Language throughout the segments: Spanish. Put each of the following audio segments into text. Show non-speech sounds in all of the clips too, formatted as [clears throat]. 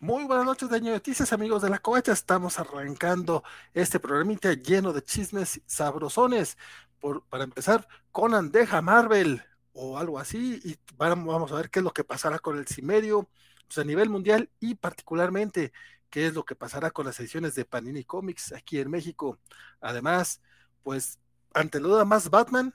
Muy buenas noches de noticias, amigos de la covacha. Estamos arrancando este programita lleno de chismes sabrosones. Por, para empezar, Conan deja Marvel o algo así, y vamos a ver qué es lo que pasará con el Cimerio pues, a nivel mundial y particularmente qué es lo que pasará con las ediciones de Panini Comics aquí en México. Además, pues ante la duda más Batman,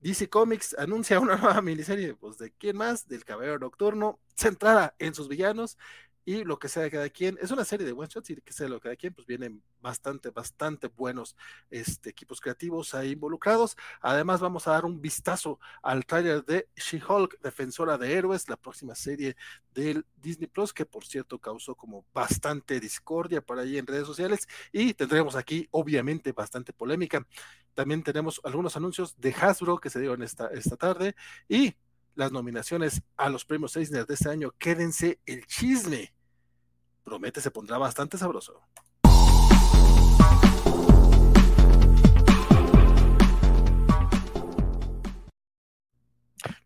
DC Comics anuncia una nueva [laughs] miniserie, pues de quién más, del Caballero Nocturno, centrada en sus villanos y lo que sea de cada quien. Es una serie de one shots y que sea lo que cada quien, pues vienen bastante, bastante buenos este, equipos creativos ahí involucrados. Además, vamos a dar un vistazo al trailer de She-Hulk, Defensora de Héroes, la próxima serie del Disney Plus, que por cierto causó como bastante discordia por ahí en redes sociales. Y tendremos aquí, obviamente, bastante polémica. También tenemos algunos anuncios de Hasbro que se dieron esta, esta tarde y las nominaciones a los premios Eisner de este año. Quédense el chisme. Promete se pondrá bastante sabroso.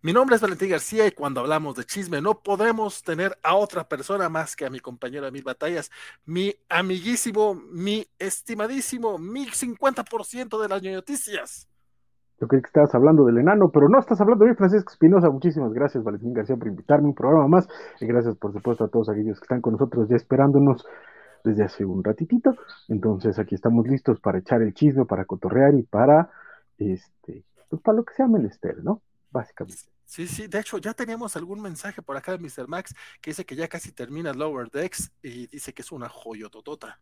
Mi nombre es Valentín García y cuando hablamos de chisme no podemos tener a otra persona más que a mi compañero de mil batallas, mi amiguísimo, mi estimadísimo, mi 50% de las noticias, yo creí que estabas hablando del enano, pero no estás hablando de Francisco Espinosa. Muchísimas gracias, Valentín García, por invitarme a un programa más. Y gracias, por supuesto, a todos aquellos que están con nosotros ya esperándonos desde hace un ratitito. Entonces, aquí estamos listos para echar el chisme, para cotorrear y para, este, pues para lo que sea menester, ¿no? Básicamente. Sí, sí, de hecho ya teníamos algún mensaje por acá de Mr. Max que dice que ya casi termina Lower Decks y dice que es una joyototota.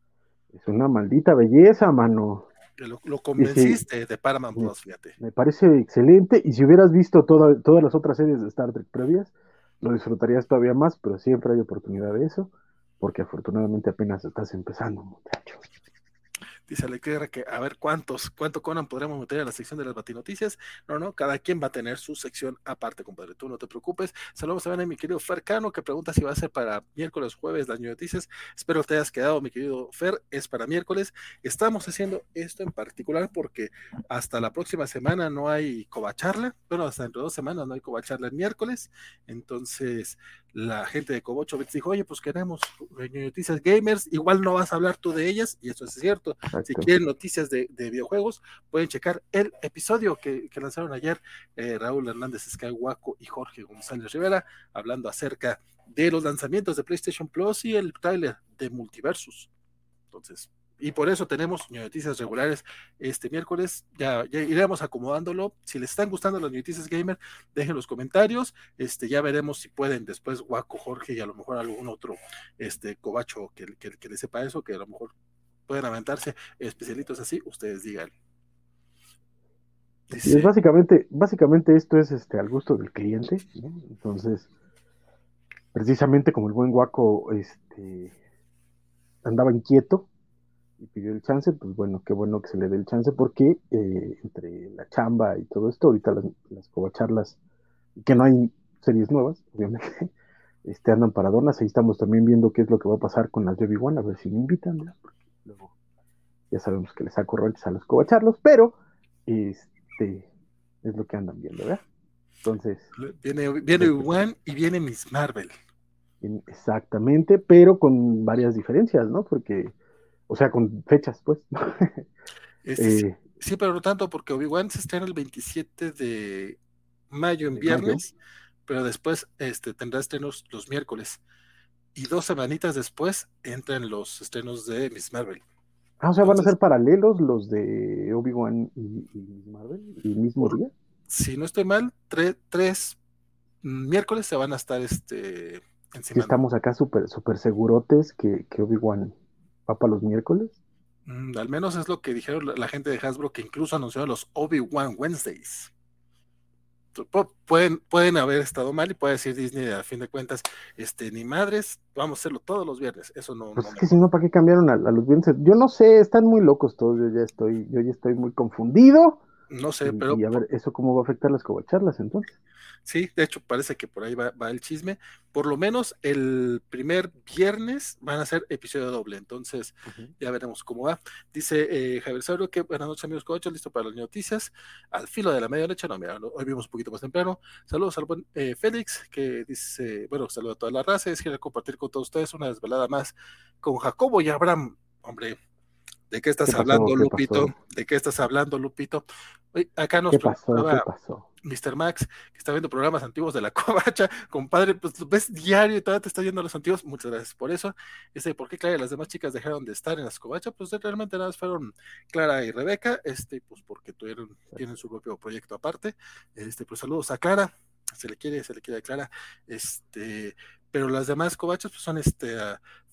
Es una maldita belleza, mano. Lo, convenciste de Paramount Plus, fíjate. Me parece excelente. Y si hubieras visto todas las otras series de Star Trek previas, lo disfrutarías todavía más, pero siempre hay oportunidad de eso, porque afortunadamente apenas estás empezando, muchachos. Dice Leclerc que a ver cuántos, cuánto Conan podremos meter en la sección de las batinoticias. No, no, cada quien va a tener su sección aparte, compadre. Tú no te preocupes. Saludos a mi querido Fercano, que pregunta si va a ser para miércoles, jueves las noticias. Espero te hayas quedado, mi querido Fer. Es para miércoles. Estamos haciendo esto en particular porque hasta la próxima semana no hay covacharla. Bueno, hasta dentro de dos semanas no hay covacharla el miércoles. Entonces, la gente de Cobocho dijo, oye, pues queremos noticias gamers, igual no vas a hablar tú de ellas, y eso es cierto. Si quieren noticias de, videojuegos, pueden checar el episodio que, lanzaron ayer eh, Raúl Hernández Skywaco y Jorge González Rivera, hablando acerca de los lanzamientos de PlayStation Plus y el trailer de Multiversus. Entonces, y por eso tenemos noticias regulares este miércoles. Ya, iremos acomodándolo. Si les están gustando las noticias gamer, dejen los comentarios. Este, ya veremos si pueden después Guaco, Jorge y a lo mejor algún otro este cobacho que, que, le sepa eso, que a lo mejor pueden aventarse especialitos así, ustedes digan. es básicamente, básicamente esto es este al gusto del cliente, Entonces, precisamente como el buen guaco este andaba inquieto, y pidió el chance, pues bueno, qué bueno que se le dé el chance porque eh, entre la chamba y todo esto, ahorita las, las covacharlas, que no hay series nuevas, obviamente, [laughs] este, andan para donas, ahí estamos también viendo qué es lo que va a pasar con las Joby One, a ver si me invitan, porque luego ya sabemos que les saco roles a los covacharlos, pero este es lo que andan viendo, ¿verdad? Entonces. Viene, viene One y viene Miss Marvel. Exactamente, pero con varias diferencias, ¿no? Porque o sea, con fechas, pues. [laughs] Eh, sí, pero no tanto, porque Obi-Wan se estrena el 27 de mayo en viernes, pero después este, tendrá estrenos los miércoles. Y dos semanitas después entran los estrenos de Miss Marvel. Ah, o sea, van a ser paralelos los de Obi-Wan y, Miss Marvel el mismo día. Si no estoy mal, tres miércoles se van a estar este, encima. Estamos acá súper super segurotes que, que Obi-Wan ¿Va para los miércoles? Mm, al menos es lo que dijeron la, gente de Hasbro, que incluso anunció los Obi-Wan Wednesdays. Pueden, pueden haber estado mal y puede decir Disney, a fin de cuentas, este, ni madres, vamos a hacerlo todos los viernes. Eso no. Pues es que si no, ¿para qué cambiaron a, los viernes? Yo no sé, están muy locos todos, yo ya estoy, yo ya estoy muy confundido. No sé, pero. Y a ver, ¿eso cómo va a afectar las covacharlas entonces? Sí, de hecho parece que por ahí va, el chisme. Por lo menos el primer viernes van a ser episodio doble, entonces ya veremos cómo va. Dice eh, Javier Saurio que buenas noches amigos coachos, listo para las noticias. Al filo de la medianoche, no, mira, hoy vimos un poquito más temprano. Saludos al buen eh, Félix, que dice, bueno, saludo a toda la raza, es quiero compartir con todos ustedes una desvelada más con Jacobo y Abraham. Hombre, ¿de qué estás hablando, Lupito? ¿De qué estás hablando, Lupito? acá nos ¿Qué pasó? ¿Qué pasó? Mr. Max, que está viendo programas antiguos de la [laughs] covacha, compadre, pues lo ves diario y todavía te está viendo los antiguos, muchas gracias por eso. Este, ¿por qué Clara y las demás chicas dejaron de estar en las covachas? Pues realmente nada más fueron Clara y Rebeca, este, pues porque tuvieron, tienen su propio proyecto aparte. Este, pues saludos a Clara, se le quiere, se le quiere a Clara, este, pero las demás covachas pues son este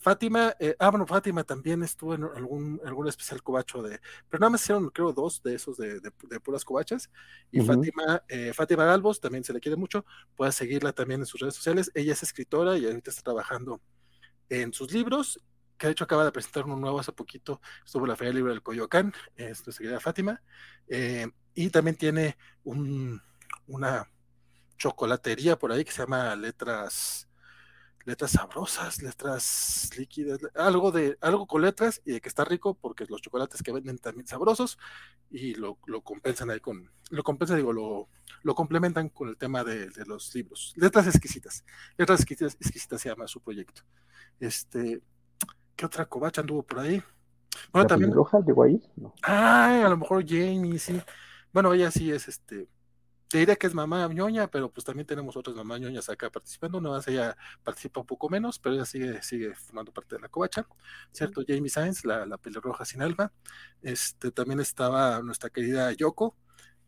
Fátima, eh, ah bueno, Fátima también estuvo en algún, algún especial covacho de, pero nada más hicieron creo dos de esos de, de, puras covachas, y Fátima, eh, Fátima Galvos también se le quiere mucho, puedes seguirla también en sus redes sociales, ella es escritora y ahorita está trabajando en sus libros, que de hecho acaba de presentar uno nuevo hace poquito, estuvo en la Feria Libre del Coyoacán, es nuestra querida Fátima, eh, y también tiene un, una chocolatería por ahí que se llama Letras letras sabrosas, letras líquidas, algo de algo con letras y de que está rico porque los chocolates que venden también sabrosos y lo, compensan ahí con, lo compensan, digo, lo, lo complementan con el tema de, los libros. Letras exquisitas, letras exquisitas, exquisitas se llama su proyecto. Este, ¿qué otra covacha anduvo por ahí? Bueno, también. Roja llegó ahí? Ah, a lo mejor Jamie, sí. Bueno, ella sí es este te diría que es mamá ñoña, pero pues también tenemos otras mamás ñoñas acá participando, no más ella participa un poco menos, pero ella sigue, sigue formando parte de la covacha, ¿cierto? Jamie Sainz, la, la pelirroja sin alma, este, también estaba nuestra querida Yoko,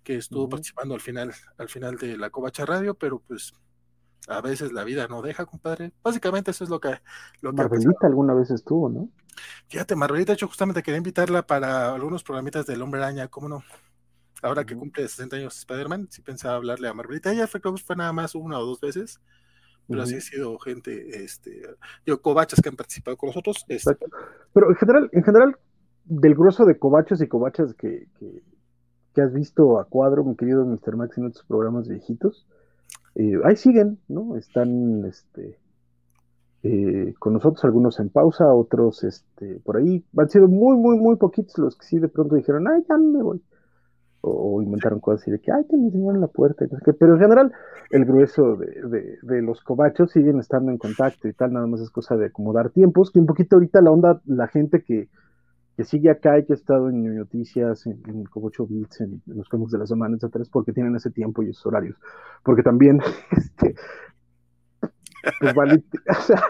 que estuvo participando al final, al final de la covacha radio, pero pues a veces la vida no deja, compadre. Básicamente eso es lo que... Lo Marvelita alguna vez estuvo, ¿no? Fíjate, Marvelita, yo justamente quería invitarla para algunos programitas del Hombre Araña, ¿cómo no? Ahora que cumple 60 años Spider-Man, sí pensaba hablarle a Marvelita. Ella fue, fue nada más una o dos veces, pero así ha sido gente, este, yo, covachas que han participado con nosotros. Este. Pero en general, en general, del grueso de covachas y covachas que, que, has visto a cuadro, mi querido Mr. Max, en otros programas viejitos, eh, ahí siguen, ¿no? Están, este, eh, con nosotros, algunos en pausa, otros, este, por ahí, han sido muy, muy, muy poquitos los que sí de pronto dijeron, ay, ya me voy o, inventaron cosas así de que, ay, te me enseñaron la puerta, y no sé qué. pero en general el grueso de, de, los cobachos siguen estando en contacto y tal, nada más es cosa de acomodar tiempos, que un poquito ahorita la onda, la gente que, que sigue acá y que ha estado en noticias, en, en Cobocho Beats, en, los cómics de la semana, etcétera, es porque tienen ese tiempo y esos horarios. Porque también, [laughs] este, pues vale, [laughs] o sea,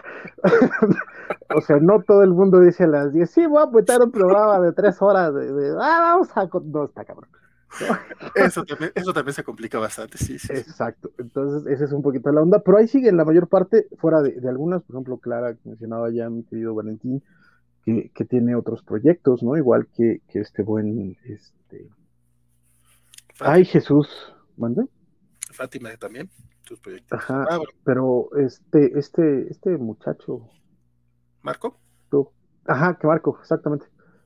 o sea, no todo el mundo dice a las 10, sí, voy a apuntar un programa de tres horas, de, de ah, vamos a, no, está cabrón. [laughs] Eso también, eso también se complica bastante, sí, sí. Exacto, entonces esa es un poquito la onda, pero ahí siguen la mayor parte, fuera de, algunas, por ejemplo, Clara, que mencionaba ya mi querido Valentín, que, tiene otros proyectos, ¿no? Igual que, este buen, este... Ay, Jesús, ¿mande? Fátima también, tus proyectos. Ajá, ah, pero este, este, este muchacho... ¿Marco? Tú. Ajá, que Marco, exactamente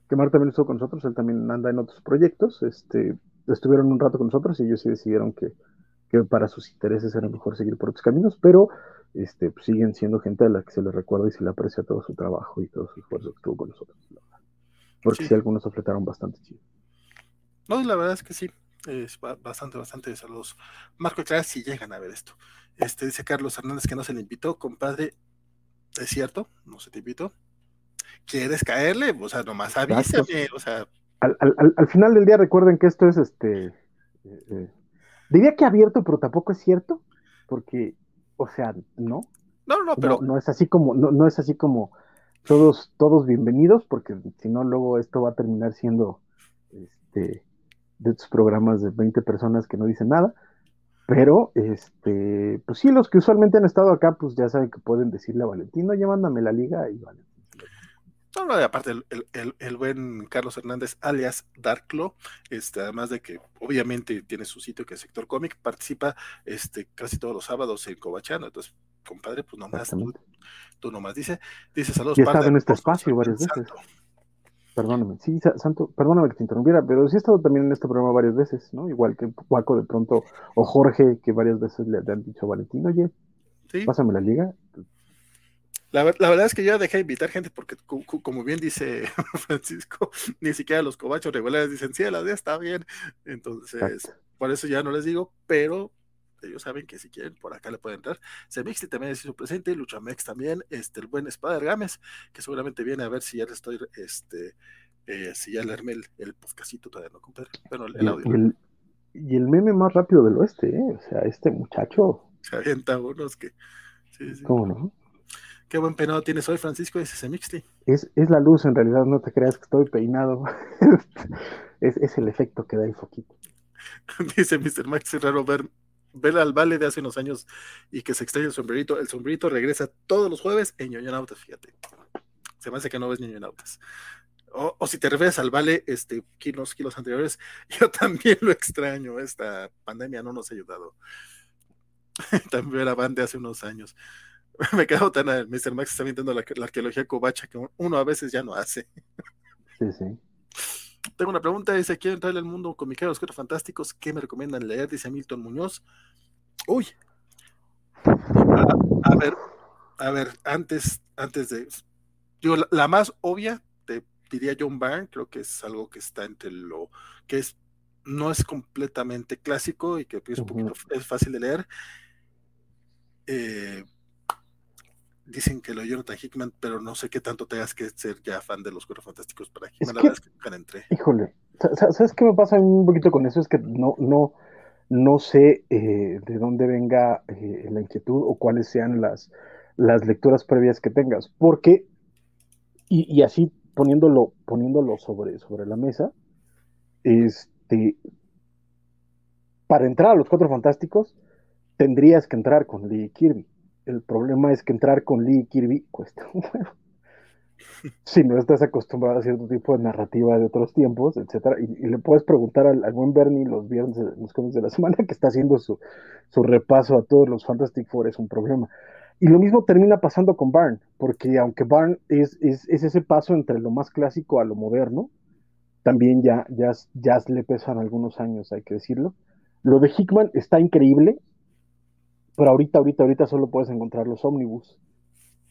que Marco también estuvo con nosotros, él también anda en otros proyectos, este, estuvieron un rato con nosotros y ellos sí decidieron que, para sus intereses era mejor seguir por otros caminos, pero este, pues, siguen siendo gente a la que se le recuerda y se le aprecia todo su trabajo y todo su esfuerzo que estuvo con nosotros. Porque sí, algunos afletaron bastante chido. No, la verdad es que sí, es bastante, bastante saludos. Marco Clara, si llegan a ver esto. Este dice Carlos Hernández que no se le invitó, compadre. ¿Es cierto? ¿No se te invitó? ¿Quieres caerle? O sea, nomás avísame, o sea al, final del día recuerden que esto es este. Eh, eh, diría que abierto, pero tampoco es cierto. Porque, o sea, no. No, no, pero. No, es así como, no, no, es así como todos, todos bienvenidos, porque si no, luego esto va a terminar siendo este de estos programas de 20 personas que no dicen nada. Pero, este, pues sí, los que usualmente han estado acá, pues ya saben que pueden decirle a Valentino, ya mándame la liga y vale. No, no, aparte el, buen Carlos Hernández, alias Darklo, este, además de que obviamente tiene su sitio que es Sector Cómic, participa este, casi todos los sábados en Cobachano, entonces, compadre, pues nomás, tú, tú nomás dice, dice saludos. Ya estado en este espacio varias veces. Perdóname, sí, Santo, perdóname que te interrumpiera, pero sí he estado también en este programa varias veces, ¿no? Igual que Paco de pronto, o Jorge, que varias veces le, han dicho a Valentín, oye, pásame la liga. La, verdad es que yo dejé de invitar gente porque, como bien dice [laughs] Francisco, ni siquiera los cobachos regulares dicen, sí, la día está bien. Entonces, por eso ya no les digo, pero ellos saben que si quieren, por acá le pueden entrar. Semixti también es su presente, Luchamex también, este, el buen Spider Games, que seguramente viene a ver si ya le estoy, este, eh, si ya le armé el, el podcastito todavía no, compadre. Bueno, el, audio. Y el, meme más rápido del oeste, ¿eh? O sea, este muchacho. Se avienta unos que. Sí, sí. ¿Cómo no? Qué buen peinado tienes hoy, Francisco, dice Semixti. Es, es la luz, en realidad, no te creas que estoy peinado. [laughs] es, es el efecto que da el foquito. [laughs] dice Mr. Max, es raro ver ver al Vale de hace unos años y que se extraña el sombrerito. El sombrerito regresa todos los jueves en Ñoñonautas, fíjate. Se me hace que no ves Ñoñonautas. O, o si te refieres al Vale, este, kilos, kilos anteriores, [laughs] yo también lo extraño. Esta pandemia no nos ha ayudado. también era Van de hace unos años. [laughs] me quedo tan. Mr. Max está viendo la, la arqueología covacha que uno a veces ya no hace. sí, sí. Tengo una pregunta, dice, quiero entrar al mundo con de los cuatro fantásticos, ¿qué me recomiendan leer? Dice Milton Muñoz. Uy. A, ver, a ver, antes, antes de... Yo, la, más obvia, te diría John Byrne, creo que es algo que está entre lo que es, no es completamente clásico y que es, un poquito, es fácil de leer. Eh, dicen que lo Jonathan Hickman, pero no sé qué tanto tengas que ser ya fan de los Cuatro Fantásticos para Hickman. la verdad es que nunca entré. Híjole, ¿sabes qué me pasa un poquito con eso? Es que no, no, no sé eh, de dónde venga eh, la inquietud o cuáles sean las, las lecturas previas que tengas, porque, y, y, así poniéndolo, poniéndolo sobre, sobre la mesa, este, para entrar a los Cuatro Fantásticos, tendrías que entrar con Lee Kirby el problema es que entrar con Lee y Kirby cuesta un si no estás acostumbrado a cierto tipo de narrativa de otros tiempos, etcétera, y, le puedes preguntar al, buen Bernie los viernes, los cómics de la semana, que está haciendo su, repaso a todos los Fantastic Four, es un problema. Y lo mismo termina pasando con Barn, porque aunque Barn es, es, ese paso entre lo más clásico a lo moderno, también ya, ya, ya le pesan algunos años, hay que decirlo. Lo de Hickman está increíble, pero ahorita, ahorita, ahorita solo puedes encontrar los ómnibus.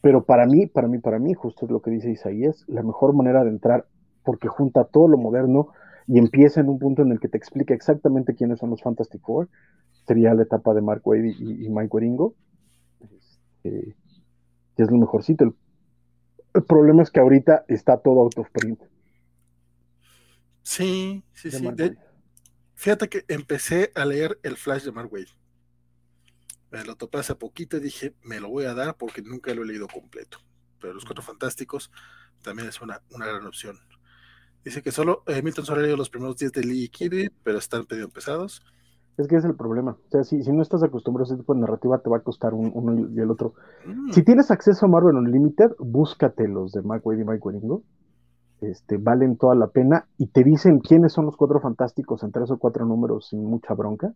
Pero para mí, para mí, para mí, justo es lo que dice Isaías, la mejor manera de entrar, porque junta todo lo moderno y empieza en un punto en el que te explica exactamente quiénes son los Fantastic Four, sería la etapa de Mark Wade y, Mike Waringo, este, que es lo mejorcito. El, el, problema es que ahorita está todo out of print. Sí, sí, sí. fíjate que empecé a leer el Flash de Mark Wade me lo topé hace poquito y dije, me lo voy a dar porque nunca lo he leído completo. Pero Los Cuatro Fantásticos también es una, una gran opción. Dice que solo eh, Milton solo ha leído los primeros 10 de Lee Kirby, pero están pedido pesados. Es que es el problema. O sea, si, si no estás acostumbrado a ese tipo de narrativa, te va a costar uno y el otro. Mm. Si tienes acceso a Marvel Unlimited, búscate los de Mike Wade y Mike Waringo. Este, valen toda la pena y te dicen quiénes son los cuatro fantásticos en tres o cuatro números sin mucha bronca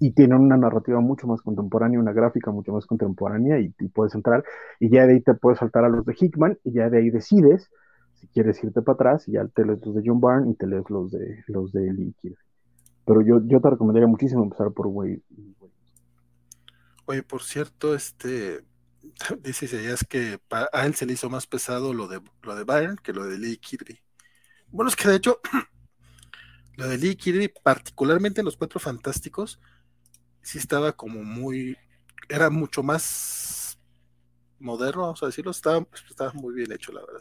y tienen una narrativa mucho más contemporánea, una gráfica mucho más contemporánea y, puedes entrar y ya de ahí te puedes saltar a los de Hickman y ya de ahí decides si quieres irte para atrás y ya te lees los de John Byrne y te lees los de los de Lee Pero yo, yo te recomendaría muchísimo empezar por Wade. Oye, por cierto, este [laughs] dice es que a él se le hizo más pesado lo de lo de Byrne que lo de Lee Kirby. Bueno, es que de hecho [clears throat] lo de Lee Kirby, particularmente en los Cuatro Fantásticos, sí estaba como muy, era mucho más moderno, vamos a decirlo, estaba, estaba muy bien hecho, la verdad.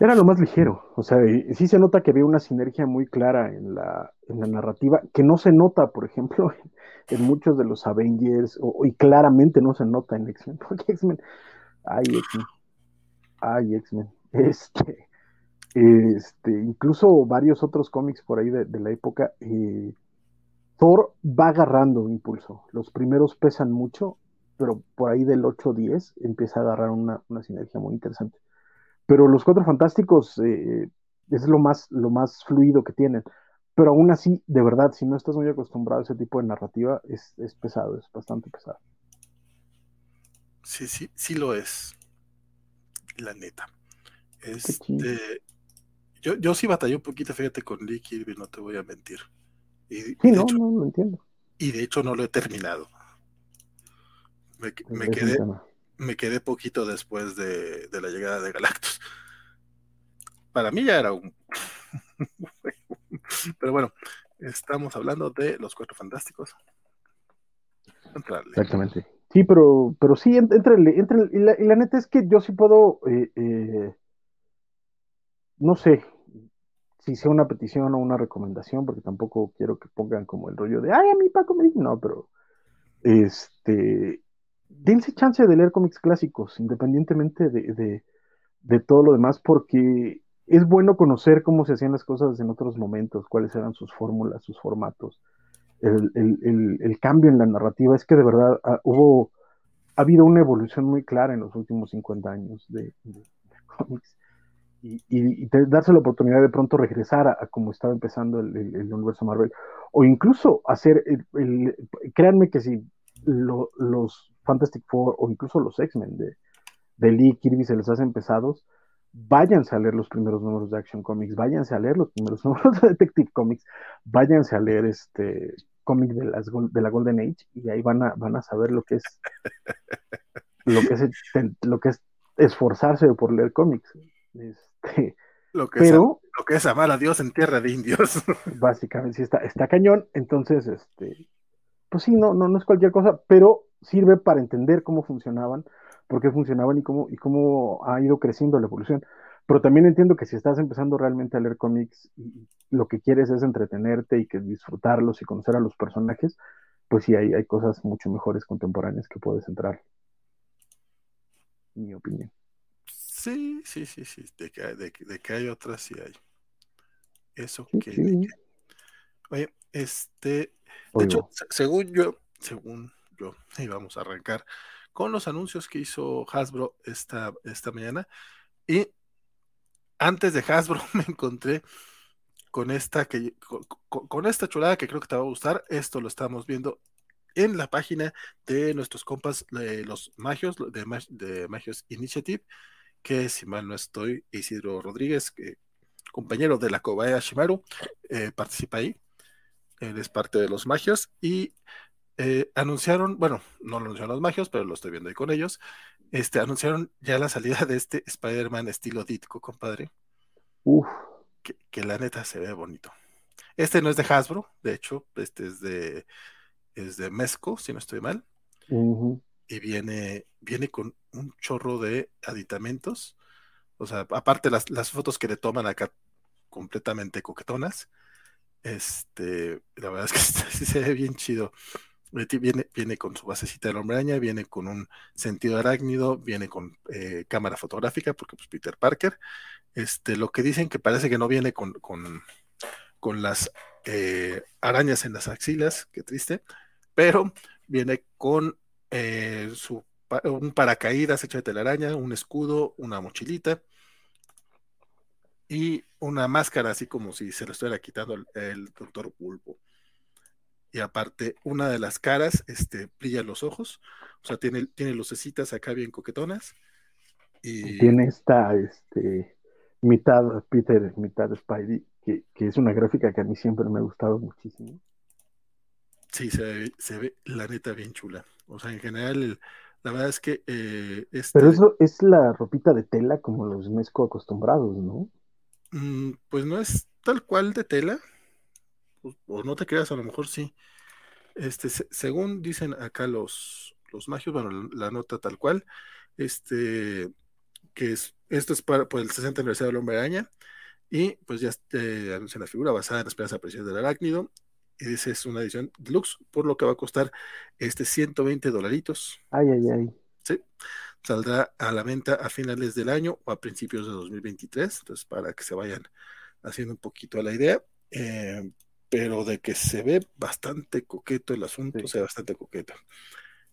Era lo más ligero, o sea, sí se nota que había una sinergia muy clara en la, en la narrativa, que no se nota, por ejemplo, [laughs] en, muchos de los Avengers, y claramente no se nota en X-Men, [laughs] porque X-Men, ay, X-Men, ay, X-Men, [laughs] este, este, incluso varios otros cómics por ahí de, de la época, eh, Thor va agarrando impulso. Los primeros pesan mucho, pero por ahí del 8-10 empieza a agarrar una, sinergia muy interesante. Pero los Cuatro Fantásticos eh, es lo más, lo más fluido que tienen. Pero aún así, de verdad, si no estás muy acostumbrado a ese tipo de narrativa, es, pesado, es bastante pesado. Sí, sí, sí lo es. La neta. Este, Yo, yo sí batallé un poquito, fíjate, con Lee Kirby, no te voy a mentir. Y, sí, no, hecho, no lo entiendo. Y de hecho no lo he terminado. Me, me quedé, me quedé poquito después de, de, la llegada de Galactus. Para mí ya era un... [laughs] Pero bueno, estamos hablando de los Cuatro Fantásticos. Entrarle. Exactamente. Sí, pero, pero sí, entre, y, la, y la neta es que yo sí puedo, eh, eh, no sé si sea una petición o una recomendación, porque tampoco quiero que pongan como el rollo de, ay, a mí Paco me no, pero, este, dense chance de leer cómics clásicos, independientemente de, de todo lo demás, porque es bueno conocer cómo se hacían las cosas en otros momentos, cuáles eran sus fórmulas, sus formatos el, cambio en la narrativa, es que de verdad ah, hubo, ha habido una evolución muy clara en los últimos 50 años de, cómics. Y, darse la oportunidad de pronto regresar a, como estaba empezando el, universo Marvel, o incluso hacer, el, créanme que si los Fantastic Four o incluso los X-Men de, de Lee Kirby se les hacen pesados, váyanse a leer los primeros números de Action Comics, váyanse a leer los primeros [laughs] números de Detective Comics, váyanse a leer este cómic de, las, de la Golden Age y ahí van a, van a saber lo que es lo que es, lo que es esforzarse por leer cómics. Este, [laughs] lo, que pero, es, lo que es amar a Dios en tierra de indios. [laughs] Básicamente, sí está, está cañón. Entonces, este, pues sí, no, no, no es cualquier cosa, pero sirve para entender cómo funcionaban, por qué funcionaban y cómo, y cómo ha ido creciendo la evolución. Pero también entiendo que si estás empezando realmente a leer cómics y lo que quieres es entretenerte y que disfrutarlos y conocer a los personajes, pues sí hay, hay cosas mucho mejores contemporáneas que puedes entrar. Mi opinión. Sí, sí, sí, sí. De que, de, de que hay otras, sí hay. Eso que, Oye, este. De hecho, según yo, según yo, [laughs] y vamos a arrancar con los anuncios que hizo Hasbro esta, esta mañana. Y antes de Hasbro [laughs] me encontré con esta, que, con, esta chulada que creo que te va a gustar. Esto lo estamos viendo en la página de nuestros compas, los Magios, de, de, Magios Initiative, que si mal no estoy, Isidro Rodríguez, que, compañero de la Kobaya Shimaru, eh, participa ahí. Él es parte de los Magios y eh, anunciaron, bueno, no lo anunciaron los Magios, pero lo estoy viendo ahí con ellos, este, anunciaron ya la salida de este Spider-Man estilo Ditko, compadre. Uf. Que, la neta se ve bonito. Este no es de Hasbro, de hecho, este es de, es de Mesco, si no estoy mal. Y viene, viene con un chorro de aditamentos. O sea, aparte las, las fotos que le toman acá completamente coquetonas. Este, la verdad es que [laughs] sí se ve bien chido. Viene, viene con su basecita de hombre araña, viene con un sentido arácnido, viene con eh, cámara fotográfica, porque pues Peter Parker. Este, lo que dicen que parece que no viene con, con, con las eh, arañas en las axilas, qué triste, pero viene con eh, su, un paracaídas hecho de telaraña, un escudo, una mochilita y una máscara, así como si se lo estuviera quitando el, el doctor Pulpo y aparte una de las caras este, brilla los ojos, o sea, tiene, tiene lucecitas acá bien coquetonas. Y... Tiene esta este, mitad Peter, mitad Spidey, que, es una gráfica que a mí siempre me ha gustado muchísimo. Sí, se ve, se ve la neta bien chula. O sea, en general, la verdad es que... Eh, este... Pero eso es la ropita de tela como los mezco acostumbrados, ¿no? Mm, pues no es tal cual de tela, o no te creas, a lo mejor sí. Este, según dicen acá los, los magios, bueno, la, nota tal cual, este, que es, esto es para, por el 60 aniversario del hombre araña, y pues ya eh, anuncian la figura basada en la esperanza preciosa del arácnido, dice es una edición deluxe, por lo que va a costar este 120 dolaritos. Ay, ay, ay. Sí, saldrá a la venta a finales del año o a principios de 2023, entonces para que se vayan haciendo un poquito a la idea. Eh, pero de que se ve bastante coqueto el asunto, se ve bastante coqueto.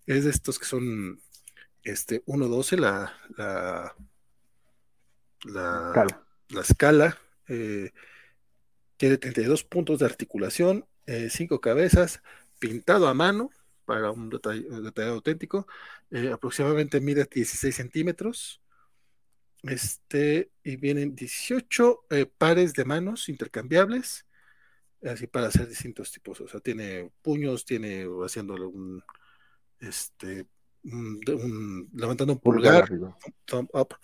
Es de estos que son este 1.12 la, la, la, la escala. Eh, tiene 32 puntos de articulación, 5 eh, cabezas, pintado a mano para un detalle, auténtico. Eh, aproximadamente mide 16 centímetros. Este, y vienen 18 eh, pares de manos intercambiables, así para hacer distintos tipos. O sea, tiene puños, tiene haciéndole un, este, un, levantando un pulgar, thumb up,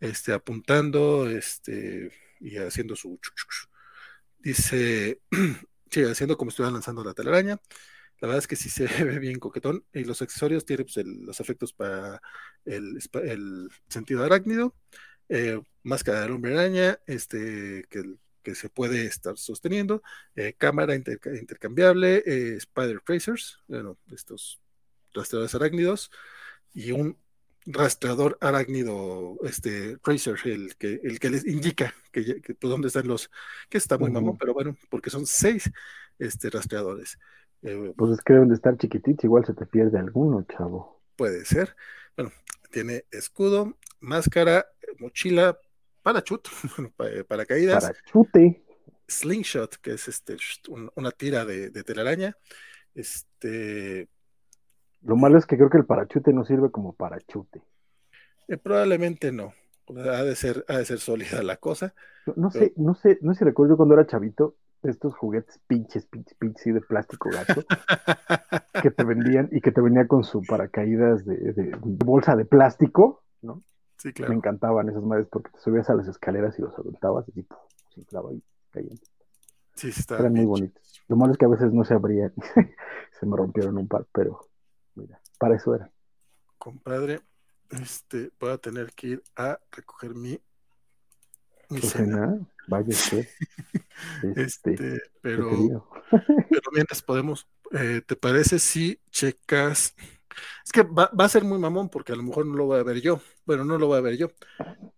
este, apuntando, este, y haciendo su dice, [clears throat] sí, haciendo como si lanzando la telaraña. La verdad es que sí se [laughs] ve bien coquetón. Y los accesorios tienen pues, los efectos para el, sentido arácnido, eh, máscara de hombre araña, este, que, que, se puede estar sosteniendo, eh, cámara intercambiable, eh, spider tracers, bueno, estos rastreadores arácnidos, y un rastreador arácnido, este tracer, el que, el que les indica que, que pues, dónde están los, que está muy mamón, pero bueno, porque son seis este, rastreadores. Eh, pues es que deben de estar chiquititos, igual se te pierde alguno, chavo. Puede ser. Bueno, tiene escudo, máscara, mochila, parachut, [laughs] eh, paracaídas. Parachute. Slingshot, que es este, una tira de, de telaraña. Este, lo malo es que creo que el parachute no sirve como parachute. Eh, probablemente no. Ha de ser, ha de ser sólida la cosa. No, sé, no sé, no sé si recuerdo cuando era chavito, estos juguetes pinches, pinches, pinches de plástico gato [laughs] que te vendían y que te venía con su paracaídas de, bolsa de plástico, ¿no? Sí, claro. Me encantaban esas madres porque te subías a las escaleras y los aventabas y tipo, se inflaba ahí cayendo. Sí, está Eran muy bonitos. Lo malo es que a veces no se abrían, [laughs] se me rompieron un par, pero para eso era. Compadre, este, voy a tener que ir a recoger mi, mi cena. Vaya [laughs] este, este, pero, [laughs] pero mientras podemos, eh, ¿te parece si checas? Es que va, a ser muy mamón porque a lo mejor no lo voy a ver yo. Bueno, no lo voy a ver yo,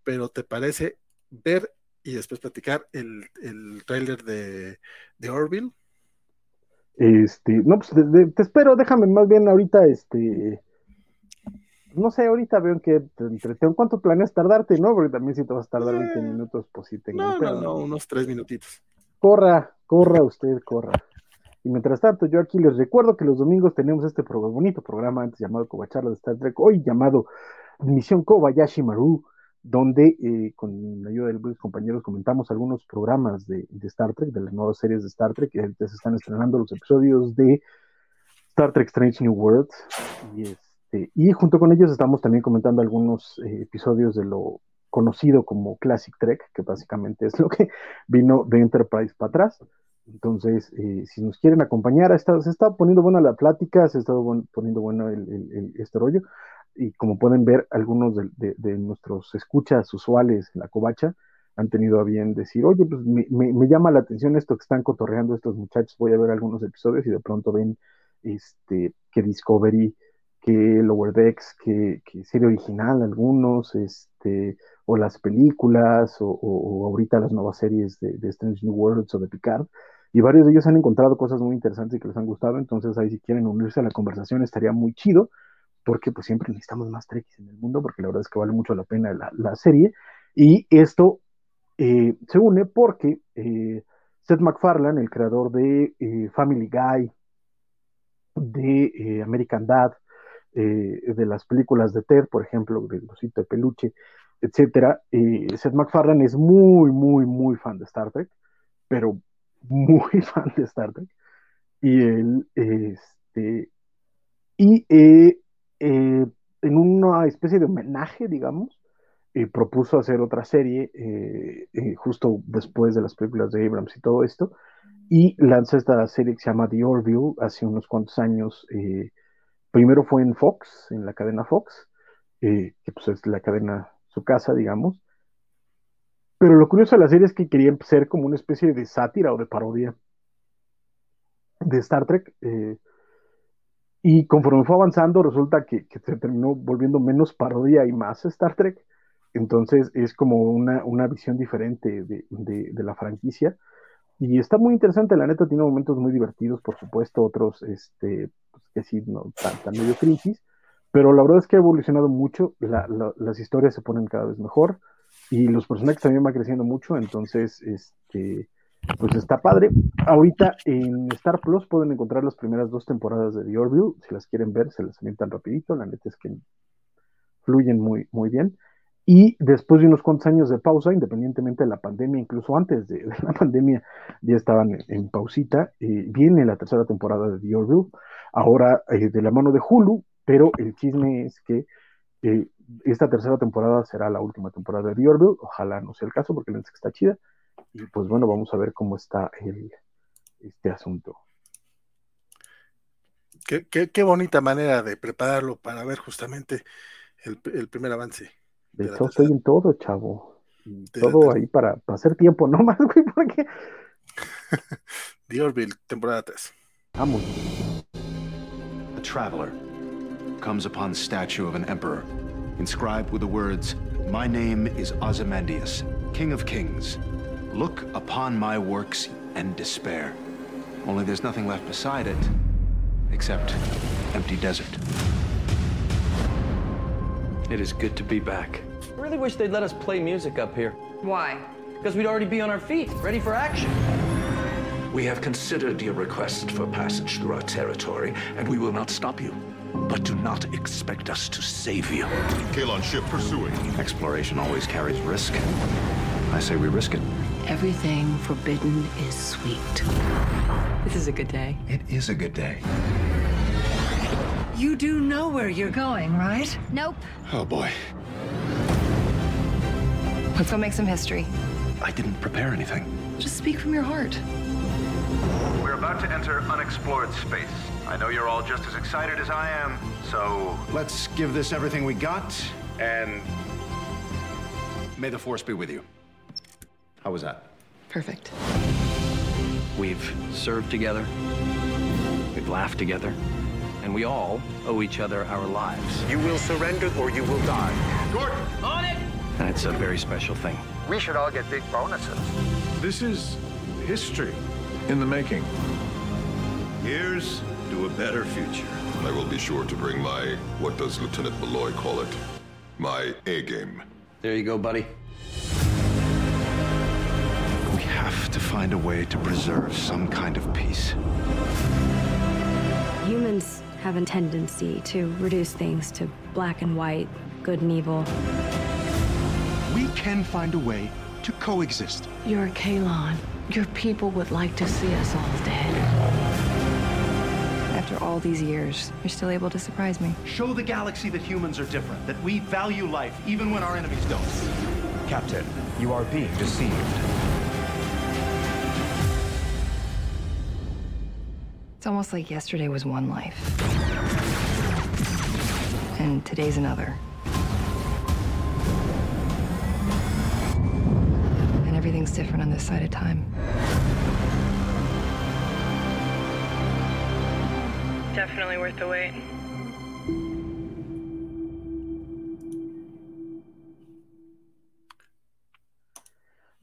pero ¿te parece ver y después platicar el, el tráiler de, de Orville? Este, no, pues te, espero, déjame más bien ahorita, este, no sé, ahorita veo que te entretengo. ¿Cuánto planeas tardarte, no? Porque también si te vas a tardar 20 eh, minutos, pues sí tengo. No, no, no, unos 3 minutitos. Corra, corra usted, corra. Y mientras tanto, yo aquí les recuerdo que los domingos tenemos este bonito programa antes llamado Cobacharla de Star Trek, hoy llamado Misión Kobayashi Maru, donde eh, con la ayuda de los compañeros comentamos algunos programas de, Star Trek, de las nuevas series de Star Trek, que se están estrenando los episodios de Star Trek Strange New Worlds, y, este, junto con ellos estamos también comentando algunos eh, episodios de lo conocido como Classic Trek, que básicamente es lo que [laughs] vino de Enterprise para atrás. Entonces, eh, si nos quieren acompañar, se está poniendo buena la plática, se está poniendo bueno el, este rollo y como pueden ver, algunos de, nuestros escuchas usuales en la covacha han tenido a bien decir, oye, pues me, llama la atención esto que están cotorreando estos muchachos, voy a ver algunos episodios y de pronto ven este, que Discovery, que Lower Decks, que, que serie original algunos, este, o las películas, o, ahorita las nuevas series de, de, Strange New Worlds o de Picard, y varios de ellos han encontrado cosas muy interesantes y que les han gustado, entonces ahí si quieren unirse a la conversación estaría muy chido porque pues siempre necesitamos más Trekkies en el mundo, porque la verdad es que vale mucho la pena la, serie. Y esto eh, se une porque eh, Seth MacFarlane, el creador de eh, Family Guy, de American Dad, de las películas de Ted, por ejemplo, de Losito de Peluche, etcétera, Seth MacFarlane es muy, muy, muy fan de Star Trek, pero muy [laughs] fan de Star Trek. Y él, este, y eh, en una especie de homenaje, digamos, eh, propuso hacer otra serie eh, justo después de las películas de Abrams y todo esto, y lanza esta serie que se llama The Orville hace unos cuantos años. primero fue en Fox, en la cadena Fox, que pues es la cadena, su casa, digamos. Pero lo curioso de la serie es que quería ser como una especie de sátira o de parodia de Star Trek. Y conforme fue avanzando, resulta que, se terminó volviendo menos parodia y más Star Trek. Entonces es como una, una visión diferente de, de, la franquicia. Y está muy interesante, la neta tiene momentos muy divertidos, por supuesto, otros este, pues, que sí, no tan, tan medio crisis. Pero la verdad es que ha evolucionado mucho, las historias se ponen cada vez mejor y los personajes también van creciendo mucho, entonces este, pues está padre. Ahorita en Star Plus pueden encontrar las primeras dos temporadas de The Orville. Si las quieren ver, se las tan rapidito. La neta es que fluyen muy, muy bien. Y después de unos cuantos años de pausa, independientemente de la pandemia, incluso antes [laughs] de, la pandemia, ya estaban en, pausita, eh, viene la tercera temporada de The Orville, ahora eh, de la mano de Hulu, pero el chisme es que eh, esta tercera temporada será la última temporada de The Orville, ojalá no sea el caso porque la que está chida, y pues bueno, vamos a ver cómo está el, este asunto. Qué, qué, bonita manera de prepararlo para ver justamente el, el primer avance. De, hecho, estoy en todo, chavo. todo ahí para, para, hacer tiempo, [laughs] no más, güey, porque. [laughs] The Orville, temporada 3. Vamos. A traveler comes upon the statue of an emperor, inscribed with the words, My name is Ozymandias, King of Kings. Look upon my works and despair. Only there's nothing left beside it, except empty desert. It is good to be back. I really wish they'd let us play music up here. Why? Because we'd already be on our feet, ready for action. We have considered your request for passage through our territory, and we will not stop you. But do not expect us to save you. Kalon ship pursuing. Exploration always carries risk. I say we risk it. Everything forbidden is sweet. This is a good day. It is a good day. You do know where you're going, right? Nope. Oh boy. Let's go make some history. I didn't prepare anything. Just speak from your heart. We're about to enter unexplored space. I know you're all just as excited as I am, so. Let's give this everything we got, and. May the Force be with you. How was that? Perfect. We've served together, we've laughed together and we all owe each other our lives. You will surrender or you will die. Gordon! On it! And it's a very special thing. We should all get big bonuses. This is history in the making. Here's to a better future. I will be sure to bring my, what does Lieutenant Malloy call it? My A game. There you go, buddy. We have to find a way to preserve some kind of peace. Humans have a tendency to reduce things to black and white, good and evil. We can find a way to coexist. You're a Kalon. Your people would like to see us all dead. After all these years, you're still able to surprise me. Show the galaxy that humans are different, that we value life even when our enemies don't. Captain, you are being deceived. It's almost like yesterday was one life. And today's another. And everything's different on this side of time. Definitely worth the wait.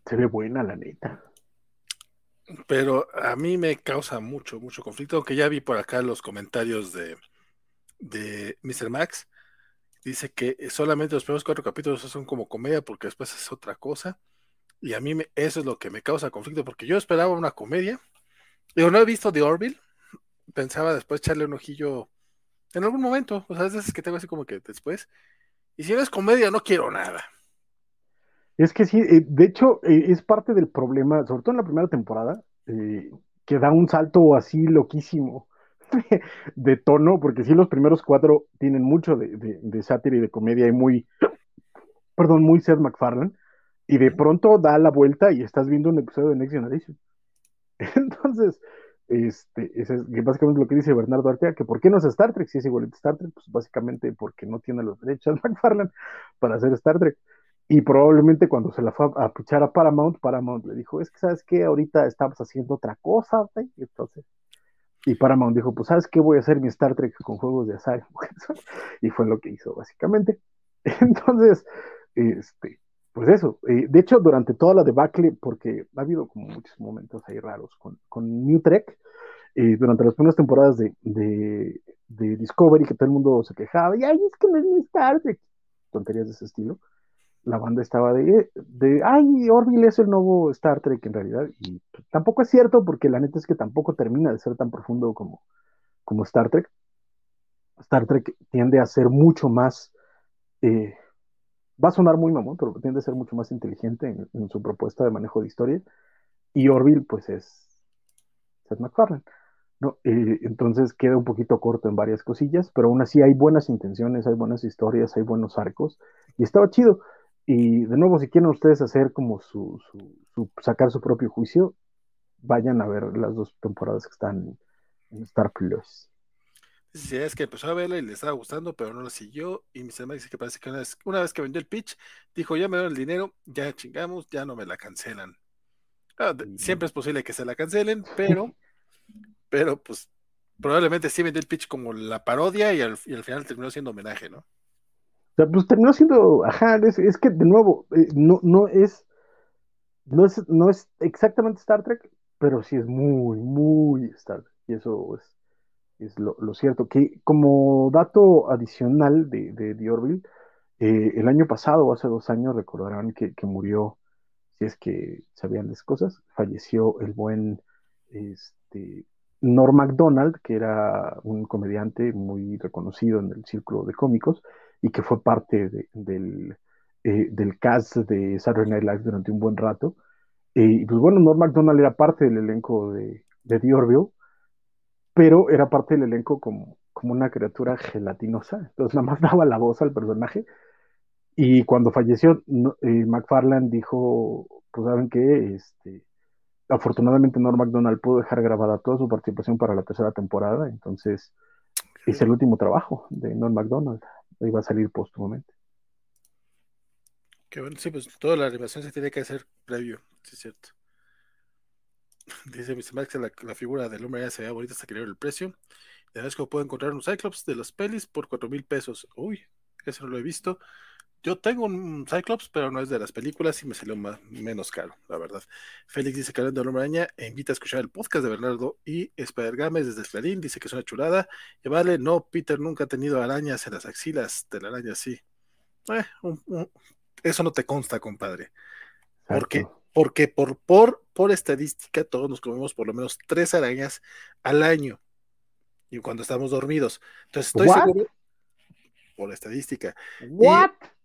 Se ve buena, la neta. Pero a mí me causa mucho, mucho conflicto, aunque ya vi por acá los comentarios de, de Mr. Max. Dice que solamente los primeros cuatro capítulos son como comedia porque después es otra cosa. Y a mí me, eso es lo que me causa conflicto porque yo esperaba una comedia. Digo, no he visto The Orville. Pensaba después echarle un ojillo en algún momento. O sea, es veces que tengo así como que después. Y si no es comedia, no quiero nada. Es que sí, eh, de hecho, eh, es parte del problema, sobre todo en la primera temporada, eh, que da un salto así loquísimo [laughs] de, tono, porque sí, los primeros cuatro tienen mucho de, sátira y de comedia y muy, [clears throat] perdón, muy Seth MacFarlane, y de pronto da la vuelta y estás viendo un episodio de Next Generation. [laughs] Entonces, este, es básicamente lo que dice Bernardo Artea, que por qué no es Star Trek si es igual a Star Trek, pues básicamente porque no tiene los derechos [laughs] McFarlane para hacer Star Trek. Y probablemente cuando se la fue a, pichar a Paramount, Paramount le dijo, es que sabes qué, ahorita estamos haciendo otra cosa, güey. Entonces, y Paramount dijo, pues sabes qué, voy a hacer mi Star Trek con juegos de azar. [laughs] y fue lo que hizo, básicamente. [laughs] Entonces, este, pues eso. Eh, de hecho, durante toda la debacle, porque ha habido como muchos momentos ahí raros con, con New Trek, eh, durante las primeras temporadas de, de, de, Discovery, que todo el mundo se quejaba, y ay, es que no es mi Star Trek, tonterías de ese estilo la banda estaba de, de, ay, Orville es el nuevo Star Trek en realidad, y tampoco es cierto porque la neta es que tampoco termina de ser tan profundo como, como Star Trek. Star Trek tiende a ser mucho más, eh, va a sonar muy mamón, pero tiende a ser mucho más inteligente en, su propuesta de manejo de historia. Y Orville, pues es Seth MacFarlane. ¿no? entonces queda un poquito corto en varias cosillas, pero aún así hay buenas intenciones, hay buenas historias, hay buenos arcos, y estaba chido. Y de nuevo, si quieren ustedes hacer como su, sacar su propio juicio, vayan a ver las dos temporadas que están en Star Plus. Sí, es que empezó a verla y le estaba gustando, pero no lo siguió. Y mi hermana dice que parece que una vez, que vendió el pitch, dijo, ya me dan el dinero, ya chingamos, ya no me la cancelan. Ah, siempre es posible que se la cancelen, pero, [laughs] pero pues probablemente sí vendió el pitch como la parodia y al, final terminó siendo homenaje, ¿no? Pues terminó siendo, ajá, es, que de nuevo, eh, no, no es, no es, no es exactamente Star Trek, pero sí es muy, muy Star Trek. Y eso es es lo, cierto. Que como dato adicional de, de, eh, el año pasado, o hace dos años, recordarán que, murió, si es que sabían esas cosas, falleció el buen este, Norm MacDonald, que era un comediante muy reconocido en el círculo de cómicos y que fue parte del, eh, del cast de Saturday Night Live durante un buen rato. Eh, y pues bueno, Norm MacDonald era parte del elenco de, de The Orville pero era parte del elenco como, como una criatura gelatinosa, entonces nada más [laughs] daba la voz al personaje. Y cuando falleció, eh, McFarland dijo, pues saben que este, afortunadamente Norm MacDonald pudo dejar grabada toda su participación para la tercera temporada, entonces es el último trabajo de Norm MacDonald, iba a salir póstumamente. Qué bueno, sí, pues toda la animación se tiene que hacer previo, sí es cierto. [laughs] Dice Mr. Max que la, figura del hombre ya se vea bonita hasta que el precio. Y además que puedo encontrar un Cyclops de las pelis por cuatro mil pesos. Uy, eso no lo he visto. Yo tengo un Cyclops, pero no es de las películas y me salió más, menos caro, la verdad. Félix dice que hablando hombre araña e invita a escuchar el podcast de Bernardo y Spider Games desde Clarín. Dice que es una chulada. Y vale, no, Peter nunca ha tenido arañas en las axilas de la araña, sí. Eh, eso no te consta, compadre. Porque porque por, por, por estadística todos nos comemos por lo menos tres arañas al año. Y cuando estamos dormidos. Entonces estoy seguro. Por estadística. ¿What? Y.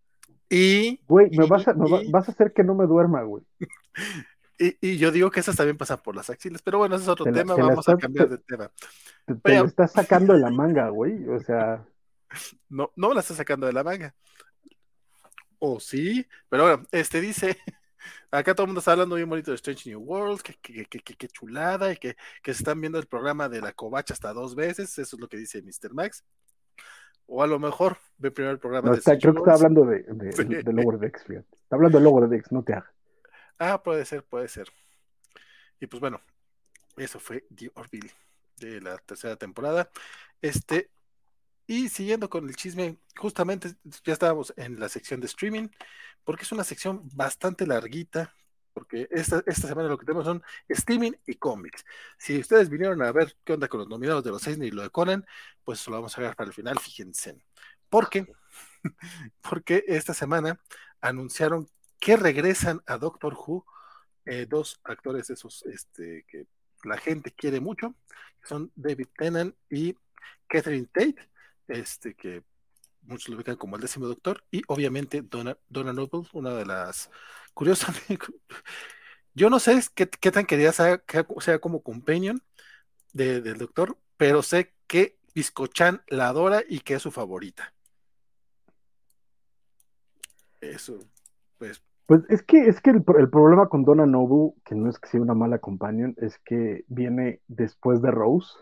Güey, me, vas a, vas a hacer que no me duerma, güey. [laughs] Y, yo digo que esas también pasan por las axilas, pero bueno, ese es otro tema, vamos a cambiar de tema. Te, lo estás sacando de la manga, güey, o sea. [laughs] No, no la estás sacando de la manga. O sí, pero bueno, este dice, [laughs] Acá todo el mundo está hablando bien bonito de Strange New World, que, que, chulada, y que, se están viendo el programa de la covacha hasta dos veces, eso es lo que dice Mr. Max. O a lo mejor ve primero el programa de está, Creo que está hablando de, [laughs] de, Lower Decks, fíjate. Está hablando de Lower Decks, no te hagas. Ah, puede ser, puede ser. Y pues bueno, eso fue The Orville de la tercera temporada. Este, y siguiendo con el chisme, justamente ya estábamos en la sección de streaming porque es una sección bastante larguita, porque esta, esta semana lo que tenemos son streaming y cómics. Si ustedes vinieron a ver qué onda con los nominados de los Disney y lo de Conan, pues lo vamos a ver para el final, fíjense. Porque, [laughs] porque esta semana anunciaron que regresan a Doctor Who eh, dos actores esos este, que la gente quiere mucho, son David Tennant y Catherine Tate, este, que muchos lo ubican como el décimo doctor, y obviamente Donna, Noble, una de las curiosas. [laughs] Yo no sé qué, tan querida sea, como companion del doctor, pero sé que Biscochan la adora y que es su favorita. Eso, pues. Pues es que, es que el, problema con Donna Noble, que no es que sea una mala companion, es que viene después de Rose.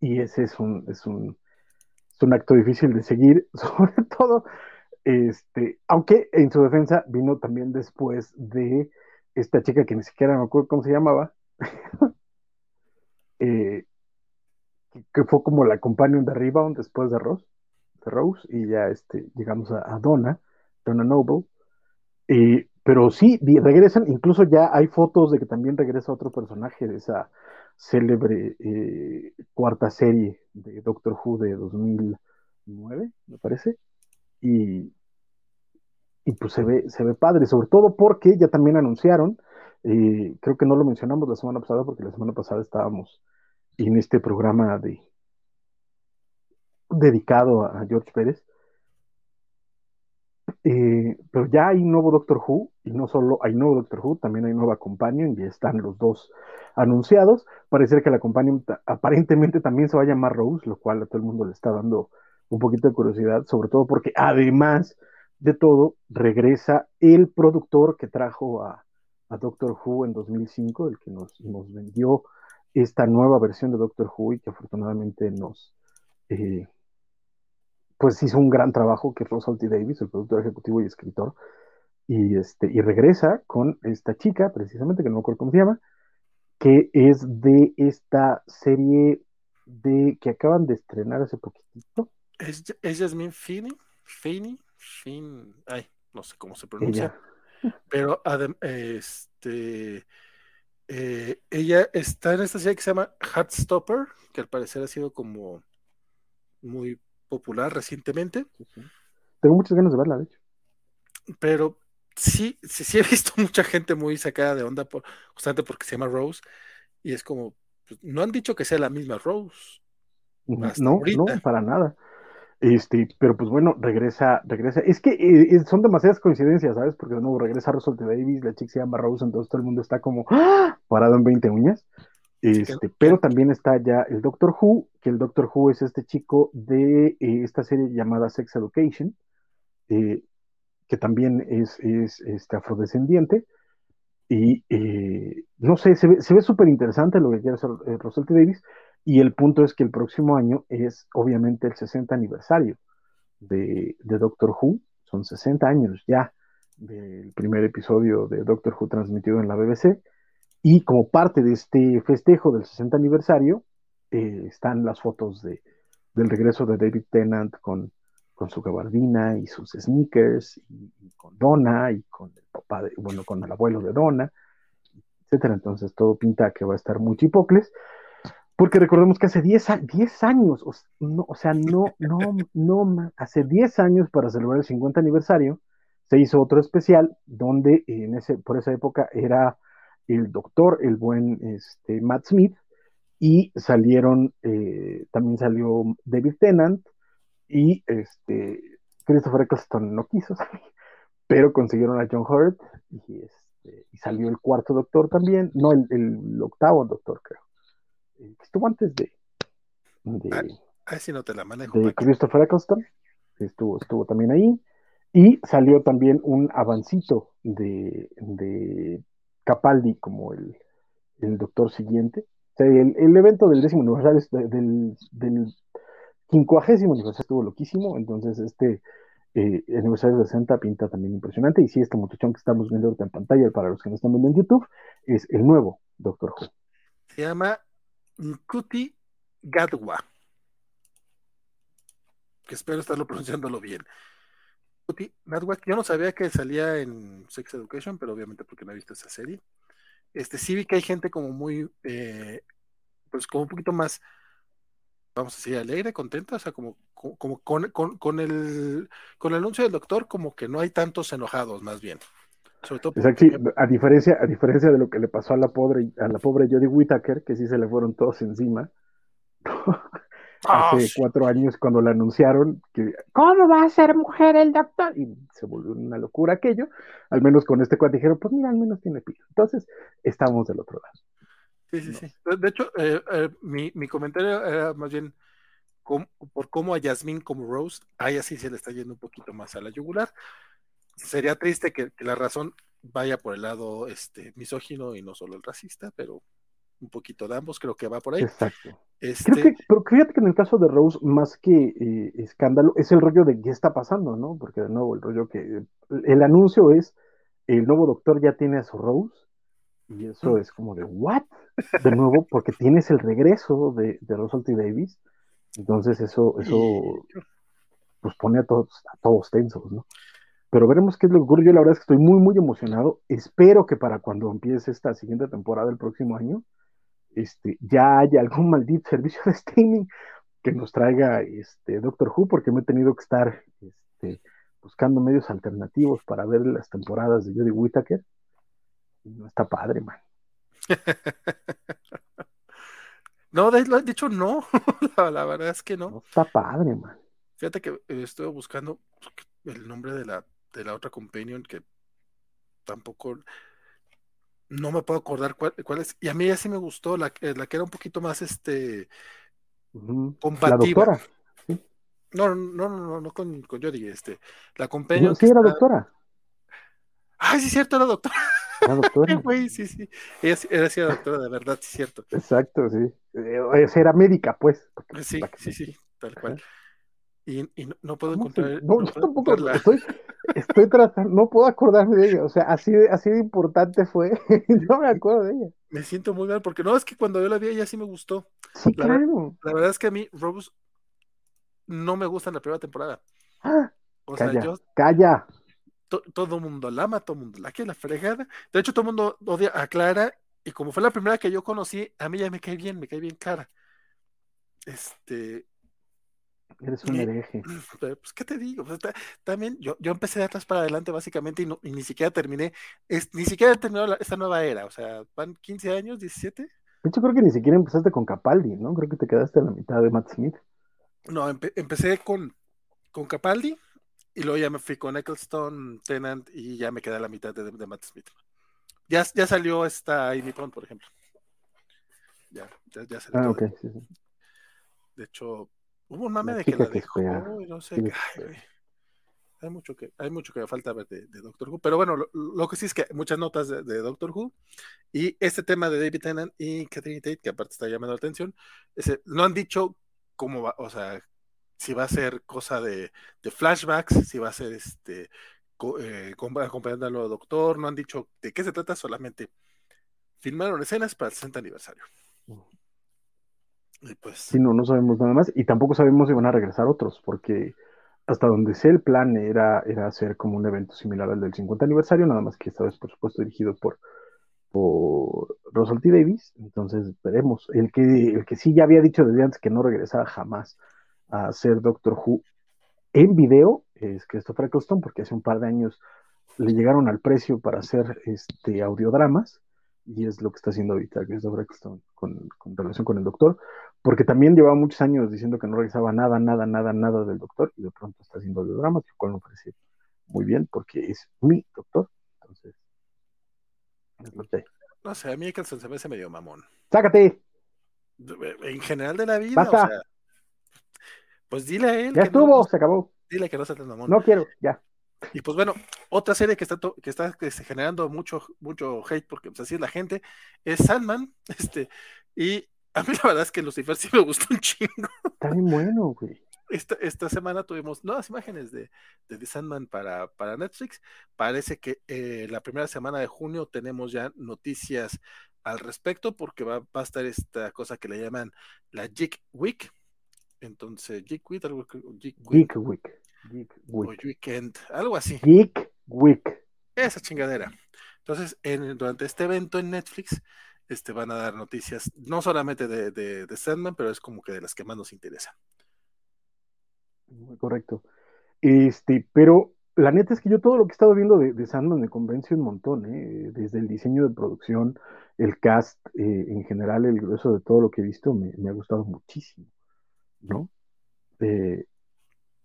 Y ese es un, es un, es un acto difícil de seguir, [laughs] sobre todo, este, aunque en su defensa vino también después de esta chica que ni siquiera me acuerdo cómo se llamaba, [laughs] eh, que, fue como la companion de Rebound después de Rose, de Rose y ya este, llegamos a, Donna, Donna Noble, pero sí, regresan, incluso ya hay fotos de que también regresa otro personaje de esa célebre eh, cuarta serie de Doctor Who de 2009, me parece. Y, y pues se ve, se ve padre, sobre todo porque ya también anunciaron, eh, creo que no lo mencionamos la semana pasada porque la semana pasada estábamos en este programa de dedicado a George Pérez. eh, pero ya hay nuevo Doctor Who, y no solo hay nuevo Doctor Who, también hay nueva Companion, y están los dos anunciados. Parece que la Companion aparentemente también se va a llamar Rose, lo cual a todo el mundo le está dando un poquito de curiosidad, sobre todo porque además de todo, regresa el productor que trajo a, Doctor Who en 2005, el que nos, nos, vendió esta nueva versión de Doctor Who y que afortunadamente nos, eh, pues hizo un gran trabajo, que es T. Davis, el productor ejecutivo y escritor, y, este, y regresa con esta chica, precisamente, que no me acuerdo cómo se llama, que es de esta serie de que acaban de estrenar hace poquitito. ¿Es, es Jasmine Finney? Finney? Fin, ay, no sé cómo se pronuncia, pero este, eh, ella está en esta serie que se llama Heartstopper, que al parecer ha sido como muy popular recientemente. Tengo muchas ganas de verla, de hecho. Pero sí, sí, sí he visto mucha gente muy sacada de onda por, justamente porque se llama Rose, y es como, pues, no han dicho que sea la misma Rose. No, no, para nada. Este, pero pues bueno, regresa, regresa. Es que eh, eh, son demasiadas coincidencias, ¿sabes? Porque de nuevo regresa Russell T. Davis, la chica se llama Rose, entonces todo el mundo está como ¡ah! parado en 20 uñas. Este, pero también está ya el Doctor Who, que el Doctor Who es este chico de eh, esta serie llamada Sex Education, que también es, es este, afrodescendiente. Y no sé, se ve súper interesante lo que quiere hacer Russell T. Davis. Y el punto es que el próximo año es obviamente el 60 aniversario de, Doctor Who. Son 60 años ya del primer episodio de Doctor Who transmitido en la BBC. Y como parte de este festejo del 60 aniversario, eh, están las fotos de, del regreso de David Tennant con, con su gabardina y sus sneakers, y, con Donna, y con el papá, bueno, con el abuelo de Donna, etcétera. Entonces todo pinta que va a estar muy chipocles. Porque recordemos que hace 10, años, o, no, sea, no, no, no, hace 10 años para celebrar el 50 aniversario, se hizo otro especial donde en ese, por esa época era el doctor, el buen este, Matt Smith, y salieron, eh, también salió David Tennant y este, Christopher Eccleston no quiso pero consiguieron a John Hurt y, este, y salió el cuarto doctor también, no, el octavo doctor creo que estuvo antes de, de, ah, no te la manejo, de Christopher Eccleston, estuvo, estuvo también ahí, y salió también un avancito de, de Capaldi como el, el doctor siguiente. el, el, evento del décimo aniversario, del, del quincuagésimo aniversario estuvo loquísimo, entonces este eh, aniversario de 60 pinta también impresionante, y sí, este muchachón que estamos viendo ahorita en pantalla, para los que no están viendo en YouTube, es el nuevo Doctor Who. Se llama Nkuti Gadwa. Que espero estarlo [laughs] pronunciándolo bien. Nkuti Gadwa, yo no sabía que salía en Sex Education, pero obviamente porque no he visto esa serie. Este, sí vi que hay gente como muy, eh, pues como un poquito más, vamos a decir, alegre, contenta, o sea, como, con, el, con el anuncio del doctor, como que no hay tantos enojados, más bien. Sobre todo a diferencia, a diferencia de lo que le pasó a la pobre, a la pobre Jodie Whittaker, que sí se le fueron todos encima. [laughs] Hace ah, cuatro años cuando le anunciaron que ¿cómo va a ser mujer el doctor? Y se volvió una locura aquello. Al menos con este cuate dijeron, pues mira, al menos tiene pilo. Entonces, estamos del otro lado. Sí, sí, sí. De hecho, eh, eh, mi, mi, comentario era más bien por cómo a Yasmín como Rose, ahí así se le está yendo un poquito más a la yugular sería triste que, la razón vaya por el lado este misógino y no solo el racista, pero un poquito de ambos, creo que va por ahí. Exacto. Este... Creo que, pero fíjate que en el caso de Rose, más que eh, escándalo, es el rollo de qué está pasando, ¿no? Porque de nuevo, el rollo que el anuncio es el nuevo doctor ya tiene a su Rose, y eso mm. es como de ¿what? De nuevo, porque tienes el regreso de, de Russell T. Davis, entonces eso, eso pues pone a todos, a todos tensos, ¿no? Pero veremos qué es lo que ocurre. Yo la verdad es que estoy muy, muy emocionado. Espero que para cuando empiece esta siguiente temporada el próximo año, este, ya haya algún [laughs] maldito servicio de streaming que nos traiga este, Doctor Who, porque me he tenido que estar este, buscando medios alternativos para ver las temporadas de Jodie Whittaker. Y no está padre, man. [laughs] no, de, hecho no. [laughs] la, verdad es que no. No está padre, man. Fíjate que estuve buscando el nombre de la de la otra companion que tampoco no me puedo acordar cuál, es. Y a mí ya sí me gustó, la, eh, la que era un poquito más este compatible. La doctora. No, no, no, no, no con, con Jodie, este, la companion. sí, era doctora. Ay, sí, cierto, era doctora. Era doctora. [laughs] Güey, sí, sí. Ella era, sí, doctora, de verdad, sí, cierto. Exacto, sí. Eh, era médica, pues. Sí, sí, sí, tal cual. Y, y no, puedo encontrar. No, yo tampoco estoy, estoy tratando, no puedo acordarme de ella. O sea, así de, así de importante fue. [laughs] no me acuerdo de ella. Me siento muy mal porque no, es que cuando yo la vi, ella sí me gustó. Sí, la, claro. La verdad es que a mí, Rose, no me gusta en la primera temporada. ¡Ah! O calla, sea, yo. Calla. todo el mundo la ama, todo el mundo la quiere, la fregada. De hecho, todo el mundo odia a Clara. Y como fue la primera que yo conocí, a mí ya me cae bien, me cae bien cara. Este, Eres un hereje. Pues, ¿qué te digo? también yo, yo empecé de atrás para adelante básicamente y, no, y ni siquiera terminé, es, ni siquiera he terminado esta nueva era, o sea, ¿van 15 años, 17? De hecho, creo que ni siquiera empezaste con Capaldi, ¿no? Creo que te quedaste a la mitad de Matt Smith. No, empecé con, con Capaldi y luego ya me fui con Eccleston, Tennant y ya me quedé a la mitad de, de Matt Smith. Ya, ya salió esta Amy Pond, por ejemplo. Ya, ya, ya salió. Ah, ok, sí, sí. De hecho, Hubo un mame de que la dejó, y no sé, hay mucho que, hay mucho que me falta ver de, Doctor Who, pero bueno, lo, que sí es que muchas notas de, Doctor Who y este tema de David Tennant y Catherine Tate, que aparte está llamando la atención, ese, no han dicho cómo va, o sea, si va a ser cosa de, flashbacks, si va a ser este eh, acompañando al nuevo doctor, no han dicho de qué se trata, solamente filmaron escenas para el 60 aniversario. Y pues... Sí, no, no sabemos nada más. Y tampoco sabemos si van a regresar otros, porque hasta donde sé el plan era, era hacer como un evento similar al del 50 aniversario, nada más que esta vez, por supuesto, dirigido por, por. Davis. Entonces, veremos. El que, el que sí ya había dicho desde antes que no regresaba jamás a ser Doctor Who en video es Christopher Eccleston, porque hace un par de años le llegaron al precio para hacer este audiodramas y es lo que está haciendo ahorita Christopher Eccleston con, con relación con el doctor porque también llevaba muchos años diciendo que no realizaba nada, nada, nada, nada del doctor, y de pronto está haciendo audiodramas, lo cual me parece muy bien, porque es mi doctor. Entonces, es lo que No sé, a mí que se me hace medio mamón. ¡Sácate! En general de la vida, o sea, pues dile a él. Ya estuvo, se acabó. Dile que no sea tan mamón. No quiero, ya. Y pues bueno, otra serie que está, que está generando mucho, mucho hate, porque pues, así es la gente, es Sandman, [laughs] este, y a mí la verdad es que Lucifer sí me gustó un chingo. Está bien bueno, güey. Esta, esta semana tuvimos nuevas imágenes de, de The Sandman para, para Netflix. Parece que eh, la primera semana de junio tenemos ya noticias al respecto porque va, va a estar esta cosa que le llaman la Geek Week. Entonces, Geek Week, algo, Geek Week. Geek Week. Geek Week. O Weekend, algo así. Geek Week. Esa chingadera. Entonces, en, durante este evento en Netflix, este, van a dar noticias, no solamente de, de, Sandman, pero es como que de las que más nos interesan. Muy correcto. Este, pero la neta es que yo todo lo que he estado viendo de, Sandman me convence un montón, ¿eh? desde el diseño de producción, el cast, eh, en general, el grueso de todo lo que he visto me, ha gustado muchísimo, ¿no? Eh,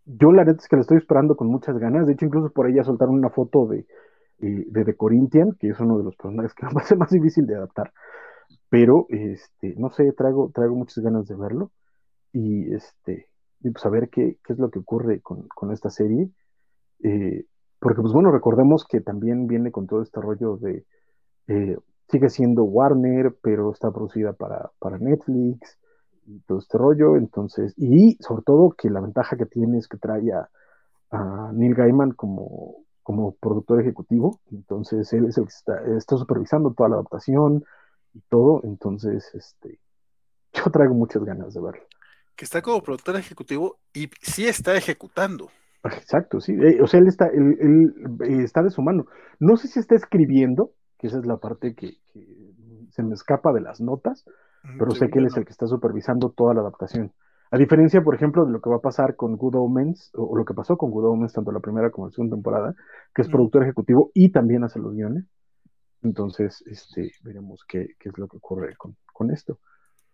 yo la neta es que la estoy esperando con muchas ganas, de hecho incluso por ahí ya soltaron una foto de, de The Corinthian, que es uno de los personajes que [laughs] me parece más difícil de adaptar, pero este, no sé, traigo, traigo muchas ganas de verlo. Y este, y pues a qué, qué es lo que ocurre con, con esta serie. Eh, porque pues bueno, recordemos que también viene con todo este rollo de, eh, sigue siendo Warner, pero está producida para, para Netflix y todo este rollo, entonces, y sobre todo que la ventaja que tiene es que trae a, a Neil Gaiman como, como productor ejecutivo, entonces él es el que está, está supervisando toda la adaptación y todo, entonces este, [laughs] yo traigo muchas ganas de verlo. Que está como productor ejecutivo y sí está ejecutando. Exacto, sí, eh, o sea, él está, él, eh, está de su mano. No sé si está escribiendo, que esa es la parte que, se me escapa de las notas, pero sé que él es el que está supervisando toda la adaptación. A diferencia, por ejemplo, de lo que va a pasar con Good Omens, o, lo que pasó con Good Omens, tanto la primera como la segunda temporada, que es productor ejecutivo y también hace los guiones. Entonces, este, veremos qué, es lo que ocurre con, esto.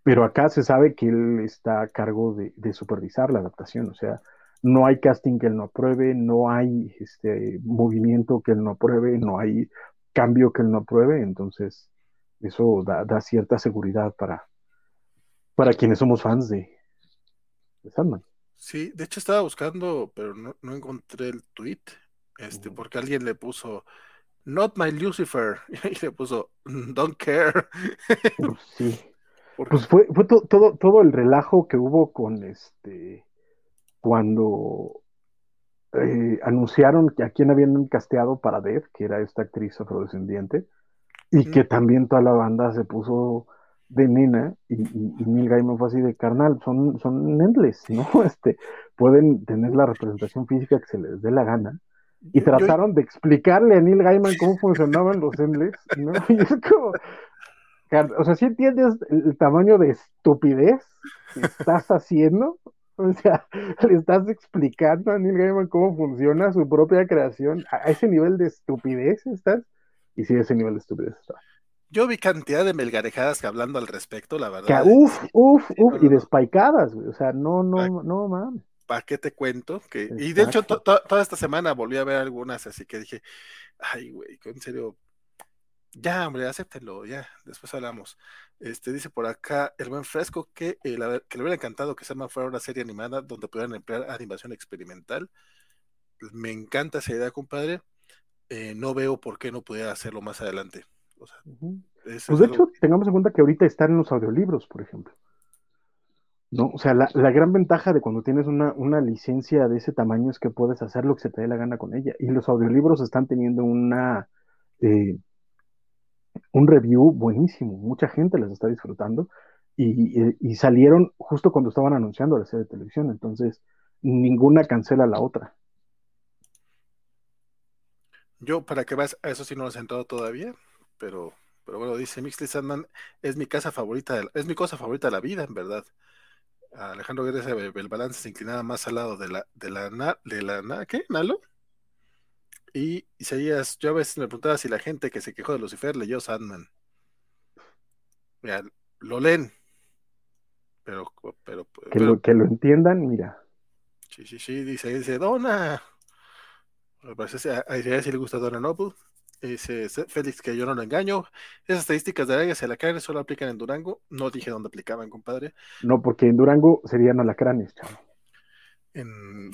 Pero acá se sabe que él está a cargo de, supervisar la adaptación, o sea, no hay casting que él no apruebe, no hay este movimiento que él no apruebe, no hay cambio que él no apruebe, entonces eso da, da cierta seguridad para, para quienes somos fans de, de Sandman. Sí, de hecho estaba buscando, pero no, no encontré el tweet, este, porque alguien le puso Not my Lucifer, [laughs] y le puso Don't care. Sí. [laughs] Pues fue, fue to, todo, todo el relajo que hubo con este cuando eh, anunciaron que a quién habían casteado para Death, que era esta actriz afrodescendiente, y que también toda la banda se puso de nena y, y, y, Neil Gaiman fue así de carnal, son, son endless, ¿no? [laughs] Este, pueden tener la representación física que se les dé la gana. Y trataron de explicarle a Neil Gaiman cómo funcionaban los endless, ¿no? [laughs] Y es como, o sea, si entiendes el tamaño de estupidez que estás haciendo, o sea, [laughs] le estás explicando a Neil Gaiman cómo funciona su propia creación, a ese nivel de estupidez estás, y sí, ese nivel de estupidez. Yo vi cantidad de melgarejadas que hablando al respecto, la verdad. Que, uf, uf, uf, no, y despaicadas, güey. O sea, no, no, no, mames. ¿Para qué te cuento? Que... Y de hecho, to, to, toda esta semana volví a ver algunas, así que dije, ay, güey, en serio, ya, hombre, acéptenlo, ya, después hablamos. Este dice por acá el buen fresco que, eh, la, que le hubiera encantado que Sandman fuera una serie animada donde pudieran emplear animación experimental. Me encanta esa idea, compadre. Eh, no veo por qué no pudiera hacerlo más adelante. O sea, uh -huh. Pues de hecho, que... tengamos en cuenta que ahorita están en los audiolibros, por ejemplo. ¿No? O sea, la, la gran ventaja de cuando tienes una, una, licencia de ese tamaño es que puedes hacer lo que se te dé la gana con ella. Y los audiolibros están teniendo una eh, un review buenísimo. Mucha gente las está disfrutando. Y, y, y, salieron justo cuando estaban anunciando la serie de televisión. Entonces, ninguna cancela la otra. Yo, para que vas, a eso sí no lo he sentado todavía, pero pero bueno, dice Mixley Sandman, es mi casa favorita, de la, es mi cosa favorita de la vida, en verdad. Alejandro Guerrero el balance se inclinaba más al lado de la, de la, de la, ¿qué? ¿Nalo? Y Isaías, yo a veces me preguntaba si la gente que se quejó de Lucifer leyó Sandman. Mira, lo leen. Pero, pero, que, pero, lo, que lo entiendan, mira. Sí, sí, sí, dice, dice, Dona. A Isaías sí le gusta Dona Noble. Dice Félix que yo no lo engaño. Esas estadísticas de arañas y alacranes solo aplican en Durango. No dije dónde aplicaban, compadre. No, porque en Durango serían alacranes, chavo. En...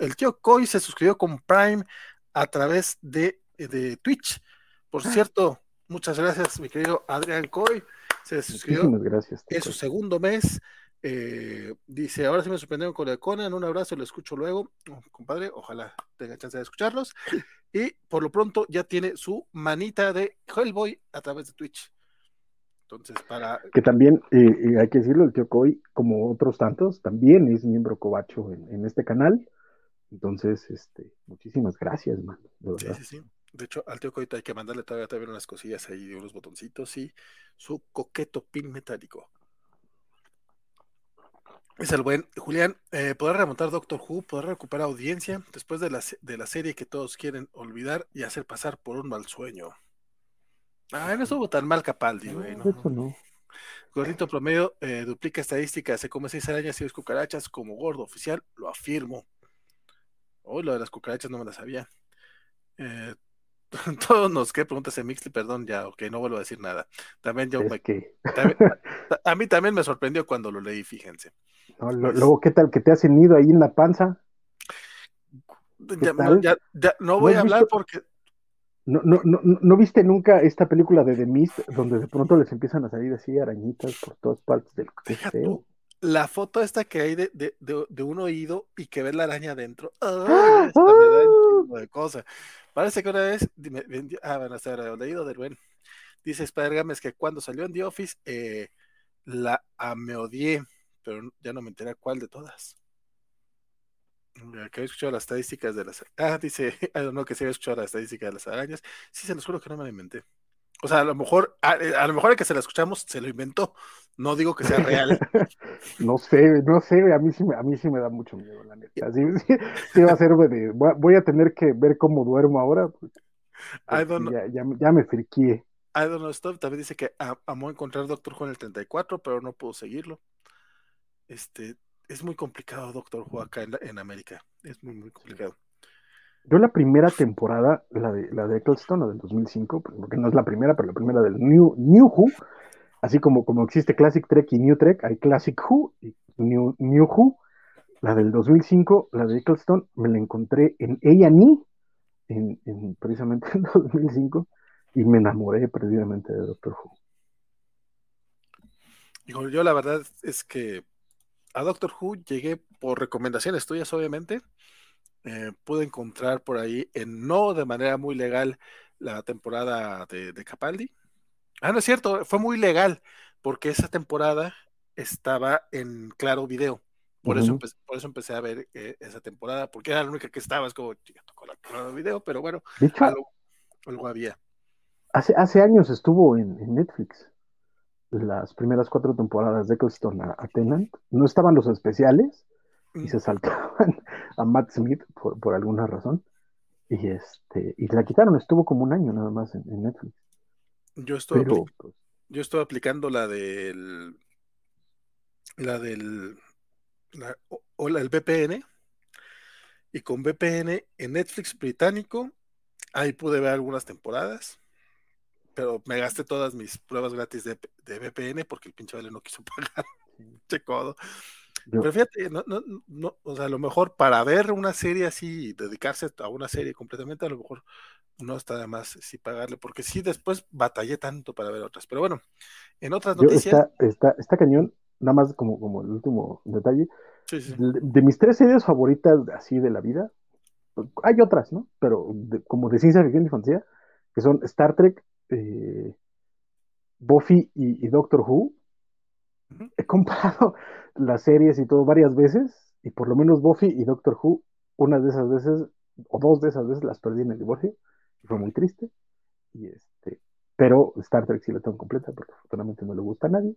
El tío Coy se suscribió con Prime a través de, de Twitch. Por ah. cierto, muchas gracias, mi querido Adrián Coy. Se suscribió. Muchísimas gracias. Es su segundo mes. Eh, dice, ahora sí me sorprendieron con el Conan, un abrazo, lo escucho luego, oh, compadre, ojalá tenga chance de escucharlos. [laughs] Y por lo pronto ya tiene su manita de Hellboy a través de Twitch. Entonces, para... Que también, eh, hay que decirlo, el tío Coy, como otros tantos, también es miembro cobacho en, en este canal. Entonces, este, muchísimas gracias, man. De, sí, sí, sí. De hecho, al tío Coy hay que mandarle todavía, todavía unas cosillas ahí unos botoncitos y su coqueto pin metálico. Es el buen Julián. Eh, ¿Podrá remontar Doctor Who? ¿Podrá recuperar audiencia después de la, de la serie que todos quieren olvidar y hacer pasar por un mal sueño? Ah, no estuvo tan mal Capaldi, güey. No, eso no. Gordito promedio eh, duplica estadísticas, se come seis arañas y dos cucarachas como gordo oficial, lo afirmo. Hoy oh, lo de las cucarachas no me la sabía. Eh, [laughs] todos nos que preguntas en Mixly, perdón, ya, ok, no vuelvo a decir nada. También yo me, que... también, [laughs] a mí también me sorprendió cuando lo leí, fíjense. No, lo, pues, luego, ¿qué tal que te has ido ahí en la panza? Ya, no, ya, ya, no voy ¿No a hablar visto? porque. No, no, no, ¿No viste nunca esta película de The Mist donde de pronto les empiezan a salir así arañitas por todas partes del tú, La foto esta que hay de, de, de, de, un oído y que ves la araña adentro. ¡Ah! Me da chingo de cosa. Parece que una vez. Dime, ah, bueno, está leído del buen. Dice Spider Games que cuando salió en The Office eh, la ah, me odié, pero ya no me enteré cuál de todas. Que había escuchado las estadísticas de las. Ah, dice, [laughs] don't know, que se había escuchado las estadísticas de las arañas. Sí, se los juro que no me la inventé. O sea, a lo mejor, a, a, lo mejor el que se la escuchamos se lo inventó. No digo que sea real. [laughs] no sé, no sé, a mí sí me, a mí sí me da mucho miedo, la neta. Sí, sí, sí va a ser de, voy a tener que ver cómo duermo ahora. Porque I don't ya, ya, ya, me friqué. I don't know, Stop también dice que amó encontrar Doctor Who en el 34, pero no pudo seguirlo. Este, es muy complicado Doctor Who acá en, en América. Es muy, muy complicado. Yo la primera temporada, la de, la de Eccleston, la del 2005, pues, porque no es la primera, pero la primera del New, New Who, así como, como existe Classic Trek y New Trek, hay Classic Who y New, New Who. La del 2005, la de Eccleston, me la encontré en A&E, en, en, precisamente [laughs] en 2005, y me enamoré perdidamente de Doctor Who. Digo, yo la verdad es que a Doctor Who llegué por recomendaciones tuyas, obviamente. Eh, pude encontrar por ahí, en no de manera muy legal, la temporada de, de, Capaldi. Ah, no es cierto, fue muy legal, porque esa temporada estaba en Claro Video. Por, uh -huh. eso, empecé, por eso empecé a ver eh, esa temporada, porque era la única que estaba, es como, con la Claro Video, pero bueno, hecho, algo, algo, había. Hace, hace años estuvo en, en Netflix las primeras cuatro temporadas de Eccleston a, a no estaban los especiales y se saltaban [laughs] a Matt Smith por, por, alguna razón y este y la quitaron, estuvo como un año nada más en, en Netflix. Yo estoy Pero, pues, yo estoy aplicando la del la del la, o, la del VPN y con VPN en Netflix británico ahí pude ver algunas temporadas pero me gasté todas mis pruebas gratis de, de VPN porque el pinche vale no quiso [laughs] pagar. che codo. Yo. Pero fíjate, no, no, no, o sea, a lo mejor para ver una serie así, dedicarse a una serie completamente, a lo mejor no está más sí pagarle, porque sí después batallé tanto para ver otras. Pero bueno, en otras noticias. Está, está, está cañón, nada más como, como el último detalle. Sí, sí. De, de, mis tres series favoritas así de la vida, hay otras, ¿no? Pero de, como de ciencia ficción y fantasía, que son Star Trek, eh, Buffy y, y, Doctor Who, uh -huh. he comparado [laughs] las series y todo varias veces, y por lo menos Buffy y Doctor Who, una de esas veces, o dos de esas veces las perdí en el divorcio, y fue muy triste. Y este, pero Star Trek sí la tengo completa, porque afortunadamente no le gusta a nadie.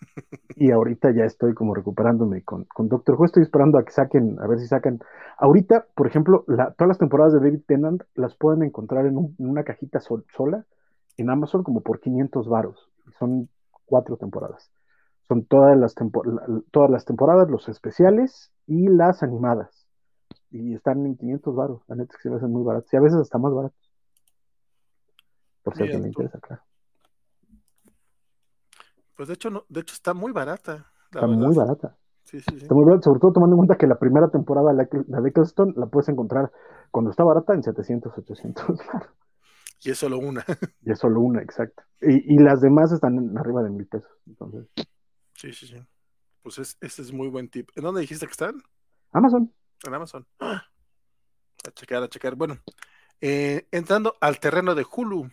[laughs] Y ahorita ya estoy como recuperándome con, con, Doctor Who. Estoy esperando a que saquen, a ver si sacan. Ahorita, por ejemplo, la, todas las temporadas de David Tennant las pueden encontrar en, un, en una cajita sol, sola en Amazon como por 500 varos. Son cuatro temporadas. Son todas las, todas las temporadas, los especiales y las animadas. Y están en 500 varos. La neta es que se hacen muy baratos. Y a veces hasta más baratos. Por si alguien le interesa, claro. Pues de hecho, no, de hecho está muy barata. Está verdad. muy barata. Sí, sí, sí. Está muy barata, sobre todo tomando en cuenta que la primera temporada, la, la de Eccleston, la puedes encontrar cuando está barata en 700, 800 varos. Y es solo una. y es solo una, exacto. Y, y, las demás están arriba de mil pesos. Entonces. Sí, sí, sí. Pues es, ese es muy buen tip. ¿En dónde dijiste que están? Amazon. En Amazon. Ah. A checar, a checar. Bueno, eh, entrando al terreno de Hulu.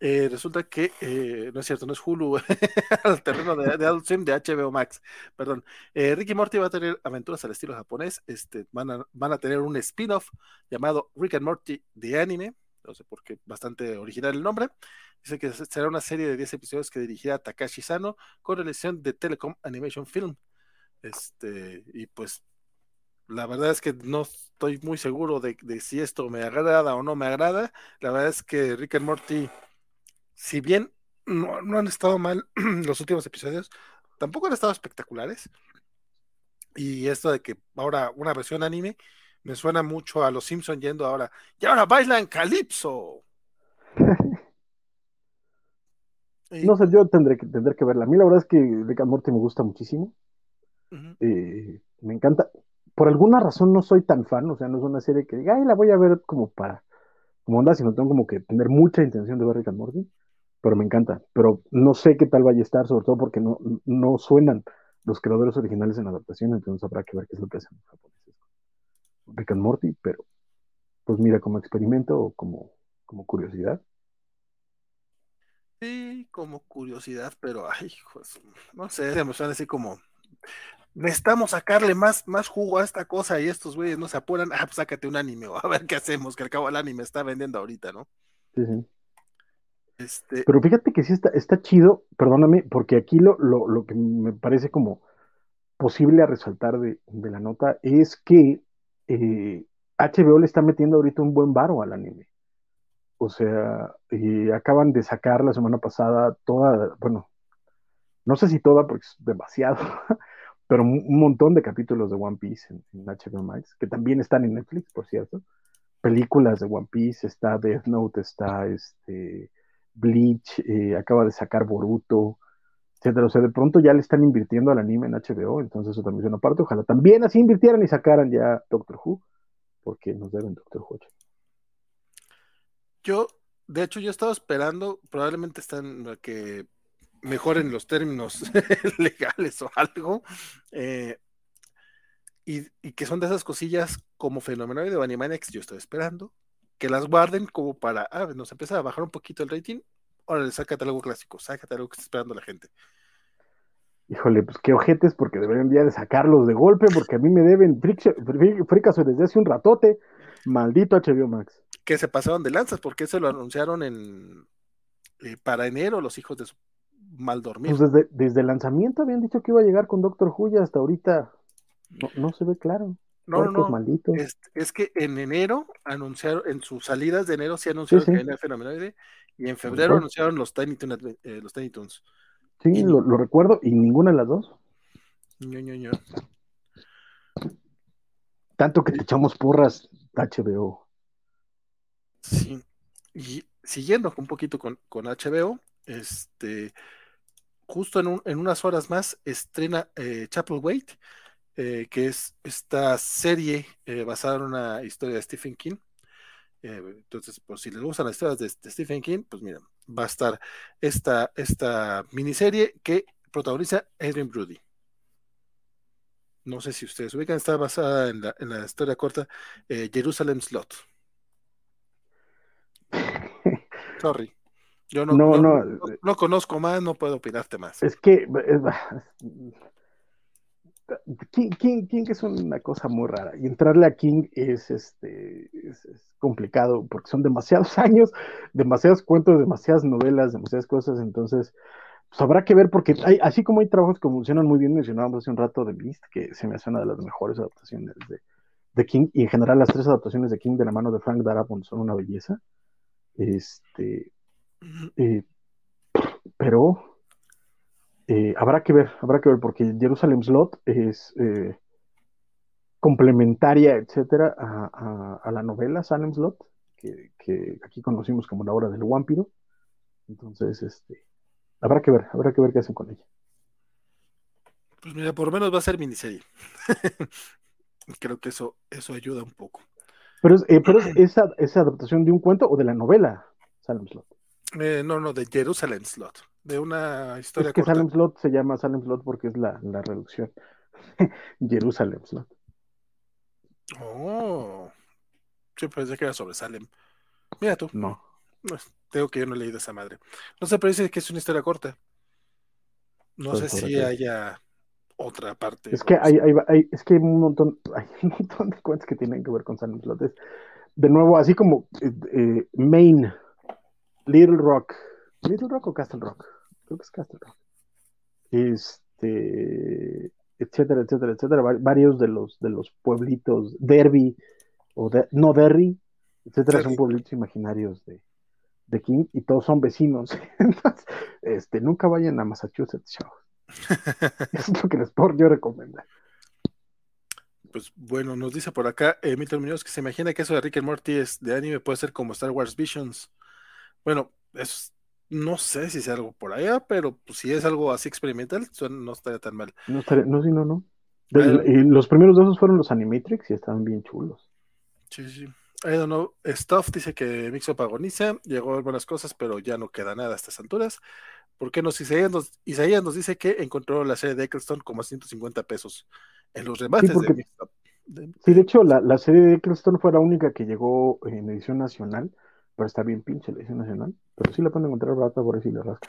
Eh, resulta que, eh, no es cierto, no es Hulu, [laughs] al terreno de, de Adult Swim de HBO Max, perdón. Ricky Morty va a tener aventuras al estilo japonés, este, van, a, van a tener un spin-off llamado Rick and Morty de anime, no sé por qué, bastante original el nombre. Dice que será una serie de 10 episodios que dirigirá Takashi Sano con relación de Telecom Animation Film. Este, y pues la verdad es que no estoy muy seguro de, de, si esto me agrada o no me agrada. La verdad es que Rick and Morty, si bien no, no han estado mal [clears throat] los últimos episodios, tampoco han estado espectaculares. Y esto de que ahora una versión anime, me suena mucho a los Simpsons yendo ahora. Y ahora bailan Calypso. [laughs] no sé, yo tendré que, tendré que verla. A mí la verdad es que Rick and Morty me gusta muchísimo. Uh -huh. eh, me encanta. Por alguna razón no soy tan fan, o sea, no es una serie que diga, ay, la voy a ver como para, como onda, sino tengo como que tener mucha intención de ver Rick and Morty, pero me encanta. Pero no sé qué tal vaya a estar, sobre todo porque no, no suenan los creadores originales en la adaptación, entonces habrá que ver qué es lo que hacen los japoneses. Rick and Morty, pero pues mira, como experimento o como, como curiosidad. Sí, como curiosidad, pero ay, pues, no sé, me suena así como necesitamos sacarle más, más jugo a esta cosa y estos güeyes no se apuran, ah, pues sácate un anime [laughs] o a ver qué hacemos, que al cabo el anime está vendiendo ahorita, ¿no? Sí, sí. Este... Pero fíjate que sí está, está chido, perdóname, porque aquí lo, lo, lo que me parece como posible a resaltar de, de la nota es que eh, HBO le está metiendo ahorita un buen varo al anime. O sea, eh, acaban de sacar la semana pasada toda, bueno, no sé si toda porque es demasiado, [laughs] pero un montón de capítulos de One Piece en, HBO Max, que también están en Netflix, por cierto. Películas de One Piece, está Death Note, está este Bleach, eh, acaba de sacar Boruto, etcétera. O sea, de pronto ya le están invirtiendo al anime en HBO, entonces eso también es una parte. Ojalá también así invirtieran y sacaran ya Doctor Who, porque nos deben Doctor Who. Yo, de hecho, yo estaba esperando, probablemente están que mejoren los términos [laughs] legales o algo, eh, y, que son de esas cosillas como Fenomenoide de Animaniacs, yo estoy esperando, que las guarden como para, ah, nos empieza a bajar un poquito el rating, órale, sácate algo clásico, sácate algo que está esperando la gente. Híjole, pues qué ojetes, porque deberían de sacarlos de golpe, porque a mí me deben fricaso desde hace un ratote. Maldito HBO Max. Que se pasaron de lanzas, porque se lo anunciaron en eh, para enero los hijos de su mal dormir. Pues desde, desde el lanzamiento habían dicho que iba a llegar con Doctor Who y hasta ahorita no, se ve claro. No, no, no. Es, que en enero anunciaron, en sus salidas de enero sí anunciaron que era fenomenoide y en febrero anunciaron los Tiny, eh, los Tiny Toons. Sí, lo, recuerdo y ninguna de las dos. Tanto que te echamos porras, HBO. Sí, y siguiendo un poquito con, HBO, este, justo en, en, unas horas más estrena eh, Chapel Wait, eh, que es esta serie eh, basada en una historia de Stephen King. entonces, pues si les gustan las historias de, Stephen King, pues miren, va a estar esta, esta miniserie que protagoniza Adrian Brody. No sé si ustedes ubican, está basada en la, en la historia corta Jerusalem Slot. Sorry. Yo no, no, no, no, conozco más, no puedo opinarte más. Es que [sighs] King, King, es una cosa muy rara. Y entrarle a King es, este, es, complicado porque son demasiados [laughs] años, demasiados cuentos, demasiadas novelas, demasiadas cosas. Entonces, pues habrá que ver porque hay, así como hay trabajos que funcionan muy bien, mencionábamos hace un rato de Beast, que se me hace una de las mejores adaptaciones de, de King. Y en general las tres adaptaciones de King de la mano de Frank Darabont son una belleza. Este, eh, pero eh, habrá que ver, habrá que ver, porque Jerusalem Slot es eh, complementaria, etcétera, a, la novela Salem Slot, que, aquí conocimos como la hora del vampiro. Entonces, este, habrá que ver, habrá que ver qué hacen con ella. Pues mira, por lo menos va a ser miniserie. [laughs] Creo que eso, eso ayuda un poco. Pero, es, pero esa, esa adaptación de un cuento o de la novela Salem Slot. Eh, no, no, de Jerusalem Slot, de una historia es que Salem Slot se llama Salem Slot porque es la, la reducción. [laughs] Jerusalem Slot. Oh, yo pensé que era sobre Salem. Mira tú. No. tengo que yo no he leído esa madre. No sé, pero dice que es una historia corta. No pues sé si haya otra parte. Es que hay, hay, hay, es que hay un montón, [laughs] hay un montón de cuentos que tienen que ver con Salem Slot. de nuevo, así como eh, eh, Maine Little Rock. ¿Little Rock o Castle Rock? Creo que es Castle Rock. Este, etcétera, etcétera, etcétera. Varios de los, de los pueblitos, Derby, o no Derry, etcétera, son pueblitos imaginarios de, de King y todos son vecinos. [laughs] Entonces, este, nunca vayan a Massachusetts, chavos. [laughs] es lo que les puedo yo recomendar. Pues bueno, nos dice por acá eh, Milton Muñoz que se imagina que eso de Rick and Morty es de anime puede ser como Star Wars Visions. Bueno, es, no sé si es algo por allá, pero pues, si es algo así experimental, no estaría tan mal. No, estaría, no, sí, no, no. y los primeros dos fueron los Animatrix y estaban bien chulos. Sí, sí. I don't know. Stuff dice que Mixo pagoniza, llegó a buenas cosas, pero ya no queda nada a estas alturas. ¿Por qué nos Isaías nos, Isaías nos dice que encontró la serie de Eccleston como a 150 pesos en los remates de Mixup? Sí, de hecho, la, la serie de Eccleston fue la única que llegó en edición nacional pero está bien pinche la edición nacional. Pero sí la pueden encontrar barata por ahí si le rasca.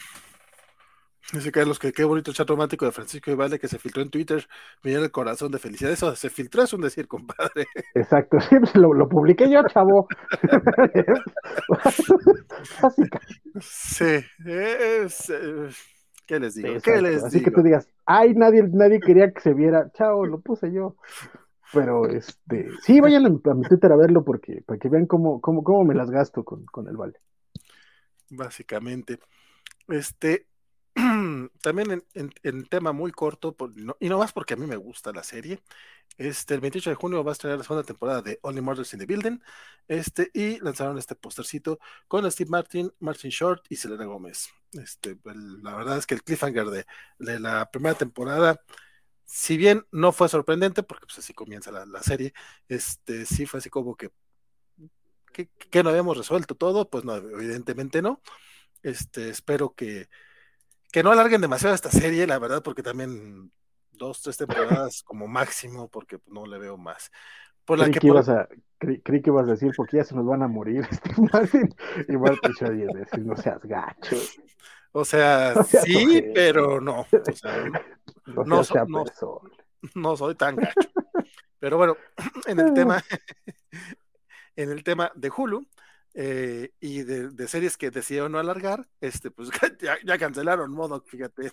Dice Carlos que qué bonito chat romántico de Francisco Ivalde que se filtró en Twitter. Me el corazón de felicidad. Eso se filtró, es un decir, compadre. Exacto, [laughs] lo, lo publiqué yo, chavo. [laughs] sí, es, eh, ¿qué les digo? ¿Qué les Así que tú digas, ay, nadie, nadie quería que se viera. Chavo, lo puse yo. Pero este, sí, vayan a, mi Twitter a verlo porque para que vean cómo, cómo, cómo me las gasto con, con el vale. Básicamente. Este, [clears throat] también en, en, tema muy corto, y no más porque a mí me gusta la serie, este, el 28 de junio va a estrenar la segunda temporada de Only Murders in the Building, este, y lanzaron este postercito con Steve Martin, Martin Short y Selena Gómez. Este, la verdad es que el cliffhanger de, de, la primera temporada, si bien no fue sorprendente, porque pues así comienza la, la serie, este, sí fue así como que, que, que no habíamos resuelto todo, pues no, evidentemente no. Este, espero que, que no alarguen demasiado esta serie, la verdad, porque también dos, tres temporadas como máximo, porque no le veo más. Por la creí, que, que ibas a, creí, creí, que ibas a decir, porque ya se nos van a morir Steve Martin y Martin Short decir, no seas gacho. O sea, no seas sí, pero no. O sea, [laughs] no, no, sea no, [laughs] no soy tan gacho. Pero bueno, [clears throat] en el tema, [laughs] en el tema de Hulu, eh, y de, de, series que decidieron no alargar, este, pues [laughs] ya, ya cancelaron Modoc, fíjate.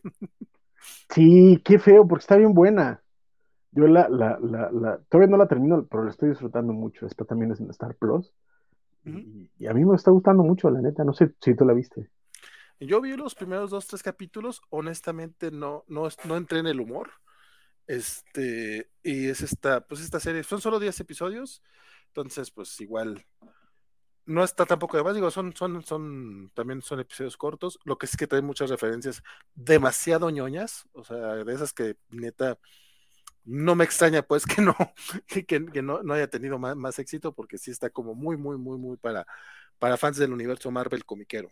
Sí, qué feo, porque está bien buena. Yo la, la, la, la, todavía no la termino, pero la estoy disfrutando mucho. Esta también es en Star Plus. Uh -huh. y, y, a mí me está gustando mucho, la neta. No sé si tú la viste. Yo vi los primeros dos, tres capítulos. Honestamente, no, no, no entré en el humor. Este, y es esta, pues esta serie, son solo 10 episodios. Entonces, pues igual no está tampoco de más, digo, son, son, son, también son episodios cortos, lo que es que trae muchas referencias demasiado ñoñas, o sea, de esas que neta no me extraña pues [laughs] que no, que, que no, no, haya tenido más, más, éxito, porque sí está como muy, muy, muy, muy para, para fans del universo Marvel comiquero.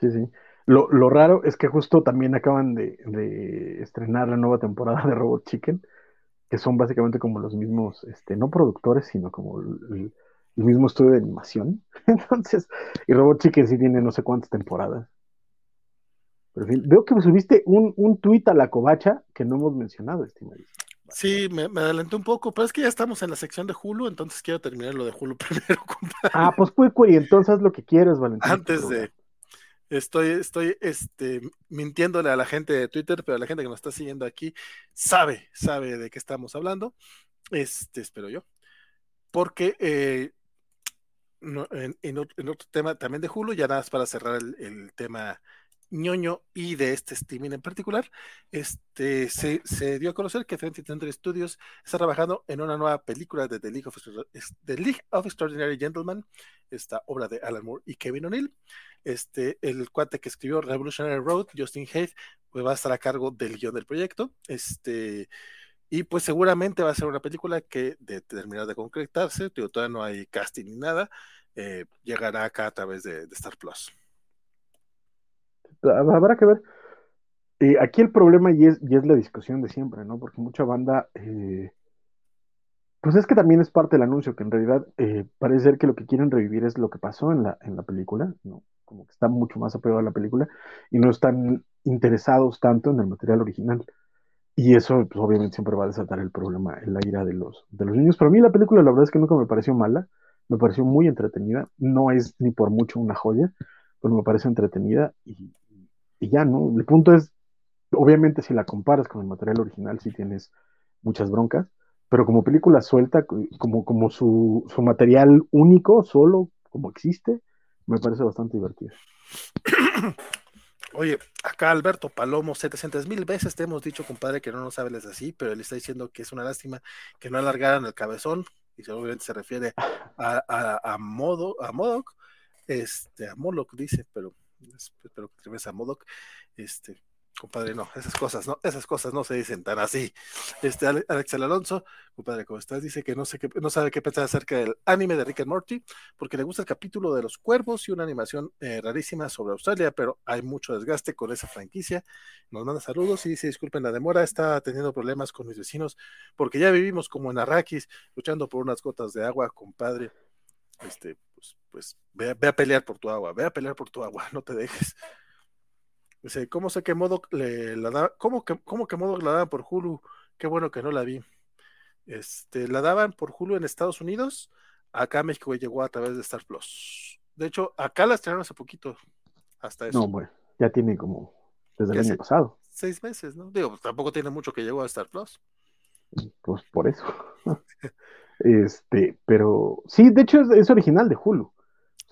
Sí, sí. Lo, lo raro es que justo también acaban de, de, estrenar la nueva temporada de Robot Chicken, que son básicamente como los mismos, este, no productores, sino como el, el mismo estudio de animación. [laughs] Entonces, y Robot Chicken sí tiene no sé cuántas temporadas. Pero en fin, veo que subiste un, un tuit a la covacha que no hemos mencionado, estimadísimo. Sí, me, me, adelanté un poco, pero es que ya estamos en la sección de Hulu, entonces quiero terminar lo de Hulu [laughs] primero. Compadre. Ah, pues pues, y entonces haz lo que quieres, Valentín. Antes de. Estoy, estoy este, mintiéndole a la gente de Twitter, pero la gente que nos está siguiendo aquí sabe, sabe de qué estamos hablando. Este, espero yo. Porque eh, no, en, en, otro, en, otro, tema también de Hulu, ya nada más para cerrar el, tema ñoño y de este streaming en particular, este, se, dio a conocer que 20th Century Studios está trabajando en una nueva película de The League of, The League of Extraordinary Gentlemen, esta obra de Alan Moore y Kevin O'Neill. Este, el cuate que escribió Revolutionary Road, Justin Hayes, pues va a estar a cargo del guion del proyecto. Este, y pues seguramente va a ser una película que de terminar de concretarse, tío, todavía no hay casting ni nada, eh, llegará acá a través de, Star Plus. Habrá que ver. Eh, aquí el problema y es, y es la discusión de siempre, ¿no? Porque mucha banda, eh, pues es que también es parte del anuncio, que en realidad eh, parece ser que lo que quieren revivir es lo que pasó en la, en la película, ¿no? Como que está mucho más apegado a la película y no están interesados tanto en el material original. Y eso, pues, obviamente, siempre va a desatar el problema, la ira de los, de los niños. Pero a mí la película, la verdad es que nunca me pareció mala, me pareció muy entretenida. No es ni por mucho una joya, pero me parece entretenida y, y ya, ¿no? El punto es, obviamente, si la comparas con el material original, sí tienes muchas broncas, pero como película suelta, como, como su, su material único, solo, como existe, me parece bastante divertido. [coughs] Oye, acá Alberto Palomo, 700 mil veces te hemos dicho, compadre, que no nos hables así, pero él está diciendo que es una lástima que no alargaran el cabezón, y obviamente se refiere a, a, a Modo, a Modoc, este, a Moloch dice, pero espero que te a Modoc, este, compadre, no, esas cosas, no, esas cosas no se dicen tan así. Este Alex Alonso, compadre, ¿cómo estás? Dice que no sé qué, no sabe qué pensar acerca del anime de Rick and Morty, porque le gusta el capítulo de los cuervos y una animación eh, rarísima sobre Australia, pero hay mucho desgaste con esa franquicia. Nos manda saludos y dice, disculpen la demora, está teniendo problemas con mis vecinos, porque ya vivimos como en Arrakis, luchando por unas gotas de agua, compadre. Este, pues, pues ve, ve a pelear por tu agua, ve a pelear por tu agua, [laughs] no te dejes. Dice, ¿cómo sé que modo le la da? ¿Cómo que, cómo que modo la daban por Hulu? Qué bueno que no la vi. Este, la daban por Hulu en Estados Unidos. Acá a México llegó a través de Star Plus. De hecho, acá la estrenaron hace poquito. Hasta eso. No, bueno, ya tiene como desde el año pasado. Seis meses, ¿no? Digo, tampoco tiene mucho que llegó a Star Plus. Pues por eso. [laughs] este, pero sí, de hecho es, es original de Hulu.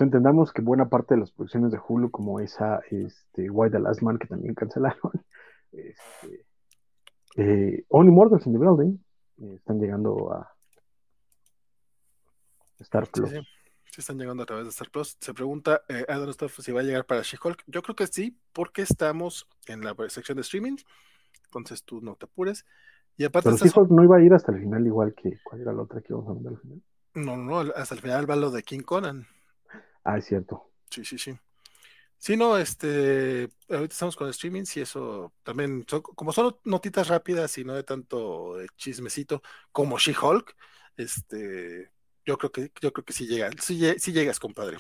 Entendamos que buena parte de las producciones de Hulu, como esa este, Why the Last Man, que también cancelaron, [laughs] este, eh, Only Mortals in the Building, eh, están llegando a Star Plus. Sí, sí. están llegando a través de Star Plus. Se pregunta eh, Adam Stuff si va a llegar para She-Hulk. Yo creo que sí, porque estamos en la sección de streaming. Entonces tú no te apures. Y aparte. Pero She-Hulk no iba a ir hasta el final, igual que. ¿Cuál era la otra que íbamos a ver al final? No, no, hasta el final va lo de King Conan. Ah, es cierto. Sí, sí, sí. Sí, no, este, ahorita estamos con streaming y eso también, como son notitas rápidas y no de tanto chismecito como She-Hulk, este, yo creo que, yo creo que sí llega, sí, sí llegas, compadre.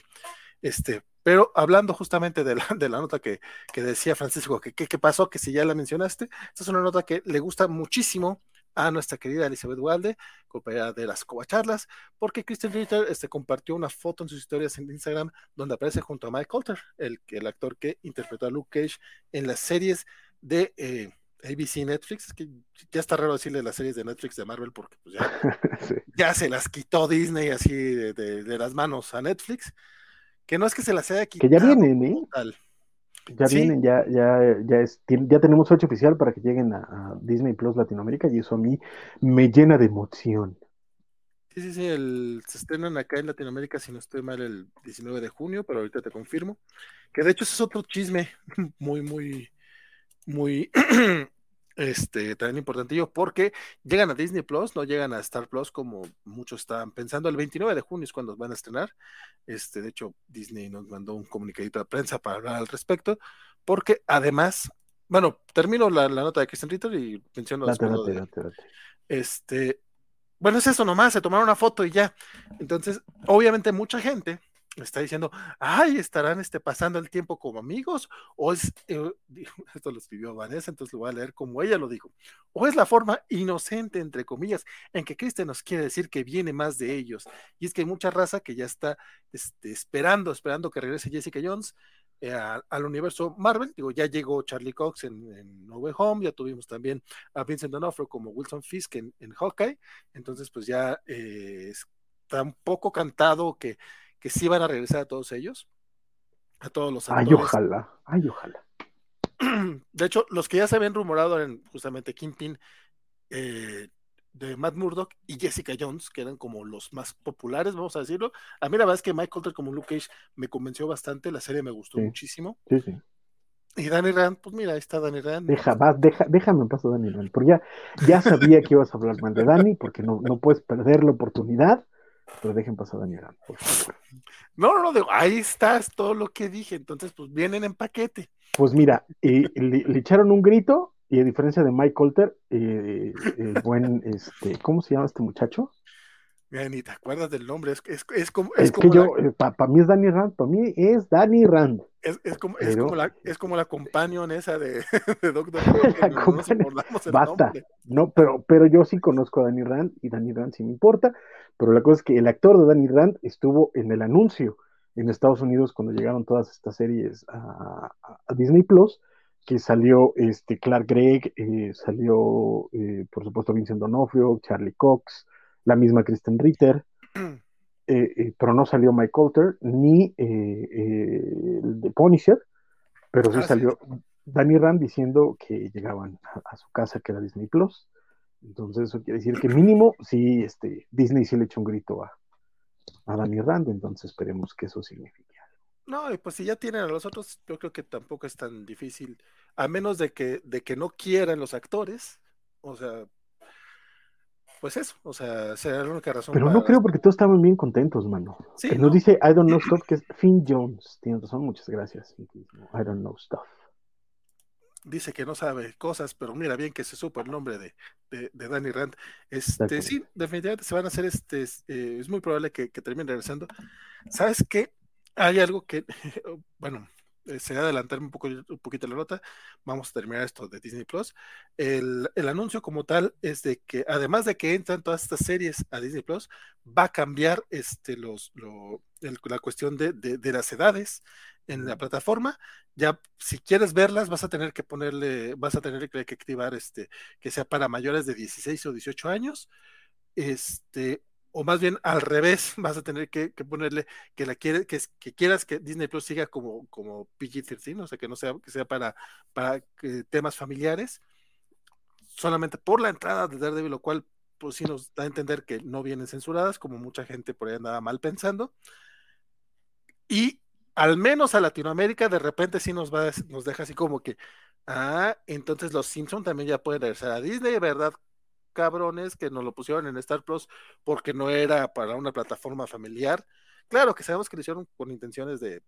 Este, pero hablando justamente de la, de la nota que, que decía Francisco, que qué pasó, que si ya la mencionaste, esta es una nota que le gusta muchísimo a nuestra querida Elizabeth Walde, compañera de las Covacharlas, porque Christian Ritter este, compartió una foto en sus historias en Instagram donde aparece junto a Mike Coulter, el, el actor que interpretó a Luke Cage en las series de eh, ABC Netflix, que ya está raro decirle las series de Netflix de Marvel porque pues, ya, [laughs] se las quitó Disney así de, las manos a Netflix, que no es que se las haya quitado. Que ya vienen, ¿eh? Ya vienen, ya, ya, ya, es, ya tenemos fecha oficial para que lleguen a, Disney Plus Latinoamérica y eso a mí me llena de emoción. Sí, sí, sí, el, se estrenan acá en Latinoamérica, si no estoy mal, el 19 de junio, pero ahorita te confirmo. Que de hecho ese es otro chisme [laughs] muy, muy, muy [clears throat] este, también importantillo, porque llegan a Disney Plus, no llegan a Star Plus como muchos estaban pensando. El 29 de junio es cuando van a estrenar. Este, de hecho, Disney nos mandó un comunicadito de prensa para hablar al respecto, porque además, bueno, termino la, nota de Christian Ritter y menciono Este, bueno, es eso nomás, se tomaron una foto y ya. Entonces, obviamente, mucha gente está diciendo, ay, estarán este, pasando el tiempo como amigos, o es, eh, [laughs] esto lo escribió Vanessa, entonces lo voy a leer como ella lo dijo, o es la forma inocente, entre comillas, en que Cristian nos quiere decir que viene más de ellos. Y es que hay mucha raza que ya está este, esperando, esperando que regrese Jessica Jones eh, al universo Marvel. Digo, ya llegó Charlie Cox en, No Way Home, ya tuvimos también a Vincent D'Onofrio como Wilson Fisk en, Hawkeye, entonces pues ya eh, está un poco cantado que que sí van a regresar a todos ellos, a todos los actores. Ay, ojalá, ay, ojalá. [clears throat] De hecho, los que ya se habían rumorado eran justamente Kingpin eh, de Matt Murdock y Jessica Jones, que eran como los más populares, vamos a decirlo. A mí la verdad es que Mike Coulter como Luke Cage me convenció bastante, la serie me gustó muchísimo. Sí, sí. Y Danny Rand, pues mira, ahí está Danny Rand. Deja, deja, déjame en paso Danny Rand, porque ya, ya sabía que ibas a hablar mal de Danny, porque no, no puedes perder la oportunidad pero dejen pasar a Daniel, por favor. No, no, no, ahí estás todo lo que dije, entonces pues vienen en paquete. Pues mira, eh, le, echaron un grito y a diferencia de Mike Colter, eh, el buen, este, ¿cómo se llama este muchacho? Mira, ni te acuerdas del nombre, es, es, es como... Es, que yo, eh, para mí es Danny Rand, para mí es Danny Rand. Es, como, es, como la, [laughs] es como la companion esa de, [laughs] de Doctor [laughs] Who. Basta. No, pero, pero yo sí conozco a Danny Rand y Danny Rand sí me importa. Pero la cosa es que el actor de Danny Rand estuvo en el anuncio en Estados Unidos cuando llegaron todas estas series a, Disney Plus, que salió este Clark Gregg, eh, salió eh, por supuesto Vincent D'Onofrio, Charlie Cox, la misma Kristen Ritter, [clears throat] eh, eh, pero no salió Mike Coulter ni eh, el de Punisher, pero sí ah, salió Danny Rand diciendo que llegaban a, su casa que era Disney Plus. Entonces eso quiere decir que mínimo sí, este, Disney sí le echó un grito a, a Danny Rand, entonces esperemos que eso signifique algo. No, y pues si ya tienen a los otros, yo creo que tampoco es tan difícil, a menos de que, de que no quieran los actores, o sea, pues eso, o sea, será la única razón. Pero no creo porque todos estaban bien contentos, mano. Sí, Nos dice I don't know [clears throat] stuff, que es Finn Jones. Tiene razón, muchas gracias. I don't know stuff. Dice que no sabe cosas, pero mira bien que se supo el nombre de, de, Danny Rand. Este, sí, definitivamente se van a hacer, este, eh, es muy probable que, que termine regresando. ¿Sabes qué? Hay algo que, [laughs] bueno, eh, se adelantarme un, poco, un poquito la nota, vamos a terminar esto de Disney Plus. El, anuncio como tal es de que además de que entran todas estas series a Disney Plus, va a cambiar este, los, la cuestión de, las edades en la plataforma. Ya si quieres verlas, vas a tener que ponerle, vas a tener que, activar este, que sea para mayores de 16 o 18 años. Este, o más bien al revés, vas a tener que, ponerle que la quiere, que, que, quieras que Disney Plus siga como, como PG-13, o sea, que no sea, que sea para, para temas familiares, solamente por la entrada de Daredevil, lo cual pues sí nos da a entender que no vienen censuradas, como mucha gente por ahí andaba mal pensando. Y al menos a Latinoamérica de repente sí nos va nos deja así como que, ah, entonces los Simpson también ya pueden regresar a Disney, ¿verdad? Cabrones que nos lo pusieron en Star Plus porque no era para una plataforma familiar. Claro que sabemos que lo hicieron con intenciones de,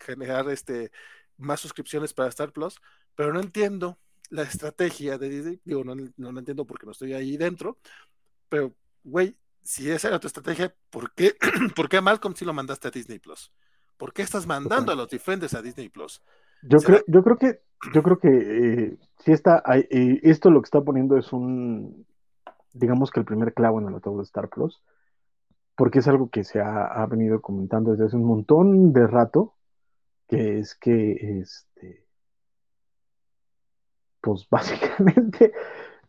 generar este, más suscripciones para Star Plus, pero no entiendo la estrategia de Disney. Digo, no, no, entiendo porque no estoy ahí dentro, pero, güey, si esa era tu estrategia, ¿por qué, [clears throat] ¿por qué a Malcolm si lo mandaste a Disney Plus? ¿Por qué estás mandando a los diferentes a Disney Plus? Yo creo, yo creo que, yo creo que eh, si está, eh, esto lo que está poniendo es un, digamos que el primer clavo en el ataúd de Star Plus, porque es algo que se ha, venido comentando desde hace un montón de rato, que es que, este, pues [laughs] básicamente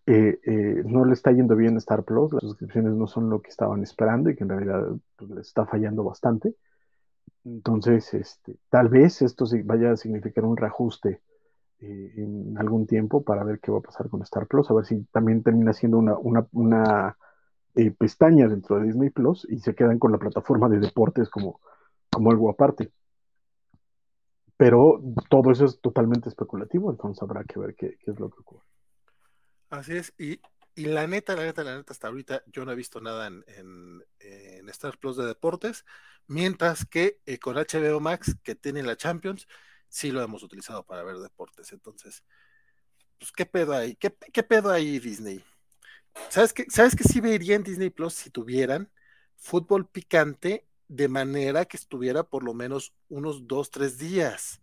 eh, no le está yendo bien Star Plus, las suscripciones no son lo que estaban esperando y que en realidad pues, les está fallando bastante. Entonces, este, tal vez esto vaya a significar un reajuste eh, en algún tiempo para ver qué va a pasar con Star Plus, a ver si también termina siendo una, una, eh, pestaña dentro de Disney Plus y se quedan con la plataforma de deportes como, como algo aparte. Pero todo eso es totalmente especulativo, entonces habrá que ver qué, es lo que ocurre. Así es, y, la neta, la neta, la neta, hasta ahorita yo no he visto nada en, en Star Plus de deportes. Mientras que eh, con HBO Max, que tiene la Champions, sí lo hemos utilizado para ver deportes. Entonces, pues, ¿qué pedo hay? ¿Qué, pedo hay Disney? ¿Sabes qué? ¿Sabes que sí vería en Disney Plus si tuvieran fútbol picante de manera que estuviera por lo menos unos dos, tres días?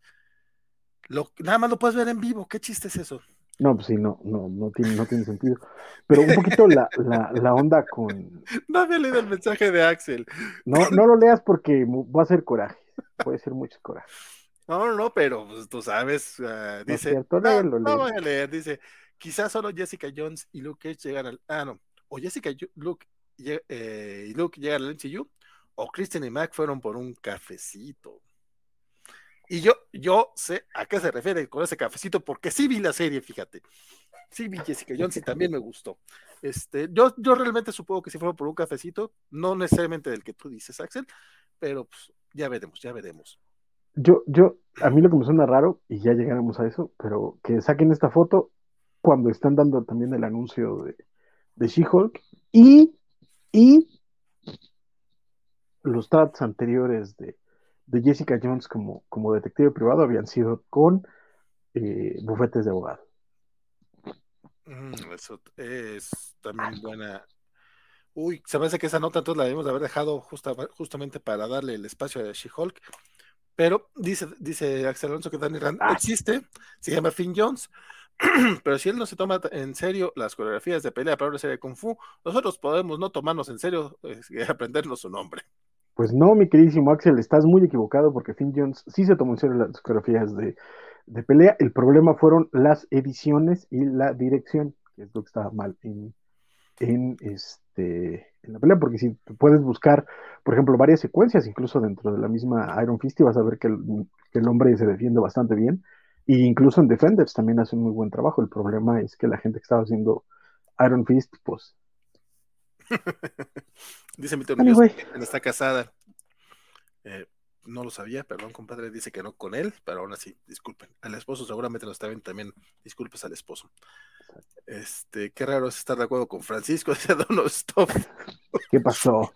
Lo, nada más lo puedes ver en vivo. ¿Qué chiste es eso? No, pues sí, no, no, no tiene, no tiene sentido. Pero un poquito la, la, la onda con. [laughs] No había leído el mensaje de Axel. No, no lo leas porque va a ser coraje. Puede ser mucho coraje. No, no, no, pero pues, tú sabes, uh, dice. No, no, voy a leer, dice. Quizás solo Jessica Jones y Luke Cage llegan al. Ah, no. O Jessica Luke, eh, y Luke llegan al MCU, o Kristen y Mac fueron por un cafecito. Y yo, yo sé a qué se refiere con ese cafecito, porque sí vi la serie, fíjate. Sí vi Jessica Jones y también me gustó. Este, yo, yo realmente supongo que si fuera por un cafecito, no necesariamente del que tú dices, Axel, pero pues, ya veremos, ya veremos. Yo, yo, a mí lo que me suena raro, y ya llegaremos a eso, pero que saquen esta foto cuando están dando también el anuncio de, de She-Hulk y, y los trats anteriores de, de Jessica Jones como, como detective privado habían sido con eh, bufetes de abogado. Mm, eso es también buena. Uy, se me hace que esa nota entonces la debemos de haber dejado justamente para darle el espacio a She-Hulk. Pero dice, dice Axel Alonso que Danny Rand ah. existe, se llama Finn Jones, [clears throat] pero si él no se toma en serio las coreografías de pelea para una serie de Kung Fu, nosotros podemos no tomarnos en serio [laughs] y aprendernos su nombre. Pues no, mi queridísimo Axel, estás muy equivocado porque Finn Jones sí se tomó en serio las coreografías de, pelea. El problema fueron las ediciones y la dirección, que es lo que estaba mal en, en, este, en la pelea, porque si puedes buscar, por ejemplo, varias secuencias, incluso dentro de la misma Iron Fist, y vas a ver que el, hombre se defiende bastante bien. E incluso en Defenders también hace un muy buen trabajo. El problema es que la gente que estaba haciendo Iron Fist, pues [laughs] Dice mi anyway. que está casada. Eh, no lo sabía, perdón, compadre. Dice que no con él, pero aún así, disculpen. Al esposo seguramente lo está bien también. Disculpes al esposo. Este, qué raro es estar de acuerdo con Francisco, [laughs] dice Don Stop. ¿Qué pasó?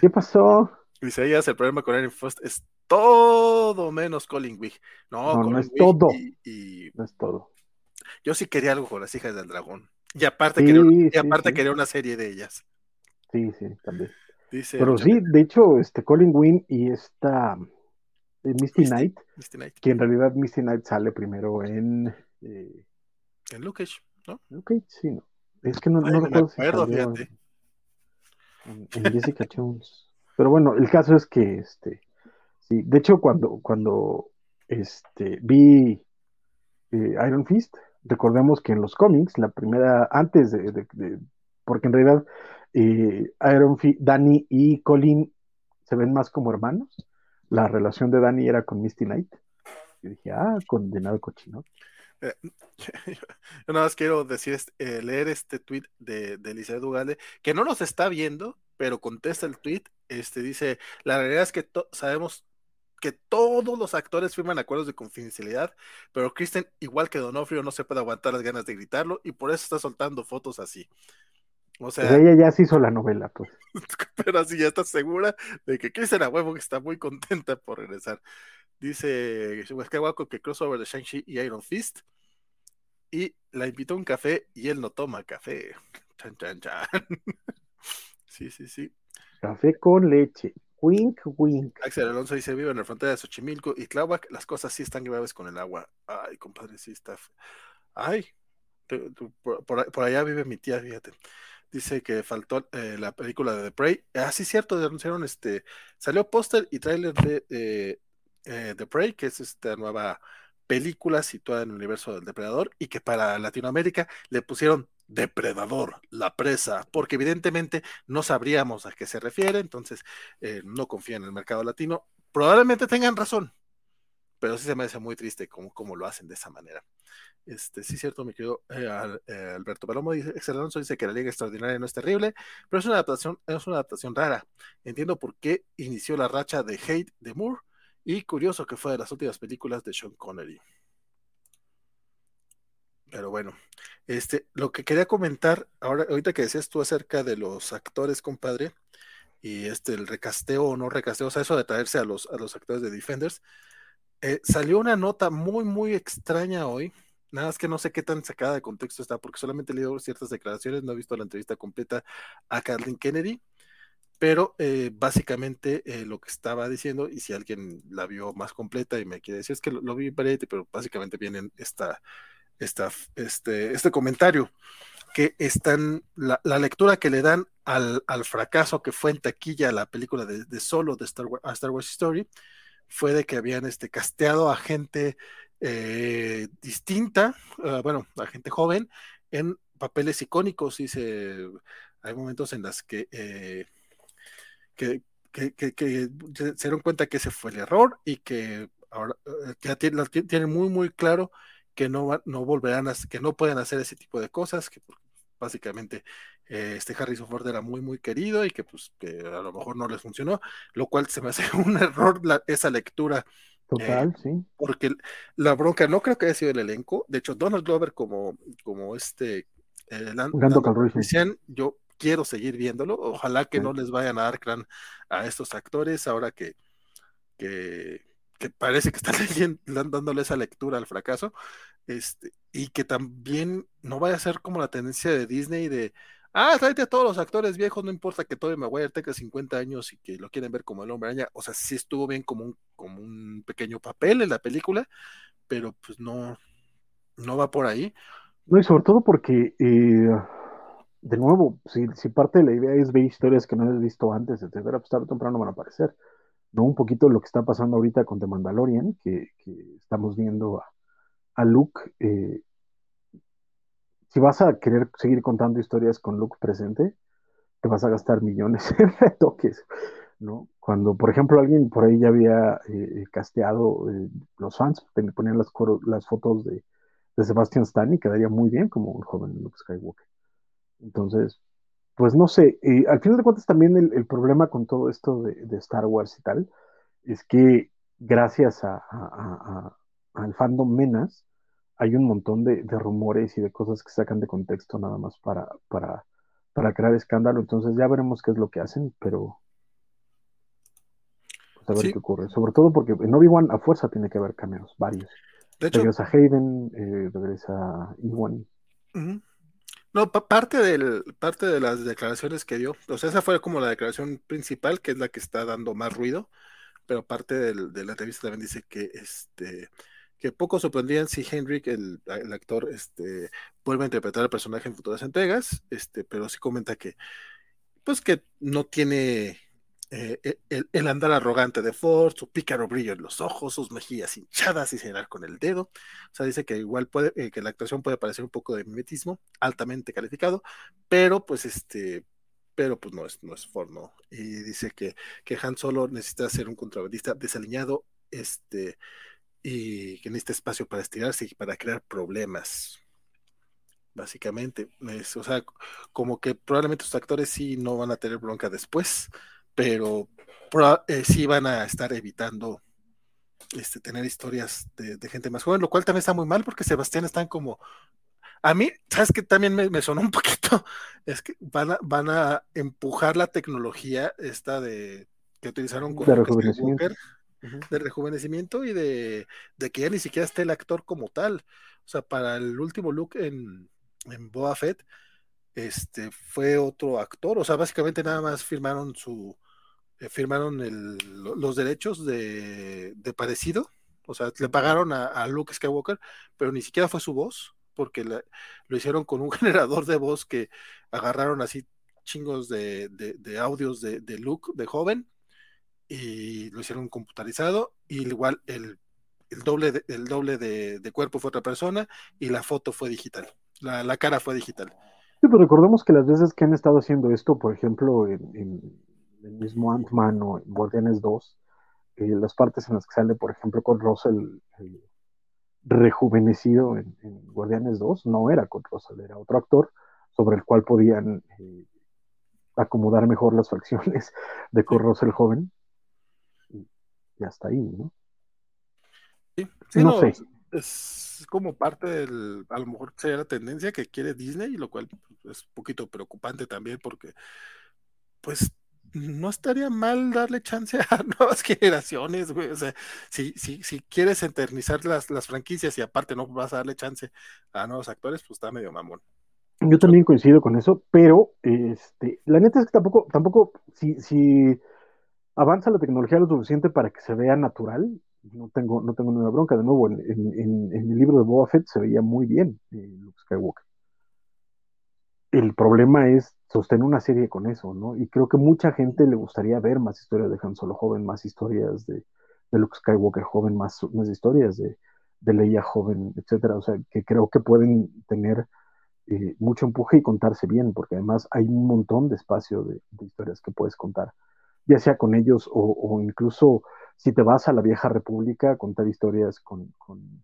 ¿Qué pasó? Dice ella, el problema con Erin Frost es todo menos Colin Wig. No, no, es todo. Y, no es todo. Yo sí quería algo con las hijas del dragón. Y aparte, quería, y aparte quería una serie de ellas. Sí, sí, también. Pero sí, de hecho, este Colin Wynn y esta eh, Misty, Knight, que en realidad Misty Knight sale primero en... Eh, en Luke ¿no? Luke sí, no. Es que no, no recuerdo si en, en, Jessica [laughs] Jones. Pero bueno, el caso es que, este, sí, de hecho, cuando, cuando este, vi eh, Iron Fist, recordemos que en los cómics, la primera, antes de, de porque en realidad eh, Iron Danny y Colin se ven más como hermanos. La relación de Danny era con Misty Knight. Y dije, ah, condenado cochino. Eh, [laughs] yo nada más quiero decir, eh, leer este tweet de, de Elizabeth Dugale, que no nos está viendo, pero contesta el tweet. Este dice: La realidad es que sabemos que todos los actores firman acuerdos de confidencialidad, pero Kristen, igual que Donofrio, no se puede aguantar las ganas de gritarlo y por eso está soltando fotos así. O sea, ella ya se hizo la novela, pues. [laughs] Pero así ya está segura de que Kristen a huevo está muy contenta por regresar. Dice Skywalker que crossover de Shang-Chi y Iron Fist. Y la invitó a un café y él no toma café. [laughs] Chan, chan, chan. [laughs] sí, sí, sí. Café con leche. Wink, wink. Axel Alonso dice: Vive en la frontera de Xochimilco y Tláhuac. Las cosas sí están graves con el agua. Ay, compadre, sí está. Ay, por, allá vive mi tía, fíjate. Dice que faltó eh, la película de The Prey. Ah, sí, cierto, anunciaron este. Salió póster y tráiler de eh, eh, The Prey, que es esta nueva película situada en el universo del Depredador y que para Latinoamérica le pusieron Depredador, la presa, porque evidentemente no sabríamos a qué se refiere, entonces no confía en el mercado latino. Probablemente tengan razón, pero sí se me hace muy triste cómo lo hacen de esa manera. Este, sí, cierto, mi querido eh, eh, Alberto Palomo dice, Alonso dice que la Liga Extraordinaria no es terrible, pero es una adaptación, es una adaptación rara. Entiendo por qué inició la racha de hate de Moore y curioso que fue de las últimas películas de Sean Connery. Pero bueno, este, lo que quería comentar, ahora, ahorita que decías tú acerca de los actores, compadre, y este, el recasteo o no recasteo, o sea, eso de traerse a los, a los actores de Defenders, eh, salió una nota muy, muy extraña hoy, nada más que no sé qué tan sacada de contexto está, porque solamente he leído ciertas declaraciones, no he visto la entrevista completa a Kathleen Kennedy, pero eh, básicamente eh, lo que estaba diciendo, y si alguien la vio más completa y me quiere decir, es que lo, vi en pero básicamente viene esta, esta, este, este comentario, que están, la, lectura que le dan al, fracaso que fue en taquilla la película de, solo de Star Wars, Star Wars Story, fue de que habían este, casteado a gente eh, distinta, ah, bueno, a gente joven, en papeles icónicos, se, hay momentos en los que que, se dieron cuenta que ese fue el error y que ahora eh, ya tienen, muy, muy claro que no, no volverán a, que no pueden hacer ese tipo de cosas, que básicamente eh, este Harrison Ford era muy, muy querido y que pues que a lo mejor no les funcionó, lo cual se me hace [laughs] un error esa lectura. Total, eh, sí. Porque la bronca no creo que haya sido el elenco, de hecho Donald Glover como, como este... yo quiero seguir viéndolo. Ojalá que no les vayan a dar crán a estos actores ahora que, que, parece que están [laughs] leyendo, dándole esa lectura al fracaso. Este, y que también no vaya a ser como la tendencia de Disney de, ah, tráete a todos los actores viejos, no importa que Tobey Maguire tenga 50 años y que lo quieren ver como el hombre araña. O sea, sí estuvo bien como un, como un pequeño papel en la película, pero pues no, no va por ahí. No, y sobre todo porque eh, de nuevo, si, si, parte de la idea es ver historias que no has visto antes, etcétera, pues tarde o temprano van a aparecer. ¿no? Un poquito lo que está pasando ahorita con The Mandalorian, que, estamos viendo a, a Luke. Eh, si vas a querer seguir contando historias con Luke presente, te vas a gastar millones [laughs] en retoques, ¿no? Cuando, por ejemplo, alguien por ahí ya había eh, casteado, eh, los fans ponían las, las fotos de, de Sebastian Stan y quedaría muy bien como un joven Luke Skywalker. Entonces, pues no sé, al final de cuentas también el, problema con todo esto de, Star Wars y tal, es que gracias a, al fandom Menas, hay un montón de, rumores y de cosas que sacan de contexto nada más para, para, para crear escándalo. Entonces ya veremos qué es lo que hacen, pero pues a ver qué ocurre. Sobre todo porque en Obi-Wan a fuerza tiene que haber cameos, varios. De hecho, regresa Hayden, eh, regresa Iwan. No, parte, del, parte de las declaraciones que dio, o sea, esa fue como la declaración principal, que es la que está dando más ruido, pero parte de la entrevista también dice que este que poco sorprendían si Henrik, el, actor, este, vuelve a interpretar al personaje en futuras entregas, este, pero sí comenta que, pues que no tiene eh, e, el, andar arrogante de Ford, su pícaro brillo en los ojos, sus mejillas hinchadas y señalar con el dedo. O sea, dice que igual puede, eh, que la actuación puede parecer un poco de mimetismo, altamente calificado, pero pues este, pero pues no es, no es Ford, ¿no? Y dice que, que Han Solo necesita ser un contrabandista desaliñado, este, y que necesita espacio para estirarse y para crear problemas. Básicamente, o sea, como que probablemente los actores sí no van a tener bronca después, pero eh, sí van a estar evitando este, tener historias de, gente más joven, lo cual también está muy mal porque Sebastián están como... A mí, ¿sabes que También me, sonó un poquito, [laughs] es que van a, van a empujar la tecnología esta de que utilizaron con de rejuvenecimiento. de rejuvenecimiento y de, que ya ni siquiera esté el actor como tal. O sea, para el último look en, en Boa Fett, este fue otro actor. O sea, básicamente nada más firmaron su, eh, firmaron los derechos de, parecido, o sea, le pagaron a, Luke Skywalker, pero ni siquiera fue su voz, porque lo hicieron con un [laughs] generador de voz que agarraron así chingos de, audios de, Luke de joven y lo hicieron computarizado, y igual el, doble, de, el doble de, cuerpo fue otra persona y la foto fue digital, la, cara fue digital. Sí, pero recordemos que las veces que han estado haciendo esto, por ejemplo, en el mismo Ant-Man o Guardianes 2, eh, las partes en las que sale, por ejemplo, con Russell rejuvenecido en, Guardianes 2, no era con Russell, era otro actor sobre el cual podían eh, acomodar mejor las facciones de con Russell joven. Y, hasta ahí, ¿no? Sí, no, sé. Es como parte del, a lo mejor sería la tendencia que quiere Disney, lo cual es un poquito preocupante también porque, pues, no estaría mal darle chance [laughs] a nuevas generaciones, güey. O sea, si, si, si quieres eternizar las, las franquicias y aparte no vas a darle chance a nuevos actores, pues está medio mamón. Yo también coincido con eso, pero este, la neta es que tampoco, tampoco, si, si avanza la tecnología lo suficiente para que se vea natural, no tengo, no tengo ninguna bronca. De nuevo, en, en, el libro de Boba Fett se veía muy bien eh, Luke Skywalker. El problema es sostener una serie con eso, ¿no? Y creo que mucha gente le gustaría ver más historias de Han Solo joven, más historias de, Luke Skywalker joven, más, historias de, de Leia joven, etcétera. O sea, que creo que pueden tener eh, mucho empuje y contarse bien, porque además hay un montón de espacio de, historias que puedes contar, ya sea con ellos o, incluso si te vas a la vieja república, contar historias con, con,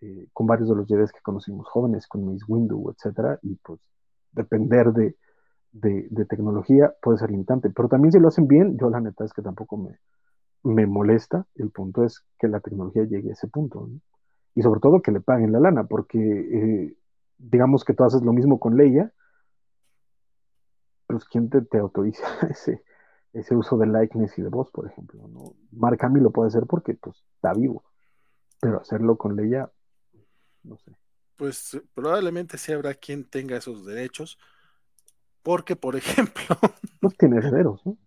eh, varios de los Jedi que conocimos jóvenes, con Miss Windu, etcétera, y pues depender de, de, tecnología puede ser limitante, pero también si lo hacen bien, yo la neta es que tampoco me, me molesta, el punto es que la tecnología llegue a ese punto, y sobre todo que le paguen la lana, porque eh, digamos que tú haces lo mismo con Leia, pues ¿quién te, te autoriza [laughs] ese, ese uso de likeness y de voz, por ejemplo? ¿no? Mark Hamill lo puede hacer porque pues, está vivo, pero hacerlo con Leia, no sé pues probablemente sí habrá quien tenga esos derechos, porque, por [laughs] ejemplo... No tiene herederos, ¿no?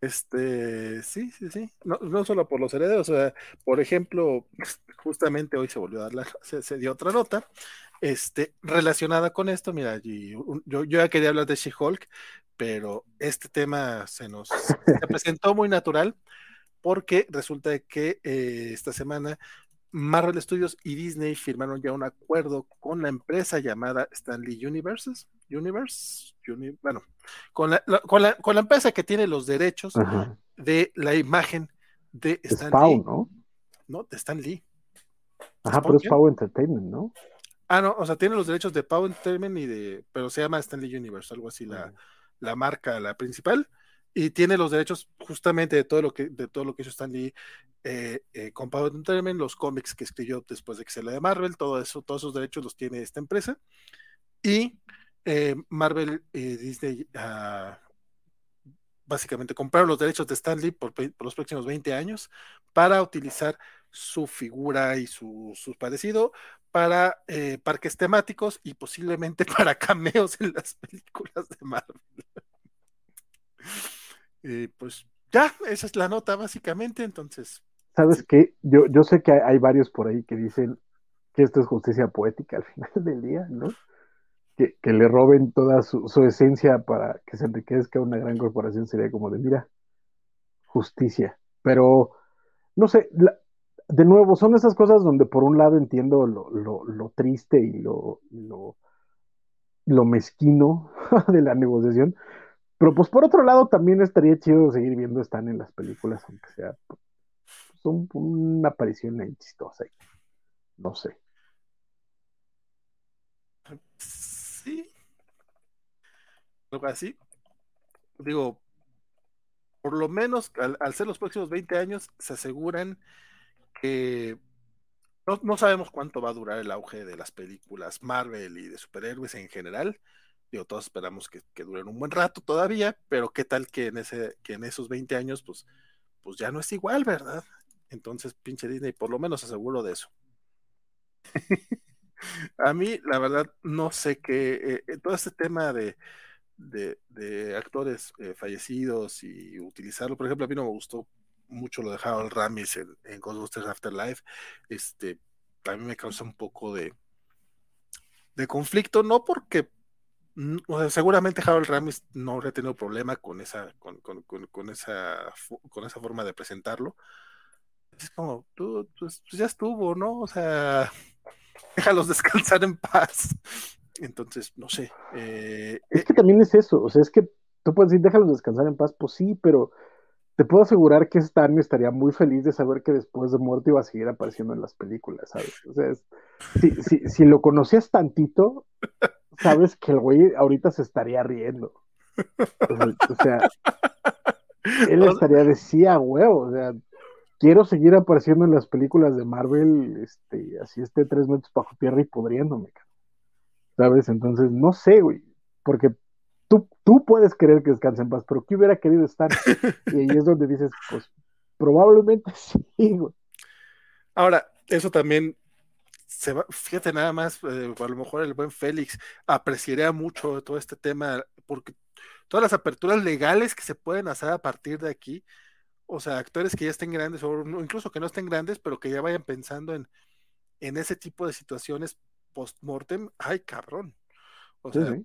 Este, sí, sí, sí. No, no, solo por los herederos, o sea, por ejemplo, justamente hoy se volvió a dar la, se, dio otra nota, este, relacionada con esto, mira, yo, yo ya quería hablar de She-Hulk, pero este tema se nos se presentó muy natural porque resulta que eh, esta semana Marvel Studios y Disney firmaron ya un acuerdo con la empresa llamada Stanley Universes, Universe, bueno, con la, con, la, con la, empresa que tiene los derechos de la imagen de Stan Lee. ¿no? No, de Stan Lee. Ajá, pero es Pau Entertainment, ¿no? Ah, no, o sea, tiene los derechos de Pau Entertainment y de, pero se llama Stanley Universe, algo así, la, la marca, la principal y tiene los derechos justamente de todo lo que de todo lo que hizo Stan Lee eh, eh, con Power Entertainment, los cómics que escribió después de que se le de Marvel, todo eso, todos esos derechos los tiene esta empresa. Y eh, Marvel y Disney ah, básicamente compraron los derechos de Stan Lee por, los próximos 20 años para utilizar su figura y su, su parecido para parques temáticos y posiblemente [laughs] para cameos en las películas de Marvel. [laughs] Eh, pues ya, esa es la nota básicamente, entonces. ¿Sabes qué? Yo, yo sé que hay, varios por ahí que dicen que esto es justicia poética al [laughs] final del día, ¿no? Que, le roben toda su, esencia para que se enriquezca una gran corporación sería como de, mira, justicia. Pero, no sé, de nuevo, son esas cosas donde por un lado entiendo lo, lo triste y lo, lo, lo mezquino [laughs] de la negociación, Pero pues por otro lado también estaría chido seguir viendo Stan en las películas, aunque sea pues, una aparición ahí chistosa. No sé. Sí. Algo así. Digo, por lo menos al, ser los próximos 20 años, se aseguran que no, sabemos cuánto va a durar el auge de las películas Marvel y de superhéroes en general. Digo, todos esperamos que, duren un buen rato todavía, pero qué tal que en ese, que en esos 20 años, pues, pues ya no es igual, ¿verdad? Entonces, pinche Disney, por lo menos aseguro de eso. [laughs] a mí, la verdad, no sé qué, eh, eh, todo este tema de, de, actores eh, fallecidos y utilizarlo, por ejemplo, a mí no me gustó mucho lo de Harold Ramis en, en Ghostbusters Afterlife, este, a mí me causa un poco de, de conflicto, no porque seguramente Harold Ramis no habría tenido problema con esa, con, con, esa, con esa forma de presentarlo. Es como, tú, pues, pues, ya estuvo, ¿no? O sea, [laughs] déjalos descansar en paz. Entonces, no sé. Eh, es que también es eso, o sea, es que tú puedes decir, déjalos descansar en paz, pues sí, pero te puedo asegurar que Stan estaría muy feliz de saber que después de muerte iba a seguir apareciendo en las películas, ¿sabes? O sea, si, si, si, lo conocías tantito, sabes que el güey ahorita se estaría riendo. O sea, él estaría decía, huevo, o sea, quiero seguir apareciendo en las películas de Marvel, este, así esté tres metros bajo tierra y podriéndome, ¿sabes? Entonces, no sé, güey, porque tú, puedes querer que descanse en paz, pero ¿qué hubiera querido estar? [laughs] Y ahí es donde dices, pues probablemente [laughs] sí, Ahora, eso también se va, fíjate nada más, eh, a lo mejor el buen Félix apreciaría mucho todo este tema, porque todas las aperturas legales que se pueden hacer a partir de aquí, o sea, actores que ya estén grandes, o incluso que no estén grandes, pero que ya vayan pensando en, en ese tipo de situaciones post-mortem, ay cabrón. O sea,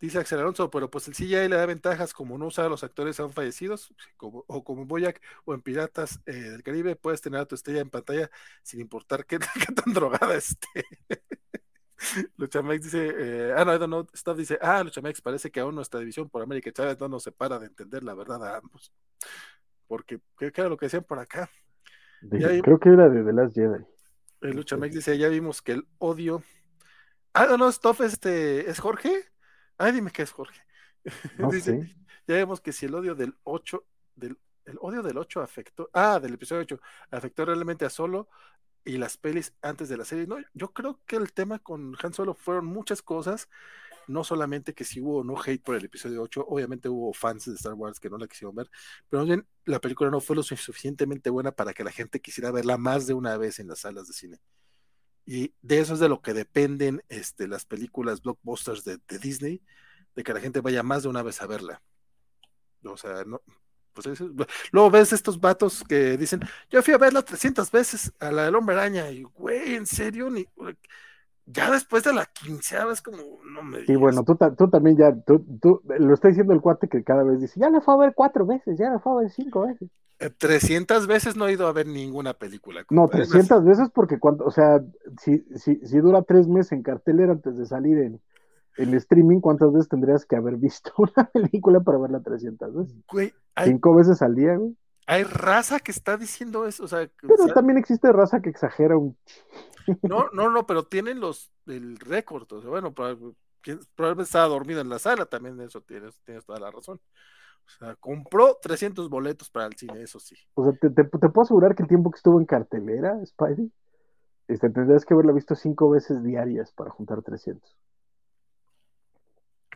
Dice Axel Alonso, pero pues el CGI le da ventajas como no usar a los actores aún fallecidos, como, o como en Boyac o en Piratas eh, del Caribe, puedes tener a tu estrella en pantalla sin importar qué, [laughs] tan drogada esté. [laughs] Luchamex dice, eh, ah, no, I don't know, Stuff dice, ah, Luchamex, parece que aún nuestra división por América Chávez no nos separa de entender la verdad a ambos. Porque, ¿qué, era lo que decían por acá? creo que era de The Last Jedi. El Luchamex dice, ya vimos que el odio... Ah, no, no, Stuff, este, ¿es Jorge? Ay, dime qué es Jorge. [laughs] Dice, ya vemos que si el odio del 8, del, el odio del 8 afectó, ah, del episodio 8, afectó realmente a Solo y las pelis antes de la serie. No, yo creo que el tema con Han Solo fueron muchas cosas, no solamente que si hubo no hate por el episodio 8, obviamente hubo fans de Star Wars que no la quisieron ver, pero bien la película no fue lo suficientemente buena para que la gente quisiera verla más de una vez en las salas de cine. Y de eso es de lo que dependen este, las películas blockbusters de, Disney, de que la gente vaya más de una vez a verla. O sea, no, pues luego ves estos vatos que dicen, yo fui a verla 300 veces a la del hombre araña, y güey, en serio, ni, ya después de la quinceava es como, no me digas. Y bueno, tú, tú también ya, tú, tú, lo está diciendo el cuate que cada vez dice, ya la fue a ver cuatro veces, ya la fue a ver cinco veces. 300 veces no he ido a ver ninguna película. No, 300 veces porque cuando, o sea, si, si, si dura tres meses en cartelera antes de salir en, en streaming, ¿cuántas veces tendrías que haber visto [laughs] una película para verla 300 veces? Cinco veces al día, güey. Hay raza que está diciendo eso, o sea, pero también existe raza que exagera un. No, no, no, pero tienen los el récord, o sea, bueno, probablemente estaba dormido en la sala, también eso tienes, tienes toda la razón. O sea, compró 300 boletos para el cine, eso sí. O sea, te, puedo asegurar que el tiempo que estuvo en cartelera, Spidey, este, tendrías que haberla visto cinco veces diarias para juntar 300.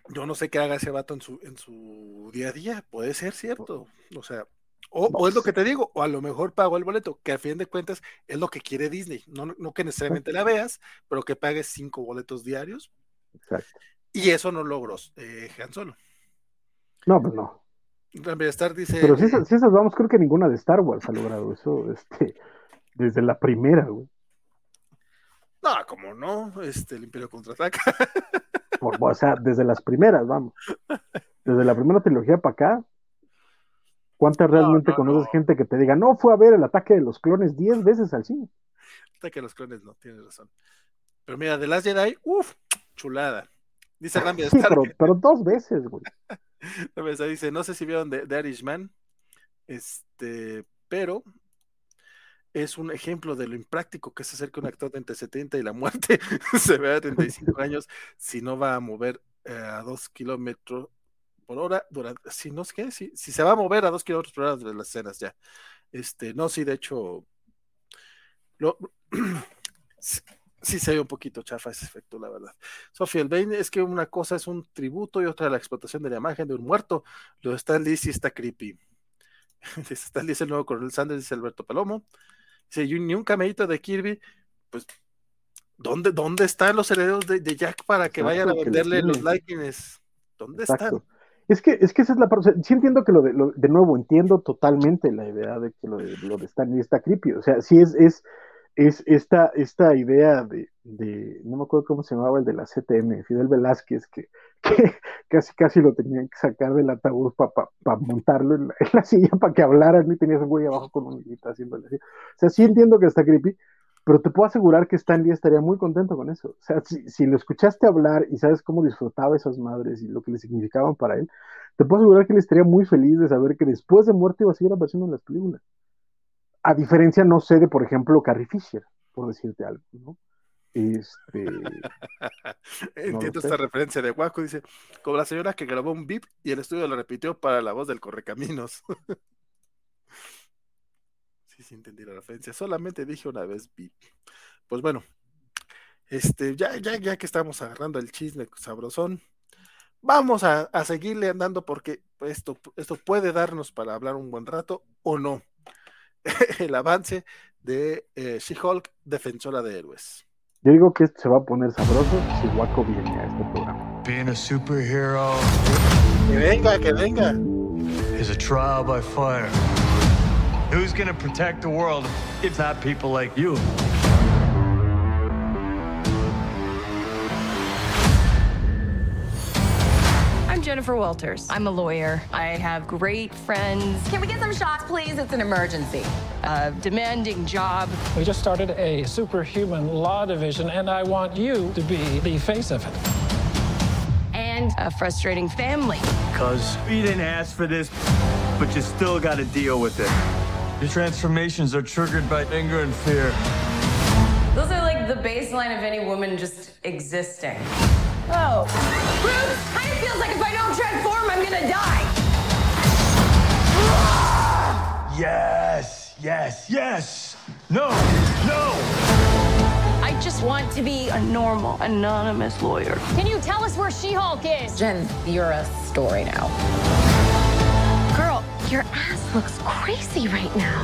Yo no sé qué haga ese vato en su, en su día a día, puede ser cierto. O sea, o, es lo que te digo, o a lo mejor pagó el boleto, que a fin de cuentas es lo que quiere Disney. No, no que necesariamente la veas, pero que pagues cinco boletos diarios. Exacto. Y eso no logró eh, Han Solo. No, pues no. Star dice. Pero si esas, vamos, creo que ninguna de Star Wars ha logrado eso, este, desde la primera, güey. No, como no, este, el Imperio contraataca. o sea, desde las primeras, vamos. Desde la primera trilogía para acá, ¿cuánta realmente conoces gente que te diga, no, fue a ver el ataque de los clones diez veces al cine? Ataque de los clones, no, tienes razón. Pero mira, de Last Jedi, uff, chulada. Dice [laughs] Rambi sí, pero, pero, dos veces, güey. [laughs] dice, no sé si vieron The, The Irishman, este, pero es un ejemplo de lo impráctico que es hacer que un actor de entre 70 y la muerte [laughs] se vea a 35 años si no va a mover eh, a 2 kilómetros por hora durante, si no es que, si, si se va a mover a 2 kilómetros por hora de las escenas ya. Este, no, sí, de hecho, lo, [clears throat] sí se ve un poquito chafa ese efecto, la verdad. Sofía, el Bane es que una cosa es un tributo y otra la explotación de la imagen de un muerto. Lo de Stan Lee sí está creepy. [laughs] Stan Lee es el nuevo coronel Sanders, dice Alberto Palomo. Dice, ni un cameíto de Kirby, pues, ¿dónde, dónde están los herederos de, de Jack para que vayan a venderle los likings? ¿Dónde están? Es que, es que esa es la parte. Sí entiendo que lo de, de nuevo, entiendo totalmente la idea de que lo de, lo de Stan Lee está creepy. O sea, sí es, es, es esta, esta idea de, de, no me acuerdo cómo se llamaba el de la CTM, Fidel Velázquez, que, [laughs] que casi casi lo tenían que sacar del ataúd para pa, pa montarlo en la, en la, silla para que hablaran y tenías un güey abajo con un haciéndole así. O sea, sí entiendo que está creepy, pero te puedo asegurar que Stan Lee estaría muy contento con eso. O sea, si, si, lo escuchaste hablar y sabes cómo disfrutaba esas madres y lo que le significaban para él, te puedo asegurar que él estaría muy feliz de saber que después de muerte iba a seguir apareciendo en las películas. A diferencia, no sé, de, por ejemplo, Carrie Fisher, por decirte algo, ¿no? Este. [laughs] Entiendo no esta referencia de Waco, dice, como la señora que grabó un beep y el estudio lo repitió para la voz del Correcaminos. [laughs] sí, sí, entendí la referencia. Solamente dije una vez. Pues bueno, este, ya, ya, ya que estamos agarrando el chisme sabrosón, vamos a, a seguirle andando porque esto, esto puede darnos para hablar un buen rato o no. [laughs] el avance de eh, She-Hulk, defensora de héroes. Yo digo que esto se va a poner sabroso si Waco viene a este programa. Being a superhero. Que venga, que venga. Is a trial by fire. Who's gonna protect the world if not people like you? I'm Jennifer Walters. I'm a lawyer. I have great friends. Can we get some shots, please? It's an emergency. A demanding job. We just started a superhuman law division, and I want you to be the face of it. And a frustrating family. Because we didn't ask for this, but you still got to deal with it. Your transformations are triggered by anger and fear. Those are like the baseline of any woman just existing. Oh. Bruce, kind of feels like if I don't transform, I'm gonna die. Yes, yes, yes. No, no. I just want to be a normal, anonymous lawyer. Can you tell us where She-Hulk is? Jen, you're a story now. Girl, your ass looks crazy right now.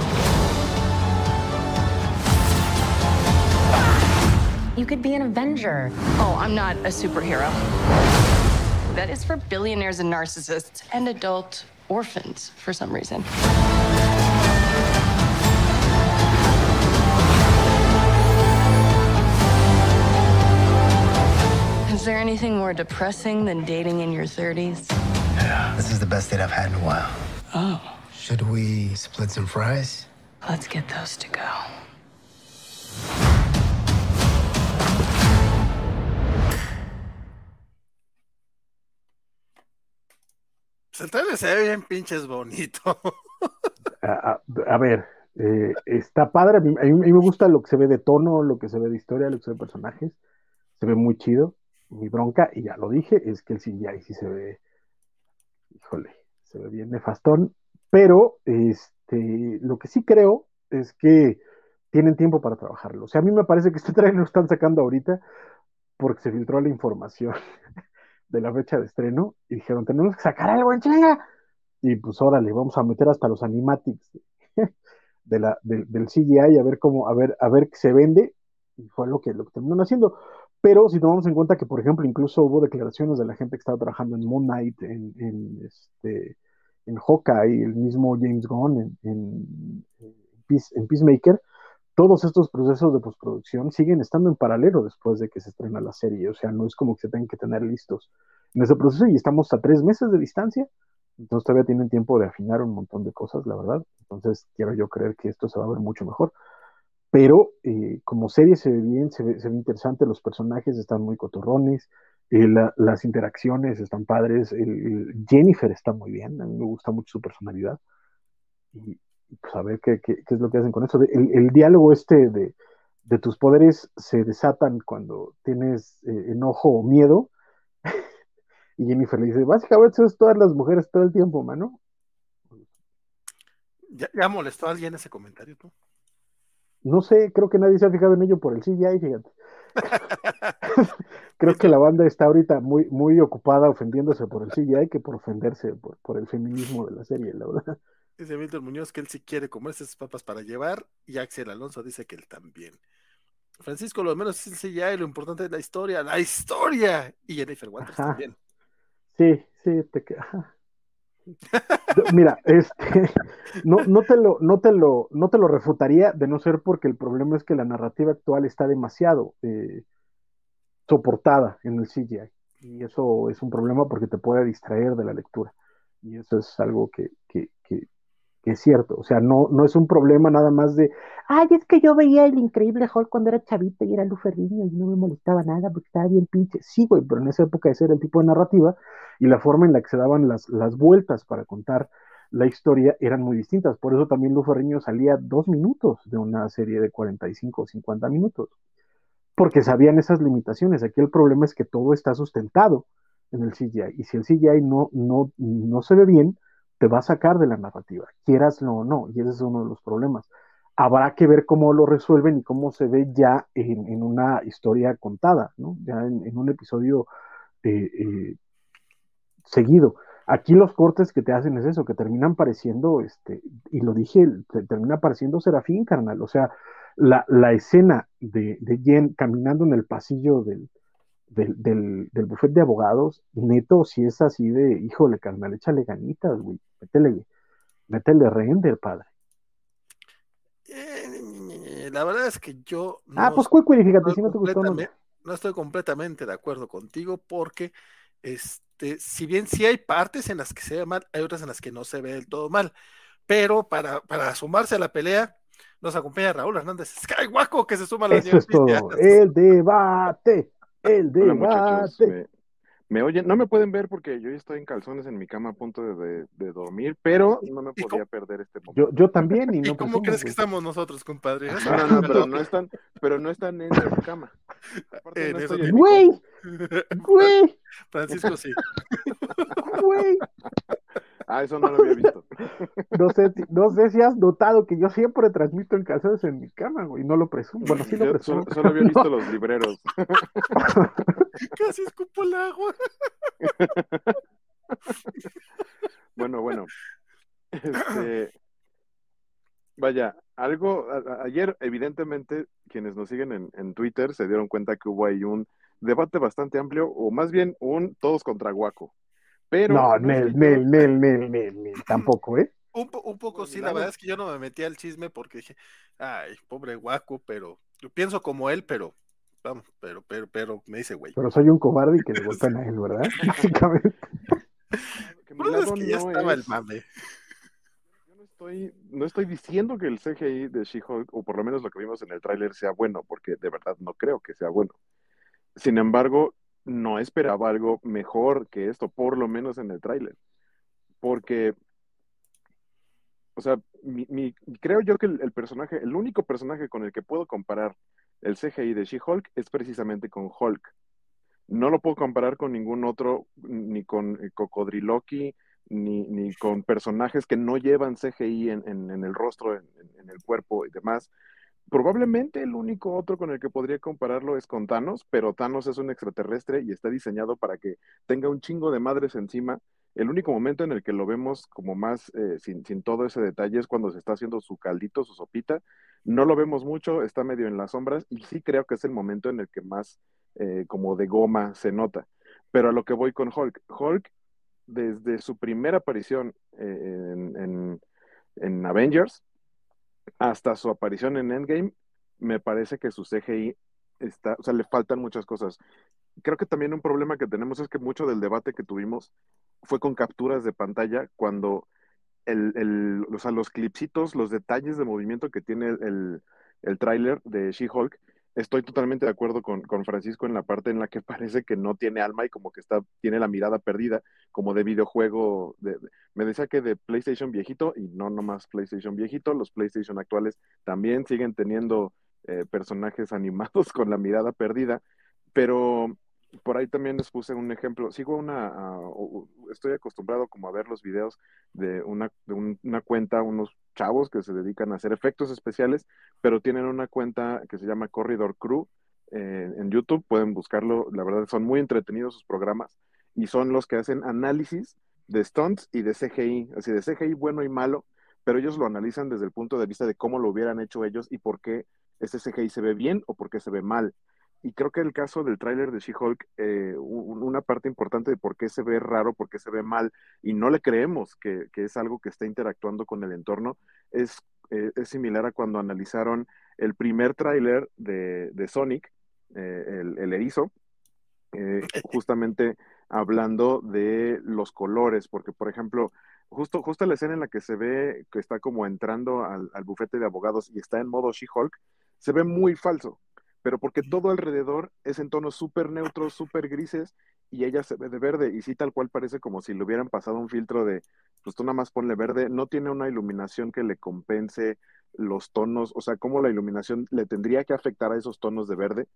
You could be an Avenger. Oh, I'm not a superhero. That is for billionaires and narcissists and adult orphans for some reason. Is there anything more depressing than dating in your 30s? Yeah, this is the best date I've had in a while. Oh. Should we split some fries? Let's get those to go. El trailer se ve bien pinches bonito. [laughs] a, a, a, ver, eh, está padre. A mí, a mí, me gusta lo que se ve de tono, lo que se ve de historia, lo que se ve de personajes. Se ve muy chido. Mi bronca, y ya lo dije, es que el CGI sí se ve. Híjole, se ve bien nefastón. Pero este, lo que sí creo es que tienen tiempo para trabajarlo. O sea, a mí me parece que este [laughs] trailer lo están sacando ahorita porque se filtró la información [laughs] de la fecha de estreno y dijeron, tenemos que sacar algo en chinga. Y pues órale, vamos a meter hasta los animatics de la, de, del CGI a ver cómo, a ver, a ver qué se vende. Y fue lo que, lo que terminaron haciendo. Pero si tomamos en cuenta que, por ejemplo, incluso hubo declaraciones de la gente que estaba trabajando en Moon Knight, en, en este, en Hawkeye, el mismo James Gunn, en, en, en Peacemaker, todos estos procesos de postproducción siguen estando en paralelo después de que se estrena la serie, o sea, no es como que se tengan que tener listos en ese proceso y estamos a tres meses de distancia, entonces todavía tienen tiempo de afinar un montón de cosas, la verdad, entonces quiero yo creer que esto se va a ver mucho mejor, pero eh, como serie se ve bien, se ve, se ve, interesante, los personajes están muy cotorrones, Eh, la, las interacciones están padres. Jennifer está muy bien. A mí me gusta mucho su personalidad. Y, pues a ver qué, es lo que hacen con eso. El, diálogo este de, tus poderes se desatan cuando tienes eh, enojo o miedo. [laughs] y Jennifer le dice, básicamente es todas las mujeres todo el tiempo, mano. ¿Ya, ya molestó a alguien ese comentario tú? No sé, creo que nadie se ha fijado en ello por el CGI, fíjate. [laughs] creo que la banda está ahorita muy, muy ocupada ofendiéndose por el CGI que por ofenderse por, por el feminismo de la serie, la verdad. Dice Víctor Muñoz que él sí quiere comerse esas papas para llevar y Axel Alonso dice que él también. Francisco, lo menos es el CGI, lo importante es la historia, la historia. Y Jennifer Walters también. Sí, sí, te queda. Mira, este, [laughs] no, no, te lo, no, te lo, no te lo refutaría de no ser porque el problema es que la narrativa actual está demasiado eh, soportada en el CGI. Y eso es un problema porque te puede distraer de la lectura. Y eso es algo que, que, que, es cierto. O sea, no, no es un problema nada más de, ay, es que yo veía el increíble Hulk cuando era chavito y era Luferriño y no me molestaba nada porque estaba bien pinche. Sí, güey, pero en esa época ese era el tipo de narrativa y la forma en la que se daban las, las vueltas para contar la historia eran muy distintas. Por eso también Luferriño salía dos minutos de una serie de 45 o 50 minutos. Porque sabían esas limitaciones. Aquí el problema es que todo está sustentado en el CGI. Y si el CGI no, no, no se ve bien, te va a sacar de la narrativa, quieraslo o no, y ese es uno de los problemas. Habrá que ver cómo lo resuelven y cómo se ve ya en, una historia contada, ¿no? Ya en, un episodio eh, eh, seguido. Aquí los cortes que te hacen es eso, que terminan pareciendo, este, y lo dije, termina pareciendo Serafín, carnal. O sea, la, escena de, de Jen caminando en el pasillo del, del, del, del buffet de abogados, neto, si es así de, híjole, carnal, échale ganitas, güey, métele, métele render, padre. Eh, la verdad es que yo. No ah, pues Cuicuy, fíjate, si no te gustó. No. no estoy completamente de acuerdo contigo porque, este, si bien sí hay partes en las que se ve mal, hay otras en las que no se ve del todo mal. Pero para, para sumarse a la pelea, nos acompaña Raúl Hernández Skywaco, que se suma a la Eso es todo, el debate. El debate. me, oyen, no me pueden ver porque yo estoy en calzones en mi cama a punto de, dormir, pero no me podía perder este momento. Yo, también, y no. cómo crees que estamos nosotros, compadre? No, no, no, pero no están, pero no están en su cama. Güey, güey. Francisco sí. Güey. Ah, eso no lo había visto. [laughs] No sé, no sé si has notado que yo siempre transmito en calzones en mi cama, güey, no lo presumo. Bueno, sí lo presumo. Solo, había visto los libreros. [laughs] Casi escupo el agua. [laughs] bueno, bueno. Este, vaya, algo, ayer evidentemente quienes nos siguen en, en, Twitter se dieron cuenta que hubo ahí un debate bastante amplio, o más bien un todos contra Guaco. Pero no, Nel, Nel, Nel, Nel, Nel, tampoco, ¿eh? Un, un poco sí, la verdad es que yo no me metí al chisme porque dije, ay, pobre guaco, pero yo pienso como él, pero vamos, pero, pero, pero, me dice güey. Pero soy un cobarde y que le golpean a él, ¿verdad? [laughs] Básicamente. Pero es que ya estaba el mame. Yo no estoy, no estoy diciendo que el CGI de She-Hulk, o por lo menos lo que vimos en el tráiler, sea bueno, porque de verdad no creo que sea bueno. Sin embargo, no esperaba algo mejor que esto, por lo menos en el tráiler. Porque, o sea, mi, creo yo que el, personaje, el único personaje con el que puedo comparar el CGI de She-Hulk es precisamente con Hulk. No lo puedo comparar con ningún otro, ni con eh, Cocodriloqui, ni, ni con personajes que no llevan CGI en, en, el rostro, en, el cuerpo y demás. Probablemente el único otro con el que podría compararlo es con Thanos, pero Thanos es un extraterrestre y está diseñado para que tenga un chingo de madres encima. El único momento en el que lo vemos como más eh, sin, sin, todo ese detalle es cuando se está haciendo su caldito, su sopita. No lo vemos mucho, está medio en las sombras y sí creo que es el momento en el que más eh, como de goma se nota. Pero a lo que voy con Hulk. Hulk, desde su primera aparición eh, en, en, en Avengers, hasta su aparición en Endgame, me parece que su CGI está, o sea, le faltan muchas cosas. Creo que también un problema que tenemos es que mucho del debate que tuvimos fue con capturas de pantalla cuando el, el o sea, los clipsitos, los detalles de movimiento que tiene el, el, tráiler de She-Hulk estoy totalmente de acuerdo con, con, Francisco en la parte en la que [laughs] parece que no tiene alma y como que está, tiene la mirada perdida, como de videojuego. De, me decía que de PlayStation viejito, y no nomás PlayStation viejito, los PlayStation actuales también siguen teniendo eh, personajes [laughs] animados con la mirada perdida, pero por ahí también les puse un ejemplo. Sigo una, uh, estoy acostumbrado como a ver los videos de una, de una cuenta, unos chavos que se dedican a hacer efectos especiales, pero tienen una cuenta que se llama Corridor Crew eh, en YouTube, pueden buscarlo, la verdad son muy entretenidos sus programas y son los que hacen análisis de stunts y de CGI, así de CGI bueno y malo, pero ellos lo analizan desde el punto de vista de cómo lo hubieran hecho ellos y por qué ese CGI se ve bien o por qué se ve mal y creo que el caso del tráiler de She-Hulk, eh, una parte importante de por qué se ve raro, por qué se ve mal, y no le creemos que, es algo que está interactuando con el entorno, es, eh, es similar a cuando analizaron el primer tráiler de, Sonic, eh, el, el, erizo, justamente hablando de los colores, porque por ejemplo, justo, justo la escena en la que se ve que está como entrando al, al bufete de abogados y está en modo She-Hulk, se ve muy falso pero porque todo alrededor es en tonos súper neutros, súper grises, y ella se ve de verde, y sí tal cual parece como si le hubieran pasado un filtro de, pues tú nada más ponle verde, no tiene una iluminación que le compense los tonos, o sea, cómo la iluminación le tendría que afectar a esos tonos de verde,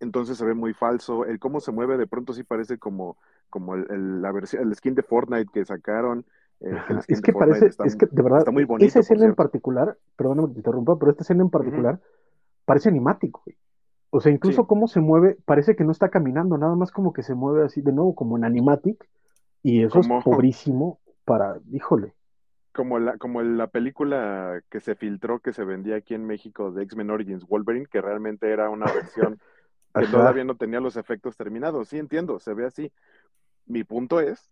entonces se ve muy falso, el cómo se mueve de pronto sí parece como, como el, la versión, el skin de Fortnite que sacaron, eh, es que parece, es que de verdad, muy bonito, esa escena en particular, perdóname que te interrumpa, pero esta escena en particular parece animático, güey. O sea, incluso cómo se mueve, parece que no está caminando, nada más como que se mueve así de nuevo, como en animatic, y eso es pobrísimo para, híjole. Como la, como la película que se filtró, que se vendía aquí en México de X-Men Origins Wolverine, que realmente era una versión [laughs] que todavía no tenía los efectos terminados. Sí, entiendo, se ve así. Mi punto es,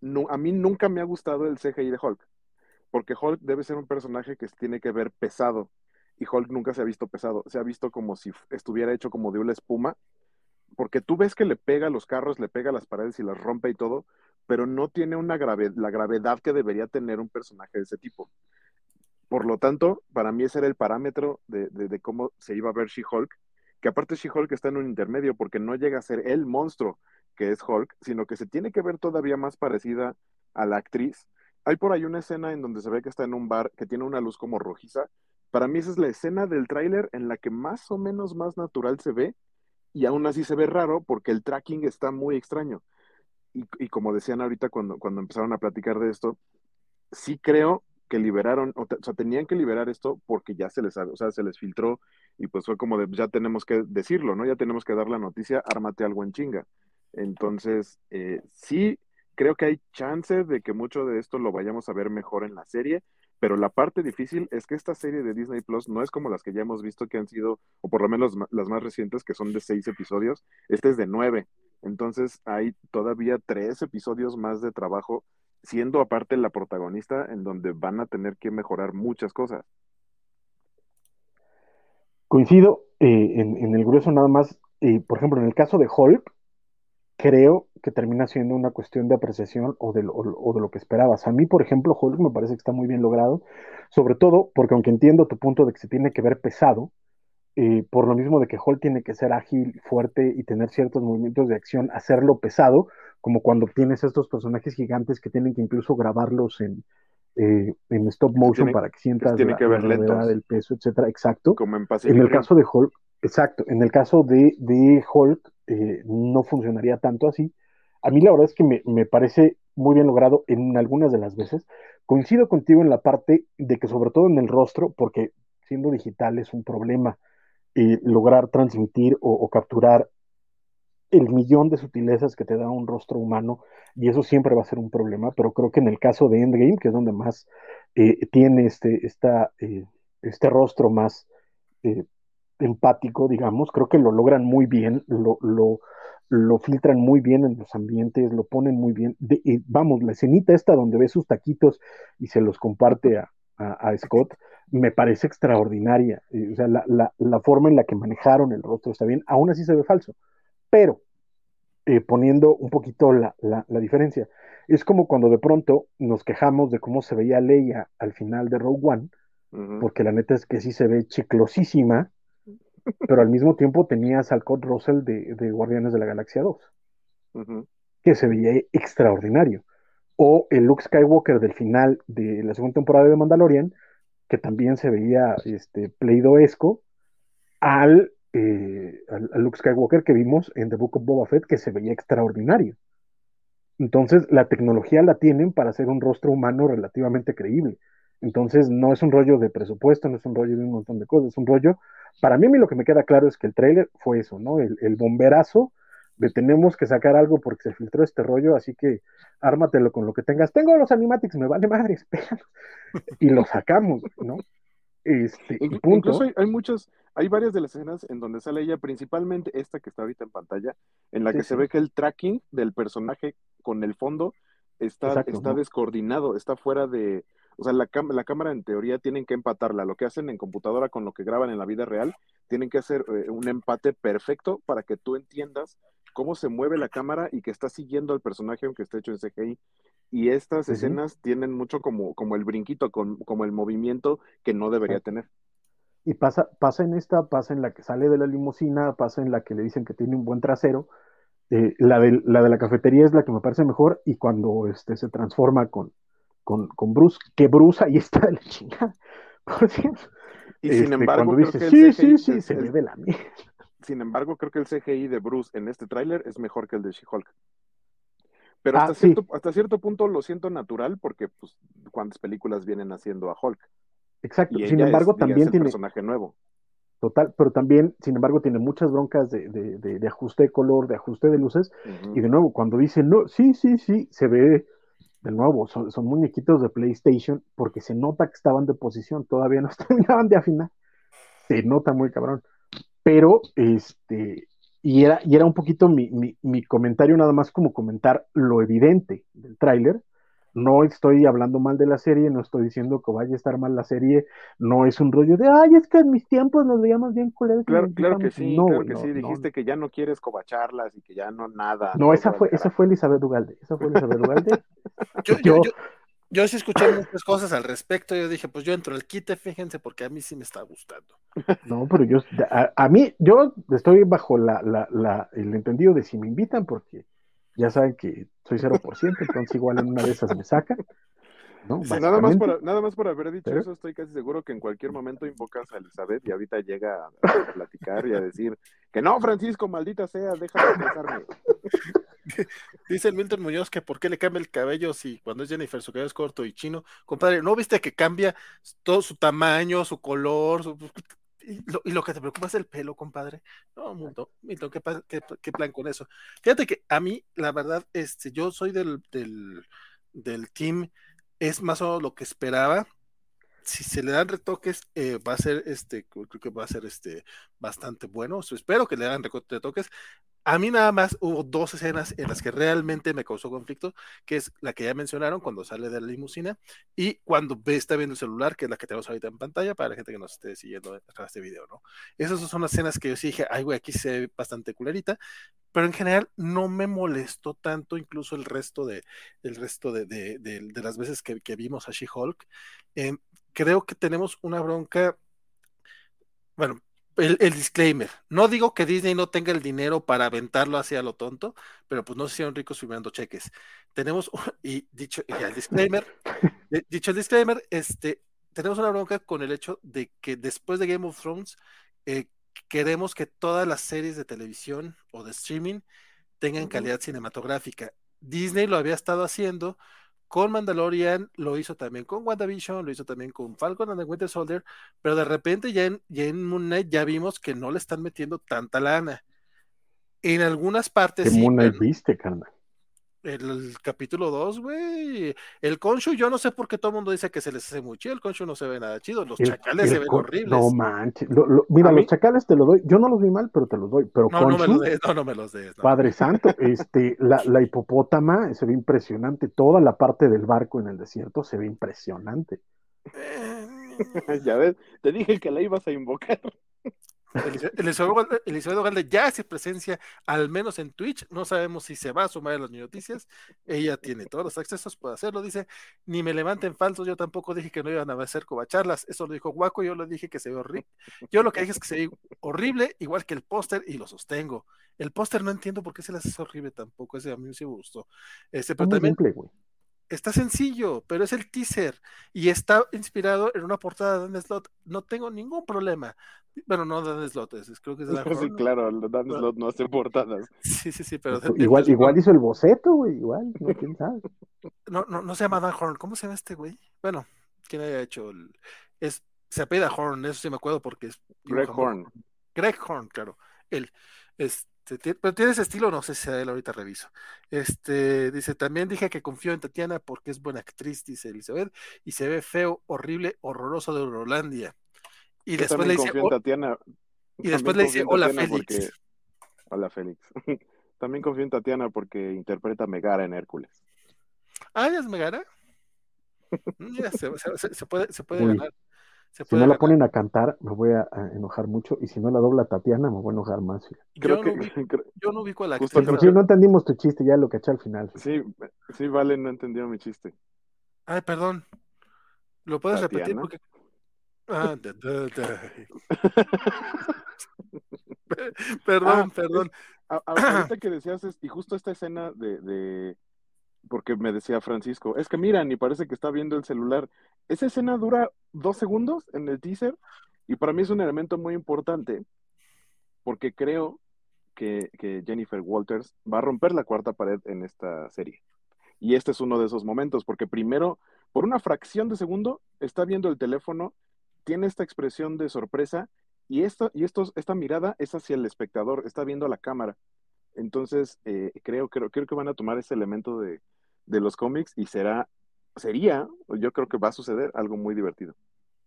no, a mí nunca me ha gustado el CGI de Hulk, porque Hulk debe ser un personaje que tiene que ver pesado, y Hulk nunca se ha visto pesado, se ha visto como si estuviera hecho como de una espuma, porque tú ves que le pega a los carros, le pega a las paredes y las rompe y todo, pero no tiene una la gravedad que debería tener un personaje de ese tipo. Por lo tanto, para mí ese era el parámetro de, cómo se iba a ver She-Hulk, que aparte She-Hulk está en un intermedio porque no llega a ser el monstruo que es Hulk, sino que se tiene que ver todavía más parecida a la actriz. Hay por ahí una escena en donde se ve que está en un bar que tiene una luz como rojiza para mí esa es la escena del tráiler en la que más o menos más natural se ve y aún así se ve raro porque el tracking está muy extraño. Y, como decían ahorita cuando, cuando empezaron a platicar de esto, sí creo que liberaron, o, sea, tenían que liberar esto porque ya se les, o sea, se les filtró y pues fue como de, ya tenemos que decirlo, ¿no? Ya tenemos que dar la noticia, ármate algo en chinga. Entonces, eh, sí, creo que hay chance de que mucho de esto lo vayamos a ver mejor en la serie, pero la parte difícil es que esta serie de Disney Plus no es como las que ya hemos visto que han sido, o por lo menos las más recientes, que son de seis episodios. Este es de nueve. Entonces hay todavía tres episodios más de trabajo, siendo aparte la protagonista, en donde van a tener que mejorar muchas cosas. Coincido eh, en, el grueso nada más. Eh, por ejemplo, en el caso de Hulk, creo que termina siendo una cuestión de apreciación o de, lo, o de lo que esperabas. A mí, por ejemplo, Hulk me parece que está muy bien logrado, sobre todo porque aunque entiendo tu punto de que se tiene que ver pesado, eh, por lo mismo de que Hulk tiene que ser ágil, fuerte y tener ciertos movimientos de acción, hacerlo pesado, como cuando tienes estos personajes gigantes que tienen que incluso grabarlos en, eh, en stop motion para que sientas la, que ver del peso, etcétera, exacto. Como en, en el caso de Hulk, exacto, en el caso de, de Hulk, eh, no funcionaría tanto así. A mí la verdad es que me, parece muy bien logrado en algunas de las veces. Coincido contigo en la parte de que sobre todo en el rostro, porque siendo digital es un problema eh, lograr transmitir o, capturar el millón de sutilezas que te da un rostro humano y eso siempre va a ser un problema, pero creo que en el caso de Endgame, que es donde más eh, tiene este, este rostro más empático, digamos, creo que lo logran muy bien, lo, lo filtran muy bien en los ambientes, lo ponen muy bien. vamos, la escenita esta donde ve sus taquitos y se los comparte a, a, Scott, me parece extraordinaria. o sea, la, la, la, forma en la que manejaron el rostro está bien, aún así se ve falso, pero eh, poniendo un poquito la, la, diferencia, es como cuando de pronto nos quejamos de cómo se veía Leia al final de Rogue One, porque la neta es que sí se ve chiclosísima, pero al mismo tiempo tenías al Kurt Russell de, de Guardianes de la Galaxia 2, Ujú. que se veía extraordinario. O el Luke Skywalker del final de la segunda temporada de Mandalorian, que también se veía este, pleidoesco, al, eh, al, al Luke Skywalker que vimos en The Book of Boba Fett, que se veía extraordinario. Entonces, la tecnología la tienen para hacer un rostro humano relativamente creíble. Entonces, no es un rollo de presupuesto, no es un rollo de un montón de cosas, es un rollo. Para mí, a mí lo que me queda claro es que el tráiler fue eso, ¿no? El, el bomberazo de tenemos que sacar algo porque se filtró este rollo, así que ármatelo con lo que tengas. Tengo los animatics, me vale madre, [laughs] espera. Y lo sacamos, ¿no? Este, punto. Incluso hay, hay muchas, hay varias de las escenas en donde sale ella, principalmente esta que está ahorita en pantalla, en la Sí, que se ve que el tracking del personaje con el fondo está, Exacto, está ¿no? descoordinado, está fuera de, o sea, la, la cámara en teoría tienen que empatarla, lo que hacen en computadora con lo que graban en la vida real, tienen que hacer eh, un empate perfecto para que tú entiendas cómo se mueve la cámara y que está siguiendo al personaje aunque esté hecho en CGI. Y estas escenas tienen mucho como, como el brinquito, con, como el movimiento que no debería tener. Y pasa, pasa en esta, pasa en la que sale de la limusina, pasa en la que le dicen que tiene un buen trasero. Eh, la, de, la de la cafetería es la que me parece mejor y cuando este, se transforma con, con, con Bruce, que Bruce ahí está de la chingada. [laughs] Por cierto. Y sin Este, embargo, cuando creo dice, que el sí, CGI sí, sí, es- se es- ve de la mierda. Sin embargo, creo que el CGI de Bruce en este tráiler es mejor que el de She-Hulk. Pero Ah, hasta, sí. cierto, hasta cierto punto lo siento natural porque, pues, ¿cuántas películas vienen haciendo a Hulk? Exacto. Y Sin embargo, es, es también el tiene, personaje nuevo. total, pero también, sin embargo, tiene muchas broncas de, de, de- de ajuste de color, de ajuste de luces. Y de nuevo, cuando dice, no, sí, sí, sí, se ve, de nuevo, son, son muñequitos de PlayStation porque se nota que estaban de posición, todavía no [laughs] terminaban de afinar. Se nota muy cabrón. Pero, este, y era, y era un poquito mi, mi, mi comentario, nada más como comentar lo evidente del tráiler. No estoy hablando mal de la serie, no estoy diciendo que vaya a estar mal la serie, no es un rollo de, ay, es que en mis tiempos nos veíamos bien culeros. Claro, claro que gritamos". sí, no, claro que no, sí. no, Dijiste que ya no quieres cobacharlas y que ya no nada. no, esa fue, esa fue Elizabeth Ugalde, esa fue Elizabeth Ugalde. [laughs] Yo, yo, Yo- yo, yo sí escuché muchas cosas al respecto. Yo dije, pues yo entro al quite, fíjense, porque a mí sí me está gustando. No, pero yo, a, a mí, yo estoy bajo la, la, la, el entendido de si me invitan, porque ya saben que soy 0%, entonces igual en una de esas me sacan, ¿no? Sí, nada, más por, nada más por haber dicho Pero- eso, estoy casi seguro que en cualquier momento invocas a Elizabeth y ahorita llega a, a platicar y a decir que no, Francisco, maldita sea, déjame expresarme. [laughs] Dice el Milton Muñoz que por qué le cambia el cabello si cuando es Jennifer su cabello es corto y chino. Compadre, ¿no viste que cambia todo su tamaño, su color? su- Y, lo, y lo que te preocupa es el pelo, compadre. No, Milton, Milton, ¿qué, qué- qué plan con eso? Fíjate que a mí, la verdad, este, yo soy del, del, del team, es más o menos lo que esperaba. Si se le dan retoques, eh, va a ser este, creo que va a ser este bastante bueno. Espero que le hagan retoques. A mí nada más hubo dos escenas en las que realmente me causó conflicto, que es la que ya mencionaron cuando sale de la limusina y cuando está viendo el celular, que es la que tenemos ahorita en pantalla para la gente que nos esté siguiendo a este video, ¿no? Esas son las escenas que yo sí dije, ay, güey, aquí se ve bastante culerita, pero en general no me molestó tanto incluso el resto de, el resto de, de, las veces que, vimos a She-Hulk. Eh, creo que tenemos una bronca, bueno, el, el, disclaimer. No digo que Disney no tenga el dinero para aventarlo hacia lo tonto, pero pues no se hicieron ricos firmando cheques. Tenemos, [laughs] y dicho y el disclaimer, [laughs] dicho el disclaimer, este, tenemos una bronca con el hecho de que después de Game of Thrones, eh, queremos que todas las series de televisión o de streaming tengan calidad cinematográfica. Disney lo había estado haciendo con Mandalorian, lo hizo también con WandaVision, lo hizo también con Falcon and the Winter Soldier, pero de repente ya en, ya en Moon Knight ya vimos que no le están metiendo tanta lana. En algunas partes ¿Qué sí, Moon Knight viste, carnal? El, el, capítulo 2, güey. El Conchu, yo no sé por qué todo el mundo dice que se les hace muy chido. El Conchu no se ve nada chido. Los el, chacales el se ven con... horribles. No manches. Lo, lo, mira, los chacales te lo doy. Yo no los vi mal, pero te los doy. Pero no, Conchu, no me los des. No, no me los des. No. Padre Santo, este, la, la [laughs] hipopótama se ve impresionante. Toda la parte del barco en el desierto se ve impresionante. [laughs] ya ves, te dije que la ibas a invocar. [laughs] Elizabeth Galde ya hace presencia, al menos en Twitch. No sabemos si se va a sumar a las noticias. Ella tiene todos los accesos, puede hacerlo. Dice: Ni me levanten falsos. Yo tampoco dije que no iban a hacer covacharlas. Eso lo dijo Guaco. Yo lo dije que se ve horrible. Yo lo que dije es que se ve horrible, igual que el póster, y lo sostengo. El póster no entiendo por qué se las hace horrible tampoco. Ese a mí sí me gustó. Este, pero también, está sencillo, pero es el teaser y está inspirado en una portada de Dan Slot. No tengo ningún problema. Bueno, no Dan Slot, es, creo que es de [laughs] la Sí, claro, Dan Slot no hace portadas. [laughs] Sí, sí, sí, pero. Igual, igual hizo el boceto, güey, igual, no, quién sabe. No, no, no se llama Dan Horn, ¿cómo se llama este güey? Bueno, ¿quién haya hecho el. Es, se apela Horn, eso sí me acuerdo porque es. Greg Horn. Greg Horn, claro. Él. Es, pero tiene ese estilo, no sé si a él ahorita reviso. Este, dice, también dije que confío en Tatiana porque es buena actriz, dice Elizabeth, y se ve feo, horrible, horroroso de Eurolandia. Y después le dice, Tatiana, y después le dice, hola Félix. Hola [laughs] Félix. también confío en Tatiana porque interpreta a Megara en Hércules. Ah, ¿ya es Megara? Mira, se, puede, se puede ganar si no la ponen a cantar, me voy a, enojar mucho. Y si no la dobla Tatiana, me voy a enojar más. [laughs] Creo yo, que, no ubico, yo no ubico a la actriz. no entendimos tu chiste, ya lo caché al final. Sí, sí, vale, no entendió mi chiste. Ay, perdón. ¿Lo puedes repetir? Porque... Ah, perdón, [laughs] ah, perdón. [clears throat] ahorita que decías, y justo esta escena de porque me decía Francisco, es que mira, ni parece que está viendo el celular. Esa escena dura dos segundos en el teaser y para mí es un elemento muy importante porque creo que, Jennifer Walters va a romper la cuarta pared en esta serie. Y este es uno de esos momentos, porque primero, por una fracción de segundo, está viendo el teléfono, tiene esta expresión de sorpresa y, esto, y esto, esta mirada es hacia el espectador, está viendo la cámara. Entonces, eh, creo, creo, creo que van a tomar ese elemento de, de los cómics y será, sería, yo creo que va a suceder algo muy divertido.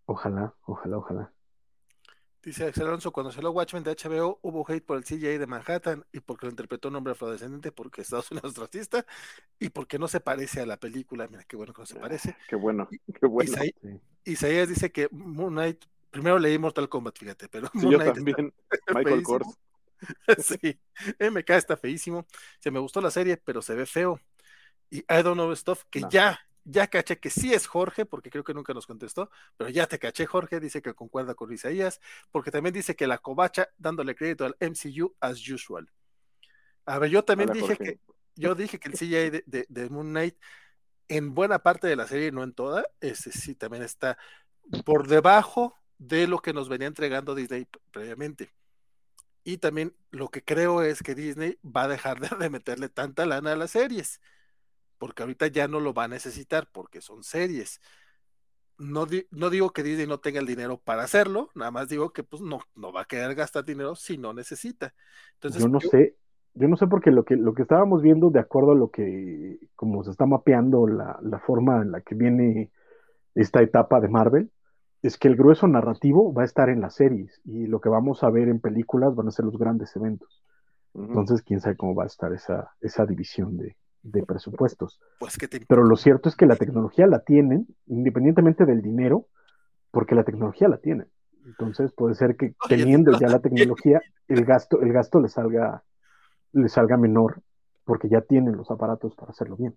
Ojalá, ojalá, ojalá. Dice Axel Alonso, cuando salió Watchmen de HBO hubo hate por el CGI de Manhattan y porque lo interpretó un hombre afrodescendiente porque Estados Unidos es [laughs] racista y porque no se parece a la película. Mira, qué bueno que no se parece. Qué bueno, qué bueno. Isaías, dice que Moon Knight, primero leí Mortal Kombat, fíjate, pero yo también, [laughs] Michael Kors. [laughs] sí, MK está feísimo. Se me gustó la serie, pero se ve feo. Y I don't know stuff, que ya, ya caché que sí es Jorge, porque creo que nunca nos contestó, pero ya te caché, Jorge, dice que concuerda con Isaías, porque también dice que la covacha dándole crédito al MCU as usual. A ver, yo también dije que, yo dije que el CGI de, de, Moon Knight en buena parte de la serie, no en toda, ese sí también está por debajo de lo que nos venía entregando Disney previamente. Y también lo que creo es que Disney va a dejar de, meterle tanta lana a las series, porque ahorita ya no lo va a necesitar, porque son series. No, no digo que Disney no tenga el dinero para hacerlo, nada más digo que pues no, no va a querer gastar dinero si no necesita. Entonces, yo no sé, yo no sé porque lo que, lo que estábamos viendo, de acuerdo a lo que, como se está mapeando la, la forma en la que viene esta etapa de Marvel, es que el grueso narrativo va a estar en las series y lo que vamos a ver en películas van a ser los grandes eventos. Entonces, quién sabe cómo va a estar esa, esa división de, presupuestos. Pues Pero lo cierto es que la tecnología la tienen, independientemente del dinero, porque la tecnología la tienen. Entonces puede ser que teniendo ya la tecnología, el gasto, el gasto le salga, le salga menor, porque ya tienen los aparatos para hacerlo bien.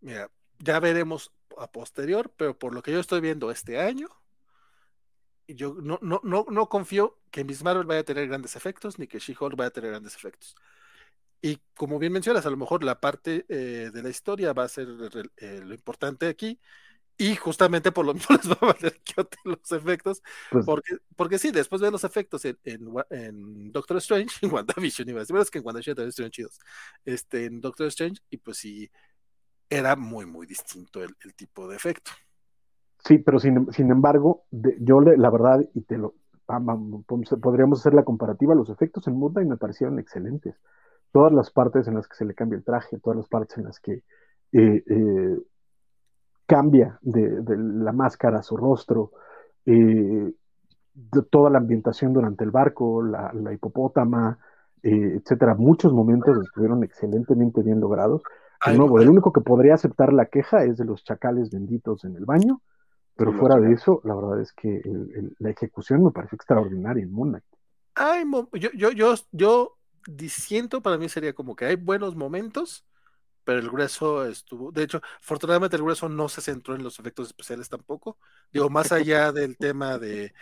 Mira, ya veremos a posterior, pero por lo que yo estoy viendo este año, yo no, no, no, no confío que Miss Marvel vaya a tener grandes efectos, ni que She-Hulk vaya a tener grandes efectos. Y como bien mencionas, a lo mejor la parte eh, de la historia va a ser eh, lo importante aquí, y justamente por lo [laughs] mismo les va a valer los efectos, pues porque, porque sí, después de los efectos en, en, Doctor Strange, [laughs] en WandaVision, iba a decir, es que en WandaVision también estuvieron chidos, este, en Doctor Strange, y pues sí, era muy, muy distinto el, tipo de efecto. Sí, pero sin, embargo, yo la verdad, y te lo podríamos hacer la comparativa, los efectos en Moon me parecieron excelentes. Todas las partes en las que se le cambia el traje, todas las partes en las que eh, eh, cambia de, la máscara a su rostro, eh, toda la ambientación durante el barco, la, hipopótama, etcétera. Muchos momentos estuvieron excelentemente bien logrados. De nuevo, el único que podría aceptar la queja es de los chacales benditos en el baño, Pero Sí, fuera de eso, la verdad es que el- el- la ejecución me pareció extraordinaria en Moon Knight. Hay mo- yo, yo, yo, yo disiento, para mí sería como que hay buenos momentos, pero el grueso estuvo, de hecho, afortunadamente el grueso no se centró en los efectos especiales tampoco. Digo, más allá del tema de,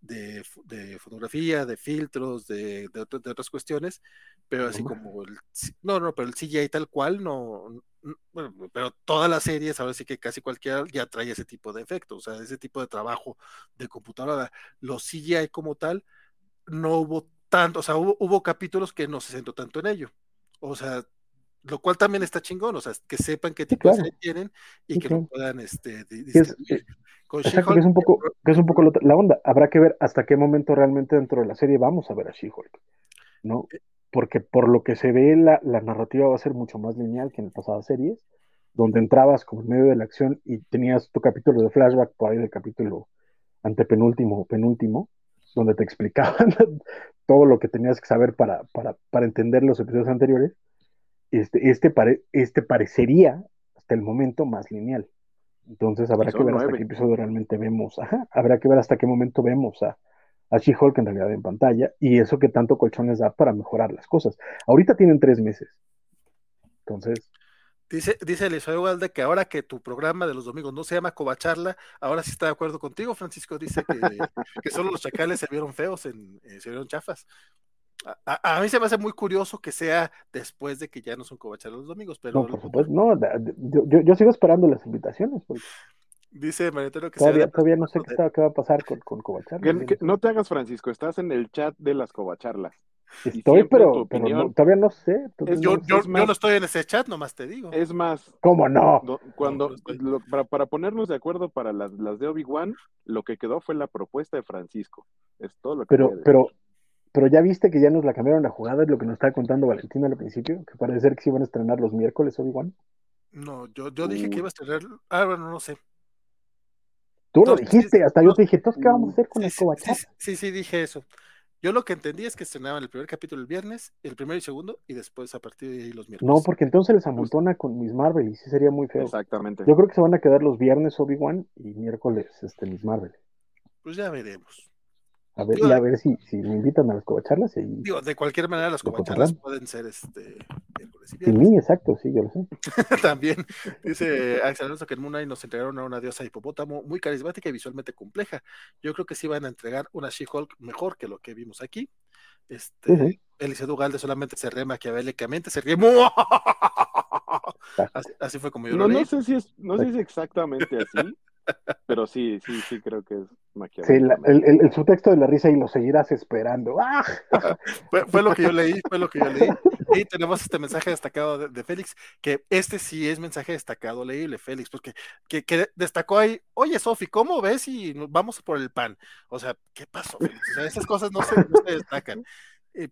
de, de fotografía, de filtros, de, de, de otras cuestiones, pero así como el, no, no, pero el CGI tal cual, no, n- bueno, pero todas las series, ahora sí que casi cualquiera ya trae ese tipo de efectos, o sea, ese tipo de trabajo de computadora. Los CGI como tal, no hubo tanto, o sea, hubo, hubo capítulos que no se centró tanto en ello. O sea, lo cual también está chingón, o sea, que sepan qué tipo claro. de serie tienen y Sí, que claro. lo puedan este, es, distribuir. Con Exacto, que es un poco, que es un poco la onda. Habrá que ver hasta qué momento realmente dentro de la serie vamos a ver a She-Hulk, ¿no? Porque por lo que se ve, la, la narrativa va a ser mucho más lineal que en las pasadas series, donde entrabas como en medio de la acción y tenías tu capítulo de flashback por ahí del capítulo antepenúltimo o penúltimo, donde te [laughs] explicaban todo lo que tenías que saber para, para, para entender los episodios anteriores. Este, este, pare- este parecería hasta el momento más lineal. Entonces habrá que ver hasta qué episodio realmente vemos, ajá, habrá que ver hasta qué momento vemos a, a She-Hulk en realidad en pantalla y eso que tanto colchones da para mejorar las cosas. Ahorita tienen tres meses. Entonces, Dice, dice Eliseo Ugalde que ahora que tu programa de los domingos no se llama Covacharla, ahora sí está de acuerdo contigo. Francisco dice que, que solo los chacales se vieron feos, en, eh, se vieron chafas. A, a- mí se me hace muy curioso que sea después de que ya no son Covacharla los domingos, pero no, por supuesto, no, yo, yo- yo sigo esperando las invitaciones porque dice Marietero que todavía, todavía no sé qué, está- qué va a pasar con, con Covacharla. Que- que no te hagas, Francisco, estás en el chat de las covacharlas. Estoy, pero, pero opinión no, todavía no sé. todavía es- no yo, sé. yo, es yo más- no estoy en ese chat, nomás te digo. Es más, ¿Cómo no? do- cuando lo- para, para ponernos de acuerdo para las, las de Obi-Wan, lo que quedó fue la propuesta de Francisco. Es todo lo que Pero, pero, pero ya viste que ya nos la cambiaron la jugada, es lo que nos estaba contando Valentina al principio, que parece ser que se iban a estrenar los miércoles Obi-Wan. No, yo, yo dije que iba a estrenar. Ah, bueno, no sé. Tú lo dijiste, sí, hasta no, yo te dije, ¿entonces qué vamos a hacer con Sí, las sí, sí, sí, dije eso. Yo lo que entendí es que estrenaban el primer capítulo el viernes, el primero y segundo, y después a partir de ahí los miércoles. No, porque entonces les amontona con Miss Marvel y sí sería muy feo. Exactamente. Yo creo que se van a quedar los viernes Obi-Wan y miércoles este, Miss Marvel. Pues ya veremos. A ver, Digo, y a ver si, si me invitan a las covacharlas y Digo, de cualquier manera, las covacharlas pueden ser este sin mí, exacto, sí, yo lo sé. [laughs] También dice Axel Alonso que en Moon Knight nos entregaron a una diosa hipopótamo muy carismática y visualmente compleja. Yo creo que sí van a entregar una She-Hulk mejor que lo que vimos aquí. Este, Ujú. Eliseo Galde solamente se ríe maquiavélicamente, se ríe. Así, así fue como yo No, lo leí. no sé si es, no sé si es exactamente así, pero sí, sí, sí creo que es Sí, el, el- el subtexto de la risa y lo seguirás esperando. [laughs] ¡Ah! [laughs] Fue, lo que yo leí, fue lo que yo leí. Y tenemos este mensaje destacado de, Félix, que este sí es mensaje destacado, leíble, Félix, porque que, destacó ahí, oye Sofi, ¿cómo ves nos vamos por el pan? O sea, ¿qué pasó, Félix? O sea, esas cosas no se, no se destacan.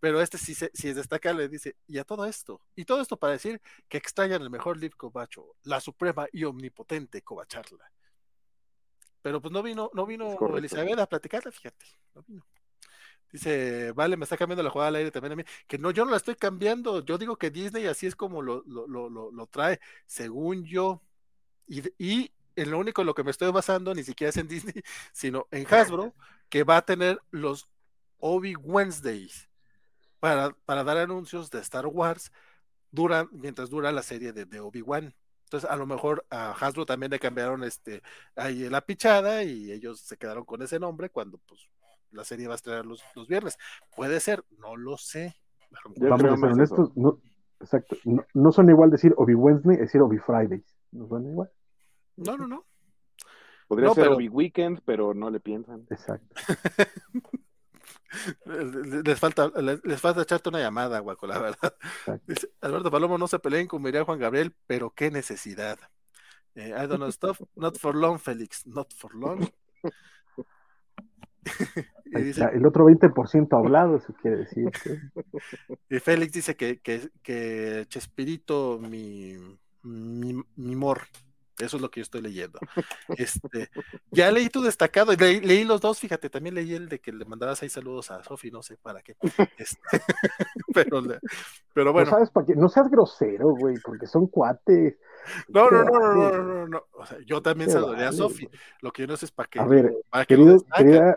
Pero este sí, se, sí es destacable, dice, y a todo esto, y todo esto para decir que extrañan el mejor Liv Covacho, la suprema y omnipotente Covacharla. Pero pues no vino, no vino. Elizabeth a platicarla, fíjate, no vino. Dice, vale, me está cambiando la jugada al aire también a mí. Que no, yo no la estoy cambiando. Yo digo que Disney así es como lo, lo, lo, lo, lo trae, según yo. Y, y en lo único en lo que me estoy basando, ni siquiera es en Disney, [laughs] sino en Hasbro, que va a tener los Obi Wednesdays para, para dar anuncios de Star Wars duran, mientras dura la serie de, de Obi-Wan. Entonces, a lo mejor a Hasbro también le cambiaron este ahí la pichada y ellos se quedaron con ese nombre cuando pues la serie va a estrenar los, los viernes. Puede ser, no lo sé. Vamos a ser honestos, no, exacto, no, no son igual decir Obi Wednesday, decir Obi Fridays. ¿No suena igual? No, no, no. Podría No, ser pero- Obi Weekend, pero no le piensan. Exacto. [laughs] Les falta, les, les falta echarte una llamada, Guaco, la verdad. Dice, Alberto Palomo, no se peleen con Miriam Juan Gabriel, pero qué necesidad. Eh, I don't know stuff, not for long, Félix, not for long. [laughs] y, dice, el otro 20% hablado, eso quiere decir. [laughs] y Félix dice que, que, que Chespirito, mi, mi, mi mor. Eso es lo que yo estoy leyendo. Este, ya leí tu destacado, y leí, los dos, fíjate, también leí el de que le mandabas ahí saludos a Sofi, no sé para qué. Este, [laughs] pero, le- Pero bueno. No sabes para qué, no seas grosero, güey, porque son cuates. No, no, no, no, no, no, no, O sea, yo también saludaría a Sofi. Lo que yo no sé es para qué. A ver, querido, querida,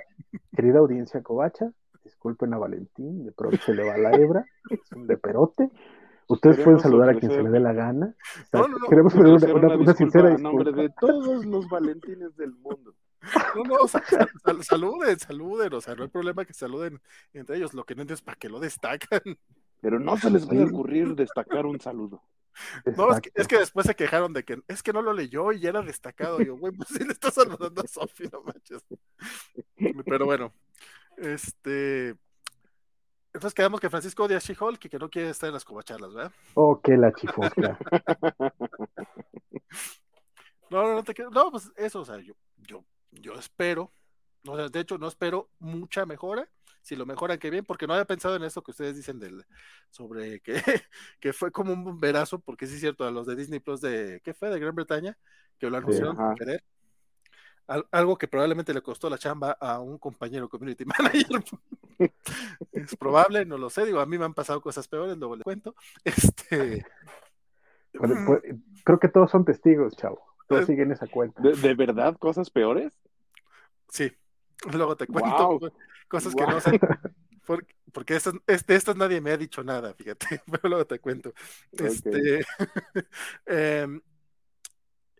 querida audiencia covacha, disculpen a Valentín, de pronto se le va la hebra, es un de Ustedes pueden saludar a quien se le dé la gana. No, no, no. Queremos pedir una, una, una, sincera disculpa. nombre de [laughs] todos los Valentines del mundo. No, no, sal, sal, saluden, saluden, o sea, no hay problema que saluden entre ellos, lo que no entiendo es para qué lo destacan. Pero no se les va a ocurrir destacar un saludo. No, es que, es que, después se quejaron de que es que no lo leyó y ya era destacado. yo, güey, pues sí le está saludando a Sofi, no manches. Pero bueno, este. Entonces quedamos que Francisco odia a She-Hulk y que no quiere estar en las covacharlas, ¿verdad? Oh, que la chifosca. [laughs] no, no, no te quedo. No, pues eso, o sea, yo, yo, yo espero. O sea, de hecho, no espero mucha mejora si lo mejoran, qué bien, porque no había pensado en esto que ustedes dicen del, sobre que, [laughs] que fue como un bomberazo, porque sí es cierto, a los de Disney Plus de, ¿qué fue? De Gran Bretaña, que lo anunciaron sin querer. Algo que probablemente le costó la chamba a un compañero community [laughs] manager. es probable, no lo sé, digo, a mí me han pasado cosas peores, luego le cuento. Este. Bueno, pues, creo que todos son testigos, chavo. Todos siguen esa cuenta. ¿De, ¿De, verdad cosas peores? Sí, luego te cuento. Wow cosas que no sé. [laughs] Porque, porque estas, de estas nadie me ha dicho nada, fíjate, [laughs] pero luego te cuento. Este, eh,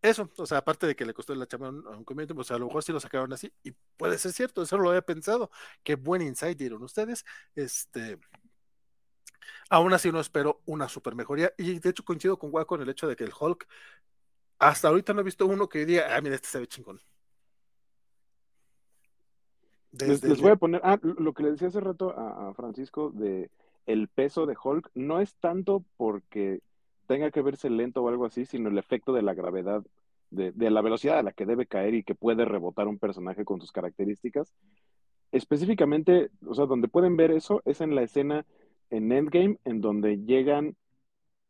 eso, o sea, aparte de que le costó la chamba a un community, pues a lo mejor sí lo sacaron así, y puede ser cierto, eso lo había pensado. Qué buen insight dieron ustedes. Este, aún así no espero una super mejoría, y de hecho coincido con Waco en el hecho de que el Hulk, hasta ahorita no he visto uno que diga, ah, mira, este se ve chingón. Les, les, voy a poner, ah, lo que le decía hace rato a, a, Francisco de el peso de Hulk no es tanto porque tenga que verse lento o algo así, sino el efecto de la gravedad, de, la velocidad a la que debe caer y que puede rebotar un personaje con sus características. Específicamente, o sea, donde pueden ver eso es en la escena en Endgame, en donde llegan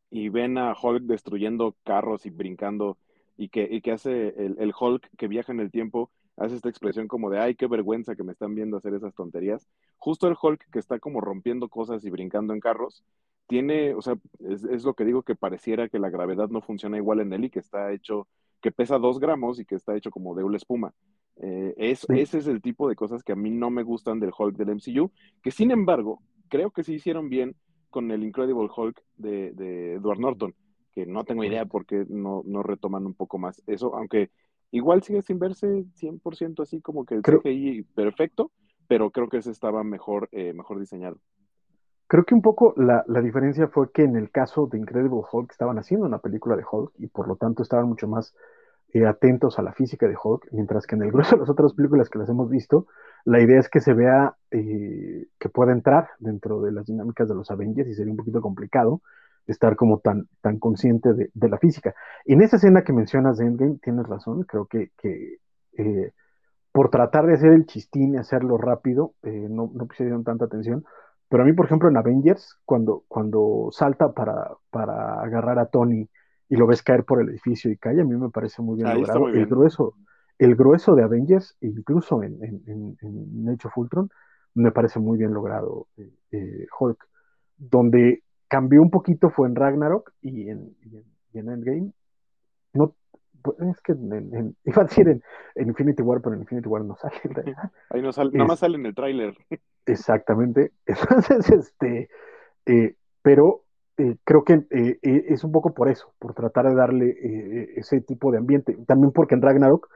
y ven a Hulk destruyendo carros y brincando y que, y que hace el, el Hulk que viaja en el tiempo hace esta expresión como de, ay, qué vergüenza que me están viendo hacer esas tonterías. Justo el Hulk que está como rompiendo cosas y brincando en carros, tiene, o sea, es, es, lo que digo que pareciera que la gravedad no funciona igual en él y que está hecho, que pesa dos gramos y que está hecho como de una espuma. Eh, es, sí. Ese es el tipo de cosas que a mí no me gustan del Hulk del MCU, que sin embargo, creo que sí hicieron bien con el Incredible Hulk de, de Edward Norton, que no tengo idea por qué no, no retoman un poco más eso, aunque Igual sigue sin verse 100% así como que el creo, CGI perfecto, pero creo que ese estaba mejor, eh, mejor diseñado. Creo que un poco la, la, diferencia fue que en el caso de Incredible Hulk estaban haciendo una película de Hulk y por lo tanto estaban mucho más eh, atentos a la física de Hulk, mientras que en el grueso de las otras películas que las hemos visto, la idea es que se vea eh, que pueda entrar dentro de las dinámicas de los Avengers y sería un poquito complicado estar como tan, tan consciente de, la física. En esa escena que mencionas de Endgame, tienes razón, creo que, que eh, por tratar de hacer el chistín y hacerlo rápido, no, no pusieron tanta atención, pero a mí, por ejemplo, en Avengers, cuando, cuando salta para, para agarrar a Tony y lo ves caer por el edificio y cae, a mí me parece muy bien Ahí logrado. Muy bien. El, grueso, el grueso de Avengers, incluso en, en, en, en Age of Ultron, me parece muy bien logrado eh, eh Hulk, donde cambió un poquito fue en Ragnarok y en, y en, y en Endgame. No, es que en, en, [laughs] iba a decir en, Infinity War, pero en Infinity War no sale. [laughs] Ahí no sale, es, nada más sale en el tráiler. [laughs] Exactamente. Entonces, este, eh, pero eh, creo que eh, es un poco por eso, por tratar de darle ese tipo de ambiente. También porque en Ragnarok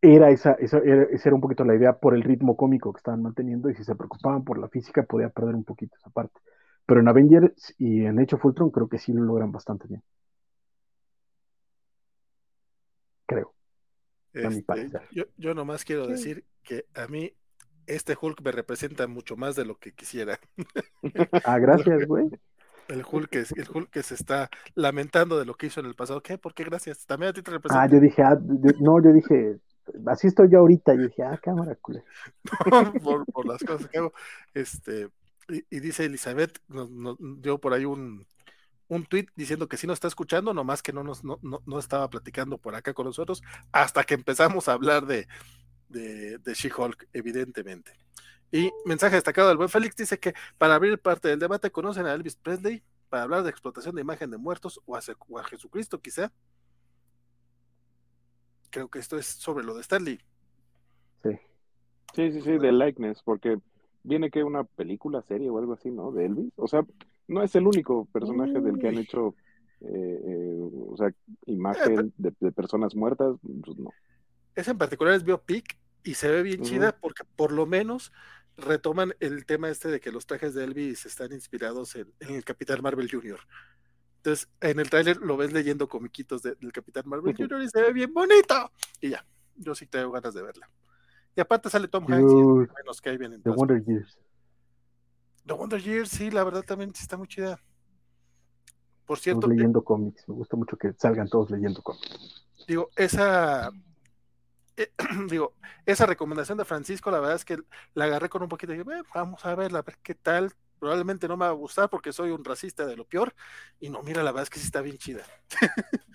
era esa, esa, era, esa era un poquito la idea por el ritmo cómico que estaban manteniendo y si se preocupaban por la física podía perder un poquito esa parte. Pero en Avengers y en Hecho Fultron creo que sí lo logran bastante bien. Creo. Este, yo, yo nomás quiero decir que a mí este Hulk me representa mucho más de lo que quisiera. [laughs] Ah, gracias, [laughs] güey. El Hulk, es, el Hulk que se está lamentando de lo que hizo en el pasado. ¿Qué? ¿Por qué? Gracias. También a ti te representa. Ah, yo dije, ah, yo, no, yo dije, así estoy yo ahorita. Yo dije, ah, cámara, culé. [laughs] No, por, por, las cosas que hago. Este, y, y dice Elizabeth, nos, nos, dio por ahí un, un tweet diciendo que sí nos está escuchando, nomás que no nos no, no, no, estaba platicando por acá con nosotros, hasta que empezamos a hablar de, de, de She-Hulk, evidentemente. Y mensaje destacado del buen Félix dice que para abrir parte del debate conocen a Elvis Presley para hablar de explotación de imagen de muertos o a, o a Jesucristo quizá. Creo que esto es sobre lo de Stanley. Sí. Sí, sí, sí, de likeness, porque viene que una película, serie o algo así, ¿no? De Elvis. O sea, no es el único personaje del que han hecho, eh, eh, o sea, imagen de, de, personas muertas, pues no. Esa en particular es biopic y se ve bien uh -huh. chida porque por lo menos retoman el tema este de que los trajes de Elvis están inspirados en, en el Capitán Marvel Jr. Entonces, en el tráiler lo ves leyendo comiquitos de, del Capitán Marvel Jr. y se ve bien bonito. Y ya, yo sí tengo ganas de verla. Y aparte sale Tom Hanks y menos que ahí vienen. The Wonder Years. The Wonder Years, sí, la verdad también está muy chida. Por cierto. Estamos leyendo cómics, me gusta mucho que salgan todos leyendo cómics. Digo, esa. Eh, [clears throat] digo, esa recomendación de Francisco, la verdad es que la agarré con un poquito de, eh, vamos a verla, a ver qué tal. Probablemente no me va a gustar porque soy un racista de lo peor. Y no, mira, la verdad es que sí está bien chida. [laughs]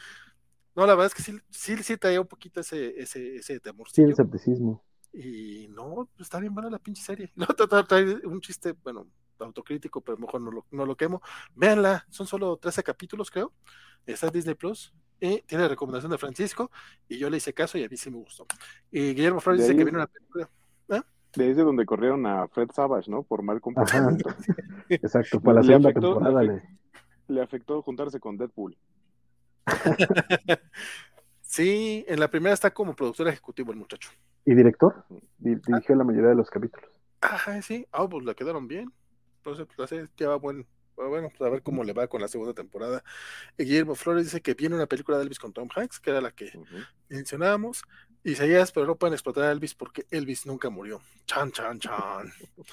no, la verdad es que sí, sí, sí traía un poquito ese, ese, ese temor. Sí, el escepticismo. Y no, está bien buena la pinche serie. [laughs] No, trae, un chiste, bueno, autocrítico, pero mejor no lo, no lo quemo. Véanla, son solo 13 capítulos, creo. Está en Disney Plus. Y tiene recomendación de Francisco. Y yo le hice caso y a mí sí me gustó. Y Guillermo Flores dice que viene una película. ¿eh? De ahí es de donde corrieron a Fred Savage, ¿no? Por mal comportamiento. [laughs] Exacto, para la segunda afectó, temporada. Le afectó, le afectó juntarse con Deadpool. [laughs] sí, en la primera está como productor ejecutivo el muchacho. ¿Y director? Dirigió ah. la mayoría de los capítulos. Ajá, sí. Ah, oh, pues la quedaron bien. Entonces, pues así ya va buen. Bueno, pues a ver cómo le va con la segunda temporada. Guillermo Flores dice que viene una película de Elvis con Tom Hanks, que era la que uh -huh. mencionábamos. Y seguías, pero no pueden explotar a Elvis porque Elvis nunca murió. Chan, chan, chan. [laughs]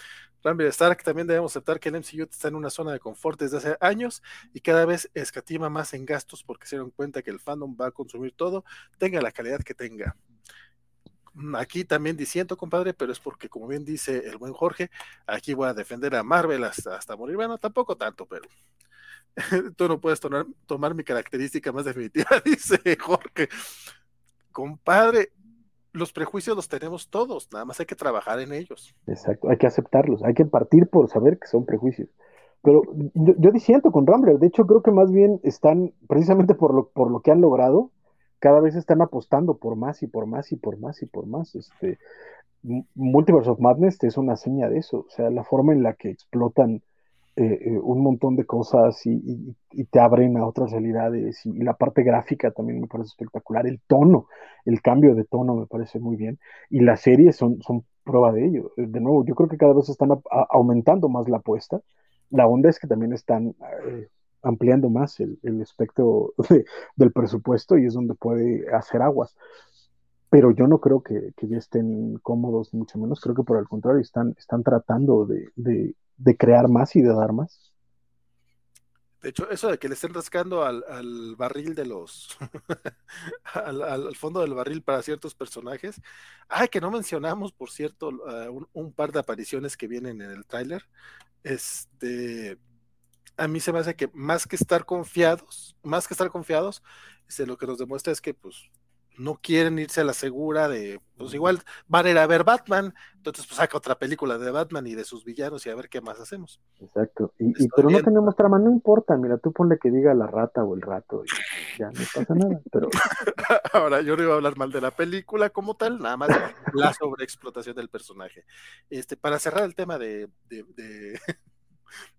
Rambler Stark también debemos aceptar que el MCU está en una zona de confort desde hace años y cada vez escatima más en gastos porque se dieron cuenta que el fandom va a consumir todo, tenga la calidad que tenga aquí también diciendo, compadre, pero es porque, como bien dice el buen Jorge, aquí voy a defender a Marvel hasta, hasta morir. Bueno, tampoco tanto, pero [laughs] tú no puedes tomar, tomar mi característica más definitiva, [laughs] dice Jorge. Compadre, los prejuicios los tenemos todos, nada más hay que trabajar en ellos. Exacto, hay que aceptarlos, hay que partir por saber que son prejuicios. Pero yo, yo disiento con Rambler, de hecho creo que más bien están, precisamente por lo, por lo que han logrado, cada vez están apostando por más y por más y por más y por más. Este, Multiverse of Madness es una seña de eso, o sea, la forma en la que explotan eh, eh, un montón de cosas y, te abren a otras realidades y, la parte gráfica también me parece espectacular, el tono, el cambio de tono me parece muy bien y las series son, son prueba de ello. De nuevo, yo creo que cada vez están aumentando más la apuesta. La onda es que también están eh, ampliando más el, el espectro [laughs] de, del presupuesto y es donde puede hacer aguas. Pero yo no creo que, que, ya estén cómodos, mucho menos. Creo que por el contrario, están, están tratando de, de, de crear más y de dar más. De hecho, eso de que le estén rascando al, al barril de los. [laughs] al, al, fondo del barril para ciertos personajes. Ay, que no mencionamos, por cierto, uh, un, un, par de apariciones que vienen en el tráiler. Este a mí se me hace que más que estar confiados, más que estar confiados, este, lo que nos demuestra es que pues no quieren irse a la segura de, pues igual van a ir a ver Batman, entonces pues saca otra película de Batman y de sus villanos y a ver qué más hacemos. Exacto, y, y pero bien. no tenemos trama, no importa, mira, tú ponle que diga la rata o el rato y ya no pasa nada, pero... [laughs] Ahora, yo no iba a hablar mal de la película como tal, nada más la sobreexplotación del personaje. Este, para cerrar el tema de, de, de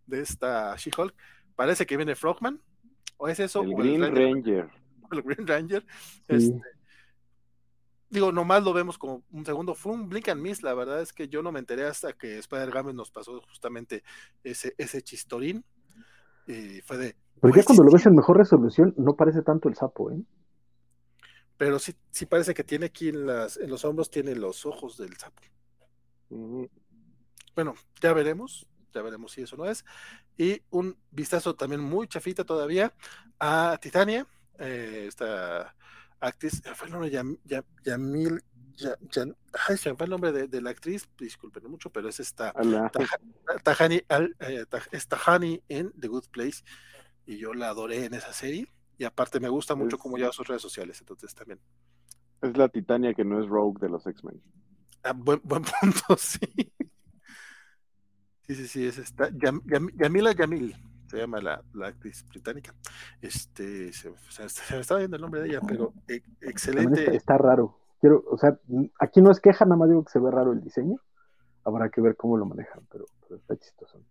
de esta She-Hulk. Parece que viene Frogman. ¿O es eso? El Green el Ranger. [laughs] El Green Ranger. Sí. Este, digo, nomás lo vemos como un segundo. Fue un blink and miss. La verdad es que yo no me enteré hasta que Spider-Games nos pasó justamente ese, ese chistorín. Y fue de. Pero ya cuando lo ves en mejor resolución, no parece tanto el sapo, ¿eh? Pero sí, sí parece que tiene aquí en, las, en los hombros, tiene los ojos del sapo. Mm. Bueno, ya veremos ya veremos si eso no es. Y un vistazo también muy chafita todavía a Titania, eh, esta actriz, fue el nombre Yam, Yam, Yamil, Yam, ay, se me fue el nombre de, de, la actriz, disculpen mucho, pero es esta Tahani, eh, Tahani en The Good Place, y yo la adoré en esa serie, y aparte me gusta mucho cómo lleva sus redes sociales, entonces también. Es la Titania que no es Rogue de los X-Men. Ah, buen, buen [laughs] punto, sí. Sí, sí, sí, es esta. Yam, Yam, Yamila Yamil se llama la, la, actriz británica. Este, se, se, se, me estaba viendo el nombre de ella, pero e, excelente. Está, está, raro. Quiero, o sea, aquí no es queja, nada más digo que se ve raro el diseño. Habrá que ver cómo lo manejan, pero, pero está chistoso.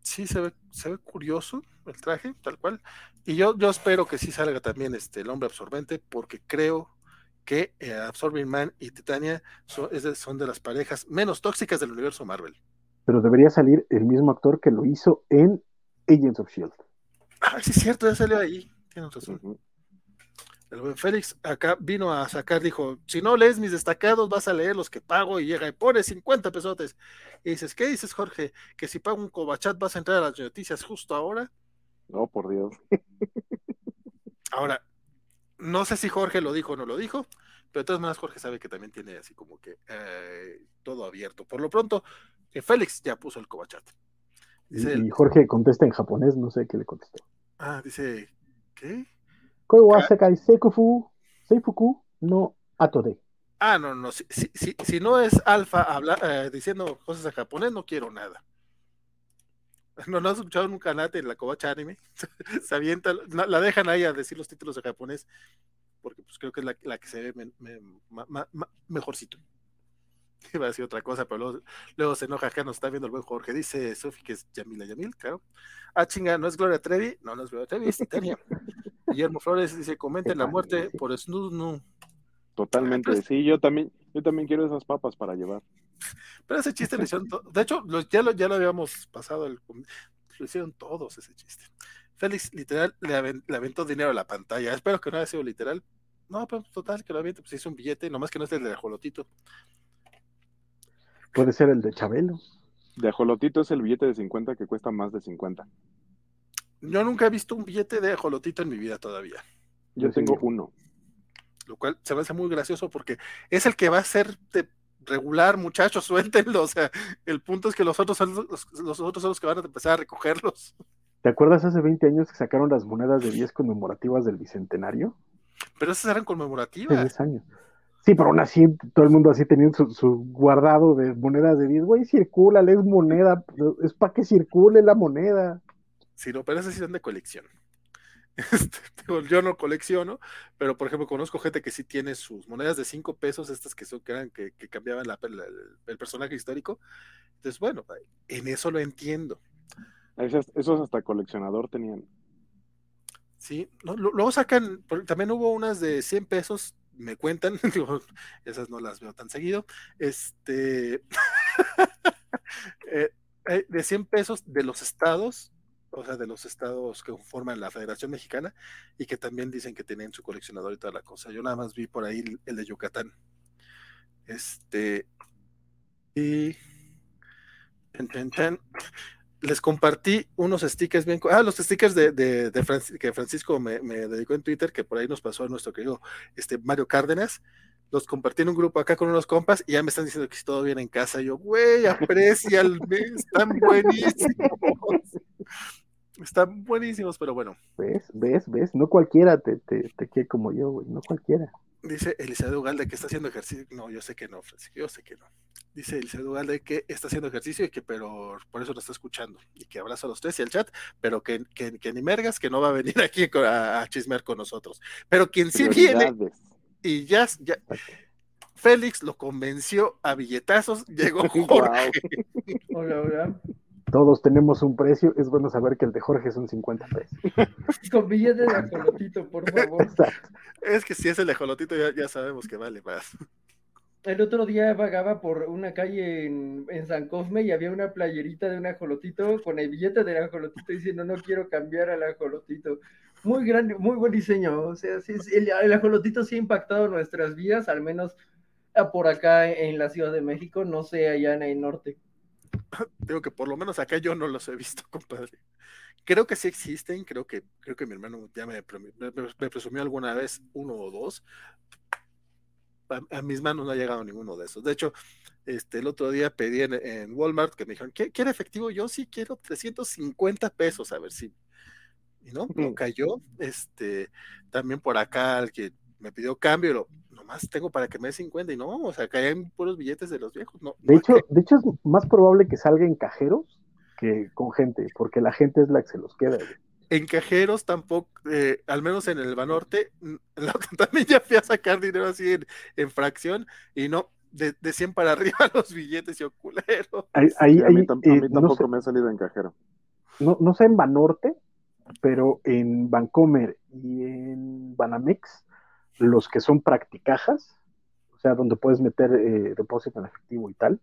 Sí, se ve, se ve curioso el traje, tal cual. Y yo, yo espero que sí salga también este, el hombre absorbente, porque creo que eh, Absorbing Man y Titania son, es de, son de las parejas menos tóxicas del universo Marvel. Pero debería salir el mismo actor que lo hizo en Agents of Shield. Ah, sí, es cierto, ya salió ahí. Tienes razón. Uh -huh. El buen Félix acá vino a sacar, dijo: Si no lees mis destacados, vas a leer los que pago. Y llega y pone 50 pesotes. Y dices: ¿Qué dices, Jorge? ¿Que si pago un cobachat vas a entrar a las noticias justo ahora? No, por Dios. ahora, no sé si Jorge lo dijo o no lo dijo, pero de todas maneras Jorge sabe que también tiene así como que eh, todo abierto. Por lo pronto, que Félix ya puso el cobachat. Y el... Jorge contesta en japonés, no sé qué le contestó. Ah, dice, ¿qué? Sekai Seikufu, Seifuku no Atode. Ah, no, no, si, si, si, si no es Alfa habla, eh, diciendo cosas en japonés, no quiero nada. [laughs] ¿No, no has escuchado nunca Nate en la Kobacha Anime? [laughs] se avienta, la dejan ahí a decir los títulos en japonés, porque pues creo que es la, la que se ve me, me, ma, ma, mejorcito. [laughs] Iba a decir otra cosa, pero luego, luego, se enoja acá, nos está viendo el buen Jorge. Dice Sofi que es Yamila Yamil, claro. Ah, chinga, ¿no es Gloria Trevi? No, no es Gloria Trevi, es Titania. Guillermo Flores dice, comenten la muerte por Snoo Totalmente, pues, sí, yo también, yo también quiero esas papas para llevar. Pero ese chiste lo hicieron, de hecho, lo, ya, lo, ya lo habíamos pasado, el, lo hicieron todos ese chiste. Félix, literal, le, avent, le, aventó dinero a la pantalla. Espero que no haya sido literal. No, pero total, que lo aviente, pues hizo un billete, nomás que no es el de ajolotito. Puede ser el de Chabelo. De ajolotito es el billete de 50 que cuesta más de 50. Yo nunca he visto un billete de ajolotito en mi vida todavía. Yo, Yo tengo uno. Lo cual se me hace muy gracioso porque es el que va a ser de regular, muchachos, [laughs] suéltenlo. O sea, el punto es que los otros son los, los otros son los que van a empezar a recogerlos. [laughs] ¿Te acuerdas hace 20 años que sacaron las monedas de 10 conmemorativas del Bicentenario? Pero esas eran conmemorativas. 10 años. Sí, pero aún así, todo el mundo así teniendo su, su guardado de monedas de 10. Güey, circula, es moneda. Es para que circule la moneda. Sí, no, pero esas sí son de colección. [laughs] Este, yo no colecciono, pero por ejemplo conozco gente que sí tiene sus monedas de 5 pesos, estas que son que, eran, que, que cambiaban la, la, el, el, personaje histórico. Entonces, bueno, en eso lo entiendo. Esos, esos hasta coleccionador tenían. Sí, no, luego sacan, también hubo unas de 100 pesos, me cuentan, [laughs] digo, esas no las veo tan seguido, este, [laughs] eh, de 100 pesos de los estados, o sea, de los estados que forman la Federación Mexicana y que también dicen que tienen su coleccionador y toda la cosa. Yo nada más vi por ahí el, de Yucatán. Este, y ten, ten, les compartí unos stickers bien. Ah, los stickers de, que Francisco me, dedicó en Twitter, que por ahí nos pasó a nuestro querido este, Mario Cárdenas. Los compartí en un grupo acá con unos compas y ya me están diciendo que si todo bien en casa. Yo, güey, aprecia están buenísimos. Están buenísimos, pero bueno. ¿Ves? ¿Ves? ¿Ves? No cualquiera te, te, te quiere como yo, güey. No cualquiera. Dice Elizabeth Ugalde que está haciendo ejercicio. No, yo sé que no, Francisco, yo sé que no. Dice Elizabeth Ugalde que está haciendo ejercicio y que, pero por eso lo está escuchando. Y que abraza a los tres y al chat, pero que, que, que ni mergas, que no va a venir [laughs] aquí a, a chismear con nosotros. Pero quien sí viene, y ya, ya Félix lo convenció a billetazos, llegó [laughs] Jorge. Wow. hola, hola. Todos tenemos un precio, es bueno saber que el de Jorge son 50 pesos. [laughs] Con billete de ajolotito, por favor. Exacto. Es que si es el de ajolotito ya, ya sabemos que vale más. El otro día vagaba por una calle en, en, San Cosme y había una playerita de un ajolotito con el billete del ajolotito diciendo no quiero cambiar al ajolotito. Muy grande, muy buen diseño. O sea, sí, el, el ajolotito sí ha impactado nuestras vidas, al menos por acá en la Ciudad de México, no sé allá en el norte. [laughs] Digo que por lo menos acá yo no los he visto, [laughs] compadre. Creo que sí existen, creo que, creo que mi hermano ya me, me, me presumió alguna vez uno o dos. A, a, mis manos no ha llegado ninguno de esos. De hecho, este, el otro día pedí en, en Walmart que me dijeron, ¿quiere efectivo? Yo sí quiero 350 pesos, a ver si. Y no, no cayó. Este, también por acá, el que me pidió cambio y lo, nomás tengo para que me dé 50 y no, o sea, caen puros billetes de los viejos. No, De no hecho, de hecho es más probable que salga en cajeros que con gente, porque la gente es la que se los queda. güey. en cajeros tampoco, eh, al menos en el Banorte, [laughs] la también ya fui a sacar dinero así en, en fracción y no, de, de 100 para [laughs] arriba los billetes y culero. Ahí, ahí- Sí, a mí, a eh, mí no tampoco sé- me ha salido en cajero. no, no sé en Banorte, pero en Bancomer y en Banamex, los que son practicajas, o sea, donde puedes meter eh, depósito en efectivo y tal,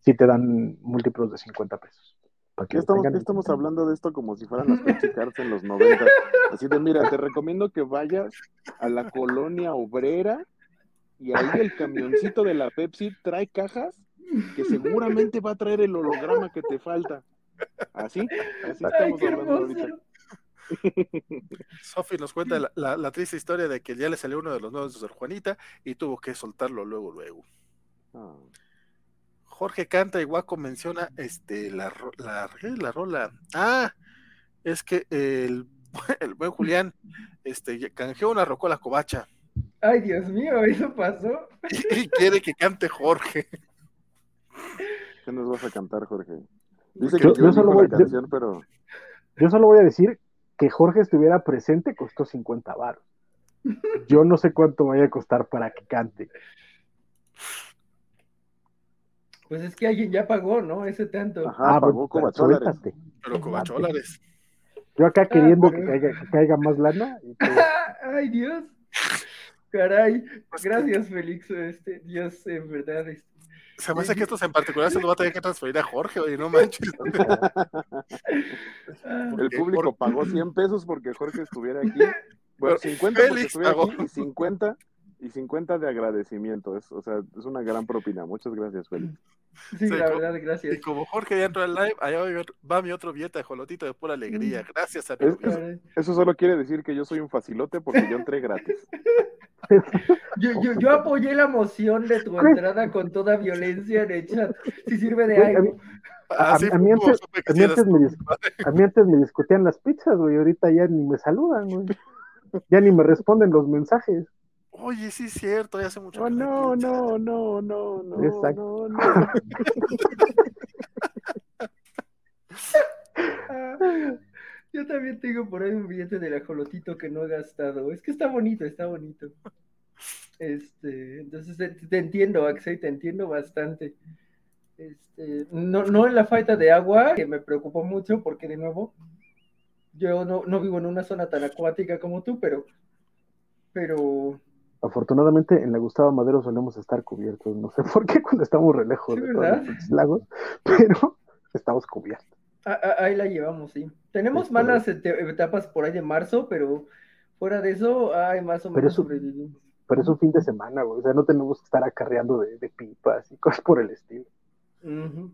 sí te dan múltiplos de 50 pesos. Para que ¿Qué lo estamos, estamos hablando de esto como si fueran las Pepsi Cards en los 90? Así de, mira, te recomiendo que vayas a la colonia obrera y ahí el camioncito de la Pepsi trae cajas que seguramente va a traer el holograma que te falta. Así, así Ay, estamos hablando ahorita. [laughs] Sofi nos cuenta la, la- la triste historia de que ya le salió uno de los nuevos de Sor Juanita y tuvo que soltarlo luego, luego. Ah. Jorge canta y Guaco menciona este la, la, la rola. Ah, es que el, [laughs] el buen Julián este, canjeó una rocola covacha Ay, Dios mío, eso pasó. [laughs] y, y quiere que cante Jorge. ¿Qué nos vas a cantar, Jorge? Dice que yo yo solo voy- yo- canción, pero Yo solo voy a decir que Jorge estuviera presente costó 50 baros. Yo no sé cuánto vaya a costar para que cante. Pues es que alguien ya pagó, ¿no? Ese tanto. Ajá, pagó bueno, covacholares. suéltate. Pero covacholares. Yo acá queriendo pero- que, caiga, que caiga más lana. y. [laughs] Ay, Dios. Caray. Gracias, Félix. Este, Dios, en verdad. este, Se me hace que estos en particular se lo va a tener que transferir a Jorge, oye, no manches. [laughs] El público pagó 100 pesos porque Jorge estuviera aquí. [laughs] Bueno, Pero 50 porque estuviera aquí y 50 y 50 de agradecimiento. Es, o sea, es una gran propina. Muchas gracias, Félix. [laughs] Sí, Sí, la co- verdad, Y gracias. como Jorge ya entró al live, allá va mi otro- va mi otro billete de jolotito de pura alegría. Gracias a Es- Dios. Eso solo quiere decir que yo soy un facilote porque yo entré gratis. [laughs] [laughs] Yo, yo, yo apoyé la moción de tu entrada con toda violencia en el chat. Si sirve de Güey, a mí- algo. Como a mí antes me discutían las pizzas, güey. Ahorita ya ni me saludan, güey. Ya ni me responden los mensajes. Oye, sí es cierto, ya hace mucho Oh, no, no, no, no, no. Exacto. no, no. Ah, [laughs] Yo también tengo por ahí un billete del ajolotito que no he gastado. Es que está bonito, está bonito. Este, entonces te, te entiendo, Axel, te entiendo bastante. Este, no, no en la falta de agua, que me preocupó mucho, porque de nuevo, yo no, no vivo en una zona tan acuática como tú, pero, pero Afortunadamente en la Gustavo Madero solemos estar cubiertos. No sé [laughs] por qué cuando estamos re lejos Sí, de todos los lagos, [laughs] pero estamos cubiertos. ah, ah, ahí la llevamos, sí. Tenemos malas etapas por ahí de marzo, pero fuera de eso, ay, más o Pero menos sobrevivimos. Pero es un fin de semana, güey. O sea, no tenemos que estar acarreando de, de pipas y [laughs] cosas por el estilo. Ujú.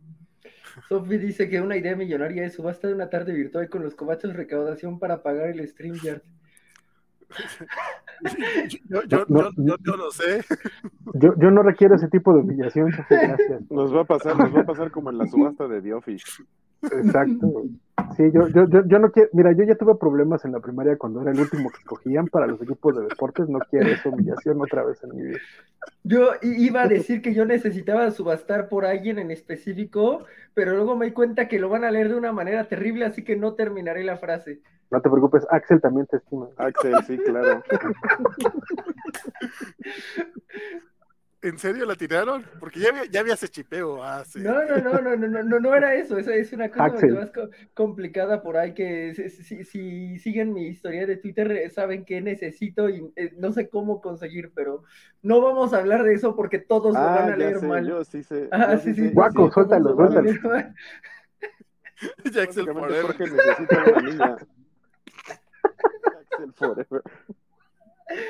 Sophie dice que una idea millonaria es subasta de una tarde virtual con los cobachos recaudación para pagar el StreamYard. Yo, yo, No, yo, yo, yo no sé. Yo, yo no requiero ese tipo de humillación, gracias. Nos va a pasar, nos va a pasar como en la subasta de The Office. Exacto. Sí, yo, yo, yo, yo no quiero, mira, yo ya tuve problemas en la primaria cuando era el último que escogían para los equipos de deportes, no quiero esa humillación otra vez en mi vida. Yo iba a decir que yo necesitaba subastar por alguien en específico, pero luego me di cuenta que lo van a leer de una manera terrible, así que no terminaré la frase. No te preocupes, Axel también te estima. Axel, sí, claro. ¿En serio la tiraron? Porque ya había, ya había ese chipeo hace. No, no, no, no, no, no, no, no era eso, esa es una cosa Axel. más co- complicada por ahí que si, si- si siguen mi historia de Twitter eh, saben que necesito y eh, no sé cómo conseguir, pero no vamos a hablar de eso porque todos lo Ah, van a ya leer sé, mal. yo sí sé. Ah, yo sí, sí, sí, Guaco, sí, suéltalo, suéltalo. Jackson [laughs] Forever. Jorge necesita una niña. Axel Forever.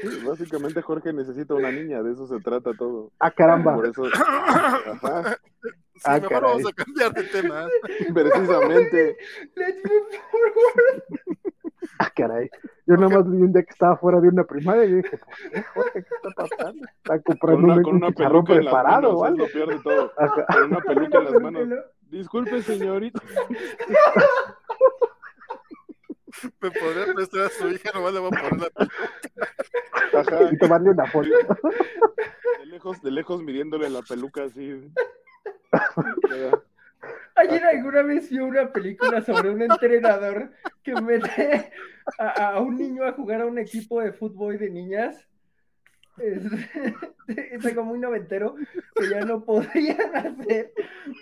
Sí, Básicamente Jorge necesita una niña, de eso se trata todo. Ah, caramba. Por eso, ajá, Sí, Ah, mejor caray. vamos a cambiar de tema. precisamente. Let's move forward. Ah, caray. Yo nada más vi un día que estaba fuera de una primaria y dije, ¿por qué, Jorge? ¿Qué está pasando? Está Con comprando una, un, con un una chicharrón peluca en las preparado manos, o es algo. lo peor de todo. Ajá. Con una peluca en las manos. Disculpe, señorita. [laughs] [laughs] Me podría prestar a su hija, nomás le voy a poner la Ajá. y tomarle una foto. De lejos, de lejos midiéndole la peluca así. Ayer alguna vez vio una película sobre un entrenador que mete a, a un niño a jugar a un equipo de fútbol de niñas. [laughs] Es, como muy noventero que ya no [laughs] podían hacer.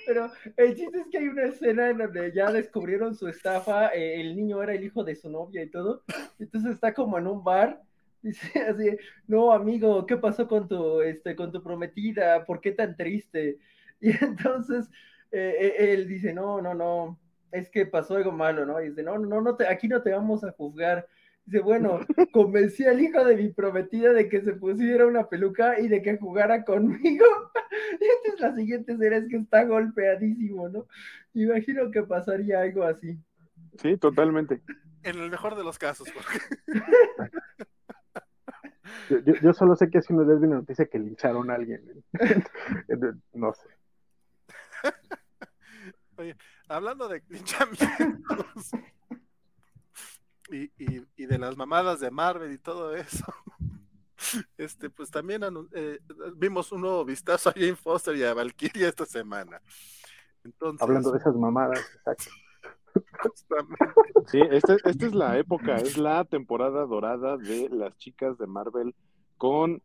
Pero el chiste es que hay una escena en donde ya descubrieron su estafa. eh, el niño era el hijo de su novia y todo. Entonces está como en un bar. [laughs] Dice así, no, amigo, ¿qué pasó con tu, este, con tu prometida? ¿Por qué tan triste? Y entonces eh, eh, él dice, no, no, no, es que pasó algo malo, ¿no? Y dice, no, no, no, aquí no te vamos a juzgar. Dice, bueno, [laughs] convencí al hijo de mi prometida de que se pusiera una peluca y de que jugara conmigo. [laughs] Y entonces la siguiente escena es que está golpeadísimo, ¿no? Imagino que pasaría algo así. Sí, totalmente. En el mejor de los casos, Jorge. [laughs] Yo, yo- yo solo sé que hace unos días vi una noticia que lincharon a alguien. no sé. Oye, hablando de linchamientos y, y, y de las mamadas de Marvel y todo eso, [laughs] este, pues también eh, vimos un nuevo vistazo a Jane Foster y a Valkyria esta semana. Entonces, Hablando de esas mamadas, exacto. [laughs] Sí, esta, esta es la época, es la temporada dorada de las chicas de Marvel con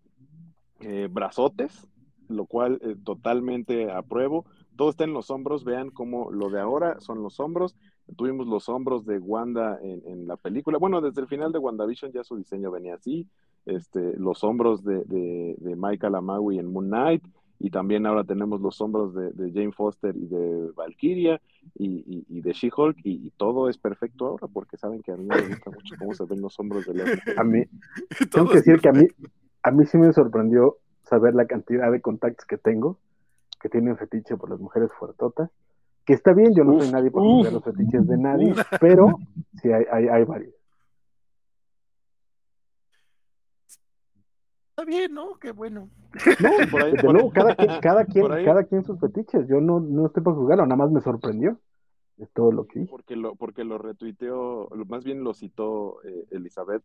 eh, brazotes, lo cual eh, totalmente apruebo. Todo está en los hombros, vean cómo lo de ahora son los hombros. Tuvimos los hombros de Wanda en, en la película. Bueno, desde el final de WandaVision ya su diseño venía así. Este, los hombros de, de, de Michael Amawi en Moon Knight. Y también ahora tenemos los hombros de, de Jane Foster y de Valkyria y, y- y de She-Hulk. Y, y todo es perfecto ahora porque saben que a mí me gusta mucho cómo se ven los hombros de. A mí, [laughs] tengo que decir que a mí, a mí sí me sorprendió saber la cantidad de contactos que tengo que tienen fetiche por las mujeres fuertotas. Que está bien, yo no soy nadie para juzgar los fetiches de nadie, pero sí hay, hay, hay varios. está bien, ¿no? Qué bueno. No, [laughs] por ahí- por- luego, cada quien, cada quien, cada quien sus fetiches. Yo no, no estoy para juzgarlo, nada más me sorprendió. Es todo lo que porque lo, porque lo retuiteó, más bien lo citó eh, Elizabeth,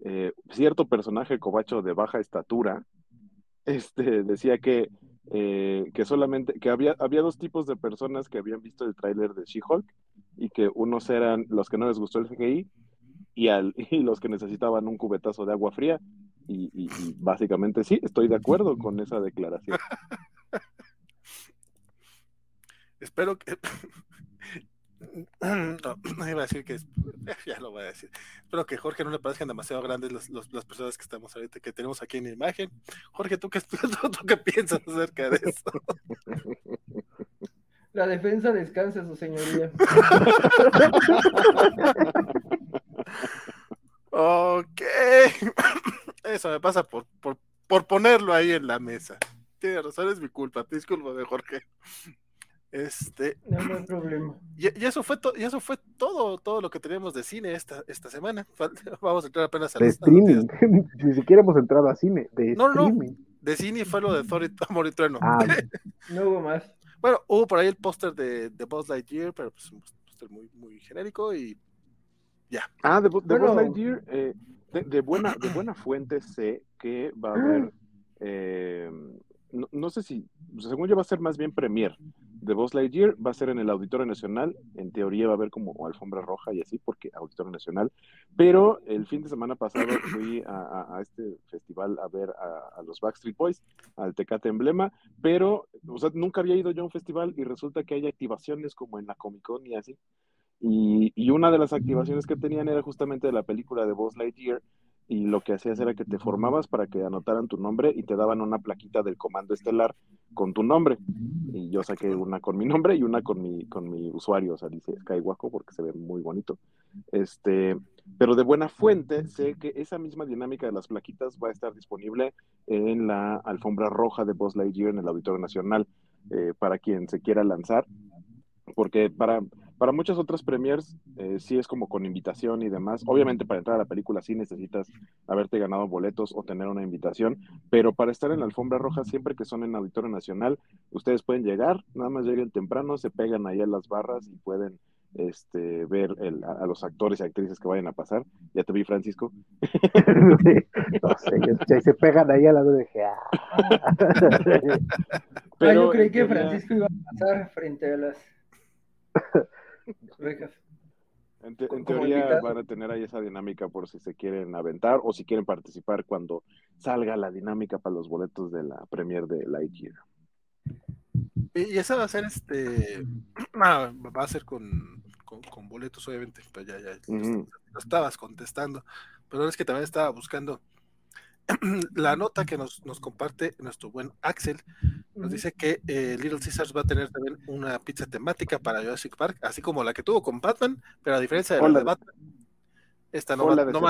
eh, cierto personaje cobacho de baja estatura, este, decía que, eh, que solamente, que había, había dos tipos de personas que habían visto el tráiler de She-Hulk y que unos eran los que no les gustó el CGI y, al, [laughs] y los que necesitaban un cubetazo de agua fría. Y, básicamente sí, estoy de acuerdo con esa declaración. [laughs] Espero que. [laughs] No, [clears throat] no iba a decir que. es- [laughs] Ya lo voy a decir. Espero que Jorge no le parezcan demasiado grandes los- los- las personas que estamos ahorita, que tenemos aquí en imagen. Jorge, ¿tú qué, [laughs] tú, tú qué piensas acerca de eso? La defensa descansa, su señoría. Ok. [clears throat] Eso me pasa por, por, por ponerlo ahí en la mesa. Tiene razón, es mi culpa. Discúlpame, Jorge. Este, No, no hay problema. [clears throat] y, y eso fue y eso fue todo, todo lo que teníamos de cine esta, esta semana. [laughs] Vamos a entrar apenas a De streaming. [laughs] Ni siquiera hemos entrado a cine. De No, no. De cine fue lo de Thor y Amor y Trueno. Ah, [laughs] No hubo más. Bueno, hubo por ahí el póster de, de Buzz Lightyear, pero pues un póster muy, muy genérico y ya. Ah, de, de Bueno. Buzz Lightyear, eh, de, de buena, de buena fuente sé que va a haber, eh, [clears throat] no, no sé si, según yo va a ser más bien premier de Buzz Lightyear, va a ser en el Auditorio Nacional, en teoría va a haber como alfombra roja y así, porque Auditorio Nacional, pero el fin de semana pasado [coughs] fui a, a- a este festival a ver a, a los Backstreet Boys, al Tecate Emblema, pero, o sea, nunca había ido yo a un festival y resulta que hay activaciones como en la Comic Con y así. Y, y una de las activaciones que tenían era justamente de la película de Buzz Lightyear y lo que hacías era que te formabas para que anotaran tu nombre y te daban una plaquita del comando estelar con tu nombre. Y yo saqué una con mi nombre y una con mi, con mi usuario, o sea, dice Skywalker porque se ve muy bonito. Este, pero de buena fuente sé que esa misma dinámica de las plaquitas va a estar disponible en la alfombra roja de Buzz Lightyear en el Auditorio Nacional eh, para quien se quiera lanzar porque para, para muchas otras premiers eh, sí es como con invitación y demás. Obviamente para entrar a la película sí necesitas haberte ganado boletos o tener una invitación, pero para estar en la alfombra roja siempre que son en Auditorio Nacional, ustedes pueden llegar, nada más lleguen temprano, se pegan ahí a las barras y pueden este, ver el, a, a los actores y actrices que vayan a pasar. Ya te vi, Francisco. [laughs] no sé, se pegan ahí al lado de ah. Ah, yo Pero creí en que Francisco iba a pasar frente a las [laughs] rejas. En, te- en como teoría invitado. van a tener ahí esa dinámica por si se quieren aventar o si quieren participar cuando salga la dinámica para los boletos de la premier de Lightyear. Y y esa va a ser este. [clears throat] ah, va a ser con, con, con boletos, obviamente. Pero ya, ya. Lo estabas contestando. Pero es que también estaba buscando [clears throat] la nota que nos, nos comparte nuestro buen Axel. Nos dice que eh, Little Caesars va a tener también una pizza temática para Jurassic Park, así como la que tuvo con Batman, pero a diferencia de la de Batman, esta no va, no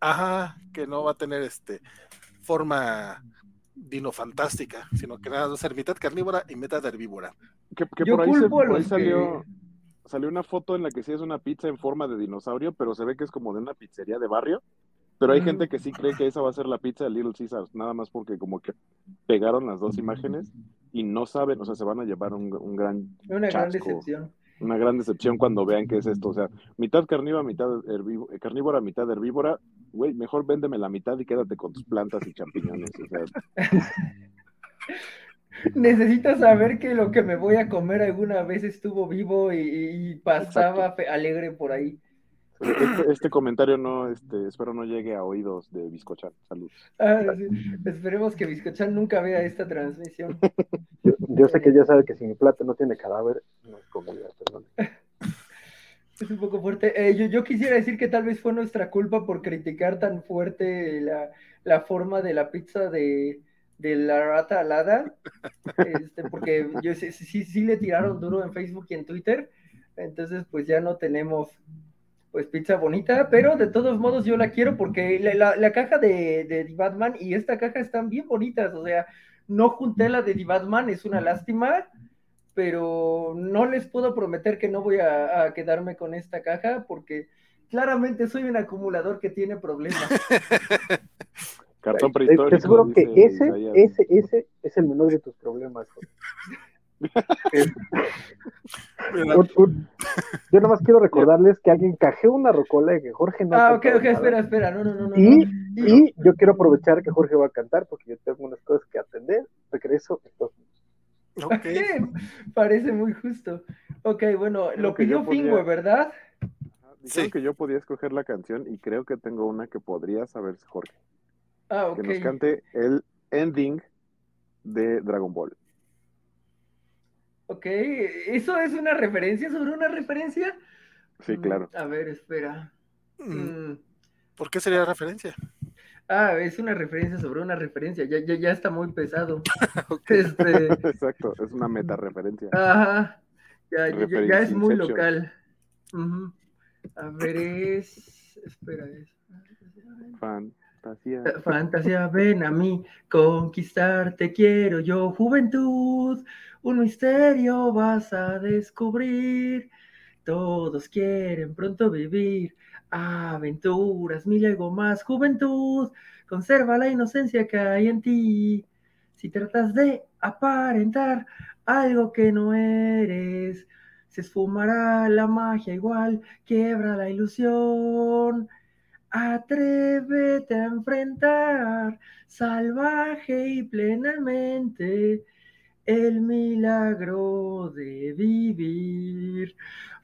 ajá, que no va a tener este forma dino fantástica, sino que nada va a ser mitad carnívora y mitad herbívora. Que, que Yo por ahí, se- por ahí los salió, salió una foto en la que sí es una pizza en forma de dinosaurio, pero se ve que es como de una pizzería de barrio. Pero hay gente que sí cree que esa va a ser la pizza de Little Caesars, nada más porque como que pegaron las dos imágenes y no saben, o sea, se van a llevar un, un gran Una gran decepción. una gran decepción cuando vean qué es esto, o sea, mitad carnívora, mitad herbivo- eh, carnívora, mitad herbívora, güey, mejor véndeme la mitad y quédate con tus plantas y champiñones, o sea, [laughs] Necesitas saber que lo que me voy a comer alguna vez estuvo vivo y, y pasaba alegre por ahí. Este, este comentario no, este, espero no llegue a oídos de Biscochan, salud. Ah, sí. Esperemos que Biscochan nunca vea esta transmisión. [laughs] Yo, yo sé que ya sabe que si mi plato no tiene cadáver, no es comida, perdón. [laughs] Es un poco fuerte. Eh, yo, yo quisiera decir que tal vez fue nuestra culpa por criticar tan fuerte la, la forma de la pizza de, de la rata alada, este, porque yo sé- sí, sí, sí le tiraron duro en Facebook y en Twitter, entonces pues ya no tenemos pues pizza bonita, pero de todos modos yo la quiero porque la, la- la caja de, de The Batman y esta caja están bien bonitas, o sea, no junté la de The Batman, es una lástima, pero no les puedo prometer que no voy a, a quedarme con esta caja porque claramente soy un acumulador que tiene problemas. [laughs] Cartón Te- te prehistórico. aseguro que ese, ese, ese es el menor de tus problemas. Un- un- yo nomás quiero recordarles que alguien cajeó una rocola y que Jorge no Ah, ok, ok, nada. espera, espera, no, no, no, no. Y, no. y yo quiero aprovechar que Jorge va a cantar porque yo tengo unas cosas que atender. Regreso. entonces, Ok. Parece muy justo. Ok, bueno, Creo lo pidió podría- ¿verdad? Dijeron Sí. que yo podía escoger la canción y creo que tengo una que podría saberse Jorge. Ah, ok. Que nos cante el ending de Dragon Ball. Ok, ¿eso es una referencia sobre una referencia? Sí, Mm, claro. A ver, espera. Mm, Mm, ¿Por qué sería referencia? Ah, es una referencia sobre una referencia. Ya, ya, ya está muy pesado. [laughs] [laughs] Este, Exacto, es una meta referencia. ajá. Ya, ya, ya- ya es muy local. A ver, es. Espera, es. Fantasía. Fantasía, ven a mí, conquistarte quiero yo, juventud, un misterio vas a descubrir. Todos quieren pronto vivir aventuras, mil algo más, juventud, conserva la inocencia que hay en ti. Si tratas de aparentar algo que no eres, se esfumará la magia igual, quiebra la ilusión. Atrévete a enfrentar salvaje y plenamente el milagro de vivir.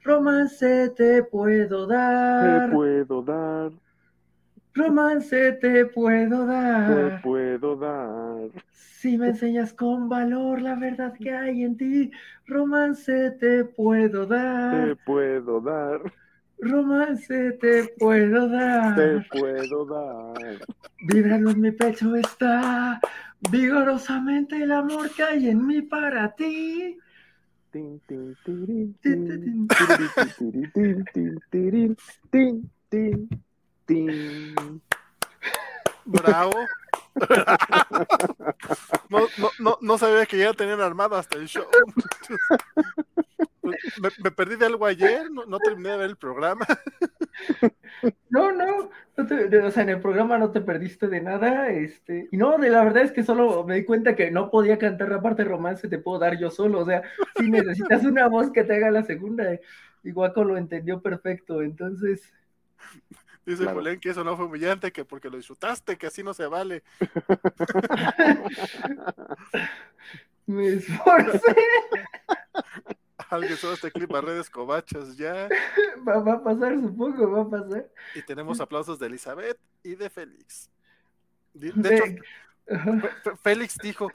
Romance te puedo Te dar, puedo dar, romance te puedo te dar. puedo dar. Si me enseñas con valor la verdad que hay en ti, romance te puedo Te dar, puedo dar, romance te puedo te dar. puedo dar. Vibrando en mi pecho está vigorosamente el amor que hay en mí para ti. Tin, tin, tirin, Tin, tin, tin, tiririn, tin, tin, tirin, tin, tin, tin. Bravo. No, no, no, no sabía que ya tenían armado hasta el show. Me, perdí de algo ayer, no, terminé de ver el programa. No, no, no te- o sea, en el programa no te perdiste de nada, este, y no, de la verdad es que solo me di cuenta que no podía cantar la parte romance, te puedo dar yo solo, o sea, si necesitas una voz que te haga la segunda, y lo entendió perfecto, entonces... Dice claro. Julián que eso no fue humillante, que porque lo disfrutaste, que así no se vale. [laughs] Me esforcé. [laughs] Alguien sube este clip a redes cobachas ya. Va, va, a pasar, supongo, va a pasar. Y tenemos aplausos de Elizabeth y de Félix. De, de hecho, Félix dijo,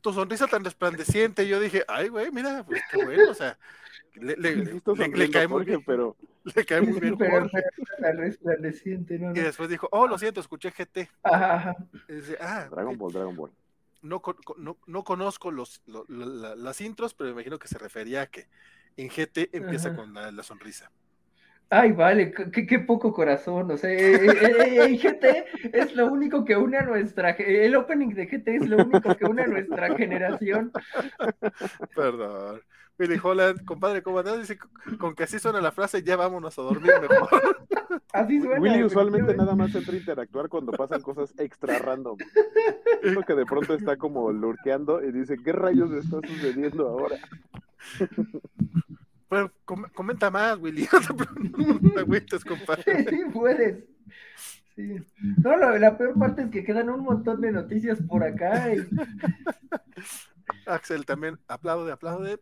tu sonrisa tan resplandeciente. Y yo dije, ay, güey, mira, pues qué bueno, o sea, le, le, le, le cae muy bien, pero le cae muy bien. [laughs] Pero, pero resplandeciente, ¿no? Y después dijo, oh, lo siento, escuché GT. Ajá. Y dice, ah, Dragon Ball, Dragon Ball. No, no, no conozco los, lo, la, las intros, pero me imagino que se refería a que en GT empieza Ajá. con la, la sonrisa. Ay, vale, qué, qué, poco corazón. O sea, eh, eh, eh, GT es lo único que une a nuestra. El opening de GT es lo único que une a nuestra generación. [laughs] Perdón. Billy Holland, compadre, ¿cómo andas? Dice, con que así suena la frase, ya vámonos a dormir mejor. [laughs] Así suena. Willy usualmente nada más entra a interactuar cuando pasan cosas extra random. Es lo que de pronto está como lurqueando y dice, ¿qué rayos está sucediendo ahora? [laughs] Pero com comenta más, Willy. [laughs] No te agüites, compadre. Sí, puedes. Sí. No, la, la, peor parte es que quedan un montón de noticias por acá. Y... Axel también aplaude, aplaude.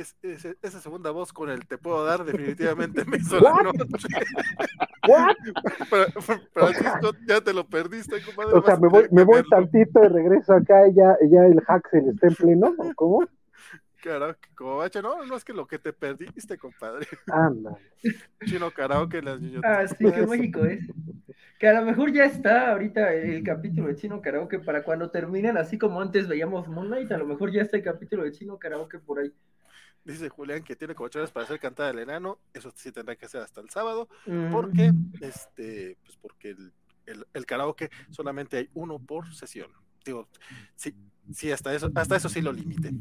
Es, es, esa segunda voz con el te puedo dar definitivamente me hizo la noche. [laughs] ¿What? [laughs] Francisco, ya te lo perdiste, compadre. O sea, me voy, me voy tantito y regreso acá y ya, ya el Haxel está en pleno, ¿o cómo? [laughs] Karaoke, covacha, no, no es que lo que te perdiste, compadre. Anda. Chino karaoke, las niñas. Ah, sí, qué mágico es. Que a lo mejor ya está ahorita el capítulo de Chino Karaoke para cuando terminen, así como antes veíamos Moonlight, a lo mejor ya está el capítulo de Chino Karaoke por ahí. Dice Julián que tiene covachones para hacer cantada del enano, eso sí tendrá que ser hasta el sábado, mm. porque, este, pues porque el, el, el karaoke solamente hay uno por sesión. Digo, sí, sí, hasta eso, hasta eso sí lo limite.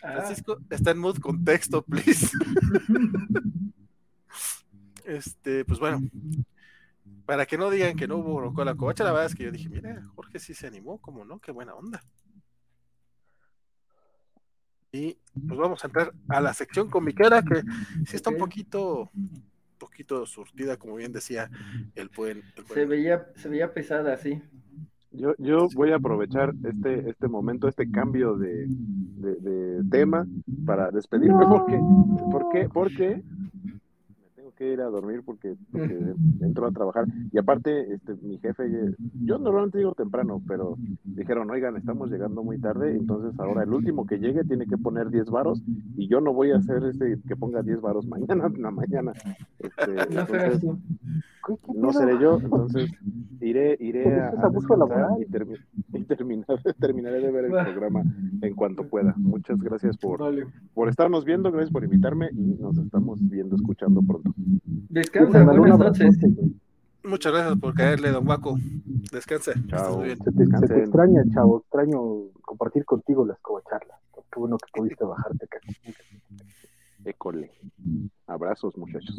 Francisco ah. está en mood con texto, please. [laughs] este, pues bueno, para que no digan que no hubo la covacha, la verdad es que yo dije, mira, Jorge sí se animó, como no, qué buena onda. Y pues vamos a entrar a la sección comiquera que sí está un poquito, un poquito surtida, como bien decía el buen. El buen... Se veía, se veía pesada, sí. Yo, yo voy a aprovechar este, este momento, este cambio de, de, de tema para despedirme no. porque, porque, porque que ir a dormir porque, porque entro a trabajar. Y aparte, este, mi jefe, yo normalmente digo temprano, pero dijeron, oigan, estamos llegando muy tarde, entonces ahora el último que llegue tiene que poner 10 varos y yo no voy a hacer este que ponga 10 varos [laughs] mañana en la mañana. Este, no, entonces, no seré yo, entonces iré, iré a, a y, termi y terminar, [laughs] terminaré de ver el programa en cuanto pueda. Muchas gracias por, vale. por estarnos viendo, gracias por invitarme y nos estamos viendo, escuchando pronto. Descansa, buenas noches. Muchas gracias por caerle, don Guaco. Descanse. Chao. Se te, se te, extraña, chavo. Extraño compartir contigo las covacharlas. Qué bueno que pudiste bajarte acá. École. Abrazos, muchachos.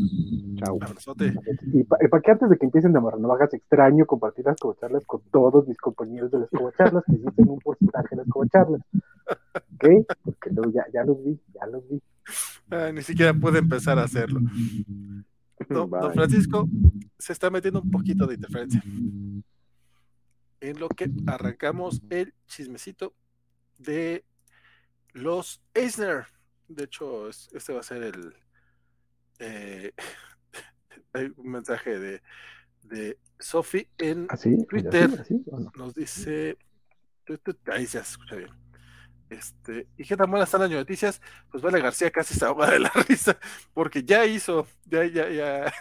Chao. Abrazote. Y para pa que antes de que empiecen de bajas extraño compartir las covacharlas con todos mis compañeros de las covacharlas que existen un porcentaje de las covacharlas. ¿Ok? Porque luego ya, ya los vi, ya los vi. Ay, ni siquiera puede empezar a hacerlo. Don, don, Francisco se está metiendo un poquito de interferencia. En lo que arrancamos el chismecito de los Eisner. De hecho, este va a ser el. Eh, [laughs] hay un mensaje de, de Sophie en ¿Así? Twitter. ¿Así? ¿Así? No? Nos dice. Ahí se escucha bien. Este, ¿y qué tan buenas están las noticias? Pues Vale García casi se ahoga de la [laughs] risa, porque ya hizo, ya, ya, ya,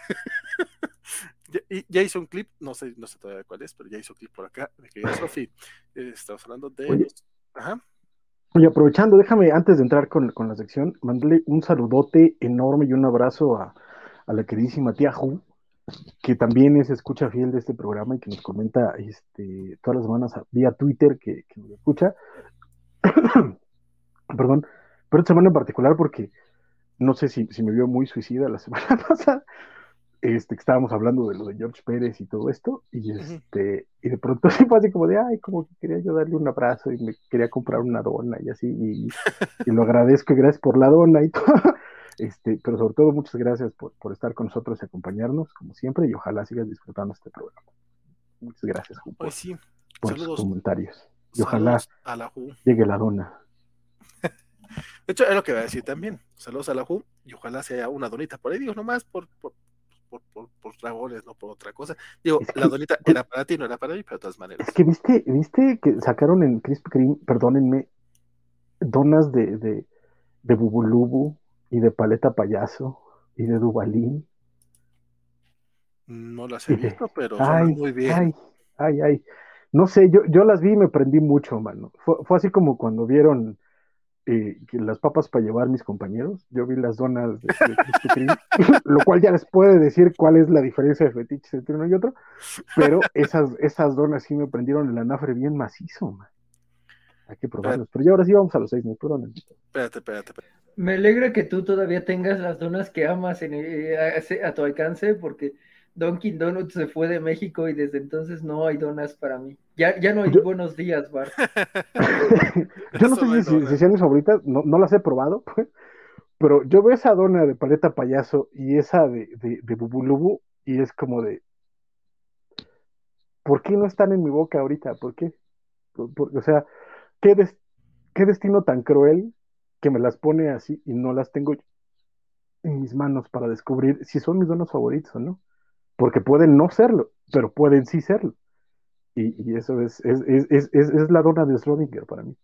[laughs] ya, ya, hizo un clip, no sé, no sé todavía cuál es, pero ya hizo clip por acá, de que Sofi, eh, estamos hablando de Oye. Ajá. Oye, aprovechando, déjame, antes de entrar con, con la sección, mandarle un saludote enorme y un abrazo a, a la queridísima tía Ju, que también es escucha fiel de este programa y que nos comenta este, todas las semanas vía Twitter que, que nos escucha. [coughs] Perdón, pero esta semana en particular porque no sé si, si, me vio muy suicida la [laughs] semana pasada, este, que estábamos hablando de lo de George Pérez y todo esto, y este, y de pronto [laughs] sí fue así como de, ay, como que quería yo darle un abrazo y me quería comprar una dona y así, y, y lo agradezco y gracias por la dona y [laughs] todo. Este, pero sobre todo, muchas gracias por, por estar con nosotros y acompañarnos, como siempre, y ojalá sigas disfrutando este programa. Muchas gracias, Ju, por, Pues sí, por sus comentarios. Y ojalá Saludos a la Ju. llegue la dona. [laughs] De hecho, es lo que voy a decir también. Saludos a la Ju y ojalá sea una donita por ahí, digo, nomás por, por, por, por, por dragones, no por otra cosa. Digo, la donita era para ti, no era para mí, pero de todas maneras. Es que viste, viste que sacaron en Krispy Kreme, perdónenme, donas de, de, de Bubulubu y de Paleta Payaso y de Dubalín. No las he visto, pero ay, suenan muy bien. Ay, ay, ay. No sé, yo, yo las vi y me prendí mucho, mano. Fue, fue así como cuando vieron eh, que las papas para llevar mis compañeros. Yo vi las donas de, de Krispy Kreme, [laughs] lo cual ya les puede decir cuál es la diferencia de fetiches entre uno y otro. Pero esas, esas donas sí me prendieron el anafre bien macizo, man. Hay que probarlas. Pero ya ahora sí vamos a los seis, no perdonen. Espérate, espérate, espérate. Me alegra que tú todavía tengas las donas que amas en, eh, a, a tu alcance, porque Dunkin' Donuts se fue de México y desde entonces no hay donas para mí. Ya, ya no hay Yo- buenos días, Bart. [laughs] Yo no sé si, sean mis favoritas, no, no las he probado, [laughs] pues, pero yo veo esa dona de paleta payaso y esa de, de, de Bubulubu y es como de, ¿por qué no están en mi boca ahorita? ¿Por qué? Por- por- o sea, ¿qué, des- qué destino tan cruel que me las pone así y no las tengo en mis manos para descubrir si son mis donas favoritos o no? Porque pueden no serlo, pero pueden sí serlo. Y, y eso es, es, es, es, es- la dona de Schrödinger para mí.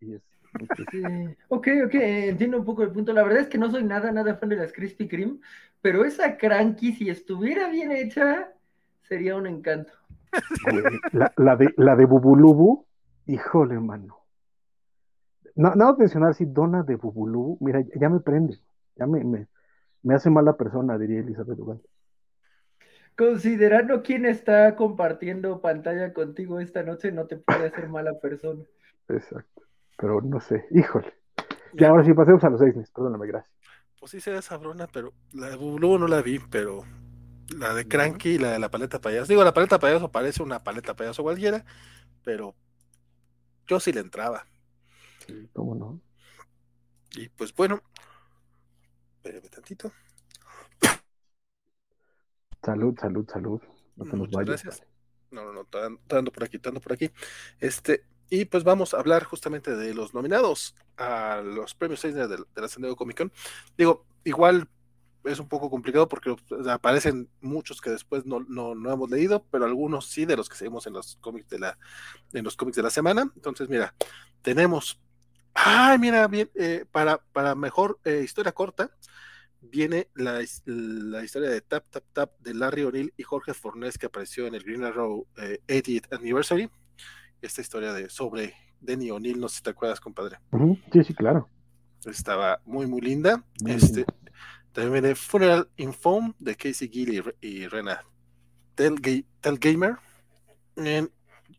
Y es, Sí. Ok, ok, entiendo un poco el punto. La verdad es que no soy nada, nada fan de las Krispy Kreme, pero esa cranky, si estuviera bien hecha, sería un encanto. La, la de, la de Bubulubu, híjole, mano. No, nada mencionar así, dona de Bubulubu, mira, ya, ya me prende, ya me, me, me hace mala persona, diría Elizabeth Duval. Considerando quién está compartiendo pantalla contigo esta noche, no te puede hacer mala persona. Exacto. Pero no sé, híjole. Ya ahora sí pasemos a los seis, perdóname, gracias. Pues sí se ve sabrona, pero la de Bubulubu no la vi, pero la de Cranky y la de la paleta payaso. Digo, la paleta payaso parece una paleta payaso cualquiera, pero yo sí le entraba. ¿Cómo no? Y pues bueno, espérame tantito. Salud, salud, salud. No te nos Muchas vayas. gracias. No, no, no, dando por aquí, dando por aquí. Este, y pues vamos a hablar justamente de los nominados a los premios Eisner de, de la San Diego Comic Con. Digo, igual es un poco complicado porque aparecen muchos que después no, no, no hemos leído, pero algunos sí de los que seguimos en los cómics de la, en los cómics de la semana. Entonces, mira, tenemos. Ay, mira, bien, eh, para, para mejor eh, historia corta, viene la, la historia de Tap Tap Tap de Larry O'Neill y Jorge Fornés que apareció en el Green Arrow eh, 80th Anniversary. Esta historia de sobre Denny O'Neill, no sé si te acuerdas, compadre. Ujú, Sí, sí, claro. Estaba muy, muy linda. Muy este, también viene Funeral in Foam de Casey Gill y, Re- y Rena Telga- Telgamer. En,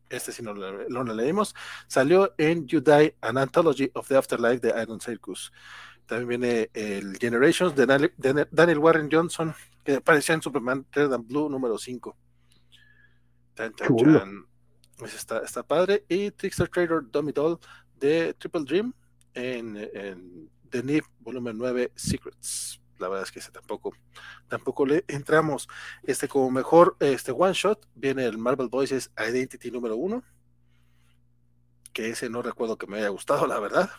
este sí no lo, no lo leímos. Salió en You Die, An Anthology of the Afterlife de Iron Circus. También viene el Generations de Daniel, Warren Johnson, que apareció en Superman Red and Blue número 5. Chan, chan, Chulo. chan. Ese está, está padre. Y Trickster Trader Dummy Doll de Triple Dream en, en The Nip volumen 9 Secrets. La verdad es que ese tampoco, tampoco le entramos. Este, como mejor este one shot, viene el Marvel Voices Identity número 1. Que ese no recuerdo que me haya gustado, la verdad.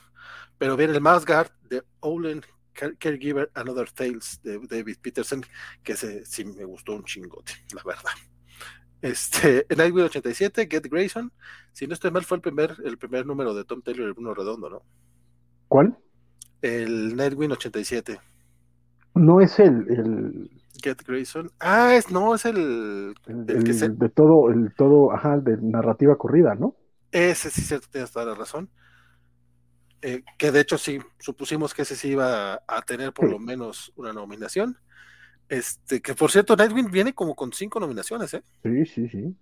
Pero viene el Masgard de Olen Care- Caregiver Another Tales de David Peterson, que ese sí me gustó un chingote, la verdad. Este, en Nightwing 87, Get Grayson, si no estoy mal, fue el primer, el primer número de Tom Taylor y Bruno Redondo, ¿no? ¿Cuál? El Nightwing 87. No es el, el, Get Grayson. Ah, es, no, es el, el, el que se, de todo, el todo, ajá, de narrativa corrida, ¿no? ese sí, cierto, tienes toda la razón. Eh, que de hecho sí, supusimos que ese sí iba a, a tener por lo menos una nominación. Este, que por cierto, Nightwing viene como con cinco nominaciones, ¿eh? Sí, sí, sí.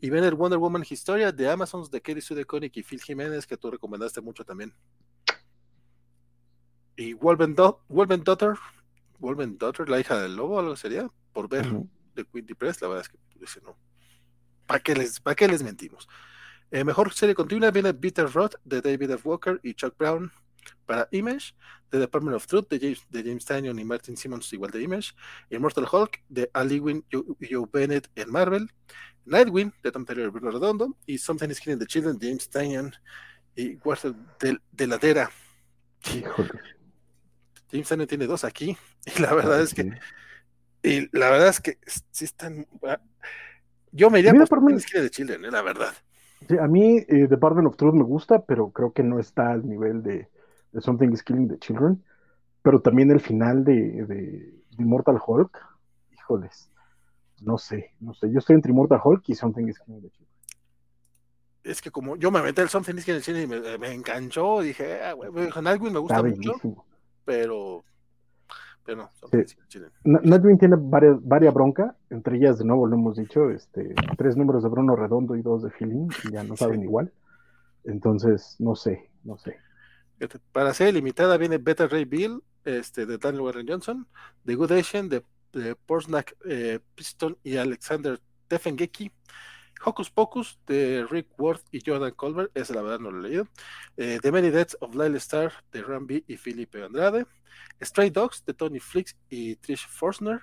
Y viene el Wonder Woman Historia de Amazons de Kelly Sue DeConnick y Phil Jiménez, que tú recomendaste mucho también. Y Wolven, Do- Wolven Daughter, Wolven Daughter, la hija del lobo, algo sería, por ver de Quinty Press, la verdad es que dice no. ¿Para qué les, para qué les mentimos? Eh, mejor serie continua viene Bitter Rot de David F. Walker y Chuck Brown. para Image, The Department of Truth de James, de James Tynion y Martin Simmons, igual de Image, Immortal Hulk de Ali Wynn y Joe, Bennett en Marvel, Nightwing de Tom Taylor y Bruno Redondo, y Something is Killing the Children James Tynion y Walter de, de Ladera. Híjole. James Tynion tiene dos aquí, y la verdad es que y la verdad es que sí están. Yo me iría Mira, por Something is Killing the Children, eh, la verdad. Sí, a mí eh, The Department of Truth me gusta, pero creo que no está al nivel de, de Something is Killing the Children. Pero también el final de, de, de Immortal Hulk, híjoles, no sé, no sé. Yo estoy entre Immortal Hulk y Something is Killing the Children. Es que como yo me metí el Something is Killing the Children y me, me enganchó, dije, ah, Nightwing me gusta mucho, pero. Pero no, Sí. tiene varias, varias bronca, entre ellas, de nuevo lo hemos dicho, este, tres números de Bruno Redondo y dos de Feeling, y ya no saben igual. Entonces, no sé, no sé. Para ser limitada viene Beta Ray Bill, este, de Daniel Warren Johnson, The Good Asian, de, de Porsnack eh, Piston y Alexander Tefengeki, Hocus Pocus, de Rick Worth y Jordan Colbert, esa la verdad no lo he leído, eh, The Many Deaths of Lyle Star, de Rambi y Felipe Andrade, Stray Dogs, de Tony Flix y Trish Forsner,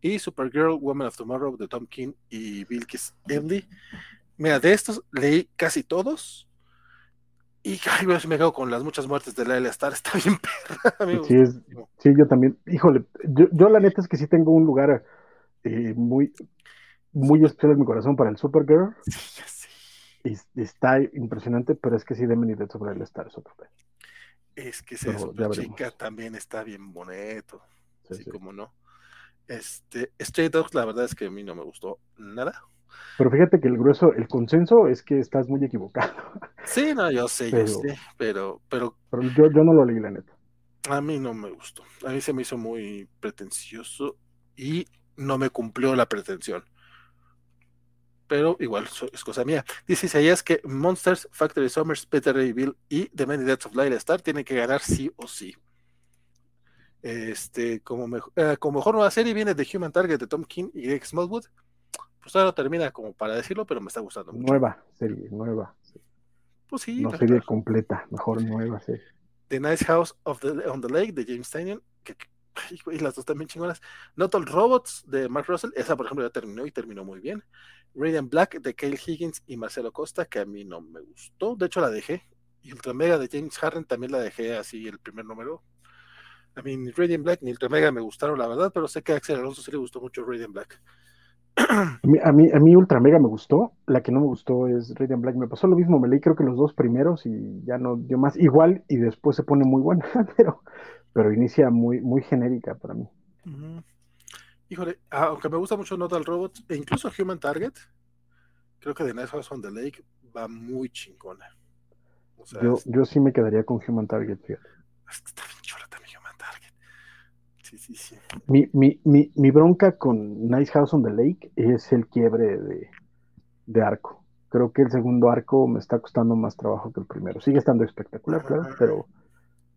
y Supergirl, Woman of Tomorrow, de Tom King y Bilkis Emily. Mira, de estos leí casi todos. Y [laughs] ay, me quedo con las muchas muertes de Lyle Star. [laughs] Está bien perra. a mí me Sí, es, sí, yo también. Híjole, yo, yo la neta es que sí tengo un lugar eh, muy, muy especial en mi corazón para el Supergirl. [laughs] Y está impresionante, pero es que sí, Demon y Dead sobre el Star es otro. Es que veremos. chica también está bien bonito. Sí, así sí. como no. Este, Stray Dogs, la verdad es que a mí no me gustó nada. Pero fíjate que el grueso, el consenso es que estás muy equivocado. [laughs] Sí, no, yo sé, Pero- yo sé, pero, pero Pero yo, yo no lo leí, la neta. a mí no me gustó. A mí se me hizo muy pretencioso y no me cumplió la pretensión. Pero igual es cosa mía. Dice Isaías que Monsters, Factory Summers, Peter Bill y The Many Deaths of Lyle Star tienen que ganar sí o sí. Este, como, mejo- eh, como mejor nueva serie viene The Human Target de Tom King y Greg Smallwood. Pues no termina como para decirlo, pero me está gustando mucho. Nueva serie, nueva. Pues sí, No serie completa, mejor nueva serie. The Nice House of the, on the Lake de James Tynion, que, güey, las dos también chingonas. Not All Robots de Mark Russell, esa por ejemplo ya terminó y terminó muy bien. Radiant Black de Cale Higgins y Marcelo Costa, que a mí no me gustó, de hecho la dejé. Y Ultra Mega de James Harren también la dejé así el primer número. A mí ni Radiant Black ni Ultra Mega me gustaron, la verdad, pero sé que a Axel Alonso sí le gustó mucho Radiant Black. A mí, a mí, a mí Ultra Mega me gustó. La que no me gustó es Radiant Black. Me pasó lo mismo, me leí creo que los dos primeros y ya no dio más. Igual y después se pone muy buena, [laughs] pero, pero inicia muy, muy genérica para mí. Ujú. Híjole, ah, aunque me gusta mucho Not All Robots e incluso Human Target, creo que The Nice House on the Lake va muy chingona. O sea, Yo, yo sí me quedaría con Human Target, fíjate. está bien chula también Human Target. Sí, sí, sí. Mi, mi, mi, mi bronca con Nice House on the Lake es el quiebre de, de arco. Creo que el segundo arco me está costando más trabajo que el primero. Sigue estando espectacular, claro, pero,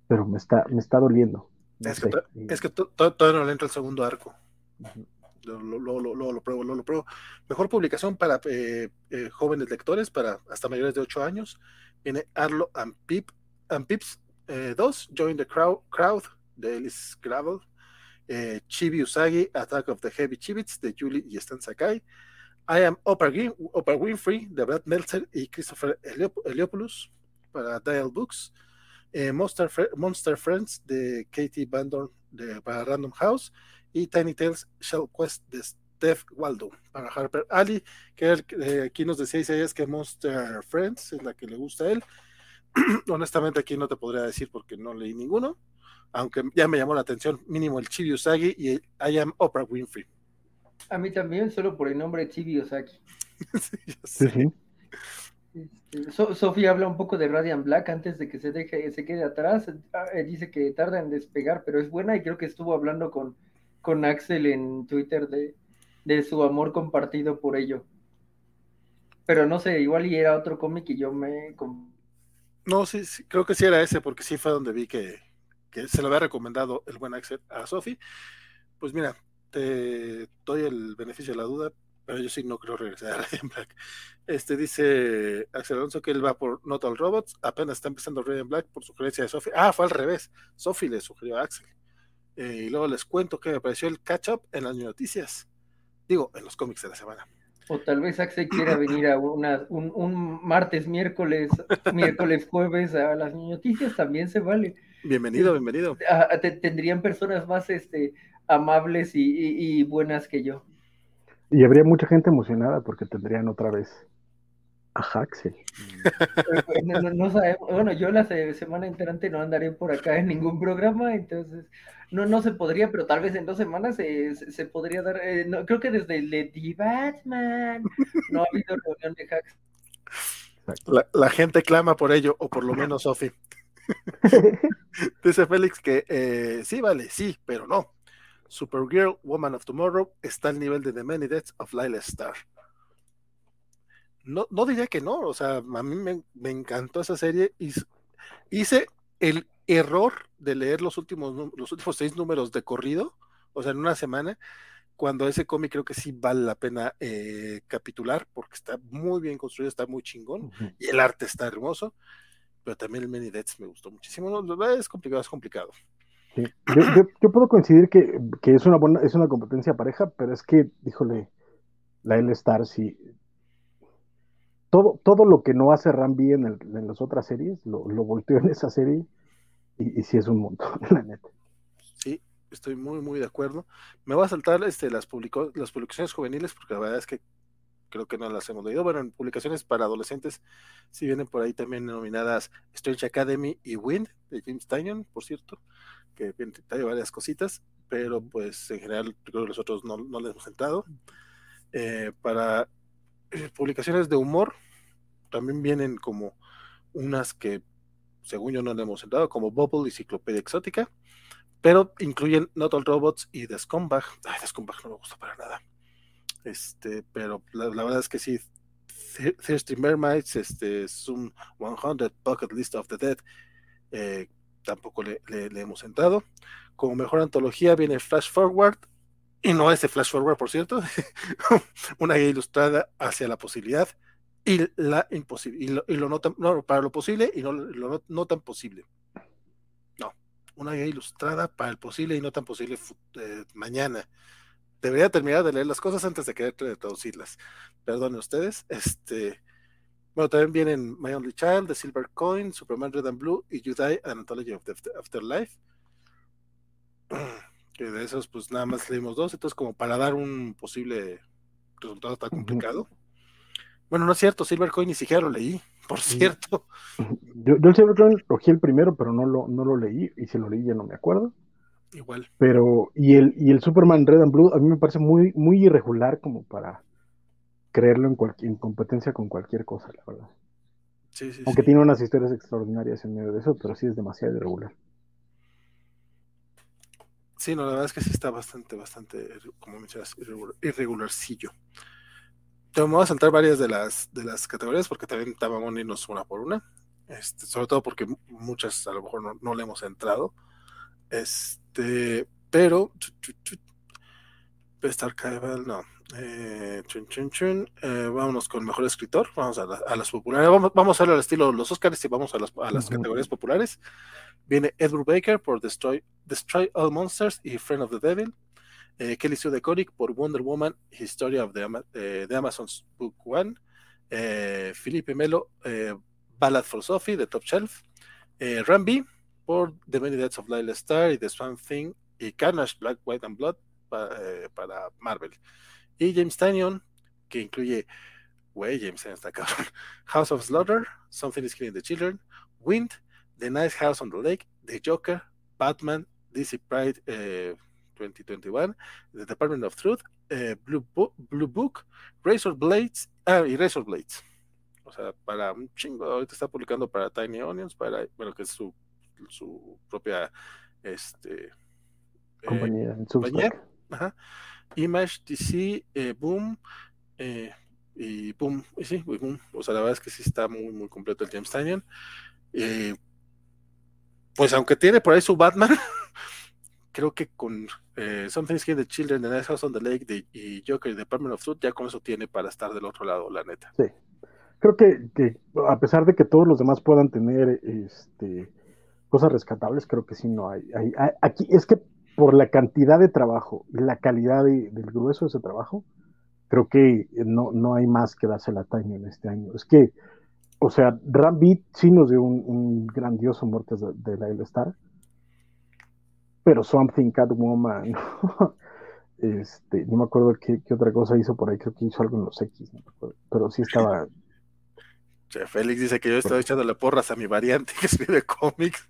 pero me está, me está doliendo. No Es que, to- es que to- to- todavía no le entra el segundo arco. Lo, lo, lo, lo, lo- pruebo, lo, pruebo. Mejor publicación para eh, eh, jóvenes lectores, para hasta mayores de 8 años. Viene Arlo and, Pip, and Pips 2, Join the Crowd, crowd de Ellis Gravel. Eh, Chibi Usagi, Attack of the Heavy Chibits de Julie y Stan Sakai. I Am Oprah, Win- Oprah Winfrey de Brad Meltzer y Christopher Heliop- Heliopoulos para Dial Books. Eh, Monster, Monster Friends de Katie Bandon de, para Random House y Tiny Tales Shell Quest de Steph Waldo para Harper Ali, que él, eh, aquí nos decía Isaías que Monster Friends es la que le gusta a él. [clears throat] Honestamente aquí no te podría decir porque no leí ninguno, aunque ya me llamó la atención mínimo el Chibi Usagi y el I Am Oprah Winfrey. A mí también, solo por el nombre Chibi Osaki. [laughs] Sí, sí. Este, So- Sofía habla un poco de Radiant Black antes de que se deje, se quede atrás. Ah, eh, Dice que tarda en despegar, pero es buena y creo que estuvo hablando con, con Axel en Twitter de, de su amor compartido por ello. Pero no sé, igual y era otro cómic y yo me... No, sí, sí, creo que sí era ese, porque sí fue donde vi que, que se lo había recomendado el buen Axel a Sofi. Pues mira, te doy el beneficio de la duda, pero yo sí no creo regresar a Radiant Black. Este dice Axel Alonso que él va por Not All Robots, apenas está empezando Radiant Black por sugerencia de Sophie. Ah, fue al revés. Sophie le sugirió a Axel. Eh, y luego les cuento que me apareció el catch-up en las noticias. Digo, en los cómics de la semana. O tal vez Axel quiera venir a una, un, un, martes, miércoles, miércoles, jueves a las noticias, también se vale. Bienvenido, bienvenido. A, te, tendrían personas más este, amables y, y, y, buenas que yo. Y habría mucha gente emocionada porque tendrían otra vez a Axel. no, no, no sabemos. Bueno, yo la semana entrante no andaré por acá en ningún programa, entonces no, no se podría, pero tal vez en dos semanas se, se podría dar. Eh, no, creo que desde el de Batman no ha habido reunión de hacks. La, la, gente clama por ello, o por lo menos Sofi. [laughs] Dice Félix que eh, sí, vale, sí, pero no. Supergirl, Woman of Tomorrow está al nivel de The Many Deaths of Lila Star. No, no diría que no, o sea, a mí me, me encantó esa serie y hice el error de leer los últimos, los últimos seis números de corrido, o sea, en una semana, cuando ese cómic creo que sí vale la pena eh, capitular, porque está muy bien construido, está muy chingón, uh -huh. y el arte está hermoso, pero también el Many Deaths me gustó muchísimo, no, es complicado, es complicado. Sí. Yo, yo, yo, puedo coincidir que, que, es una buena, es una competencia pareja, pero es que, híjole, la L-Star sí. Todo, todo lo que no hace Rambi en, el, en las otras series, lo, lo volteó en esa serie y, y sí es un montón, [laughs] la neta. Sí, estoy muy, muy de acuerdo. Me voy a saltar este, las, publicó, las publicaciones juveniles porque la verdad es que creo que no las hemos leído. Bueno, en publicaciones para adolescentes sí vienen por ahí también denominadas Strange Academy y Wind de James Tynion, por cierto, que trae varias cositas, pero pues en general creo que los otros no, no les hemos entrado. Eh, para eh, publicaciones de humor también vienen como unas que según yo no le hemos entrado, como Bubble y Ciclopedia Exótica, pero incluyen Not All Robots y The Scumbag. Ay, no me gusta para nada. Este, pero la, la verdad es que sí, Thirsty Mermaids, este, Zoom 100, Bucket List of the Dead, eh, tampoco le, le, le, hemos entrado. Como mejor antología viene Flash Forward, y no ese Flash Forward, por cierto, [laughs] una guía ilustrada hacia la posibilidad y la imposible, y lo, y no, para lo posible y no, lo no, tan posible. No, una guía ilustrada para el posible y no tan posible eh, mañana. Debería terminar de leer las cosas antes de querer traducirlas. Perdonen ustedes. Este, bueno, también vienen My Only Child, The Silver Coin, Superman Red and Blue y You Die, An Anthology of the Afterlife. [clears throat] Que de esos, pues nada más leímos dos. Entonces, como para dar un posible resultado tan complicado. Uh -huh. Bueno, no es cierto, Silvercoin ni siquiera lo leí, por cierto. [laughs] Yo, yo el Silvercoin cogí el primero, pero no lo, no lo leí, y si lo leí ya no me acuerdo. Igual. Pero, y el, y el Superman Red and Blue a mí me parece muy, muy irregular como para creerlo en, en competencia con cualquier cosa, la verdad. Sí, sí, Aunque sí. tiene unas historias extraordinarias en medio de eso, pero sí es demasiado irregular. Sí, no, la verdad es que sí está bastante, bastante, como mencionas, irregular, irregularcillo. Te voy a saltar varias de las, de las categorías porque también vamos a irnos una por una. Este, sobre todo porque muchas a lo mejor no, no le hemos entrado. Este, pero Best Archival, no. Eh, chun, chun, chun. Eh, vámonos con mejor escritor. Vamos a, la, a las populares. Vamos, vamos, a hacerlo al estilo los Oscars y vamos a las, a las uh -huh. categorías populares. Viene Edward Baker por Destroy, Destroy All Monsters y Friend of the Devil. Eh, Kelly Sue DeConnick por Wonder Woman, History of the, eh, Amazon's Book One, eh, Felipe Melo, Ballad for Sophie, The Top Shelf, Rambi por The Many Deaths of Lila Star y The Swan Thing y Carnage, Black, White and Blood pa, para Marvel. Y James Tannion, que incluye, güey, James Tannion está [laughs] House of Slaughter, Something is Killing the Children, Wind, The Nice House on the Lake, The Joker, Batman, DC Pride, 2021, The Department of Truth, eh, Blue, Bo Blue, Book, Razor Blades, ah, y Razor Blades. O sea, para un chingo, ahorita está publicando para Tiny Onions, para, bueno, que es su, su propia este, compañía, eh, compañía. Ajá. Image, DC, eh, Boom, eh, y Boom, y sí, Boom. O sea, la verdad es que sí está muy, muy completo el James Tynion. Pues aunque tiene por ahí su Batman, [laughs] creo que con eh, Something's Skin the Children, The Nice House on the Lake de, y Joker y Department of Truth, ya con eso tiene para estar del otro lado, la neta. Sí. Creo que, a pesar de que todos los demás puedan tener este, cosas rescatables, creo que sí no hay, Aquí es que por la cantidad de trabajo y la calidad de- del grueso de ese trabajo, creo que no, no hay más que darse la talla en este año. Es que, o sea, Rambit sí nos dio un, un grandioso muertes de, de la L-Star, pero Something Catwoman, [laughs] este, no me acuerdo qué, qué otra cosa hizo por ahí, creo que hizo algo en los X, no me acuerdo, pero sí estaba, [laughs] Che, Félix dice que yo estoy echándole porras a mi variante [laughs] que escribe cómics.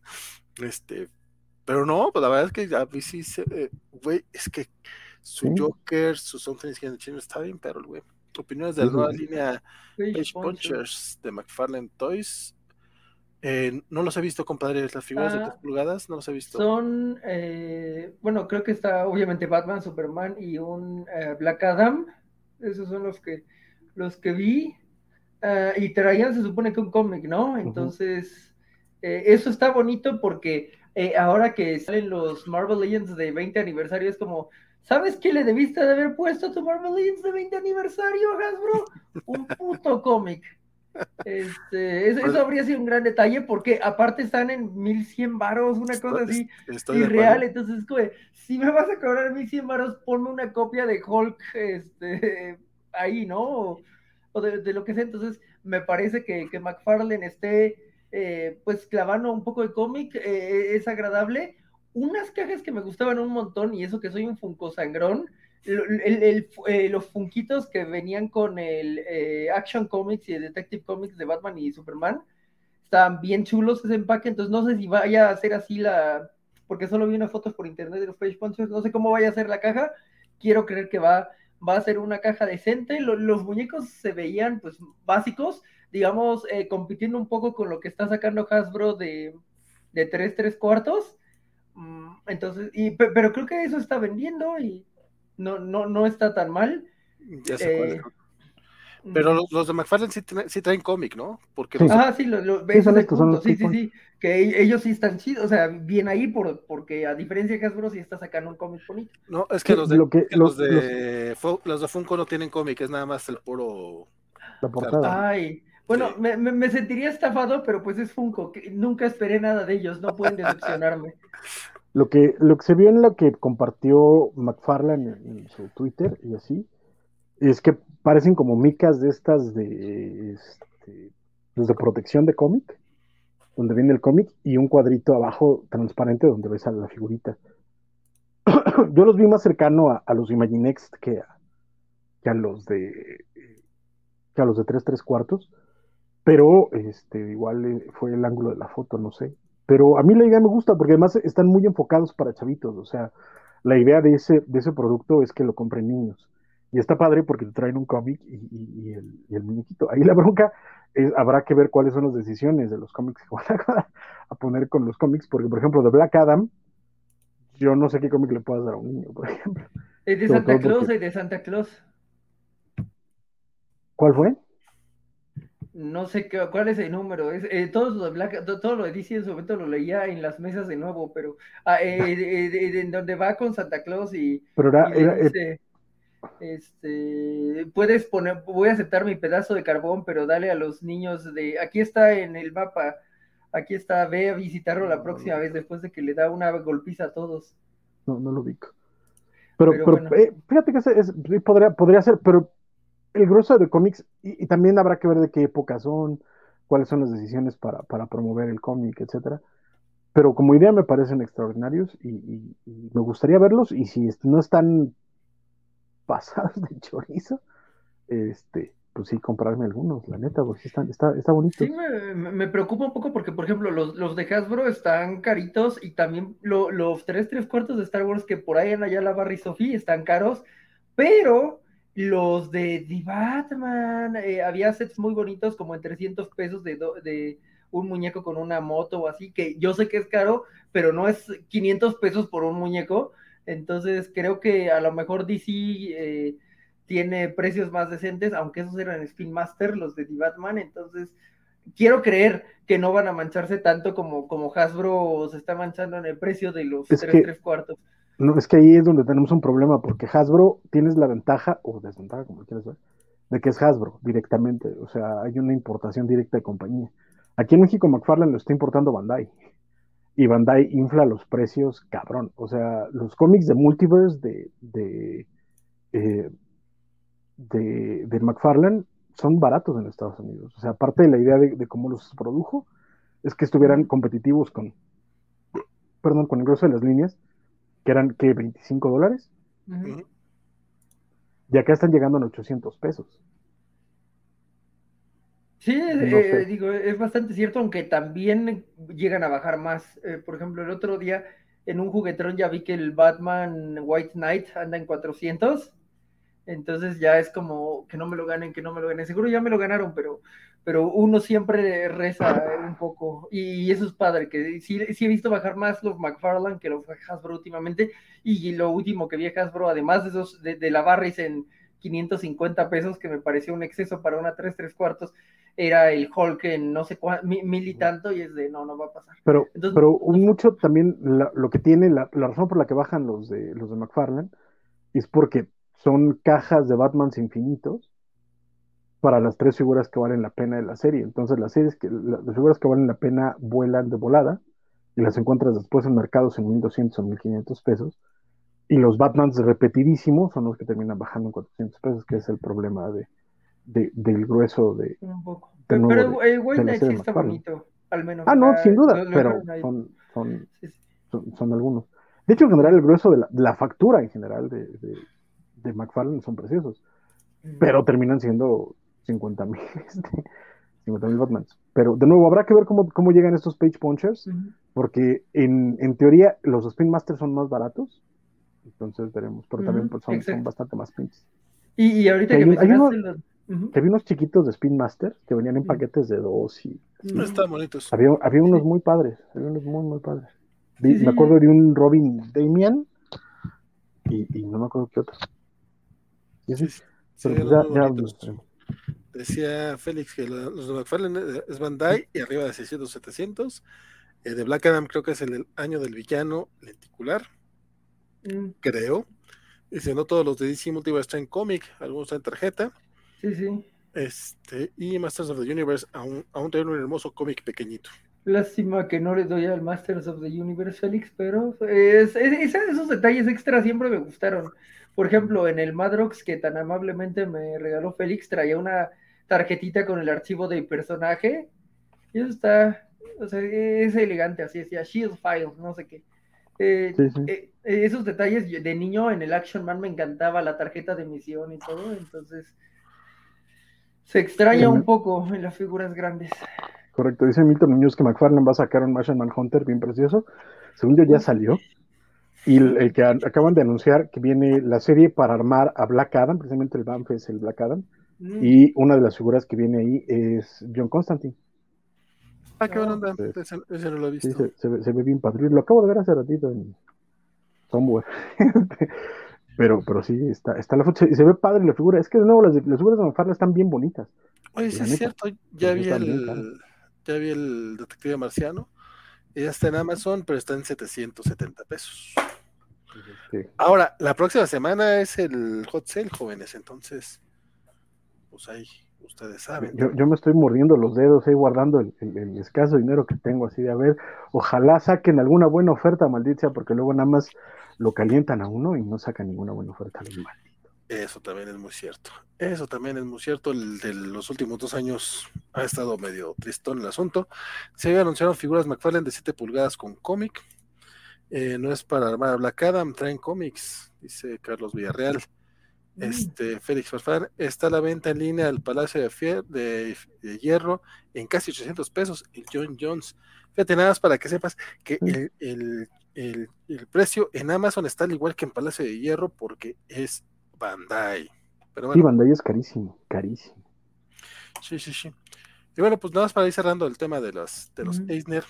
Este, pero no, pues la verdad es que a mí sí se, eh, güey, es que su Sí. Joker, su Something Children está bien, pero güey. Opiniones de la nueva línea Page Punchers. De McFarlane Toys. Eh, no los he visto, compadre, las figuras de Ah, 3 pulgadas, no los he visto. Son, eh, bueno, creo que está obviamente Batman, Superman y un eh, Black Adam. Esos son los que, los que vi. Ah, y traían, se supone que un cómic, ¿no? Entonces, eh, eso está bonito porque eh, ahora que salen los Marvel Legends de 20 aniversario, es como, ¿sabes qué le debiste de haber puesto a tu Marvel Legends de 20 aniversario, Hasbro? Un puto cómic. Este, eso, eso habría sido un gran detalle porque aparte están en 1100 varos, una cosa así irreal. Entonces, de, si me vas a cobrar 1100 varos, ponme una copia de Hulk este, ahí, ¿no? O, o de, de lo que sea. Entonces, me parece que, que McFarlane esté eh, pues clavando un poco de cómic, eh, es agradable. Unas cajas que me gustaban un montón, y eso que soy un Funko sangrón, el- eh, los funquitos que venían con el eh, Action Comics y el Detective Comics de Batman y Superman, estaban bien chulos ese empaque, entonces no sé si vaya a ser así la, porque solo vi unas fotos por internet de los Page Punchers, no sé cómo vaya a ser la caja, quiero creer que va, va a ser una caja decente, Lo- los muñecos se veían pues básicos, digamos, eh, compitiendo un poco con lo que está sacando Hasbro de, de 3, 3 cuartos, entonces, y, pe- pero creo que eso está vendiendo y no, no, no está tan mal. Ya es. Eh, Pero los, los de McFarlane sí, traen- sí traen cómic, ¿no? Porque Sí. los- Ajá, sí, lo, lo- Sí, son estos, son los sí, sí, que e- ellos sí están chidos, o sea, bien ahí por, porque a diferencia de Hasbro sí está sacando un cómic bonito. no, es que Sí, los de, lo que- que los, los- de los de Funko no tienen cómic, es nada más el puro. la portada. Ay, bueno, Sí. me, me- me sentiría estafado, pero pues es Funko, que nunca esperé nada de ellos, no pueden decepcionarme. [laughs] Lo que, lo que se vio en lo que compartió McFarlane en, en su Twitter y así, es que parecen como micas de estas de, este, pues, de protección de cómic, donde viene el cómic y un cuadrito abajo transparente donde ves a la figurita. [coughs] Yo los vi más cercano a, a los Imaginext que a, que a los de que a los de 3 3 cuartos, pero este, igual eh, fue el ángulo de la foto, no sé. Pero a mí la idea me gusta porque además están muy enfocados para chavitos, o sea, la idea de ese, de ese producto es que lo compren niños. Y está padre porque te traen un cómic y, y- y el, y el muñequito. Ahí la bronca es, habrá que ver cuáles son las decisiones de los cómics que [laughs] van a, a poner con los cómics, porque por ejemplo de Black Adam, yo no sé qué cómic le puedas dar a un niño, por ejemplo. Eh, de Santa Claus porque- y de Santa Claus. ¿Cuál fue? No sé qué, cuál es el número. Es, eh, todos los de Black, to- todo lo de DC en su momento lo leía en las mesas de nuevo, pero ah, eh, [laughs] eh, de- en donde va con Santa Claus y, Pero era- y le era- eh, dice, este, puedes poner, voy a aceptar mi pedazo de carbón, pero dale a los niños de, aquí está en el mapa, aquí está, ve a visitarlo la próxima vez después de que le da una golpiza a todos. No, no lo ubico. Pero, Pero pero, bueno. eh, fíjate que ese es- podría, podría ser, pero el grueso de cómics, y, también habrá que ver de qué época son, cuáles son las decisiones para, para promover el cómic, etcétera. Pero como idea me parecen extraordinarios y, me gustaría verlos, y si no están [laughs] pasados de chorizo, este, pues sí, comprarme algunos, la neta, porque están, está, está bonito. Sí, me, me- preocupa un poco porque, por ejemplo, los, los de Hasbro están caritos y también lo- los tres, tres cuartos de Star Wars que por ahí en allá la Barry Sophie están caros, pero los de The Batman, eh, había sets muy bonitos como en 300 pesos de, do- de un muñeco con una moto o así, que yo sé que es caro, pero no es 500 pesos por un muñeco, entonces creo que a lo mejor DC... eh, tiene precios más decentes, aunque esos eran Spin Master, los de The Batman, entonces quiero creer que no van a mancharse tanto como, como Hasbro se está manchando en el precio de los Es tres, que- tres cuartos. No, es que ahí es donde tenemos un problema, porque Hasbro tienes la ventaja, o desventaja, como quieras ver, de que es Hasbro directamente. O sea, hay una importación directa de compañía. Aquí en México McFarlane lo está importando Bandai. Y Bandai infla los precios cabrón. O sea, los cómics de Multiverse de, de, eh, de, de McFarlane son baratos en Estados Unidos. O sea, aparte de la idea de, de cómo los produjo, es que estuvieran competitivos con, perdón, con el grueso de las líneas, que eran, ¿qué? 25 dólares. Ujú. Y acá están llegando a 800 pesos. Sí, No eh, digo, es bastante cierto, aunque también llegan a bajar más. Eh, por ejemplo, el otro día en un juguetrón ya vi que el Batman White Knight anda en 400. Entonces ya es como que no me lo ganen, que no me lo ganen. Seguro ya me lo ganaron, pero, pero uno siempre reza un poco. Y eso es padre, que sí, sí he visto bajar más los McFarlane que los Hasbro últimamente. Y lo último que vi a Hasbro, además de, esos, de, de la Barris en 550 pesos, que me pareció un exceso para una 3 3 cuartos, era el Hulk en no sé cuánto, mil y tanto, y es de no, no va a pasar. Pero, Entonces, pero un mucho también la- lo que tiene, la, la razón por la que bajan los de los de McFarlane es porque son cajas de Batmans infinitos para las tres figuras que valen la pena de la serie. Entonces las series que la- las figuras que valen la pena vuelan de volada y las encuentras después en mercados en 1200 o 1500 pesos. Y los Batmans repetidísimos son los que terminan bajando en 400 pesos, que es el problema de, de- del grueso de, un poco. de Pero, nuevo de- el White Knight sí está bonito, al menos. Ah, no, sin duda, pero son, son, son, son algunos. De hecho, en general, el grueso de la, la factura en general de, de, de McFarlane son preciosos, pero terminan siendo 50 mil [laughs] mil Batmans. Pero de nuevo, habrá que ver cómo, cómo llegan estos page punchers, porque en, en teoría los Spin Masters son más baratos, entonces veremos, pero también pues, son, son bastante más pinches. Y, y ahorita Que que hay un- hay mencionaste uno- los- Ujú. Que había unos chiquitos de Spin Master que venían en paquetes de dos y No están bonitos. había, había unos muy padres, había unos muy, muy padres. Sí, sí. Me acuerdo de un Robin Damian y, y no me acuerdo qué otro. Y así. Sí, Pero pues ya. Decía Félix que los de McFarlane eh, es Bandai y arriba de 600, 700. Eh, de Black Adam creo que es el, año del villano lenticular, Mm, creo. Dice, no todos los de DC Multiverse traen cómic, algunos traen tarjeta. Sí, sí. Este, y Masters of the Universe aún, aún traen un hermoso cómic pequeñito. Lástima que no le doy al Masters of the Universe Félix, pero es- es- es- esos detalles extras siempre me gustaron. Por ejemplo, en el Madrox que tan amablemente me regaló Félix, traía una tarjetita con el archivo del personaje. Y eso está, o sea, es elegante, así decía, Shield File, no sé qué. Eh, Sí, sí. eh, eh, esos detalles de niño en el Action Man me encantaba la tarjeta de misión y todo, entonces se extraña Sí, un poco en las figuras grandes. Correcto, dice Milton Muñoz que McFarlane va a sacar un Martian Manhunter bien precioso. Según yo ya salió. Y el, el que acaban de anunciar que viene la serie para armar a Black Adam, precisamente el Banff es el Black Adam. Mm. Y una de las figuras que viene ahí es John Constantine. Ah, qué buena onda. Sí. Ese, ese no lo he Sí, visto. se, se ve, se ve bien padre. Lo acabo de ver hace ratito en Somewhere. [laughs] pero, pero sí, está, está la foto. Y se ve padre la figura. Es que de nuevo las, las figuras de McFarlane están bien bonitas. Oye, sí es cierto, ya vi el, ya vi el detective marciano. Ya está en Amazon, pero está en 770 pesos. Sí. Ahora, la próxima semana es el hot sale, jóvenes, entonces, pues ahí, ustedes saben. Yo, yo me estoy mordiendo los dedos ahí guardando el, el- el escaso dinero que tengo así de a ver, ojalá saquen alguna buena oferta, maldita, porque luego nada más lo calientan a uno y no sacan ninguna buena oferta. los malditos. Eso también es muy cierto. Eso también es muy cierto. El de los últimos dos años ha estado medio tristón el asunto. Se había anunciado figuras McFarlane de 7 pulgadas con cómic. Eh, no es para armar a Black Adam, traen cómics, dice Carlos Villarreal. Este, Félix Farfán está a la venta en línea al Palacio de, Fier- de- de Hierro en casi 800 pesos. El John Jones. Fíjate nada más para que sepas que el, el- el- el precio en Amazon está al igual que en Palacio de Hierro porque es Bandai. Pero Sí, bueno, Bandai es carísimo, carísimo. sí, sí, sí. Y bueno, pues nada más para ir cerrando el tema de los, de los. Eisner,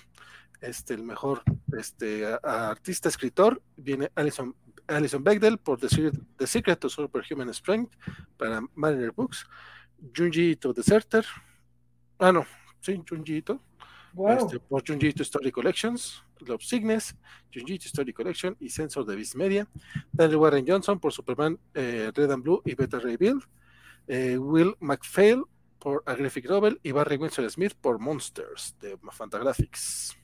este, el mejor este, a- a artista escritor, viene Alison, Alison Bechdel por The Secret, The Secret of Superhuman Strength para Mariner Books, Junji to Deserter, ah no, sí, Junjito. Wow. Este, por Junjito Story Collections, Love Signes, Junjito Story Collection y Sensor de Beast Media. Daniel Warren Johnson por Superman eh, Red and Blue y Beta Ray Bill. Eh, Will McPhail por A Graphic Novel y Barry Winsor Smith por Monsters de Fantagraphics.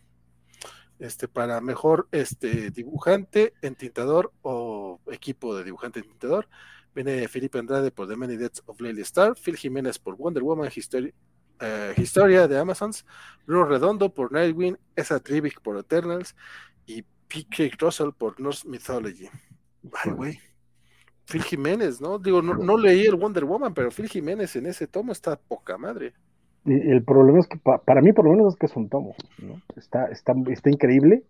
Este, para mejor este, dibujante, entintador o equipo de dibujante entintador, viene Felipe Andrade por The Many Deaths of Lily Star, Phil Jiménez por Wonder Woman, History, uh, Historia de Amazons, Bruno Redondo por Nightwing, Esa Trivic por Eternals y P.K. Russell por Norse Mythology. Ay, güey. Phil Jiménez, ¿no? Digo, no, no, leí el Wonder Woman, pero Phil Jiménez en ese tomo está poca madre. El problema es que pa, para mí por lo menos es que es un tomo, ¿no? Está, está, está increíble,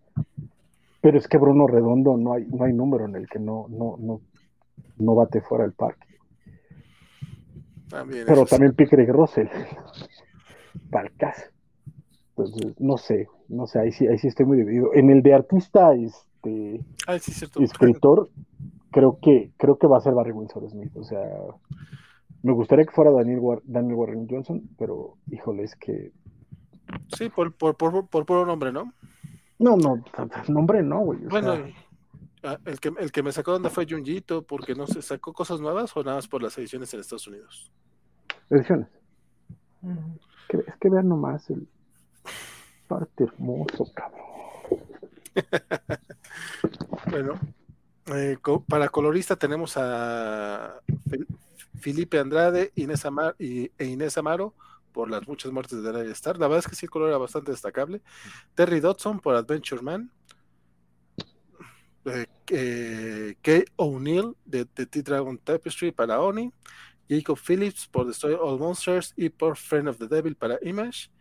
pero es que Bruno Redondo no hay, no hay número en el que no, no, no, no bate fuera del parque. También pero también Pickering Russell. [laughs] Palcas. Entonces, no sé, no sé, ahí sí, ahí sí estoy muy dividido. En el de artista, este, sí, cierto. escritor, creo que, creo que va a ser Barry Windsor Smith. O sea, me gustaría que fuera Daniel, War Daniel Warren Johnson, pero híjole, es que. Sí, por, por, por, por puro nombre, ¿no? No, no, nombre no, güey. Bueno, sea, ah, el que, el que me sacó de onda fue Junjito, porque no se sacó cosas nuevas o nada más por las ediciones en Estados Unidos. ediciones. Que- es que vean nomás el parte hermoso, cabrón. [laughs] Bueno, eh, co- para colorista tenemos a Fel- Felipe Andrade Inés y, e Inés Amaro por las muchas muertes de Star. La verdad es que sí, el color era bastante destacable. Terry Dodson por Adventure Man. Eh, eh, Kay O'Neill de, de T-Dragon Tapestry para Oni. Jacob Phillips por Destroy All Monsters y por Friend of the Devil para Image.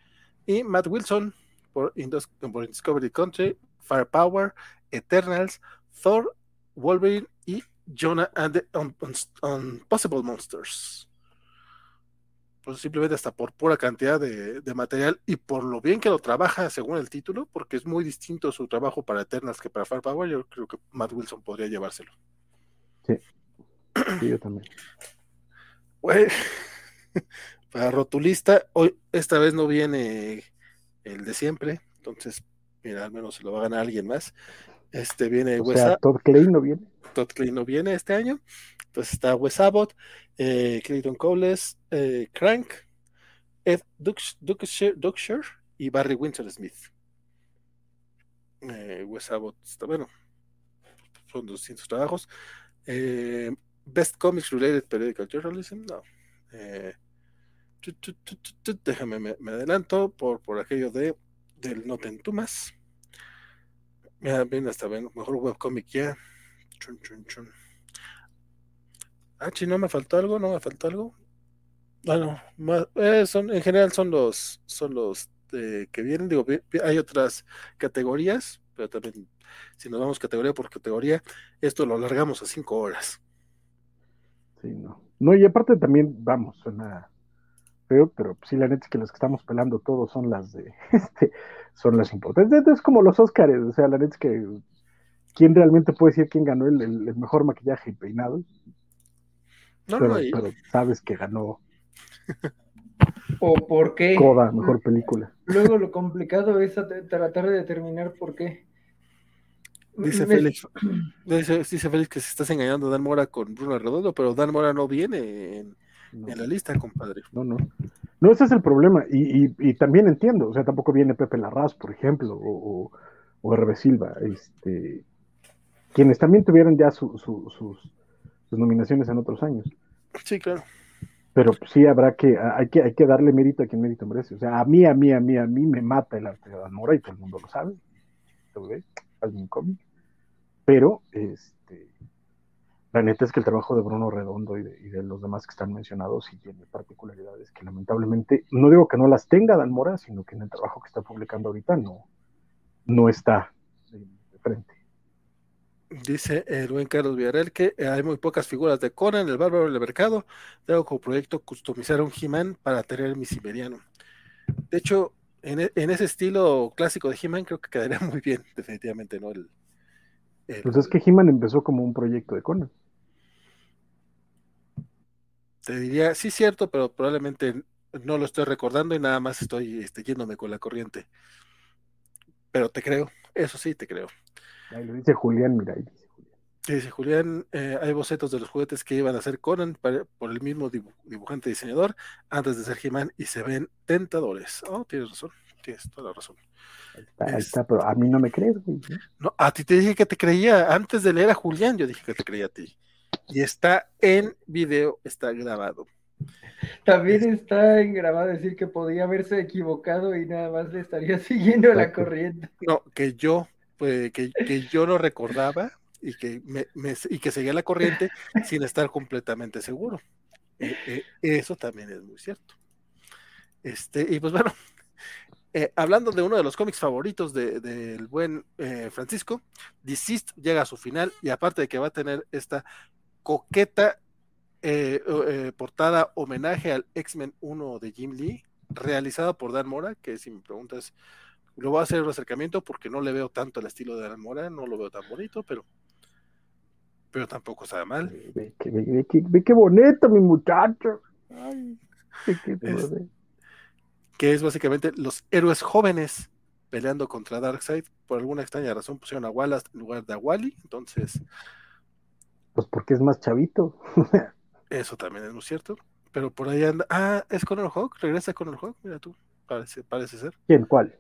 Y Matt Wilson por, por Discovery Country, Firepower, Eternals, Thor, Wolverine Jonah and the Un- Un- Impossible Monsters. Pues simplemente hasta por pura cantidad de, de material y por lo bien que lo trabaja según el título, porque es muy distinto su trabajo para Eternals que para Firepower, yo creo que Matt Wilson podría llevárselo. Sí, sí, yo también. [clears throat] Güey, [laughs] para rotulista, hoy esta vez no viene el de siempre, entonces, mira, al menos se lo va a ganar alguien más. Este viene O Wes sea, Todd Clay no viene. Todd Clay no viene este año. Entonces está Wes Abbott, eh, Clayton Coles, eh, Crank, Ed Dux- Duxshire Duxshire y Barry Windsor Smith. Eh, Wes Abbott está bueno. Son 200 trabajos. Eh, Best Comics Related Periodical Journalism, no. Déjame, me, me adelanto por, por aquello de del No Te Entumas. Mira, bien, hasta bien, mejor webcomic ya. Chun, chun, chun. Ah, chi, no me faltó algo, no me faltó algo. Bueno, ma- eh, son, en general son los, son los que vienen. Digo, hay otras categorías, pero también, si nos vamos categoría por categoría, esto lo alargamos a cinco horas. Sí, no. No, y aparte también, vamos, suena feo, pero sí, la neta es que los que estamos pelando todos son las de, [laughs] este, son las importantes. Es como los Óscares, o sea, la neta es que, ¿quién realmente puede decir quién ganó el, el- el mejor maquillaje y peinado? No, pero, no, y- pero sabes que ganó ¿O por qué? Coda, mejor película. Luego lo complicado es a- tratar de determinar por qué. Dice Me- Félix, dice, dice Félix que se estás engañando a Dan Mora con Bruno Redondo, pero Dan Mora no viene en, en la lista, compadre. No, no. No, ese es el problema. Y, y, y también entiendo, o sea, tampoco viene Pepe Larraz, por ejemplo, o, o, o Hervé Silva, este, quienes también tuvieron ya su- su- sus, sus nominaciones en otros años. Sí, claro. Pero pues, sí habrá que, hay que, hay que darle mérito a quien mérito merece. O sea, a mí, a mí, a mí, a mí me mata el arte de Dan Mora y todo el mundo lo sabe. ¿Lo ve? Alguien cómic. Pero, este, la neta es que el trabajo de Bruno Redondo y de, y de los demás que están mencionados sí tiene particularidades que lamentablemente, no digo que no las tenga Dan Mora, sino que en el trabajo que está publicando ahorita no, no está de, de frente. Dice el buen Carlos Villarreal que eh, hay muy pocas figuras de Conan, el bárbaro del mercado. Tengo como proyecto customizar un He-Man para tener mi siberiano. De hecho, en, e- en ese estilo clásico de He-Man creo que quedaría [laughs] muy bien, definitivamente, ¿no? El, el- Pues es que He-Man empezó como un proyecto de Conan. Te diría, sí, cierto, pero probablemente no lo estoy recordando y nada más estoy este, yéndome con la corriente. Pero te creo, eso sí, te creo. Ahí lo dice Julián, mira, ahí dice Julián. Dice Julián, eh, hay bocetos de los juguetes que iban a ser Conan para, por el mismo dibujante diseñador antes de ser He-Man y se ven tentadores. Oh, tienes razón, tienes toda la razón. Ahí está, ahí está, pero a mí no me crees, güey. No, a ti te dije que te creía antes de leer a Julián, yo dije que te creía a ti. Y está en video, está grabado. También está en grabado decir que podía haberse equivocado y nada más le estaría [laughs] siguiendo la corriente. No, que yo, pues, que, que yo lo recordaba y que, me, me, y que seguía la corriente sin estar completamente seguro. Eh, eh, eso también es muy cierto. Este, y pues bueno, eh, hablando de uno de los cómics favoritos del de, de buen eh, Francisco, Deceased llega a su final y aparte de que va a tener esta coqueta eh, eh, portada homenaje al X-Men 1 de Jim Lee, realizada por Dan Mora, que si me preguntas, lo voy a hacer un acercamiento porque no le veo tanto el estilo de Dan Mora, no lo veo tan bonito, pero pero tampoco está mal. Ve, ve, ve, ve qué bonito, mi muchacho. Ay, qué es, que es básicamente los héroes jóvenes peleando contra Darkseid. Por alguna extraña razón pusieron a Wallace en lugar de a Wally, entonces. Pues porque es más chavito. Eso también es muy cierto. Pero por ahí anda. Ah, es Conor Hawk. Regresa Conor Hawk. Mira tú. Parece, parece ser. ¿Quién? ¿Cuál?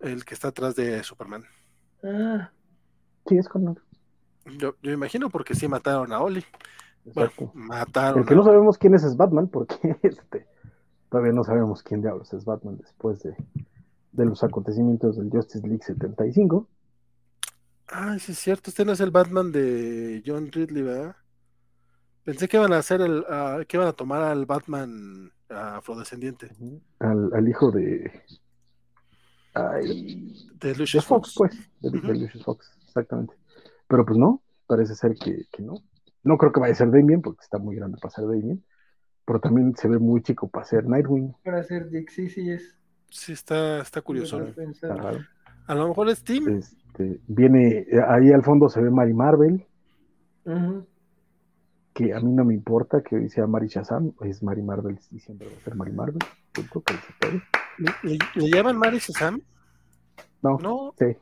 El que está atrás de Superman. Ah. ¿Quién es Conor? Yo, yo imagino porque sí mataron a Oli. Bueno, mataron. El que no sabemos quién es es Batman, porque [laughs] este todavía no sabemos quién diablos es Batman después de, de los acontecimientos del Justice League 75. Ah, sí es cierto, este no es el Batman de John Ridley, ¿verdad? Pensé que iban a hacer el, uh, que iban a tomar al Batman uh, afrodescendiente. Al, al, hijo de. Ay, de Lucius de Fox, Fox, pues. De, uh -huh. de, Lucius Fox, exactamente. Pero pues no, parece ser que, que, no. No creo que vaya a ser Damien, porque está muy grande para ser Damien. Pero también se ve muy chico para ser Nightwing. Para ser Dick, sí, sí es. Sí, está, está curioso. A lo mejor es Tim. Este, viene, ahí al fondo se ve Mary Marvel. Uh -huh. Que a mí no me importa que hoy sea Mary Shazam, es Mary Marvel y siempre va a ser Mary Marvel. Punto, que ¿Le, le, le llaman Mary Shazam? No, no. Sí.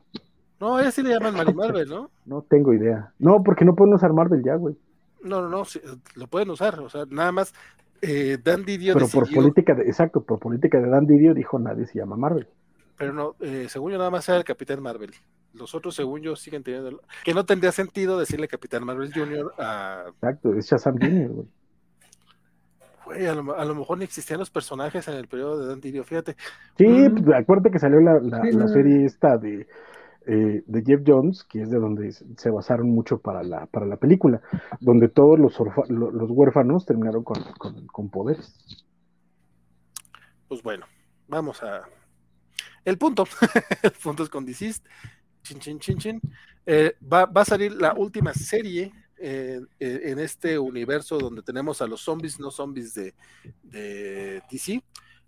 No, ella sí le llaman Mary Marvel, ¿no? [laughs] No tengo idea. No, porque no pueden usar Marvel ya, güey. No, no, no, sí, lo pueden usar, o sea, nada más eh, Dan Didio Pero decidió, por política, de, exacto, por política de Dan Didio dijo nadie se llama Marvel. Pero no, eh, según yo nada más era el Capitán Marvel. Los otros, según yo, siguen teniendo... Que no tendría sentido decirle Capitán Marvel Jr. a... Exacto, es Shazam Jr., güey. Güey, a lo, a lo, mejor ni existían los personajes en el periodo de Dan Didio, fíjate. Sí, mm. pues, acuérdate que salió la, la, sí, la serie esta de eh, de Jeff Jones, que es de donde se basaron mucho para la, para la película, donde todos los, los huérfanos terminaron con, con, con, poderes. Pues bueno, vamos a... El punto, [laughs] el es con Deceased, chin, chin, chin, chin. Eh, va, a salir la última serie eh, en este universo donde tenemos a los zombies, no zombies de, de DC,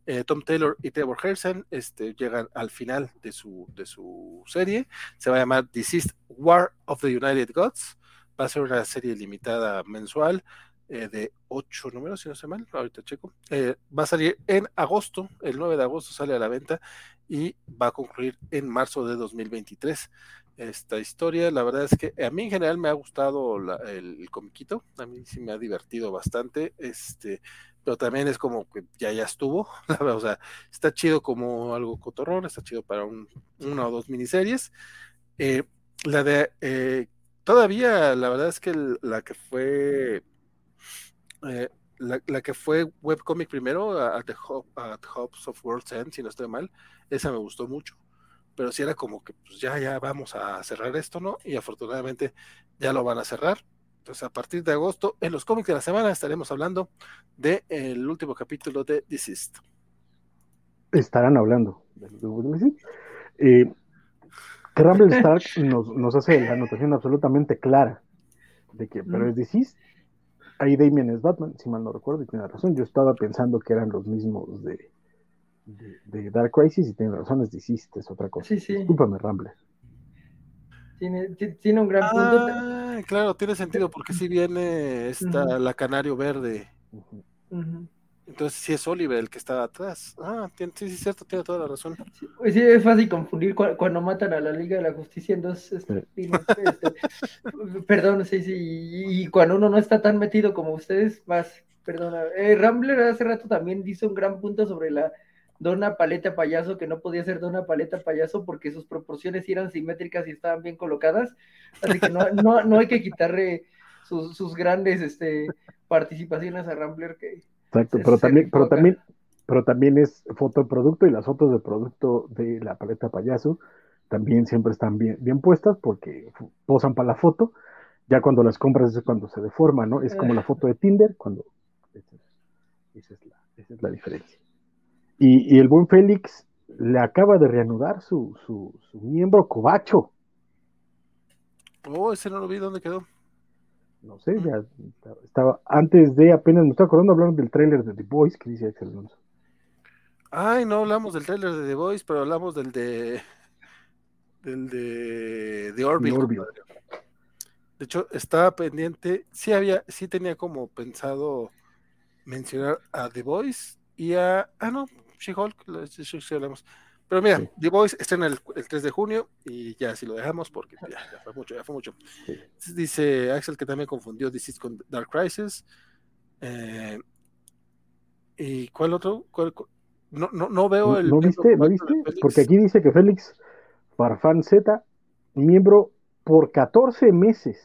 eh, Tom Taylor y Trevor Hersen este, llegan al final de su, de su serie. Se va a llamar Deceased War of the United Gods. Va a ser una serie limitada mensual eh, de ocho números, si no sé mal. Ahorita checo. Eh, va a salir en agosto. El 9 de agosto sale a la venta y va a concluir en marzo de 2023. Esta historia, la verdad es que a mí en general me ha gustado el, el comiquito. A mí sí me ha divertido bastante. Este, pero también es como que ya ya estuvo, [laughs] o sea, está chido como algo cotorrón, está chido para un, una o dos miniseries. Eh, la de eh, todavía, la verdad es que la que fue eh, la, la, que fue webcomic primero, at, the at Hubs of World's End, si no estoy mal, esa me gustó mucho. Pero sí era como que pues ya, ya vamos a cerrar esto, ¿no? Y afortunadamente ya lo van a cerrar. Entonces, a partir de agosto, en los cómics de la semana estaremos hablando del de último capítulo de Deceased. Estarán hablando de eh, que Rumble Stark nos, nos, hace la anotación absolutamente clara de que, pero es Deceased. Ahí Damien es Batman, si mal no recuerdo, y tiene razón. Yo estaba pensando que eran los mismos de, de, de Dark Crisis y tiene razón, es es otra cosa. Sí, sí. Discúlpame, Rumble. Tiene, tiene, un gran punto. Ah, claro, tiene sentido porque si viene esta, uh -huh. la canario verde. Uh -huh. Entonces sí es Oliver el que estaba atrás. Ah, tiene, sí, sí, es cierto, tiene toda la razón. Pues sí, es fácil confundir cu cuando matan a la Liga de la Justicia en dos este, [laughs] este, perdón, sí, sí, y cuando uno no está tan metido como ustedes, más, perdona. Eh, Rambler hace rato también hizo un gran punto sobre la Dona Paleta Payaso, que no podía ser Dona Paleta Payaso porque sus proporciones eran simétricas y estaban bien colocadas. Así que no, [laughs] no, no hay que quitarle sus, sus grandes este, participaciones a Rambler. Que Exacto, pero también, pero también, pero también es foto de producto y las fotos de producto de la paleta payaso también siempre están bien, bien puestas porque posan para la foto. Ya cuando las compras es cuando se deforma, ¿no? Es como la foto de Tinder, cuando esa es la, esa es la diferencia. Y, y, el buen Félix le acaba de reanudar su, su, su, miembro cobacho. Oh, ese no lo vi, ¿dónde quedó? No sé, ya estaba, antes de apenas me estoy acordando, hablaron del tráiler de The Voice que dice Axel Alonso. Ay, no hablamos del tráiler de The Voice, pero hablamos del de del de The Orbit. De hecho, estaba pendiente, sí había, sí tenía como pensado mencionar a The Voice y a, ah no, She-Hulk, sí hablamos. Pero mira, sí. The Voice está en el, el, 3 de junio y ya si lo dejamos porque ya, ya fue mucho, ya fue mucho. Sí. Dice Axel que también confundió DC con Dark Crisis. Eh, ¿Y cuál otro? ¿Cuál, no, no, no, veo el. ¿No viste? ¿No viste? Porque aquí dice que Félix Farfán Z, miembro por 14 meses.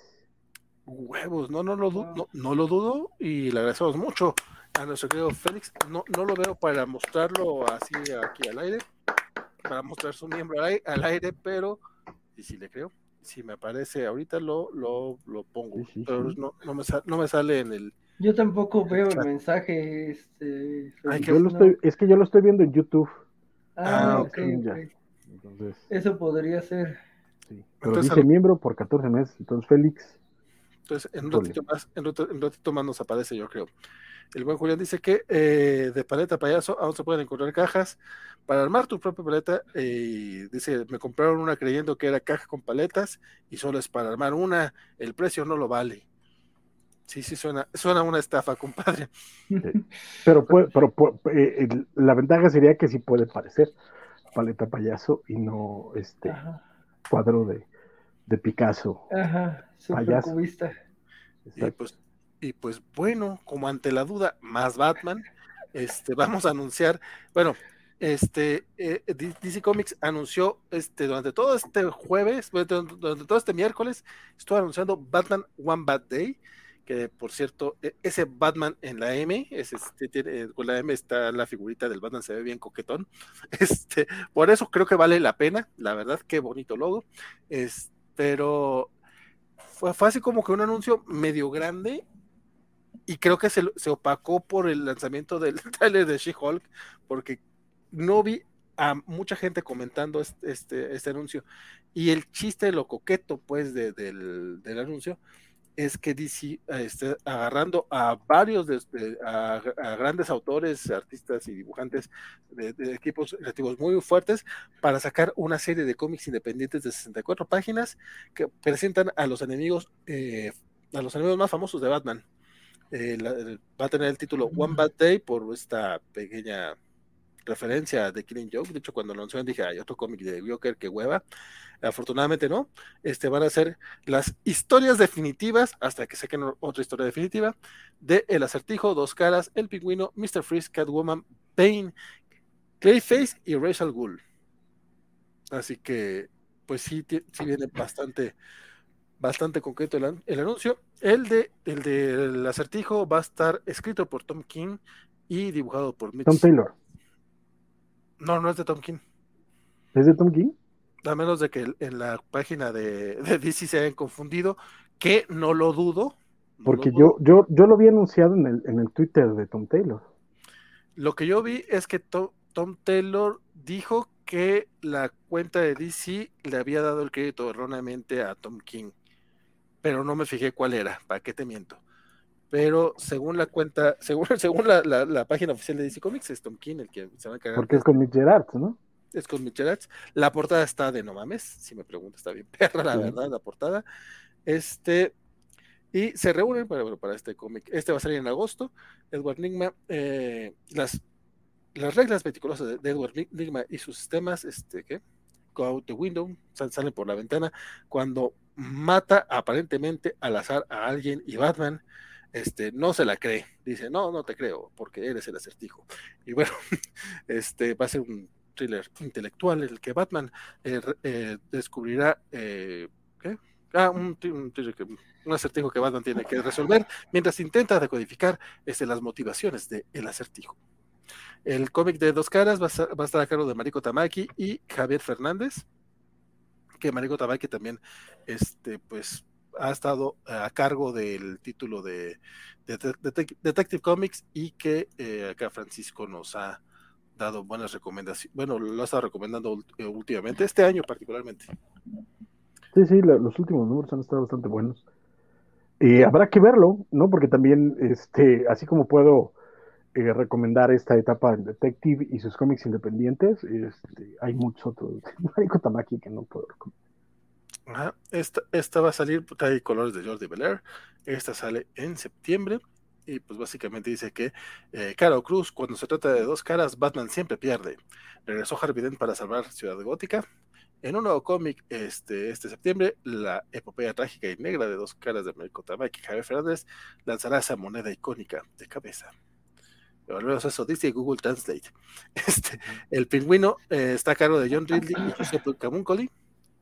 Huevos, no, no lo dudo, no, no lo dudo y le agradecemos mucho a nuestro querido Félix. No, no lo veo para mostrarlo así aquí al aire, para mostrar su miembro al aire, al aire pero y si le creo, si me aparece ahorita lo, lo, lo pongo, sí, sí, pero sí. No, no, me no, me sale en el. Yo tampoco veo el mensaje. Este, Ay, yo lo estoy, es que yo lo estoy viendo en YouTube. Ah, ah ok. okay. Entonces, Eso podría ser. Sí. Pero entonces, dice miembro por 14 meses, entonces Félix. Entonces, en un, ratito más, en, un ratito más nos aparece, yo creo. El buen Julián dice que eh, de paleta payaso aún se pueden encontrar cajas para armar tu propia paleta. Eh, dice, me compraron una creyendo que era caja con paletas y solo es para armar una. El precio no lo vale. Sí, sí, suena, suena una estafa, compadre. [laughs] Pero, puede, pero, eh, la ventaja sería que sí puede parecer paleta payaso y no este Ajá. cuadro de, de Picasso. Ajá, payaso. Y pues, y pues bueno, como ante la duda, más Batman, este, vamos a anunciar, bueno, este, eh, DC Comics anunció este, durante todo este jueves, durante, todo este miércoles, estuvo anunciando Batman One Bad Day, que por cierto, ese Batman en la M, es tiene, con la M está la figurita del Batman, se ve bien coquetón. [laughs] Este, por eso creo que vale la pena, la verdad, qué bonito logo. Es, pero fue así como que un anuncio medio grande y creo que se, se opacó por el lanzamiento del [laughs] trailer de She-Hulk, porque no vi a mucha gente comentando este, este, anuncio. Y el chiste lo coqueto, pues, de, del, del anuncio, es que DC está agarrando a varios, de, a, grandes autores, artistas y dibujantes de, de, equipos creativos muy fuertes para sacar una serie de cómics independientes de 64 páginas que presentan a los enemigos, eh, a los enemigos más famosos de Batman. Eh, la, va a tener el título One Bad Day por esta pequeña referencia de Killing Joke. De hecho, cuando lo anunciaron dije, hay otro cómic de Joker que hueva. Afortunadamente no. Este van a ser las historias definitivas, hasta que saquen otra historia definitiva, de El Acertijo, Dos Caras, El Pingüino, Mr. Freeze, Catwoman, Bane, Clayface y Rachel Ghoul. Así que, pues sí, sí viene bastante, bastante concreto el, el anuncio. El de el del acertijo va a estar escrito por Tom King y dibujado por Mitch. Tom Taylor. No, no es de Tom King. ¿Es de Tom King? A menos de que en la página de, de DC se hayan confundido, que no lo dudo. No Porque lo dudo. Yo, yo, yo lo vi anunciado en el, en el Twitter de Tom Taylor. Lo que yo vi es que Tom, Tom Taylor dijo que la cuenta de DC le había dado el crédito erróneamente a Tom King. Pero no me fijé cuál era, ¿para qué te miento? pero según la cuenta, [laughs] según, según la, la, la, página oficial de DC Comics, es Tom King el que se va a encargar. Porque es con Mitch Gerards, ¿no? Es con Mitch Gerards. La portada está de no mames, si me preguntas, está bien [laughs] perra, la sí. verdad, la portada. Este, Y se reúnen para, para este cómic. Este va a salir en agosto. Edward Nigma, eh, las, las reglas meticulosas de, de, Edward Nigma y sus sistemas, este, ¿qué? Go out the window, salen por la ventana, cuando mata aparentemente al azar a alguien y Batman este, no se la cree. Dice, no, no te creo, porque eres el acertijo. Y bueno, [laughs] este va a ser un thriller intelectual en el que Batman eh, eh, descubrirá eh. Ah, un, un, acertijo que Batman tiene que resolver mientras intenta decodificar este, las motivaciones del el acertijo. El cómic de dos caras va a, va a, estar a cargo de Mariko Tamaki y Javier Fernández, que Mariko Tamaki también este, pues, ha estado a cargo del título de, de, de Detective Comics y que eh, acá Francisco nos ha dado buenas recomendaciones. Bueno, lo ha estado recomendando últimamente, este año particularmente. Sí, sí, los últimos números han estado bastante buenos. Eh, habrá que verlo, ¿no? Porque también, este, así como puedo eh, recomendar esta etapa en Detective y sus cómics independientes, este, hay muchos otros. [laughs] Mariko Tamaki que no puedo recomendar. Ajá. Esta, va a salir, trae colores de Jordi Belair. Esta sale en septiembre. Y pues básicamente dice que eh, Caro Cruz, cuando se trata de dos caras, Batman siempre pierde. Regresó Harvey para salvar Ciudad Gótica. En un nuevo cómic este, este septiembre, la epopeya trágica y negra de dos caras de Mariko Tamaki y Javier Fernández lanzará esa moneda icónica de cabeza. Al menos eso dice Google Translate. [laughs] Este, el pingüino eh, está a cargo de John Ridley y José Camuncoli.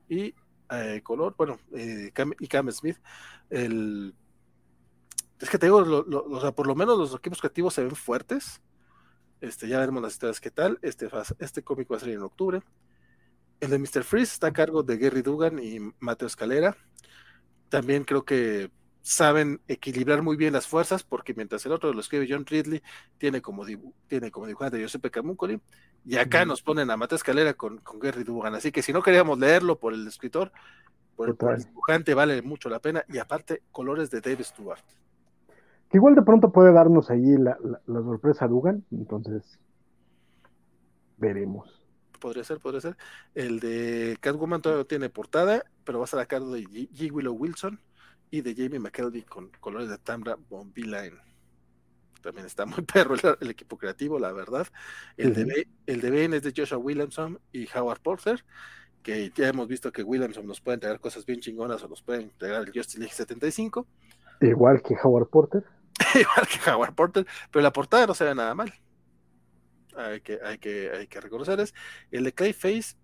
Y eh, color, bueno, eh, Cam, y Cam Smith. El, es que te digo, lo, lo, o sea, por lo menos los equipos creativos se ven fuertes. Este, ya veremos las historias qué tal. Este, este cómic va a salir en octubre. El de Mr. Freeze está a cargo de Gary Dugan y Mateo Escalera. También creo que saben equilibrar muy bien las fuerzas, porque mientras el otro lo escribe John Ridley, tiene como, dibu tiene como dibujante Giuseppe Camuncoli, y acá mm. nos ponen a Mateo Escalera con, con, Gary Dugan. Así que si no queríamos leerlo por el escritor, por, por, el dibujante vale mucho la pena, y aparte, colores de Dave Stewart. Que igual de pronto puede darnos ahí la, la, la sorpresa Dugan, entonces veremos podría ser, podría ser. El de Catwoman todavía no tiene portada, pero va a estar a cargo de G. Willow Wilson y de Jamie McKelvey con colores de Tamra Bombi-Line. También está muy [laughs] perro el, el, equipo creativo, la verdad. El, uh -huh. de, el de Ben es de Joshua Williamson y Howard Porter, que ya hemos visto que Williamson nos puede entregar cosas bien chingonas o nos puede entregar el Justice League 75. Igual que Howard Porter. [laughs] Igual que Howard Porter, pero la portada no se ve nada mal hay que, hay que, hay que reconocerles. El de Clayface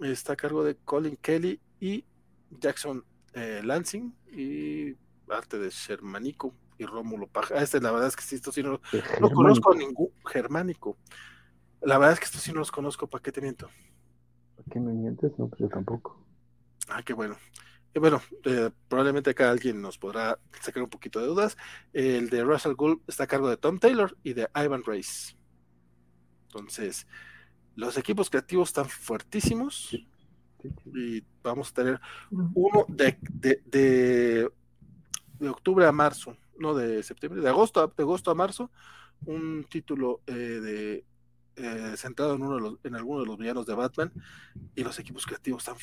está a cargo de Colin Kelly y Jackson eh, Lansing y arte de Germanico y Rómulo Paja. Ah, este la verdad es que sí, esto sí no, no conozco a ningún germánico. La verdad es que esto sí no los conozco, ¿para qué te miento? ¿Para qué me mientes? No, pues yo tampoco. Ah, qué bueno. Y bueno, eh, probablemente acá alguien nos podrá sacar un poquito de dudas. El de Russell Gould está a cargo de Tom Taylor y de Ivan Race. Entonces, los equipos creativos están fuertísimos sí. Y vamos a tener uno de, de, de, octubre a marzo, no de septiembre, de agosto a, de agosto a marzo, un título eh, de eh, centrado en, uno de los, en alguno de los villanos de Batman y los equipos creativos están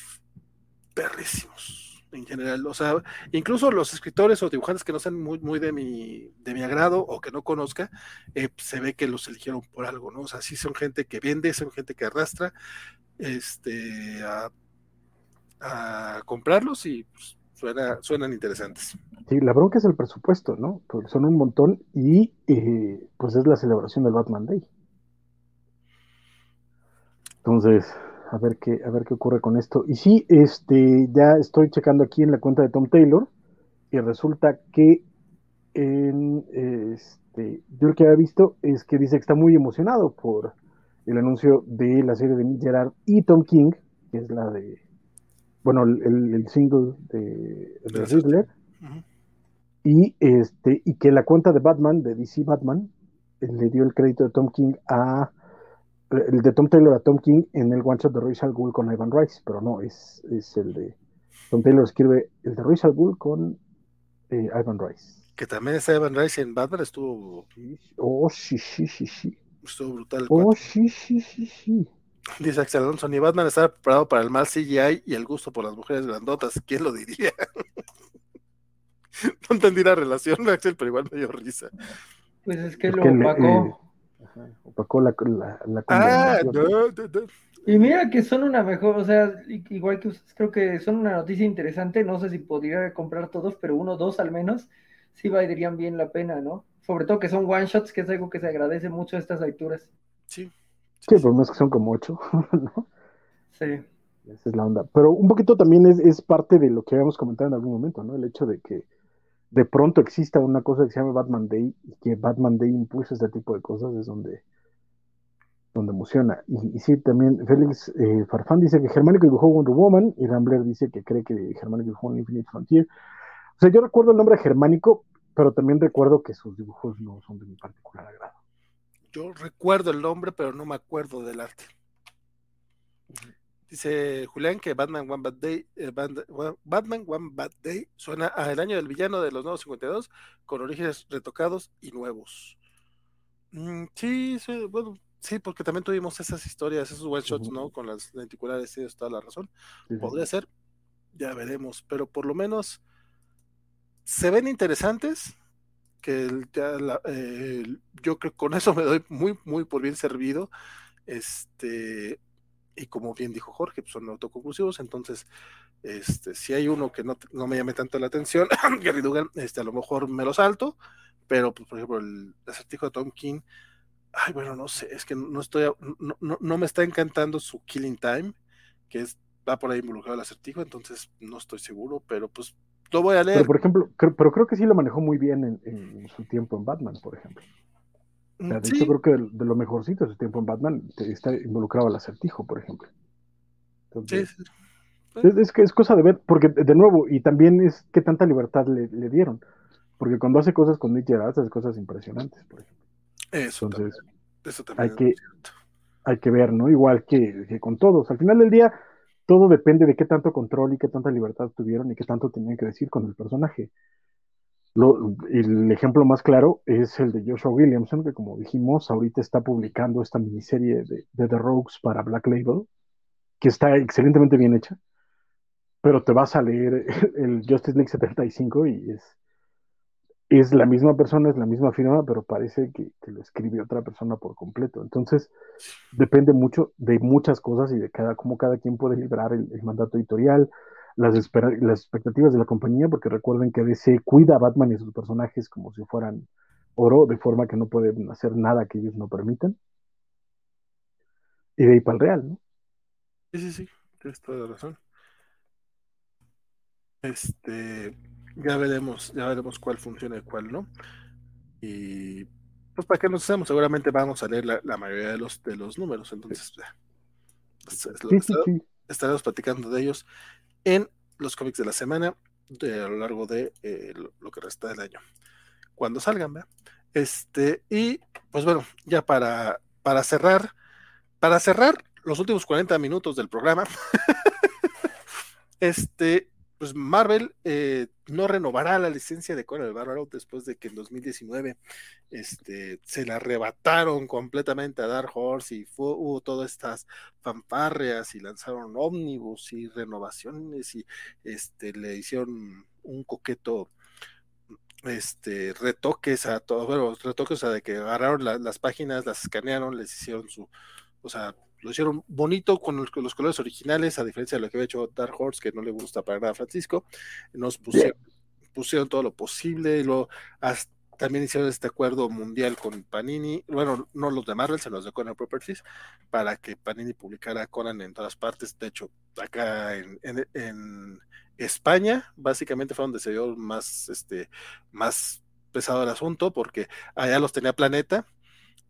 perrísimos en general, o sea, incluso los escritores o dibujantes que no sean muy, muy de mi, de mi agrado o que no conozca, eh, se ve que los eligieron por algo, ¿no? O sea, sí son gente que vende, son gente que arrastra este a, a comprarlos y pues, suena, suenan interesantes. Sí, la bronca es el presupuesto, ¿no? Porque son un montón y eh, pues es la celebración del Batman Day. Entonces, a ver qué, a ver qué ocurre con esto. Y sí, este, ya estoy checando aquí en la cuenta de Tom Taylor y resulta que en, este, yo lo que había visto es que dice que está muy emocionado por el anuncio de la serie de Gerard y Tom King, que es la de, bueno, el, el single de, de Riddler, uh -huh. y este, y que la cuenta de Batman, de DC Batman, le dio el crédito de Tom King a el de Tom Taylor a Tom King en el one shot de Royce al Ghul con Ivan Rice, pero no, es, es el de Tom Taylor escribe el de Royce al Ghul con eh, Ivan Rice. Que también está Ivan Rice en Batman, estuvo. Oh, sí, sí, sí, sí. Estuvo brutal. Oh, sí, sí, sí, sí. Dice Axel Alonso, ni Batman estaba preparado para el mal CGI y el gusto por las mujeres grandotas. ¿Quién lo diría? [laughs] no entendí la relación, Axel, pero igual me dio risa. Pues es que lo opacó. Eh, opacó la, la, la ah, no, no, no. Y mira que son una mejor, o sea, igual que ustedes, creo que son una noticia interesante. No sé si podría comprar todos, pero uno, dos al menos, sí valdrían bien la pena, ¿no? Sobre todo que son one shots, que es algo que se agradece mucho a estas alturas. Sí. Sí, por menos que son como ocho, [laughs] ¿no? Sí. Esa es la onda. Pero un poquito también es, es parte de lo que habíamos comentado en algún momento, ¿no? El hecho de que de pronto exista una cosa que se llama Batman Day y que Batman Day impulsa este tipo de cosas es donde, donde emociona. Y, y sí, también Félix eh, Farfán dice que Germánico dibujó Wonder Woman y Rambler dice que cree que Germánico dibujó Infinite Frontier. O sea, yo recuerdo el nombre Germánico, pero también recuerdo que sus dibujos no son de mi particular agrado. Yo recuerdo el nombre, pero no me acuerdo del arte. Dice Julián que Batman One Bad Day, eh, Batman One Bad Day suena a el año del villano de los nuevos 52 con orígenes retocados y nuevos. Mm, sí, sí, bueno, sí, porque también tuvimos esas historias, esos one shots, ¿no? Con las lenticulares, tienes toda la razón. Podría ser, ya veremos, pero por lo menos se ven interesantes. Que el, la, eh, yo creo que con eso me doy muy, muy por bien servido. Este, y como bien dijo Jorge, pues son autoconclusivos, entonces, este, si hay uno que no, no me llame tanto la atención, [coughs] Gary Dugan, este, a lo mejor me lo salto, pero, pues, por ejemplo, el acertijo de Tom King, ay, bueno, no sé, es que no estoy, no, no, no me está encantando su Killing Time, que es, va por ahí involucrado el acertijo, entonces no estoy seguro, pero pues lo voy a leer. Pero, por ejemplo, creo, pero creo que sí lo manejó muy bien en, en su tiempo en Batman, por ejemplo. O sea, de Sí. hecho, creo que de, de lo mejorcito de su tiempo en Batman está involucrado el acertijo, por ejemplo. Sí, Entonces, sí. es, es que es cosa de ver, porque de nuevo, y también es qué tanta libertad le, le dieron. Porque cuando hace cosas con Nick Gerard, hace cosas impresionantes, por ejemplo. Eso Entonces, también, eso también hay que, hay que ver, ¿no? Igual que, que con todos. Al final del día, todo depende de qué tanto control y qué tanta libertad tuvieron y qué tanto tenían que decir con el personaje. El ejemplo más claro es el de Joshua Williamson, que como dijimos, ahorita está publicando esta miniserie de, de The Rogues para Black Label, que está excelentemente bien hecha, pero te vas a leer [laughs] el Justice League 75 y es, es la misma persona, es la misma firma, pero parece que, que lo escribe otra persona por completo. Entonces, depende mucho de muchas cosas y de cada, cómo cada quien puede librar el, mandato editorial, las, las expectativas de la compañía, porque recuerden que DC cuida a Batman y a sus personajes como si fueran oro, de forma que no pueden hacer nada que ellos no permitan. Y de ahí para el real, ¿no? Sí, sí, sí, tienes toda la razón. Este, ya veremos, ya veremos cuál funciona y cuál no. Y pues para que nos hacemos, seguramente vamos a leer la, la mayoría de los de los números, entonces ya. Es- es lo- estaremos platicando de ellos en los cómics de la semana de, a lo largo de eh, lo, lo que resta del año. Cuando salgan, ¿verdad? Este, y pues bueno, ya para, para cerrar, para cerrar los últimos 40 minutos del programa, [laughs] este, pues Marvel eh, no renovará la licencia de Conan el Bárbaro después de que en 2019 este, se la arrebataron completamente a Dark Horse y fue, hubo todas estas fanfarrias y lanzaron ómnibus y renovaciones y este, le hicieron un coqueto este, retoques a todo, bueno, retoques a de que agarraron la- las páginas, las escanearon, les hicieron su, o sea, lo hicieron bonito con, los colores originales, a diferencia de lo que había hecho Dark Horse, que no le gusta para nada a Francisco, nos pusieron, pusieron todo lo posible, hasta- también hicieron este acuerdo mundial con Panini, bueno, no los de Marvel, sino los de Conan Properties, para que Panini publicara Conan en todas partes. De hecho, acá en, en- en España, básicamente fue donde se dio más, este, más pesado el asunto, porque allá los tenía Planeta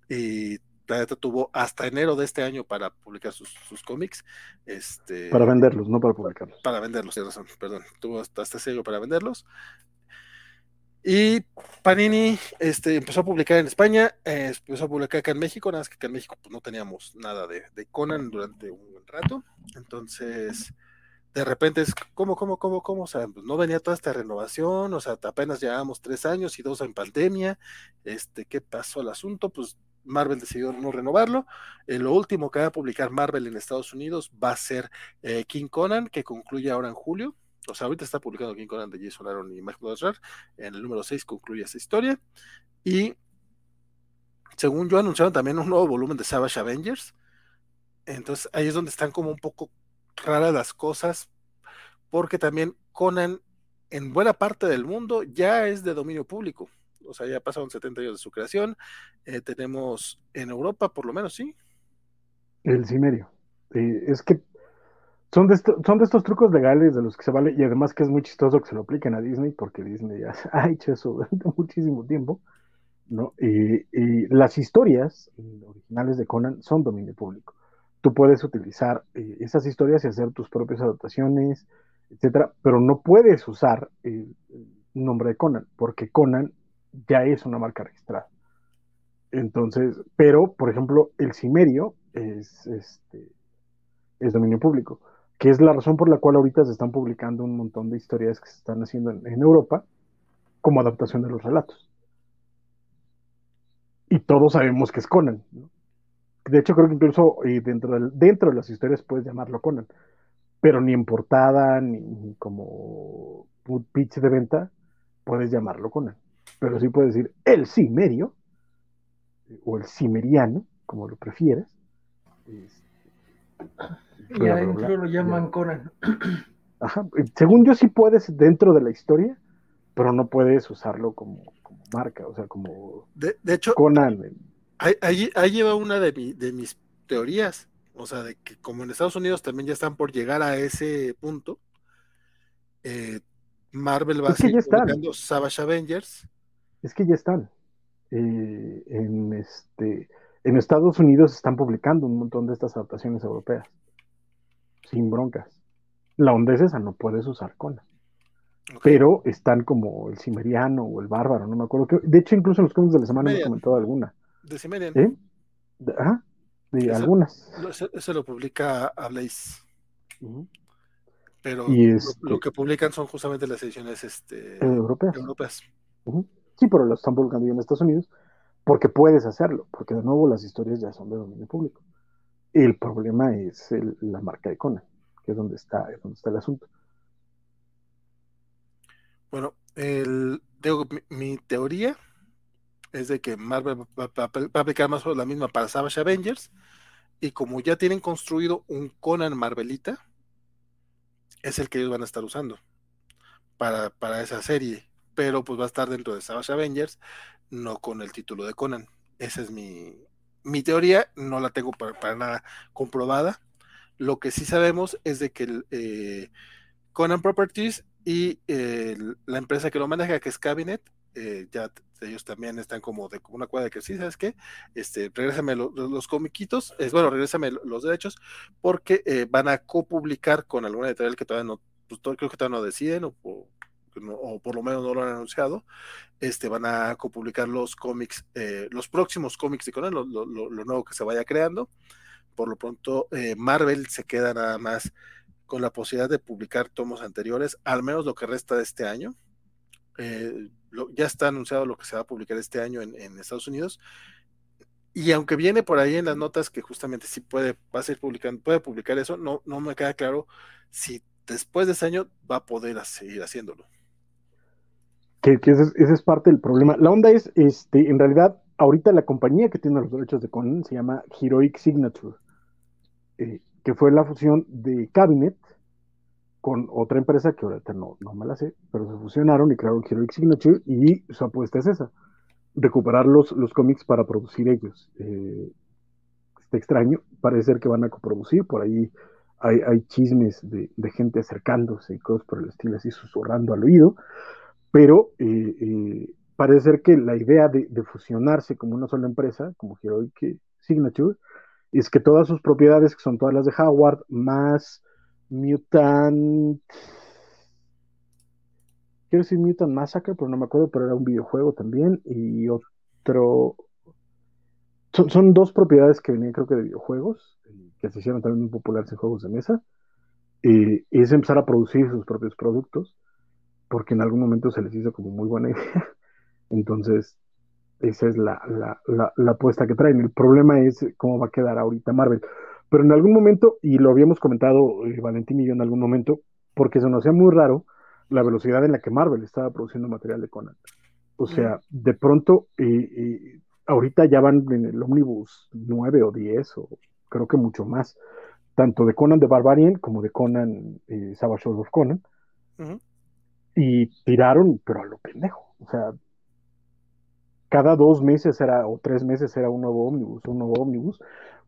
y Planeta tuvo hasta enero de este año para publicar sus, sus cómics. Este, Para venderlos, no para publicarlos. para venderlos, tienes razón, perdón, tuvo hasta este sello para venderlos. Y Panini este, empezó a publicar en España, eh, empezó a publicar acá en México, nada más que acá en México pues, no teníamos nada de, de Conan durante un buen rato. Entonces, de repente es, ¿cómo, cómo, cómo, cómo? O sea, pues, no venía toda esta renovación, o sea, apenas llevábamos tres años y dos en pandemia. Este, ¿qué pasó el asunto? Pues Marvel decidió no renovarlo. Eh, lo último que va a publicar Marvel en Estados Unidos va a ser eh, King Conan, que concluye ahora en julio. O sea, ahorita está publicando King Conan de Jason Aaron y Mike Bosrar. En el número 6 concluye esta historia. Y según yo, anunciaron también un nuevo volumen de Savage Avengers. Entonces ahí es donde están como un poco raras las cosas, porque también Conan en buena parte del mundo ya es de dominio público. O sea, ya pasaron 70 años de su creación. Eh, tenemos en Europa, por lo menos, sí. El Cimerio. Eh, es que son de, son de estos trucos legales de los que se vale, y además que es muy chistoso que se lo apliquen a Disney, porque Disney ya [laughs] ha hecho eso durante muchísimo tiempo. ¿no? Y, las historias originales de Conan son dominio público. Tú puedes utilizar eh, esas historias y hacer tus propias adaptaciones, etcétera, pero no puedes usar el, nombre de Conan, porque Conan ya es una marca registrada. Entonces, pero, por ejemplo, el Cimerio es, este, es dominio público, que es la razón por la cual ahorita se están publicando un montón de historias que se están haciendo en Europa como adaptación de los relatos y todos sabemos que es Conan. De hecho, creo que incluso eh, dentro, dentro de las historias puedes llamarlo Conan, pero ni en portada ni, como pitch de venta puedes llamarlo Conan. Pero sí puedes decir el cimerio o el cimeriano, como lo prefieras. y adentro lo llaman Conan. Ajá. Según yo sí puedes dentro de la historia, pero no puedes usarlo como, marca, o sea, como de, hecho, Conan. Ahí, ahí, lleva una de, de mis teorías, o sea, de que como en Estados Unidos también ya están por llegar a ese punto, eh, Marvel va a seguir publicando Savage Avengers. Es que ya están. Eh, en este en Estados Unidos están publicando un montón de estas adaptaciones europeas. Sin broncas. La onda es esa, no puedes usar Conan. Pero están como el Cimeriano o el Bárbaro, no me acuerdo. Que, de hecho, incluso en los cómics de la semana hemos comentado alguna. De Cimerian. ¿Eh? De, ajá, de algunas. Eso, lo publica a Blaze. Pero este lo, que publican son justamente las ediciones este, europeas. europeas. Sí, pero lo están publicando ya en Estados Unidos porque puedes hacerlo, porque de nuevo las historias ya son de dominio público. El problema es la marca de Conan, que es donde está, es donde está el asunto. Bueno, el, mi, teoría es de que Marvel va, a aplicar más o menos la misma para Savage Avengers. Y como ya tienen construido un Conan Marvelita, es el que ellos van a estar usando para, para esa serie. Pero pues va a estar dentro de Savage Avengers, no con el título de Conan. Esa es mi, mi teoría, no la tengo para, nada comprobada. Lo que sí sabemos es de que el, eh, Conan Properties y la empresa que lo maneja, que es Cabinet, eh, ya ellos también están como de una cuadra de que sí, ¿sabes qué? Este, regrésame los comiquitos, es bueno, regrésame los derechos, porque eh, van a copublicar con alguna editorial que todavía no, pues, creo que todavía no deciden, o, por lo menos no lo han anunciado, este, van a copublicar los cómics, eh, los próximos cómics de Conan, lo, lo, nuevo que se vaya creando. Por lo pronto, Marvel se queda nada más con la posibilidad de publicar tomos anteriores, al menos lo que resta de este año. Eh, ya está anunciado lo que se va a publicar este año en, Estados Unidos. Y aunque viene por ahí en las notas que justamente sí puede, va a ser publicando, puede publicar eso, no, no me queda claro si después de ese año va a poder seguir haciéndolo. Que, ese, es parte del problema. La onda es, este, en realidad, ahorita la compañía que tiene los derechos de Conan se llama Heroic Signature. Eh, que fue la fusión de Cabinet con otra empresa que ahorita no, no me la sé, pero se fusionaron y crearon Heroic Signature y su apuesta es esa, recuperar los, los cómics para producir ellos. Eh, está extraño, parece ser que van a coproducir, por ahí hay, hay chismes de, de, gente acercándose y cosas por el estilo, así susurrando al oído, pero eh, eh, parece ser que la idea de, fusionarse como una sola empresa, como Heroic Signature, es que todas sus propiedades, que son todas las de Howard, más Mutant. Quiero decir Mutant Massacre, pero no me acuerdo, pero era un videojuego también. Y otro. Son, dos propiedades que venían, creo que de videojuegos, que se hicieron también muy populares en juegos de mesa. y es empezar a producir sus propios productos, porque en algún momento se les hizo como muy buena idea. [laughs] Entonces, esa es la, la, apuesta que traen. El problema es cómo va a quedar ahorita Marvel. Pero en algún momento, y lo habíamos comentado eh, Valentín y yo en algún momento, porque se nos hacía muy raro la velocidad en la que Marvel estaba produciendo material de Conan. O sea, de pronto, y, ahorita ya van en el Omnibus 9 o 10, o creo que mucho más, tanto de Conan de Barbarian como de Conan eh, Savage of Conan. Y tiraron, pero a lo pendejo. O sea, cada dos meses era, o tres meses era un nuevo ómnibus, un nuevo ómnibus,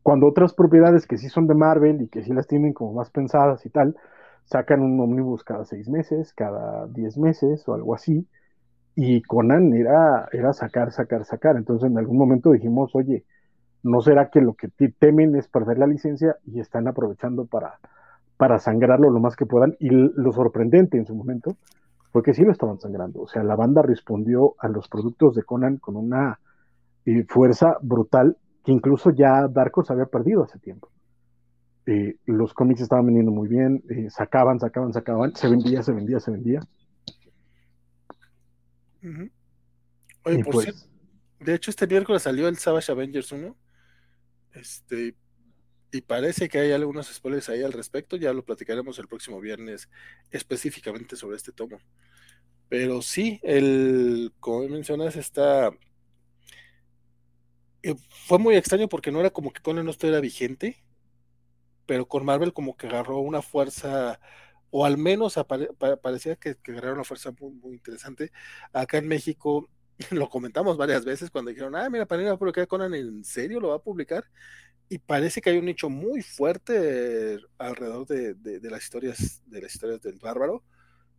cuando otras propiedades que sí son de Marvel y que sí las tienen como más pensadas y tal, sacan un ómnibus cada seis meses, cada diez meses o algo así, y Conan era, era sacar, sacar, sacar. Entonces en algún momento dijimos, oye, ¿no será que lo que temen es perder la licencia y están aprovechando para, para sangrarlo lo más que puedan? Y lo sorprendente en su momento porque sí lo estaban sangrando. O sea, la banda respondió a los productos de Conan con una eh, fuerza brutal que incluso ya Dark Horse había perdido hace tiempo. Eh, los cómics estaban vendiendo muy bien, eh, sacaban, sacaban, sacaban, se vendía, se vendía, se vendía. Oye, pues, de hecho este miércoles salió el Savage Avengers 1. Este, y parece que hay algunos spoilers ahí al respecto, ya lo platicaremos el próximo viernes específicamente sobre este tomo. Pero sí, el, como mencionas, está... Eh, fue muy extraño porque no era como que Conan no estuviera vigente, pero con Marvel como que agarró una fuerza, o al menos parecía que, que agarraron una fuerza muy, muy interesante. Acá en México [laughs] lo comentamos varias veces cuando dijeron, ah, mira, Panini va a publicar Conan, ¿en serio lo va a publicar? Y parece que hay un nicho muy fuerte alrededor de, las historias de las historias del bárbaro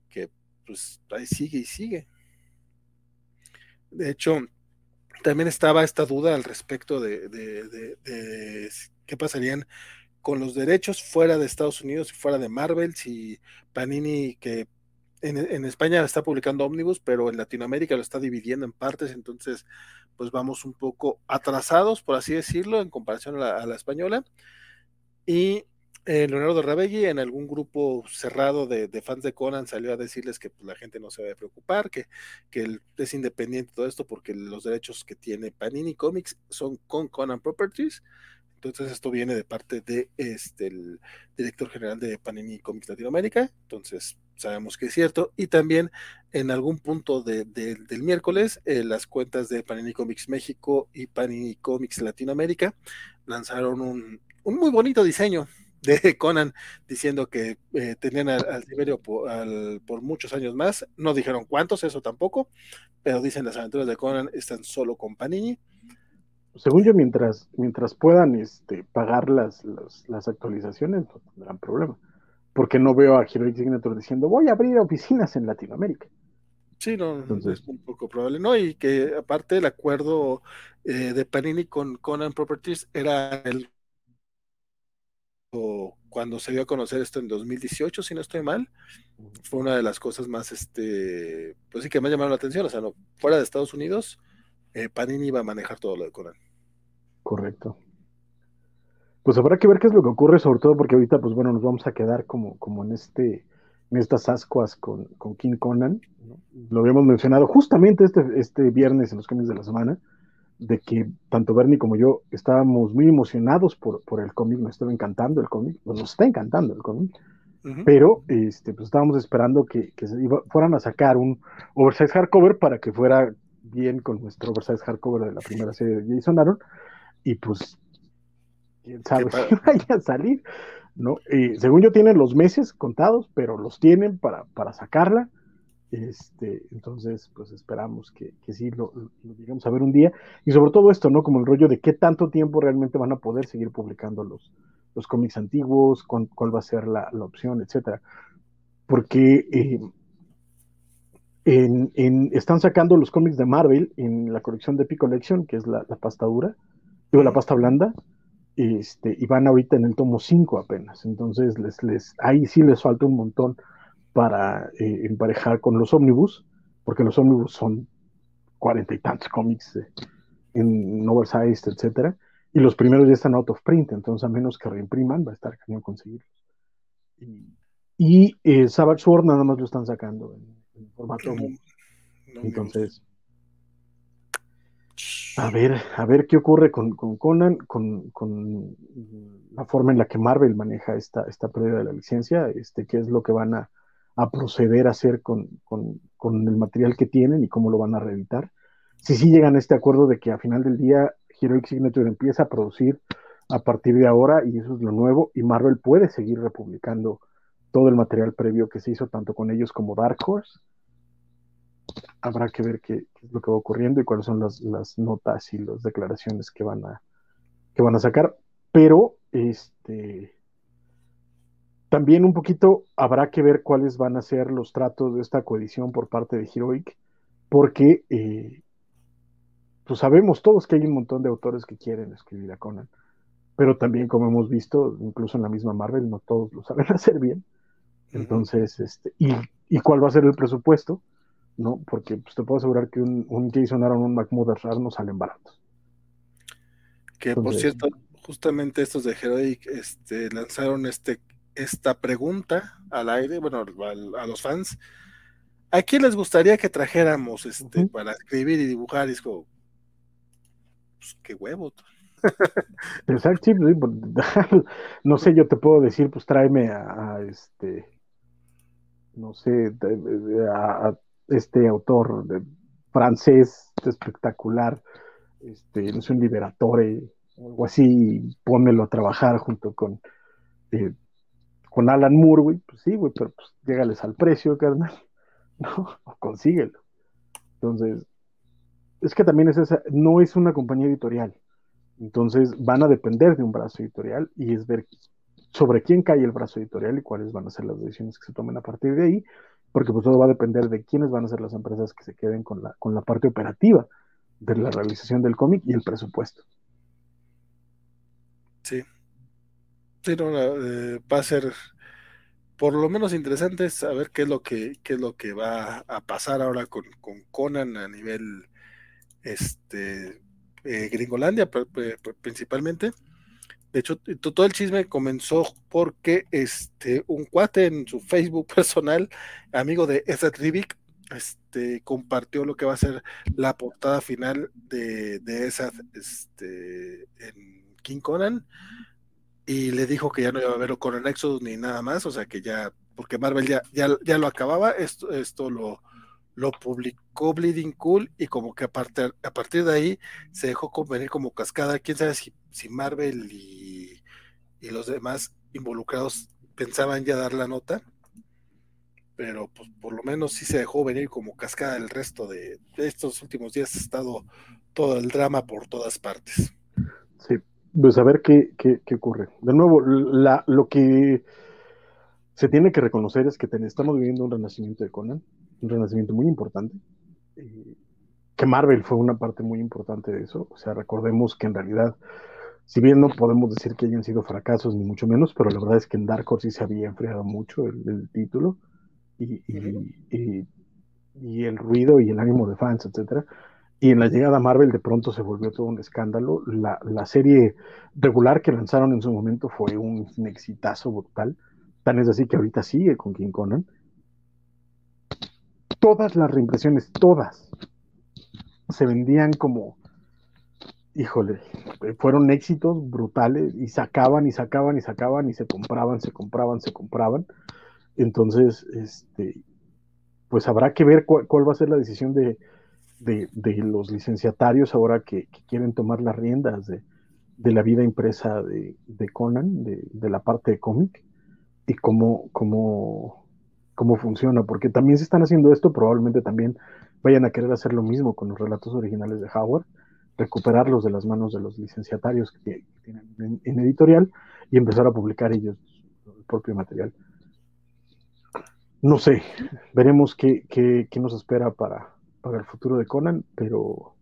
que pues ahí sigue y sigue. De hecho también estaba esta duda al respecto de, qué pasarían con los derechos fuera de Estados Unidos y fuera de Marvel si Panini que en, en, España está publicando Omnibus, pero en Latinoamérica lo está dividiendo en partes, entonces pues vamos un poco atrasados, por así decirlo, en comparación a la, española. Y eh, Leonardo Rabegui en algún grupo cerrado de, fans de Conan salió a decirles que pues, la gente no se debe preocupar, que, que es independiente todo esto porque los derechos que tiene Panini Comics son con Conan Properties. Entonces esto viene de parte de este director general de Panini Comics Latinoamérica. Entonces sabemos que es cierto. Y también en algún punto del miércoles, eh, las cuentas de Panini Comics México y Panini Comics Latinoamérica lanzaron un, muy bonito diseño de [laughs] Conan diciendo que eh, tenían al, al por, muchos años más. No dijeron cuántos, eso tampoco, pero dicen las aventuras de Conan están solo con Panini. Según yo, mientras, mientras puedan este, pagar las, las actualizaciones, no tendrán problema porque no veo a Heroic Signature diciendo voy a abrir oficinas en Latinoamérica. Sí, no, Entonces, es un poco probable, ¿no? Y que aparte el acuerdo eh, de Panini con Conan Properties era el o cuando se dio a conocer esto en 2018, si no estoy mal, fue una de las cosas más, este, pues sí que me ha llamado la atención, o sea, no, fuera de Estados Unidos, eh, Panini iba a manejar todo lo de Conan. Correcto pues habrá que ver qué es lo que ocurre, sobre todo porque ahorita, pues bueno, nos vamos a quedar como, como en este, en estas ascuas con, con King Conan. Lo habíamos mencionado justamente este, este viernes en los cómics de la semana, de que tanto Bernie como yo estábamos muy emocionados por, por el cómic, nos estaba encantando el cómic, pues nos está encantando el cómic. Pero este, pues estábamos esperando que, que se fueran a sacar un oversize hardcover para que fuera bien con nuestro oversize hardcover de la primera serie de Jason Aaron. Y pues quién sabe si [laughs] vaya a salir, ¿no? Y según yo tienen los meses contados, pero los tienen para, para sacarla. Este, entonces, pues esperamos que, que sí lo, lo, a ver un día. Y sobre todo esto, ¿no? Como el rollo de qué tanto tiempo realmente van a poder seguir publicando los, los cómics antiguos, cuál, va a ser la, la opción, etcétera. Porque eh, en, en, están sacando los cómics de Marvel en la colección de Epic Collection, que es la, la pasta dura, digo, la pasta blanda, este, y van ahorita en el tomo 5 apenas. Entonces, les, les, ahí sí les falta un montón para eh, emparejar con los ómnibus, porque los ómnibus son cuarenta y tantos cómics eh, en oversized, etcétera, y los primeros ya están out of print, entonces a menos que reimpriman, va a estar cañón conseguirlos. Y, y eh, Savage Sword nada más lo están sacando en, formato. entonces, a ver, a ver qué ocurre con, Conan, con, la forma en la que Marvel maneja esta, esta pérdida de la licencia, este, qué es lo que van a, a proceder a hacer con, con, con, el material que tienen y cómo lo van a reeditar. Si sí llegan a este acuerdo de que a final del día Heroic Signature empieza a producir a partir de ahora y eso es lo nuevo y Marvel puede seguir republicando todo el material previo que se hizo tanto con ellos como Dark Horse. Habrá que ver qué, es lo que va ocurriendo y cuáles son las, las, notas y las declaraciones que van a que van a sacar, pero este también un poquito habrá que ver cuáles van a ser los tratos de esta coedición por parte de Heroic, porque eh, pues sabemos todos que hay un montón de autores que quieren escribir a Conan, pero también como hemos visto, incluso en la misma Marvel, no todos lo saben [laughs] hacer bien. Entonces, este, y, y, cuál va a ser el presupuesto? ¿No? Porque pues, te puedo asegurar que un, un Jason Aaron, un Mahmoud Asrar no salen baratos. Que por cierto, justamente estos de Heroic este, lanzaron este esta pregunta al aire, bueno, a, los fans. ¿A quién les gustaría que trajéramos este, para escribir y dibujar? Y es como, pues qué huevo. Exacto, pues, [laughs] no sé, yo te puedo decir, pues tráeme a, este, no sé, a, este autor de, francés espectacular, este, no sé, un liberatore, o algo así, pónmelo a trabajar junto con eh, con Alan Moore, güey, pues sí, güey, pero pues llégales al precio, carnal, [laughs] ¿no? O consíguelo. Entonces, es que también es esa, no es una compañía editorial. Entonces, van a depender de un brazo editorial y es ver sobre quién cae el brazo editorial y cuáles van a ser las decisiones que se tomen a partir de ahí, porque pues todo va a depender de quiénes van a ser las empresas que se queden con la, con la parte operativa de la realización del cómic y el presupuesto. Sí, Sí, eh, va a ser por lo menos interesante saber qué es lo que, qué es lo que va a pasar ahora con, con Conan a nivel este eh, Gringolandia principalmente. De hecho, todo el chisme comenzó porque este, un cuate en su Facebook [laughs] personal, amigo de Ezra Rivik, este, compartió lo que va a ser la portada final de, de este, en King Conan y le dijo que ya no iba a haber con Nexus ni nada más, o sea que ya, porque Marvel ya, ya, ya lo acababa, esto, esto lo, lo publicó Bleeding Cool y como que a partir, a partir de ahí se dejó convenir como cascada, quién sabe si, si Marvel y, y, los demás involucrados pensaban ya dar la nota, pero pues por lo menos sí se dejó venir como cascada el resto de, estos últimos días ha estado todo el drama por todas partes. Sí, pues a ver qué, qué, ocurre. De nuevo, la, lo que se tiene que reconocer es que estamos viviendo un renacimiento de Conan, un renacimiento muy importante, eh, que Marvel fue una parte muy importante de eso. O sea, recordemos que en realidad, si bien no podemos decir que hayan sido fracasos, ni mucho menos, pero la verdad es que en Dark Horse sí se había enfriado mucho el, título y, y, y, el ruido y el ánimo de fans, etcétera. Y en la llegada a Marvel de pronto se volvió todo un escándalo. La, serie regular que lanzaron en su momento fue un, exitazo brutal. Tan es así que ahorita sigue con King Conan. Todas las reimpresiones, todas, se vendían como, híjole, fueron éxitos brutales y sacaban y sacaban y sacaban y se compraban, se compraban, se compraban. Entonces, este, pues habrá que ver cuál va a ser la decisión de, de, los licenciatarios ahora que, quieren tomar las riendas de, la vida impresa de, Conan, de, la parte de cómic, y cómo, cómo, cómo funciona, porque también se están haciendo esto, probablemente también vayan a querer hacer lo mismo con los relatos originales de Howard, recuperarlos de las manos de los licenciatarios que, tienen en, editorial y empezar a publicar ellos el propio material. No sé, veremos qué, qué nos espera para, para el futuro de Conan, pero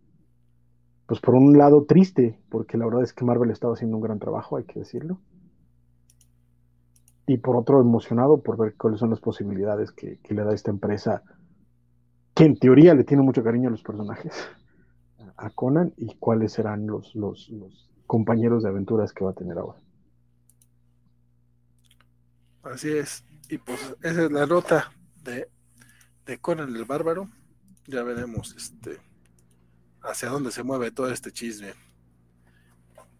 pues por un lado triste, porque la verdad es que Marvel estaba haciendo un gran trabajo, hay que decirlo. Y por otro emocionado por ver cuáles son las posibilidades que, le da esta empresa, que en teoría le tiene mucho cariño a los personajes, a Conan, y cuáles serán los, los, compañeros de aventuras que va a tener ahora. Así es. Y pues esa es la nota de, de Conan el Bárbaro ya veremos este hacia dónde se mueve todo este chisme.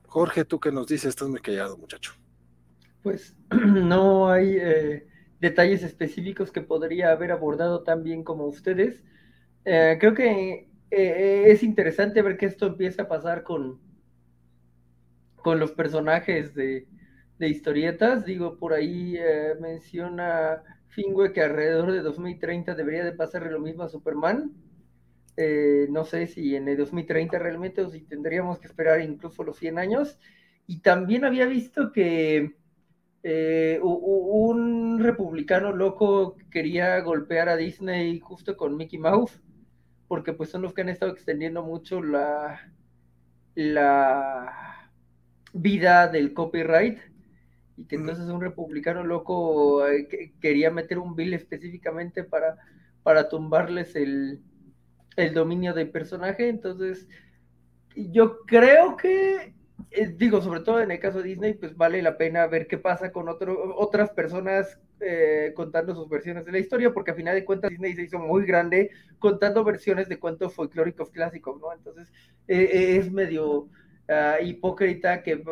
Jorge, tú que nos dices, estás muy callado, muchacho. Pues [clears throat] no hay, eh, detalles específicos que podría haber abordado tan bien como ustedes. Eh, creo que eh, es interesante ver que esto empieza a pasar con, con los personajes de, de historietas. Digo, por ahí menciona Fingüe que alrededor de 2030 debería de pasarle lo mismo a Superman. No sé si en el 2030 realmente o si tendríamos que esperar incluso los 100 años. Y también había visto que eh, un republicano loco quería golpear a Disney justo con Mickey Mouse, porque pues son los que han estado extendiendo mucho la, la vida del copyright y que entonces un republicano loco eh, quería meter un bill específicamente para, para tumbarles el, el dominio del personaje. Entonces, yo creo que, eh, digo, sobre todo en el caso de Disney, pues vale la pena ver qué pasa con otro, otras personas eh, contando sus versiones de la historia, porque a final de cuentas Disney se hizo muy grande contando versiones de cuentos folclóricos clásicos, ¿no? Entonces, es medio ah, hipócrita que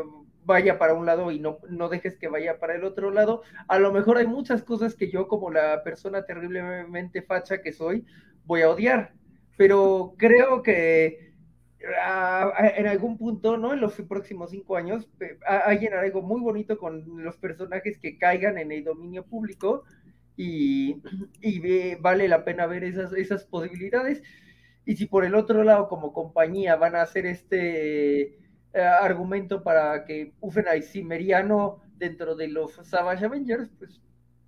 vaya para un lado y no, no dejes que vaya para el otro lado. A lo mejor hay muchas cosas que yo, como la persona terriblemente facha que soy, voy a odiar, pero creo que en algún punto, ¿no? En los próximos cinco años, hay algo muy bonito con los personajes que caigan en el dominio público y, y vale la pena ver esas, esas posibilidades. Y si por el otro lado, como compañía, van a hacer este eh, argumento para que usen a Cimeriano dentro de los Savage Avengers, pues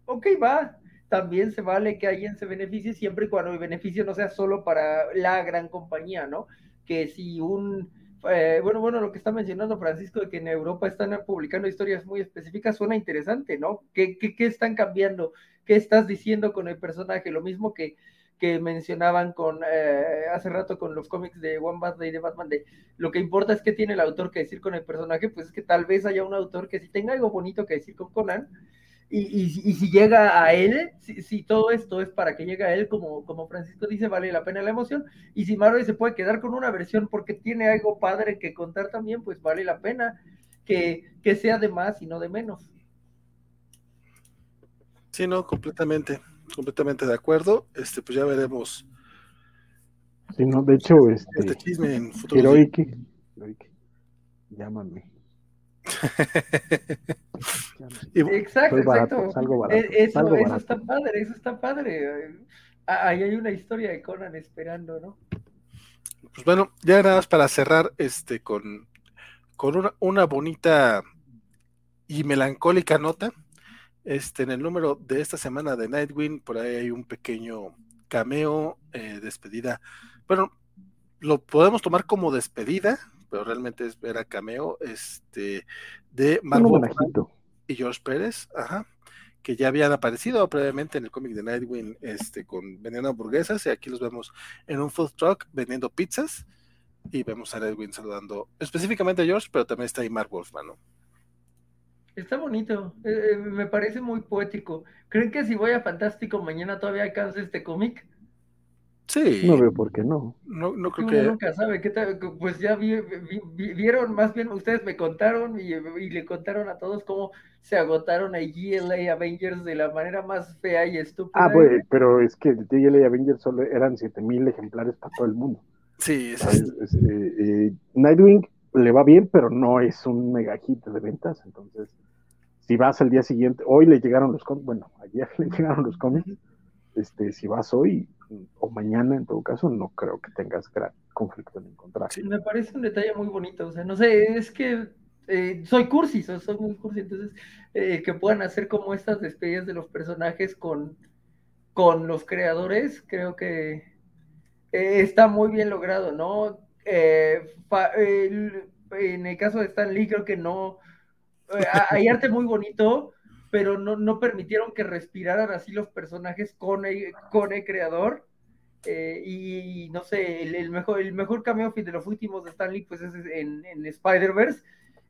ok, va. También se vale que alguien se beneficie siempre y cuando el beneficio no sea solo para la gran compañía, ¿no? Que si un eh, bueno, bueno, lo que está mencionando Francisco de que en Europa están publicando historias muy específicas suena interesante, ¿no? ¿Qué, qué, qué están cambiando? ¿Qué estás diciendo con el personaje? Lo mismo que que mencionaban con eh, hace rato con los cómics de One Bad Day de Batman, de lo que importa es que tiene el autor que decir con el personaje, pues es que tal vez haya un autor que si tenga algo bonito que decir con Conan, y, y, si llega a él, si, todo esto es para que llegue a él, como, como Francisco dice, vale la pena la emoción, y si Marvel se puede quedar con una versión porque tiene algo padre que contar también, pues vale la pena que, que sea de más y no de menos. Sí, no, completamente completamente de acuerdo. Este, pues ya veremos. Sí, no, de hecho, este, este chisme en futuro. Heroic, llámame. [laughs] exacto, exacto. E, eso, eso está padre, eso está padre. Ahí hay una historia de Conan esperando, ¿no? Pues bueno, ya nada más para cerrar este con, con una, una bonita y melancólica nota. Este, en el número de esta semana de Nightwing, por ahí hay un pequeño cameo, eh, despedida. Bueno, lo podemos tomar como despedida, pero realmente es ver a cameo, este, de Margot y George Pérez, ajá, que ya habían aparecido previamente en el cómic de Nightwing, este, con vendiendo hamburguesas, y aquí los vemos en un food truck vendiendo pizzas, y vemos a Nightwing saludando específicamente a George, pero también está ahí Mark Wolfman, ¿no? Está bonito, eh, eh, me parece muy poético. ¿Creen que si voy a Fantástico mañana todavía alcance este cómic? Sí. No veo por qué no. No, no creo que. Nunca sabe. ¿Qué tal? Pues ya vieron, más bien ustedes me contaron y, le contaron a todos cómo se agotaron a GLA Avengers de la manera más fea y estúpida. Ah, pues, pero es que GLA Avengers solo eran 7000 ejemplares para todo el mundo. Sí, es, eh, Nightwing le va bien, pero no es un mega hit de ventas, entonces si vas al día siguiente, hoy le llegaron los cómics, bueno, ayer [laughs] le llegaron los cómics, este, si vas hoy o mañana en todo caso, no creo que tengas gran conflicto en encontrar. Me parece un detalle muy bonito, o sea, no sé, es que eh, soy cursi, soy, muy cursi, entonces eh, que puedan hacer como estas despedidas de los personajes con, con los creadores, creo que eh, está muy bien logrado, ¿no? en el caso de Stan Lee, creo que no, hay arte muy bonito, pero no, no, permitieron que respiraran así los personajes con el, con el creador. Eh, y no sé, el, mejor, el mejor cameo de los últimos de Stanley pues es en, en Spider-Verse.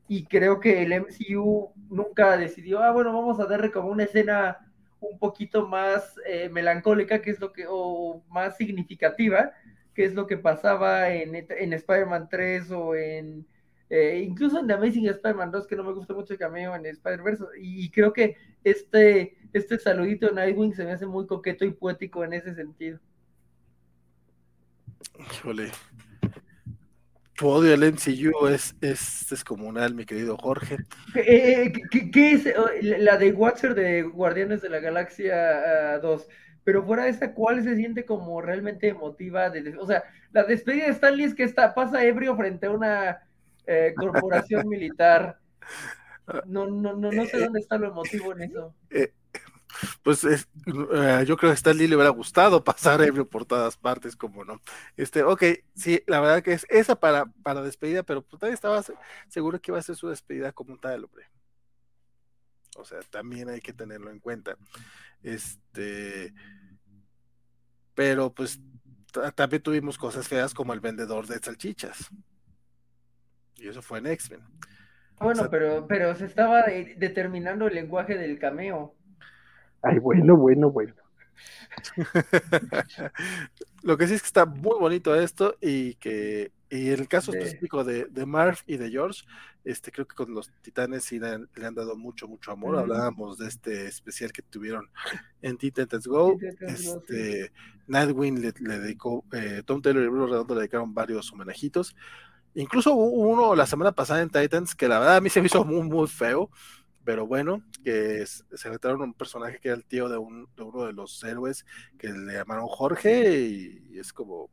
Y creo que el MCU nunca decidió, ah, bueno, vamos a darle como una escena un poquito más eh, melancólica, que es lo que, o más significativa, que es lo que pasaba en, en Spider-Man 3 o en Eh, incluso en The Amazing Spider-Man 2, que no me gusta mucho el cameo en Spider-Verse, y, y creo que este, este saludito de Nightwing se me hace muy coqueto y poético en ese sentido. Híjole. Tu odio al MCU es, es descomunal, mi querido Jorge. Eh, ¿qué, qué es oh, la de Watcher de Guardianes de la Galaxia 2? pero fuera de esa, ¿cuál se siente como realmente emotiva? De, o sea, la despedida de Stanley es que está, pasa ebrio frente a una eh, corporación militar. [laughs] No, no, no, no sé dónde está lo emotivo en eso. Eh, pues es, uh, yo creo que a Stanley le hubiera gustado [laughs] pasar ebrio por todas partes, como no. Este, ok, sí, la verdad que es esa para, para despedida, pero pues todavía estaba seguro que iba a ser su despedida como tal, hombre. O sea, también hay que tenerlo en cuenta. Este, pero pues también tuvimos cosas feas como el vendedor de salchichas. Y eso fue en X-Men. Bueno, o sea, pero, pero se estaba de, determinando el lenguaje del cameo. Ay, bueno, bueno, bueno. [laughs] Lo que sí es que está muy bonito esto y que y en el caso específico de, de, Marv y de George, este creo que con los Titanes sí le han, le han dado mucho, mucho amor. Uh -huh. Hablábamos de este especial que tuvieron en Titans Go. Este. Nightwing le, le dedicó, eh, Tom Taylor y Bruno Redondo le dedicaron varios homenajitos. Incluso hubo uno la semana pasada en Titans que la verdad a mí se me hizo muy, muy feo pero bueno, que es, se retaron un personaje que era el tío de, un, de, uno de los héroes que le llamaron Jorge y, es como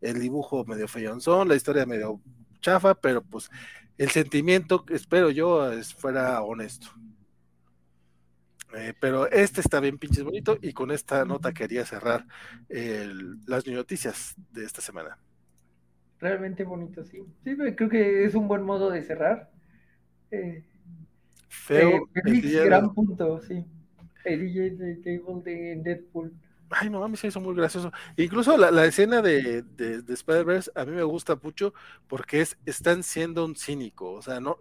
el dibujo medio feyonzón, la historia medio chafa, pero pues el sentimiento, espero yo, fuera honesto. Eh, pero este está bien pinches bonito y con esta nota quería cerrar el, las noticias de esta semana. Realmente bonito, sí. Sí, creo que es un buen modo de cerrar. Eh, Feo. Eh, gran punto, sí. El DJ de de Deadpool. Ay, no, se hizo muy gracioso. Incluso la, la escena de, de, de Spider-Verse a mí me gusta mucho porque es, están siendo un cínico. O sea, no,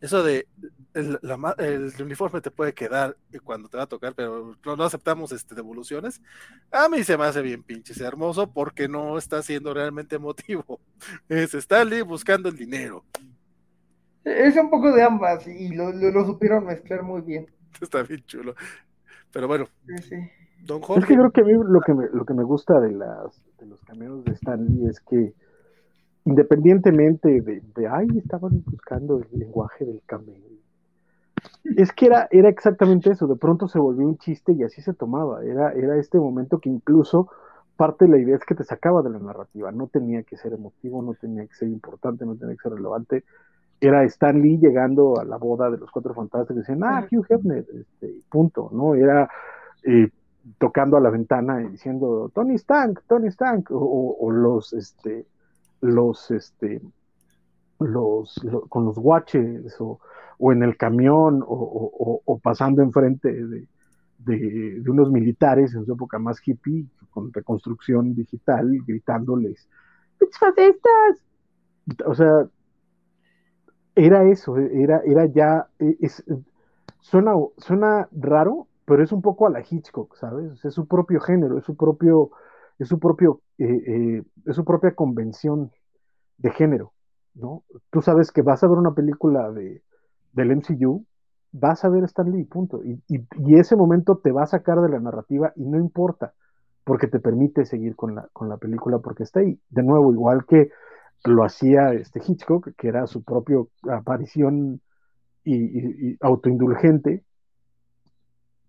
eso de el, la, el, uniforme te puede quedar cuando te va a tocar, pero no, no, aceptamos este, devoluciones. A mí se me hace bien pinches hermoso porque no está siendo realmente emotivo. [laughs] Es Stanley buscando el dinero. Es un poco de ambas y lo, lo, lo supieron mezclar muy bien. [laughs] Está bien chulo. Pero bueno. Sí, sí. Don Jorge. Es que creo que a mí lo que me, lo que me gusta de, las, de los cameos de Stanley es que independientemente de, de ay, estaban buscando el lenguaje del cameo. Es que era, era exactamente eso, de pronto se volvió un chiste y así se tomaba. Era, era este momento que incluso parte de la idea es que te sacaba de la narrativa. No tenía que ser emotivo, no tenía que ser importante, no tenía que ser relevante. Era Stan Lee llegando a la boda de los cuatro fantásticos y decían, ah, Hugh Hefner, este, punto, ¿no? Era eh, tocando a la ventana y diciendo Tony Stank, Tony Stank, o, o los, este, los, este, los, con los guaches, o, o, en el camión, o, o pasando enfrente de, de, unos militares en su época más hippie, con reconstrucción digital, gritándoles, ¡Fascistas! O sea, era eso, era, era ya, es, suena, suena raro, pero es un poco a la Hitchcock, ¿sabes? Es su propio género, es su propio, es su propio, eh, eh, es su propia convención de género, ¿no? Tú sabes que vas a ver una película de, del MCU, vas a ver Stan Lee, punto. Y, y, ese momento te va a sacar de la narrativa y no importa, porque te permite seguir con la, con la película, porque está ahí. De nuevo, igual que lo hacía este Hitchcock, que era su propia aparición y, y autoindulgente,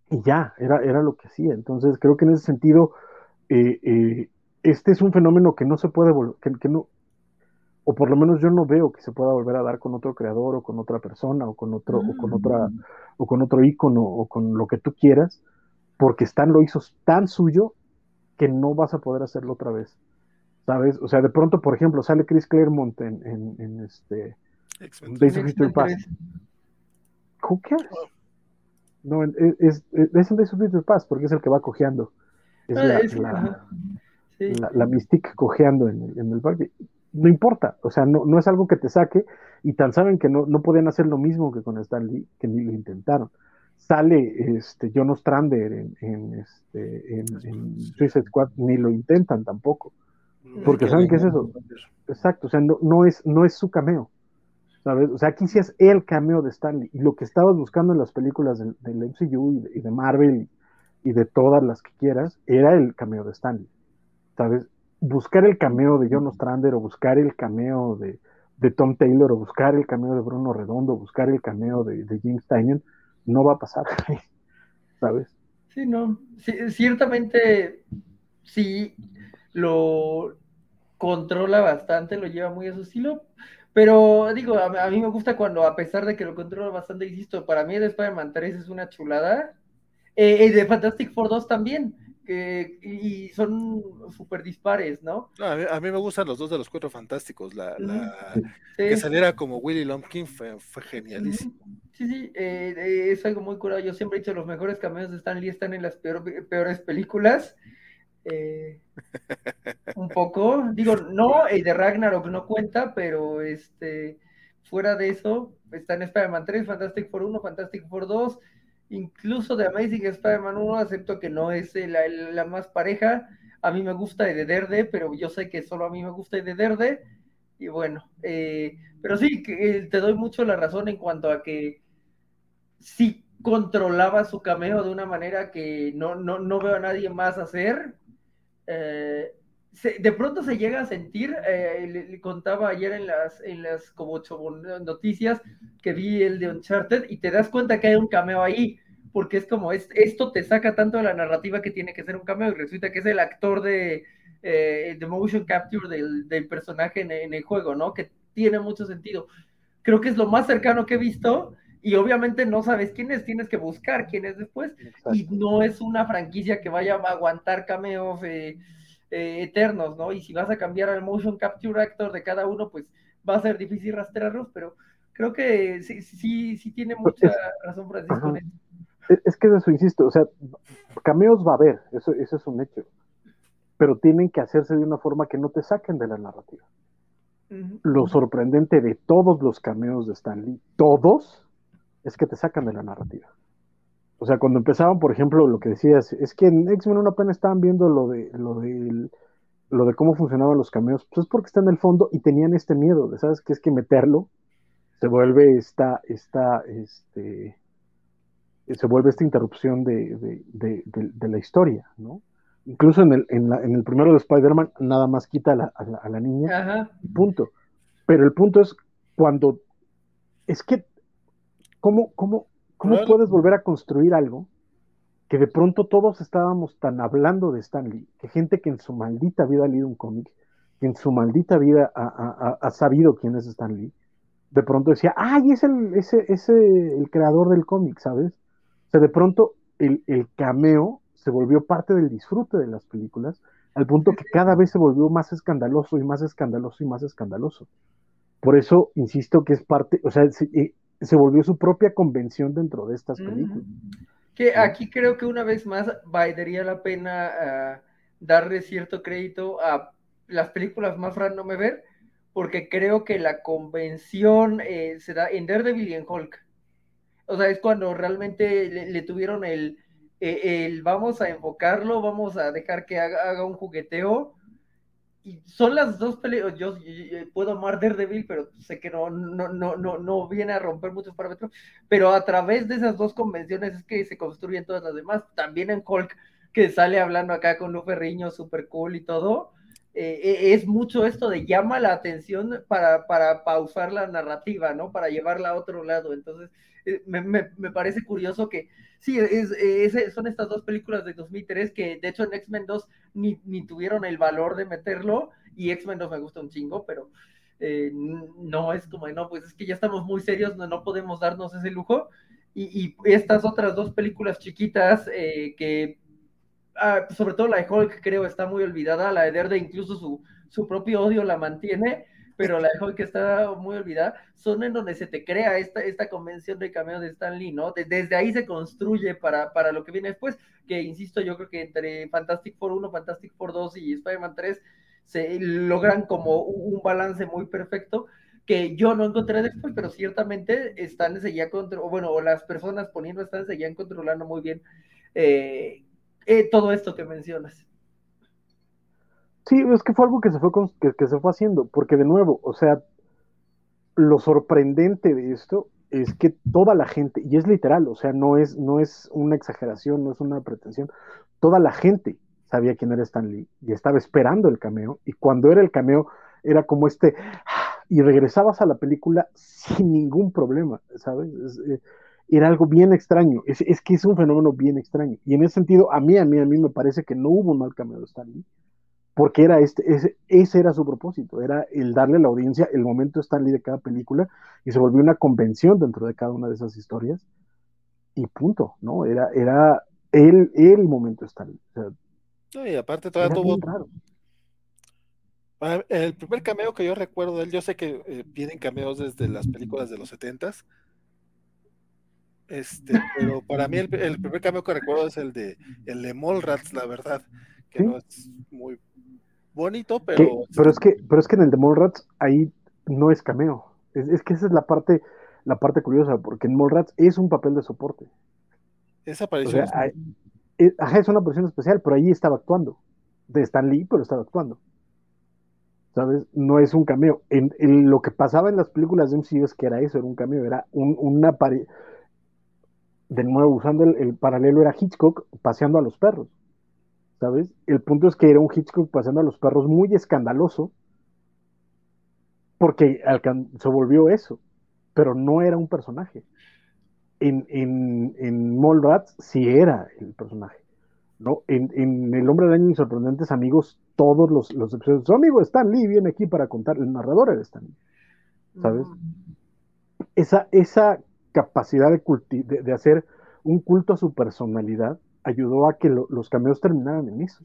y ya, era, era lo que hacía. Entonces, creo que en ese sentido, eh, eh, este es un fenómeno que no se puede volver, que, que, no, o por lo menos yo no veo que se pueda volver a dar con otro creador o con otra persona o con otro, mm. o con otra, o con otro ícono o con lo que tú quieras, porque Stan lo hizo tan suyo que no vas a poder hacerlo otra vez. ¿Sabes? O sea, de pronto, por ejemplo, sale Chris Claremont en, en, en este Days of Future Past. ¿Who cares? No, es, es, es el de Future Past porque es el que va cojeando. Es ah, la, es, la, sí. la, la, Mystique cojeando en, en, el parque. No importa, o sea, no, no es algo que te saque y tan saben que no, no podían hacer lo mismo que con Stan Lee, que ni lo intentaron. Sale este, John Ostrander en, en, este, en, en Suicide Squad, ni lo intentan tampoco. Porque saben qué es eso. Exacto, o sea, no, no, es, no es su cameo. ¿sabes? O sea, aquí sí es el cameo de Stanley. Y lo que estabas buscando en las películas del, del MCU y de, y de Marvel y, de todas las que quieras, era el cameo de Stanley. ¿Sabes? Buscar el cameo de John Ostrander o buscar el cameo de, de Tom Taylor o buscar el cameo de Bruno Redondo, buscar el cameo de, de James Tynion, no va a pasar, [laughs] ¿sabes? Sí, no. Sí, ciertamente sí lo controla bastante, lo lleva muy a su estilo, pero digo, a, a mí me gusta cuando, a pesar de que lo controla bastante, insisto, para mí el Spider-Man 3 es una chulada, eh, y de Fantastic Four 2 también, y son súper dispares, ¿no? No, a, mí, a, mí, me gustan los dos de los cuatro fantásticos. La, la sí. que saliera como Willy Lumpkin fue, fue genialísimo. Sí, sí, eh, eh, es algo muy curado. Yo siempre he dicho los mejores cameos de Stan Lee están en las peor, peores películas. Eh, un poco, digo, no, el de Ragnarok no cuenta, pero este, fuera de eso, están Spider-Man 3, Fantastic Four 1, Fantastic Four 2, incluso de Amazing Spider-Man 1, acepto que no es la, más pareja, a mí me gusta de Derde, pero yo sé que solo a mí me gusta de Derde, y bueno, eh, pero sí, que, te doy mucho la razón en cuanto a que sí controlaba su cameo de una manera que no, no, no veo a nadie más hacer. Eh, se, de pronto se llega a sentir, eh, le, le, contaba ayer en las, en las como noticias que vi el de Uncharted y te das cuenta que hay un cameo ahí, porque es como, es, esto te saca tanto de la narrativa que tiene que ser un cameo y resulta que es el actor de, eh, de motion capture del, del personaje en, en, el juego, ¿no? Que tiene mucho sentido. Creo que es lo más cercano que he visto y obviamente no sabes quién es, tienes que buscar quién es después Exacto. y no es una franquicia que vaya a aguantar cameos eh, eh, eternos, ¿no? Y si vas a cambiar al motion capture actor de cada uno, pues va a ser difícil rastrearlos, pero creo que sí, sí, sí tiene mucha es, razón Francisco. Es, es que es eso, insisto, o sea, cameos va a haber, eso, eso es un hecho, pero tienen que hacerse de una forma que no te saquen de la narrativa. Uh -huh. Lo sorprendente de todos los cameos de Stan Lee, todos, es que te sacan de la narrativa. O sea, cuando empezaban, por ejemplo, lo que decías, es que en X-Men una pena estaban viendo lo de, lo de, lo de cómo funcionaban los cameos, pues es porque está en el fondo y tenían este miedo, de, ¿sabes? Que es que meterlo se vuelve esta, esta, este, se vuelve esta interrupción de, de, de, de la historia, ¿no? Incluso en el, en, la, en el primero de Spider-Man nada más quita a la, a la, a la niña, Ajá. punto. Pero el punto es cuando, es que ¿cómo, cómo, cómo puedes volver a construir algo que de pronto todos estábamos tan hablando de Stan Lee, que gente que en su maldita vida ha leído un cómic, que en su maldita vida ha, ha, ha, sabido quién es Stan Lee, de pronto decía, ay, es el, ese, ese, el creador del cómic, ¿sabes? O sea, de pronto el, el cameo se volvió parte del disfrute de las películas, al punto que cada vez se volvió más escandaloso y más escandaloso y más escandaloso. Por eso, insisto que es parte, o sea, se, volvió su propia convención dentro de estas películas. Que aquí creo que una vez más valdría la pena uh, darle cierto crédito a las películas más random ver, porque creo que la convención eh, se da en Daredevil y en Hulk. O sea, es cuando realmente le, le tuvieron el, eh, el, vamos a enfocarlo, vamos a dejar que haga, haga un jugueteo y son las dos peleas, yo, yo, yo, puedo amar Daredevil, pero sé que no, no, no, no, no viene a romper muchos parámetros, pero a través de esas dos convenciones es que se construyen todas las demás, también en Hulk, que sale hablando acá con Lu Ferriño, super cool y todo, eh, es mucho esto de llama la atención para, para pausar la narrativa, ¿no? Para llevarla a otro lado, entonces eh, me, me, me parece curioso que sí, es, es, son estas dos películas de 2003 que de hecho en X-Men 2 ni, ni, tuvieron el valor de meterlo y X-Men 2 me gusta un chingo, pero eh, no es como, no, pues es que ya estamos muy serios, no, no podemos darnos ese lujo. Y, estas otras dos películas chiquitas eh, que, ah, sobre todo la de Hulk creo está muy olvidada, la de Derde incluso su, su propio odio la mantiene, pero la de que está muy olvidada, son en donde se te crea esta, esta convención de cameo de Stan Lee, ¿no? Desde ahí se construye para, para lo que viene después, que insisto, yo creo que entre Fantastic Four 1, Fantastic Four 2 y Spider-Man 3 se logran como un balance muy perfecto que yo no encontré después, pero ciertamente están seguían controlando, bueno, o las personas poniendo están seguían controlando muy bien eh, eh, todo esto que mencionas. Sí, es que fue algo que se fue, que, se fue haciendo, porque de nuevo, o sea, lo sorprendente de esto es que toda la gente, y es literal, o sea, no es, no es una exageración, no es una pretensión, toda la gente sabía quién era Stan Lee y estaba esperando el cameo, y cuando era el cameo era como este, y regresabas a la película sin ningún problema, ¿sabes? Eh, era algo bien extraño, es, que es un fenómeno bien extraño, y en ese sentido, a mí, a mí, a mí me parece que no hubo un mal cameo de Stan Lee, porque era este, ese, ese, era su propósito, era el darle a la audiencia el momento Stanley de cada película y se volvió una convención dentro de cada una de esas historias y punto, ¿no? Era, era el, el momento Stanley. O sea, no, y aparte todavía tuvo... El primer cameo que yo recuerdo de él, yo sé que eh, vienen cameos desde las películas de los setentas, este, pero para mí el, el, primer cameo que recuerdo es el de el de Mallrats, la verdad, que ¿Sí? no es muy bonito, pero. ¿Qué? Pero es que, pero es que en el de Mallrats ahí no es cameo. Es, es, que esa es la parte, la parte curiosa, porque en Mallrats es un papel de soporte. Esa aparición. O sea, hay, es, ajá, es una aparición especial, pero ahí estaba actuando. De Stan Lee, pero estaba actuando. ¿Sabes? No es un cameo. En, en, lo que pasaba en las películas de MCU es que era eso, era un cameo, era un, una pare... De nuevo, usando el, el paralelo, era Hitchcock paseando a los perros. ¿Sabes? El punto es que era un Hitchcock pasando a los perros muy escandaloso, porque se volvió eso, pero no era un personaje. En, en, en Mallrats sí era el personaje. ¿no? En, en, El Hombre de Año y Sorprendentes Amigos, todos los, los episodios, su amigo Stan Lee viene aquí para contar, el narrador era Stan Lee, ¿sabes? Mm. Esa, esa capacidad de, de, de hacer un culto a su personalidad ayudó a que lo, los cameos terminaran en eso.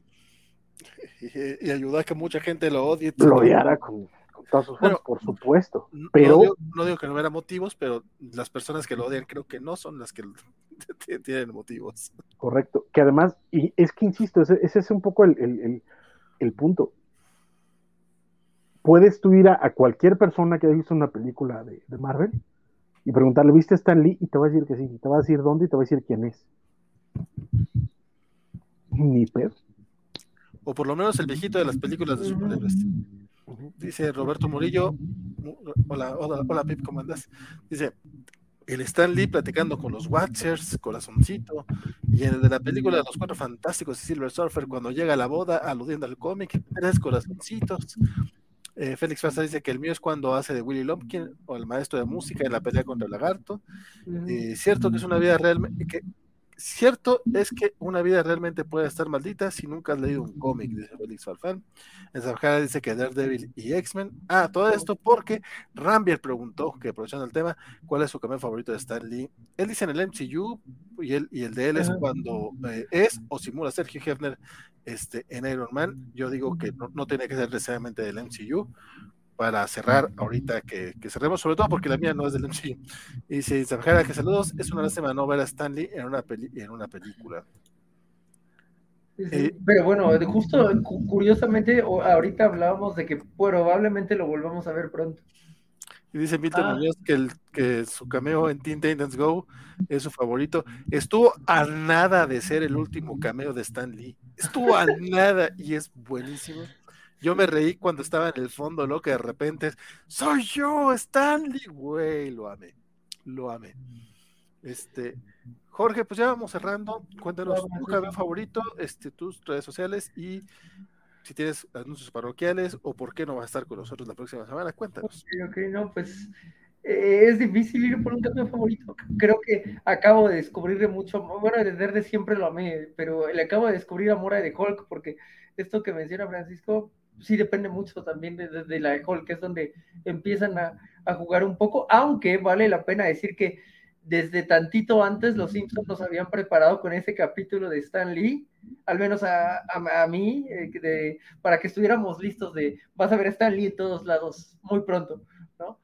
Y, y, ayudó a que mucha gente lo odie. Lo odiara con, con todos sus bueno, por supuesto. Pero... No digo, no digo, que no hubiera motivos, pero las personas que lo odian creo que no son las que [laughs] tienen motivos. Correcto. Que además, y es que insisto, ese, ese es un poco el, el, el, el, punto. Puedes tú ir a, a, cualquier persona que haya visto una película de, de Marvel y preguntarle, ¿viste a Stan Lee? Y te va a decir que sí, te va a decir dónde y te va a decir quién es. Ni per. O por lo menos el viejito de las películas de superhéroes. Dice Roberto Murillo. Hola, hola, hola Pip, ¿cómo andas? Dice, el Stan Lee platicando con los Watchers, corazoncito, y en el de la película de los Cuatro Fantásticos y Silver Surfer, cuando llega a la boda, aludiendo al cómic, tres corazoncitos. Eh, Félix Farsa dice que el mío es cuando hace de Willy Lumpkin o el maestro de música en la pelea contra el lagarto. Eh, cierto que es una vida real, que Cierto es que una vida realmente puede estar maldita si nunca has leído un cómic, dice Félix Farfán. En Sabjara dice que Daredevil y X-Men. Ah, todo esto porque Rambier preguntó, que aprovechando el tema, cuál es su cameo favorito de Stan Lee. Él dice en el MCU y, él, y el de él es cuando eh, es o simula Sergio Hefner este, en Iron Man. Yo digo que no, no tiene que ser necesariamente del MCU, para cerrar ahorita que, que, cerremos, sobre todo porque la mía no es del [laughs] MCU. Y dice Zanjara que saludos, es una lástima no ver a Stanley en una, peli, en una película. Eh, pero bueno, justo curiosamente, ahorita hablábamos de que probablemente lo volvamos a ver pronto. Y dice Milton ah. Muñoz que, el, que su cameo en Teen Titans Go es su favorito. Estuvo a nada de ser el último cameo de Stan Lee. Estuvo a nada y es buenísimo. Yo me reí cuando estaba en el fondo, ¿no? Que de repente soy yo, Stanley, güey, lo amé, lo amé. Este, Jorge, pues ya vamos cerrando. Cuéntanos tu cabello favorito, este, tus redes sociales y si tienes anuncios parroquiales o por qué no vas a estar con nosotros la próxima semana, cuéntanos. Ok, ok, no, pues eh, es difícil ir por un cambio favorito. Creo que acabo de descubrirle mucho, bueno, desde siempre lo amé, pero le acabo de descubrir amor a de Hulk porque esto que menciona Francisco, sí depende mucho también de, de, la Hall, que es donde empiezan a, a, jugar un poco, aunque vale la pena decir que desde tantito antes los Simpsons nos habían preparado con ese capítulo de Stan Lee, al menos a, a, a mí, eh, de, para que estuviéramos listos de, vas a ver a Stan Lee en todos lados muy pronto, ¿no?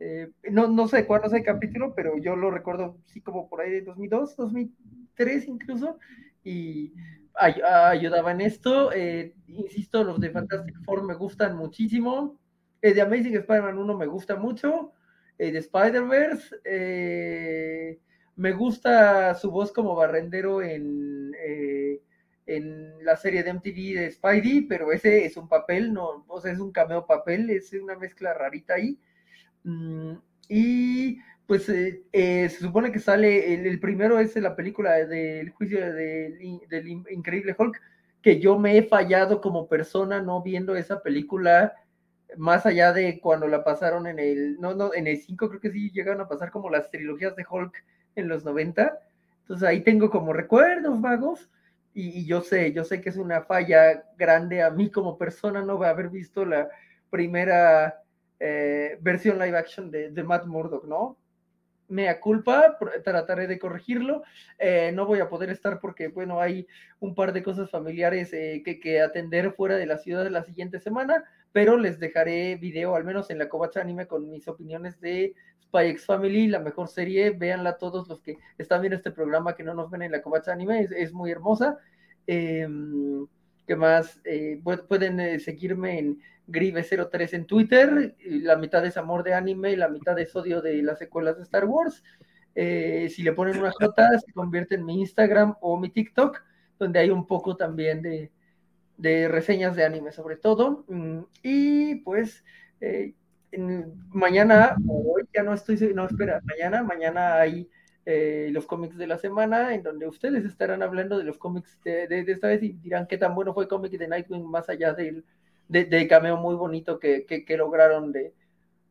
Eh, no, no sé cuándo es el capítulo, pero yo lo recuerdo, sí, como por ahí de 2002, 2003 incluso, y ay, ayudaba en esto. Eh, insisto, los de Fantastic Four me gustan muchísimo. El de Amazing Spider-Man 1 me gusta mucho. El de Spider-Verse. Eh, me gusta su voz como barrendero en, eh, en la serie de MTV de Spidey, pero ese es un papel, no, o sea, es un cameo papel, es una mezcla rarita ahí. Mm, y pues eh, eh, se supone que sale, el, primero es la película del juicio del, del increíble Hulk, que yo me he fallado como persona no viendo esa película más allá de cuando la pasaron en el, no, no, en el 5 creo que sí llegaron a pasar como las trilogías de Hulk en los 90. Entonces ahí tengo como recuerdos vagos y, yo sé, yo sé que es una falla grande a mí como persona no haber visto la primera eh, versión live action de, de Matt Murdock, ¿no? Mea culpa, trataré de corregirlo. Eh, no voy a poder estar porque, bueno, hay un par de cosas familiares eh, que, atender fuera de la ciudad la siguiente semana, pero les dejaré video, al menos en la Covacha Anime, con mis opiniones de Spy X Family, la mejor serie. Véanla todos los que están viendo este programa que no nos ven en la Covacha Anime, es, muy hermosa. Em, ¿Qué más? Eh, pueden seguirme en Grieve03 en Twitter, la mitad es amor de anime y la mitad es odio de las secuelas de Star Wars. Eh, si le ponen una J, se convierte en mi Instagram o mi TikTok, donde hay un poco también de, reseñas de anime, sobre todo. Mm, y pues eh, mañana, hoy ya no estoy, no, espera, mañana, mañana hay eh, los cómics de la semana, en donde ustedes estarán hablando de los cómics de, de, esta vez y dirán qué tan bueno fue el cómic de Nightwing más allá del de, cameo muy bonito que, lograron de,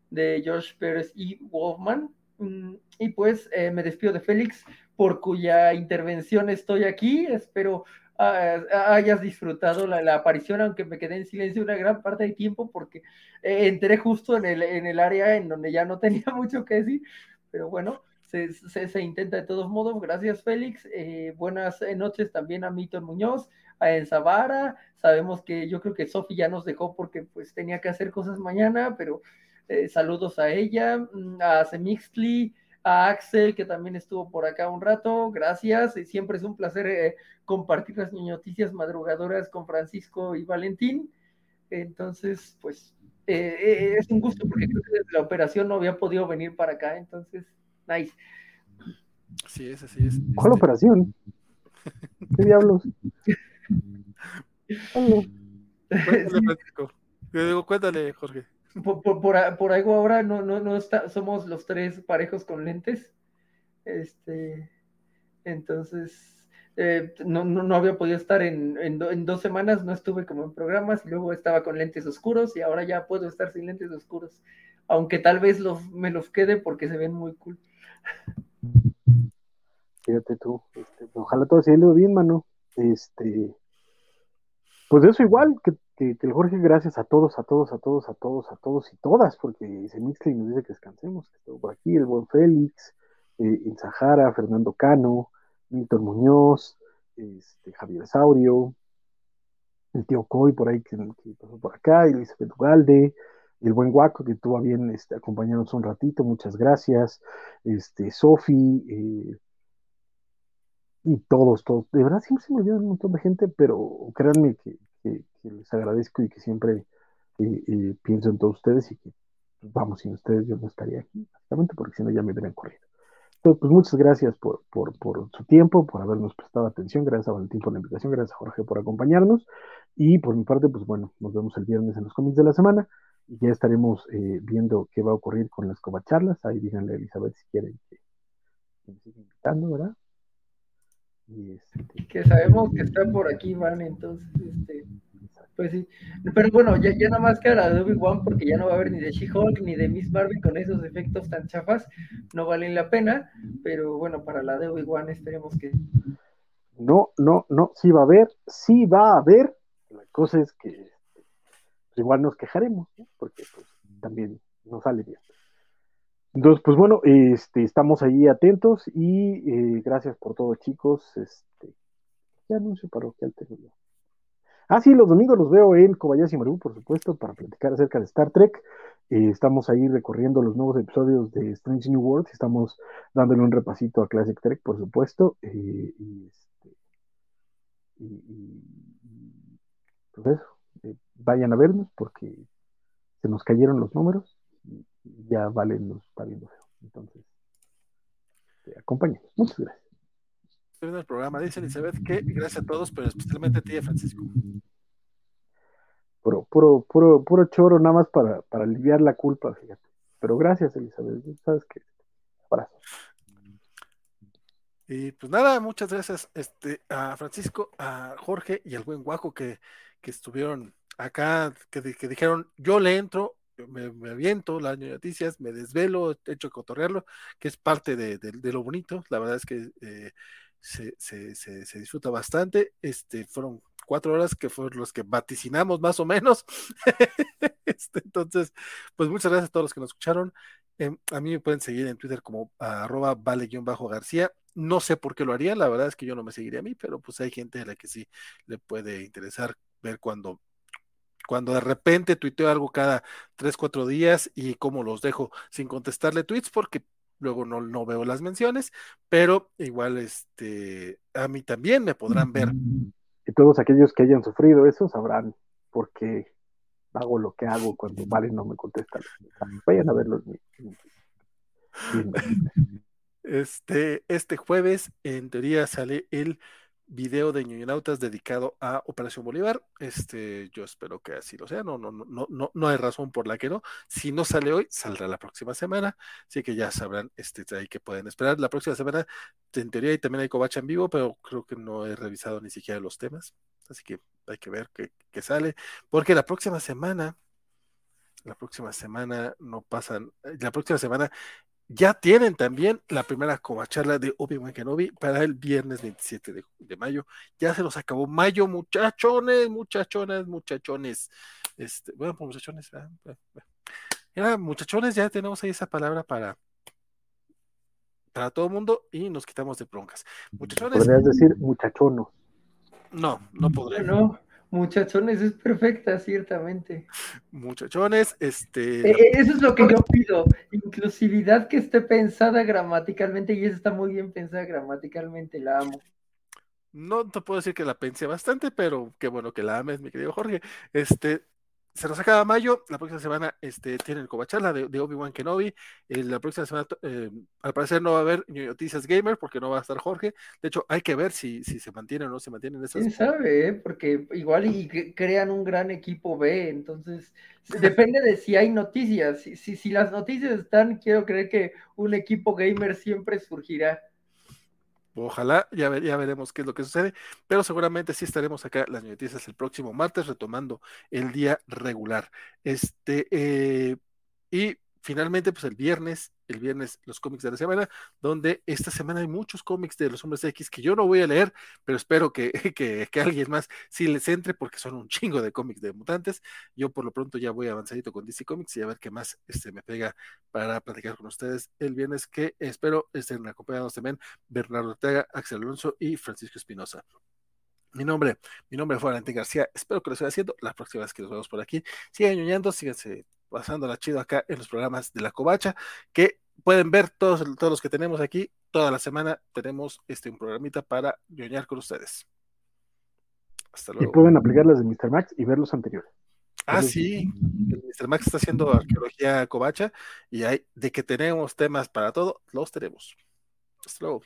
de George Pérez y Wolfman. Mm, y pues eh, me despido de Félix, por cuya intervención estoy aquí. Espero ah, hayas disfrutado la, aparición, aunque me quedé en silencio una gran parte del tiempo, porque eh, entré justo en el, en el área en donde ya no [laughs] tenía mucho que decir. Pero bueno, se, intenta de todos modos. Gracias, Félix. Eh, buenas noches también a Mito Muñoz, a Zavara. Sabemos que yo creo que Sofi ya nos dejó porque pues tenía que hacer cosas mañana, pero eh, saludos a ella, mm, a Semixly, a Axel, que también estuvo por acá un rato. Gracias. Y siempre es un placer eh, compartir las noticias madrugadoras con Francisco y Valentín. Entonces, pues eh, es un gusto porque creo que desde la operación no había podido venir para acá. Entonces, nice. Así es, así es. ¿Cuál este, operación? [laughs] ¿Qué diablos? Cuéntale, Jorge. Por, algo ahora no, no, no está, somos los tres parejos con lentes. Este, entonces, eh, no, no, había podido estar en, en, dos semanas, no estuve como en programas, y luego estaba con lentes oscuros y ahora ya puedo estar sin lentes oscuros, aunque tal vez los, me los quede porque se ven muy cool. Fíjate tú, este, ojalá todo se ido bien, mano. Este, pues eso igual, que, el Jorge, gracias a todos, a todos, a todos, a todos, a todos y todas, porque se nos dice que descansemos, que estuvo por aquí, el buen Félix, eh, Sahara, Fernando Cano, Milton Muñoz, este, Javier Saurio, el tío Coy por ahí que, pasó por acá, Elizabeth Ugalde, el buen Guaco que tuvo bien este, acompañarnos un ratito, muchas gracias, este, Sofi, eh, y todos, todos, de verdad siempre se me olvida un montón de gente, pero créanme que, les agradezco y que siempre eh, eh, pienso en todos ustedes y que, pues, vamos, sin ustedes yo no estaría aquí, básicamente porque si no ya me hubieran corrido. Entonces, pues muchas gracias por, por, su tiempo, por habernos prestado atención, gracias a Valentín por la invitación, gracias a Jorge por acompañarnos. Y por mi parte, pues bueno, nos vemos el viernes en los cómics de la semana y ya estaremos eh, viendo qué va a ocurrir con las covacharlas, ahí díganle a Elizabeth si quieren que, me siga invitando, ¿verdad? Este, que sabemos que está por aquí, van, entonces, este, pues sí. Pero bueno, ya, ya nada más que la de Obi-Wan, porque ya no va a haber ni de She-Hulk ni de Miss Marvel con esos efectos tan chafas, no valen la pena, pero bueno, para la de Obi-Wan esperemos que. No, no, no, sí va a haber, sí va a haber. La cosa es que pues, igual nos quejaremos, porque pues, también no sale bien. Entonces, pues bueno, este, estamos ahí atentos y eh, gracias por todo, chicos. Este, ¿Qué anuncio parroquial tengo yo? Ah, sí, los domingos los veo en Kobayashi Maru, por supuesto, para platicar acerca de Star Trek. Eh, estamos ahí recorriendo los nuevos episodios de Strange New World. Estamos dándole un repasito a Classic Trek, por supuesto. Eh, y, este, y, pues eso, vayan a vernos porque se nos cayeron los números ya Valen nos está viendo feo. Entonces, te acompañamos. Muchas gracias. En el programa dice Elizabeth que gracias a todos, pero especialmente a ti, Francisco. Puro, puro, puro, puro choro, nada más para, para aliviar la culpa, fíjate. Pero gracias, Elizabeth. Sabes que abrazo. Y pues nada, muchas gracias este, a Francisco, a Jorge y al buen Guaco que, que estuvieron acá, que, dijeron, yo le entro, me, me aviento las noticias, me desvelo, hecho cotorrearlo, que es parte de, de, lo bonito. La verdad es que eh, se, se, se, disfruta bastante. Este, fueron cuatro horas que fueron los que vaticinamos más o menos. [laughs] este, entonces, pues muchas gracias a todos los que nos escucharon. Eh, a mí me pueden seguir en Twitter como arroba vale-garcía. No sé por qué lo haría, la verdad es que yo no me seguiría a mí, pero pues hay gente a la que sí le puede interesar ver cuando, cuando de repente tuiteo algo cada tres, cuatro días y cómo los dejo sin contestarle tweets porque luego no, no veo las menciones, pero igual este, a mí también me podrán ver. Y todos aquellos que hayan sufrido eso sabrán por qué hago lo que hago cuando Vale no me contesta. Vayan a verlos. [laughs] Este, este jueves, en teoría, sale el video de ñoñonautas dedicado a Operación Bolívar. Este, yo espero que así lo sea. No, no, no, no, no hay razón por la que no. Si no sale hoy, saldrá la próxima semana. Así que ya sabrán este, ahí que pueden esperar. La próxima semana, en teoría, y también hay covacha en vivo, pero creo que no he revisado ni siquiera los temas. Así que hay que ver qué, qué sale. Porque la próxima semana, la próxima semana no pasan, la próxima semana ya tienen también la primera covacharla de Obi-Wan Kenobi para el viernes 27 de, de, mayo. Ya se los acabó mayo, muchachones, muchachones, muchachones. Este, bueno, pues muchachones, ya, muchachones, ya tenemos ahí esa palabra para para todo el mundo y nos quitamos de broncas. Muchachones. Podrías decir muchachonos. No, no podría. No, muchachones es perfecta, ciertamente. Muchachones, este. Eh, eso es lo que yo pido. Inclusividad que esté pensada gramaticalmente, y esa está muy bien pensada gramaticalmente, la amo. No te puedo decir que la pensé bastante, pero qué bueno que la ames, mi querido Jorge. Este, se nos acaba mayo, la próxima semana este, tienen covacharla de, Obi-Wan Kenobi, eh, la próxima semana eh, al parecer no va a haber noticias gamer porque no va a estar Jorge, de hecho hay que ver si, si se mantienen o no se mantienen esas. ¿Quién sabe? Eh? Porque igual crean un gran equipo B, entonces depende de si hay noticias, si, si las noticias están, quiero creer que un equipo gamer siempre surgirá. Ojalá, ya, ya, veremos qué es lo que sucede, pero seguramente sí estaremos acá las noticias el próximo martes retomando el día regular. Este, eh, y finalmente, pues el viernes, el viernes, los cómics de la semana, donde esta semana hay muchos cómics de los hombres X que yo no voy a leer, pero espero que, [laughs] que, que alguien más sí les entre porque son un chingo de cómics de mutantes. Yo por lo pronto ya voy avanzadito con DC Comics y a ver qué más este, me pega para platicar con ustedes el viernes, que espero estén acompañados también Bernardo Ortega, Axel Alonso y Francisco Espinosa. Mi nombre, mi nombre fue Valentín García. Espero que lo siga haciendo. La próxima vez que nos vemos por aquí, sigan ñoñando, síganse pasándola chido acá en los programas de la Covacha, que pueden ver todos, todos los que tenemos aquí. Toda la semana tenemos este un programita para ñoñar con ustedes. Hasta luego. Y pueden aplicar las de Mr. Max y ver los anteriores. Ah, sí, el Mr. Max está haciendo arqueología covacha y hay de que tenemos temas para todo, los tenemos. Hasta luego.